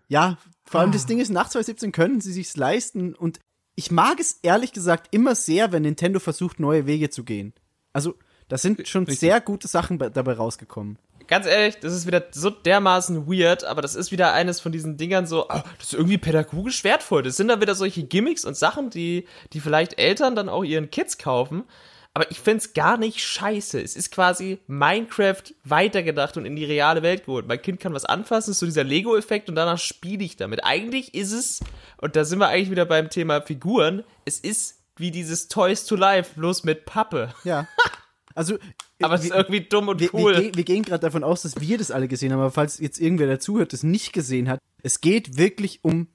Ja, vor allem Ah. das Ding ist, nach 2017 können sie sich's leisten und ich mag es ehrlich gesagt immer sehr, wenn Nintendo versucht, neue Wege zu gehen. Also, da sind schon sehr gute Sachen bei- dabei rausgekommen. Ganz ehrlich, das ist wieder so dermaßen weird, aber das ist wieder eines von diesen Dingern so, ah, das ist irgendwie pädagogisch wertvoll. Das sind dann wieder solche Gimmicks und Sachen, die, die vielleicht Eltern dann auch ihren Kids kaufen. Aber ich find's gar nicht scheiße. Es ist quasi Minecraft weitergedacht und in die reale Welt geholt. Mein Kind kann was anfassen, ist so dieser Lego-Effekt und danach spiele ich damit. Eigentlich ist es, und da sind wir eigentlich wieder beim Thema Figuren, es ist wie dieses Toys to Life, bloß mit Pappe. Ja. Also, Aber es ist wir- irgendwie dumm und wir, cool. wir, gehen- wir gehen gerade davon aus, dass wir das alle gesehen haben, aber falls jetzt irgendwer dazuhört, das nicht gesehen hat, es geht wirklich um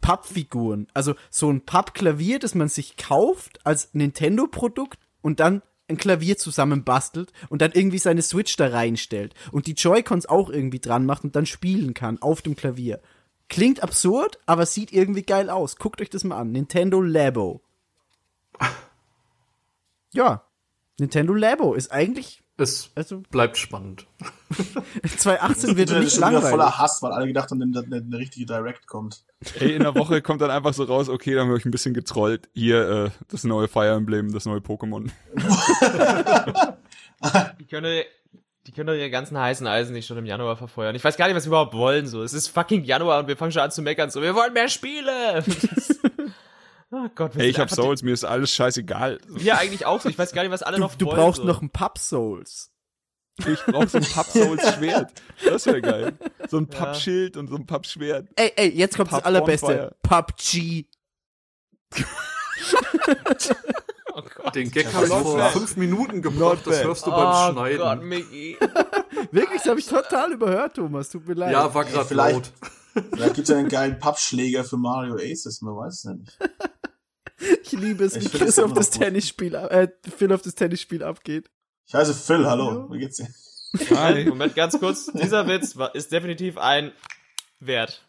Pappfiguren. Also so ein Pappklavier, das man sich kauft als Nintendo-Produkt und dann ein Klavier zusammenbastelt und dann irgendwie seine Switch da reinstellt und die Joy-Cons auch irgendwie dran macht und dann spielen kann auf dem Klavier. Klingt absurd, aber sieht irgendwie geil aus. Guckt euch das mal an. Nintendo Labo. Ja. Nintendo Labo ist eigentlich, Es also bleibt spannend. 2018 wird nicht ist schon wieder langweilig. voller Hass, weil alle gedacht haben, dass eine, eine richtige Direct kommt. Ey, in der Woche kommt dann einfach so raus, okay, dann habe ich ein bisschen getrollt. Hier, äh, das neue Fire Emblem, das neue Pokémon. Die können, die können doch ihre ganzen heißen Eisen nicht schon im Januar verfeuern. Ich weiß gar nicht, was wir überhaupt wollen. So, es ist fucking Januar und wir fangen schon an zu meckern. So, wir wollen mehr Spiele. Oh Gott, wir Ey, sind ich hab Souls, mir ist alles scheißegal. Wir eigentlich auch so. Ich weiß gar nicht, was alle Du, noch du wollen. brauchst so. noch ein Pub Souls. Ich brauch so ein Papp-Souls-Schwert. Das wäre geil. So ein Pappschild und so ein Pappschwert. Ey, ey, jetzt kommt das Pub allerbeste. PUBG. Oh Gott. Den Gag habe ich vor fünf Minuten gebracht, Not das hörst du Oh beim Gott, Schneiden. Mickey. Wirklich, das habe ich total überhört, Thomas. Tut mir leid. Ja, war gerade laut. Vielleicht gibt's ja einen geilen Pappschläger für Mario Aces, man weiß es ja nicht. ich liebe es, wie Chris auf das. Tennisspiel, äh, Phil auf das Tennisspiel abgeht. Ich heiße Phil, hallo, wie geht's dir? Hi. Moment, ganz kurz. Dieser Witz war, ist definitiv ein Wert.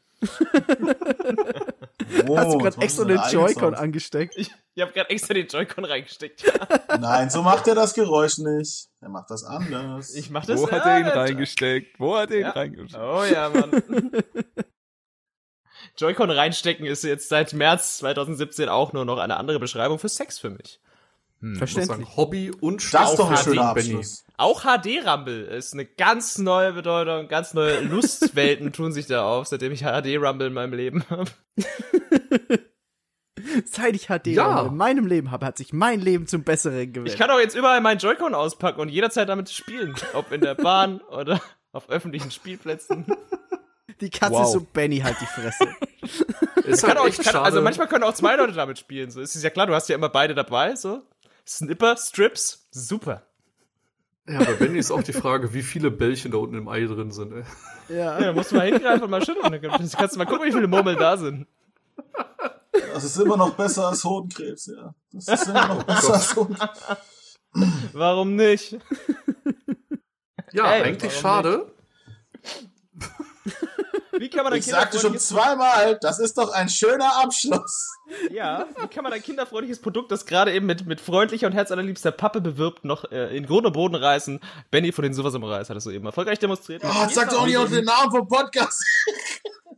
Oh, Hast du gerade extra den Joy-Con angesteckt? Ich, ich habe gerade extra den Joy-Con reingesteckt. Nein, so macht er das Geräusch nicht. Er macht das anders. Ich mach das Wo hat er ihn Ja, reingesteckt? Wo hat er ihn Ja. reingesteckt? Oh ja, Mann. Joy-Con reinstecken ist jetzt seit März 2017 auch nur noch eine andere Beschreibung für Sex für mich. Ich muss Verständlich. sagen, Hobby und das ist doch ein Auch schöner Benny. Abschluss. Auch HD-Rumble ist eine ganz neue Bedeutung, ganz neue Lustwelten tun sich da auf, seitdem ich HD-Rumble in meinem Leben habe. Seit ich HD Ja. in meinem Leben habe, hat sich mein Leben zum Besseren gewählt. Ich kann auch jetzt überall meinen Joy-Con auspacken und jederzeit damit spielen. Ob in der Bahn oder auf öffentlichen Spielplätzen. Die Katze Wow. ist so Benny halt die Fresse. Ist Kann halt auch, kann, also manchmal können auch zwei Leute damit spielen. So es ist ja klar, du hast ja immer beide dabei. So Snipper, Strips, super. ja, bei Benny ist auch die Frage, wie viele Bällchen da unten im Ei drin sind. Ey. ja. Ja, da musst du mal hingreifen und mal schütteln. Dann kannst du mal gucken, wie viele Murmeln da sind. Das ist immer noch besser als Hodenkrebs, ja. Das ist immer noch besser als Hodenkrebs. Warum nicht? Ja, Ey, eigentlich warum schade. Wie kann man ein Ich sagte schon kinderfreundliches- zweimal, das ist doch ein schöner Abschluss. Ja, wie kann man ein kinderfreundliches Produkt, das gerade eben mit, mit freundlicher und herzallerliebster Pappe bewirbt, noch äh, in Grund und Boden reißen? Benny von den Super Samurais hat es soeben erfolgreich demonstriert. Oh, sag doch nicht auch den Namen vom Podcast.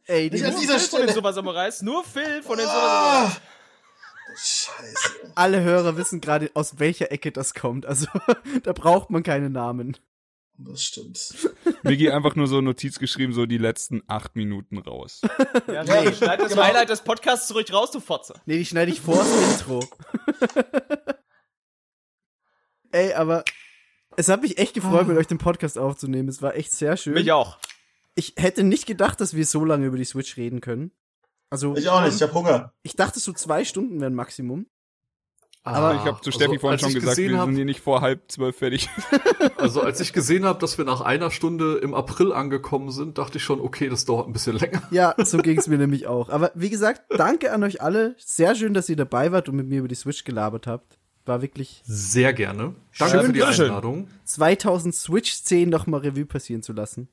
Ey, die Nicht an Nur dieser Phil von den Stelle. Super Samurais, nur Phil von den Super Samurais. Ah, Scheiße. alle Hörer wissen gerade, aus welcher Ecke das kommt. Also, da braucht man keine Namen. Das stimmt. Migi einfach nur so Notiz geschrieben, so die letzten acht Minuten raus. Ja, Ja, nee, schneid das genau. Highlight des Podcasts zurück raus, du Fotze. Nee, die schneide ich vor das Intro. Ey, aber es hat mich echt gefreut, mit euch den Podcast aufzunehmen. Es war echt sehr schön. Mich auch. Ich hätte nicht gedacht, dass wir so lange über die Switch reden können. Also, Ich auch nicht, ich hab Hunger. ich dachte, so zwei Stunden wären Maximum. Aber ich habe zu Steffi vorhin schon gesagt, wir sind hier nicht vor halb zwölf fertig. Also als ich gesehen habe, dass wir nach einer Stunde im April angekommen sind, dachte ich schon, okay, das dauert ein bisschen länger. Ja, so ging es mir nämlich auch. Aber wie gesagt, danke an euch alle. Sehr schön, dass ihr dabei wart und mit mir über die Switch gelabert habt. War wirklich Sehr gerne. Danke Schön, für die. Einladung. 2000 Switch-Szenen nochmal Revue passieren zu lassen.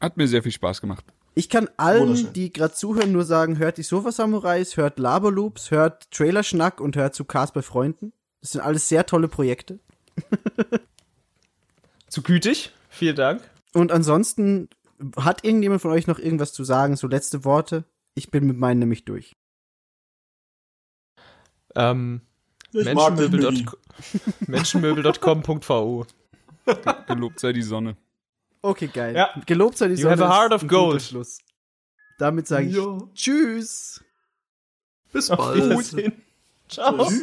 Hat mir sehr viel Spaß gemacht. Ich kann allen, die gerade zuhören, nur sagen, hört die Sofa Samurais, hört Laberloops, hört Trailerschnack und hört zu Cars bei Freunden. Das sind alles sehr tolle Projekte. Zu gütig. Vielen Dank. Und ansonsten hat irgendjemand von euch noch irgendwas zu sagen? So letzte Worte? Ich bin mit meinen nämlich durch. Ähm, Menschenmöbel.com.vu. Gelobt sei die Sonne. Okay, geil. Ja. Gelobt sei die You Sonne. have a heart ist of gold. Schluss. Damit sage ich Ja. Tschüss. Bis bald. Ciao. Tschüss.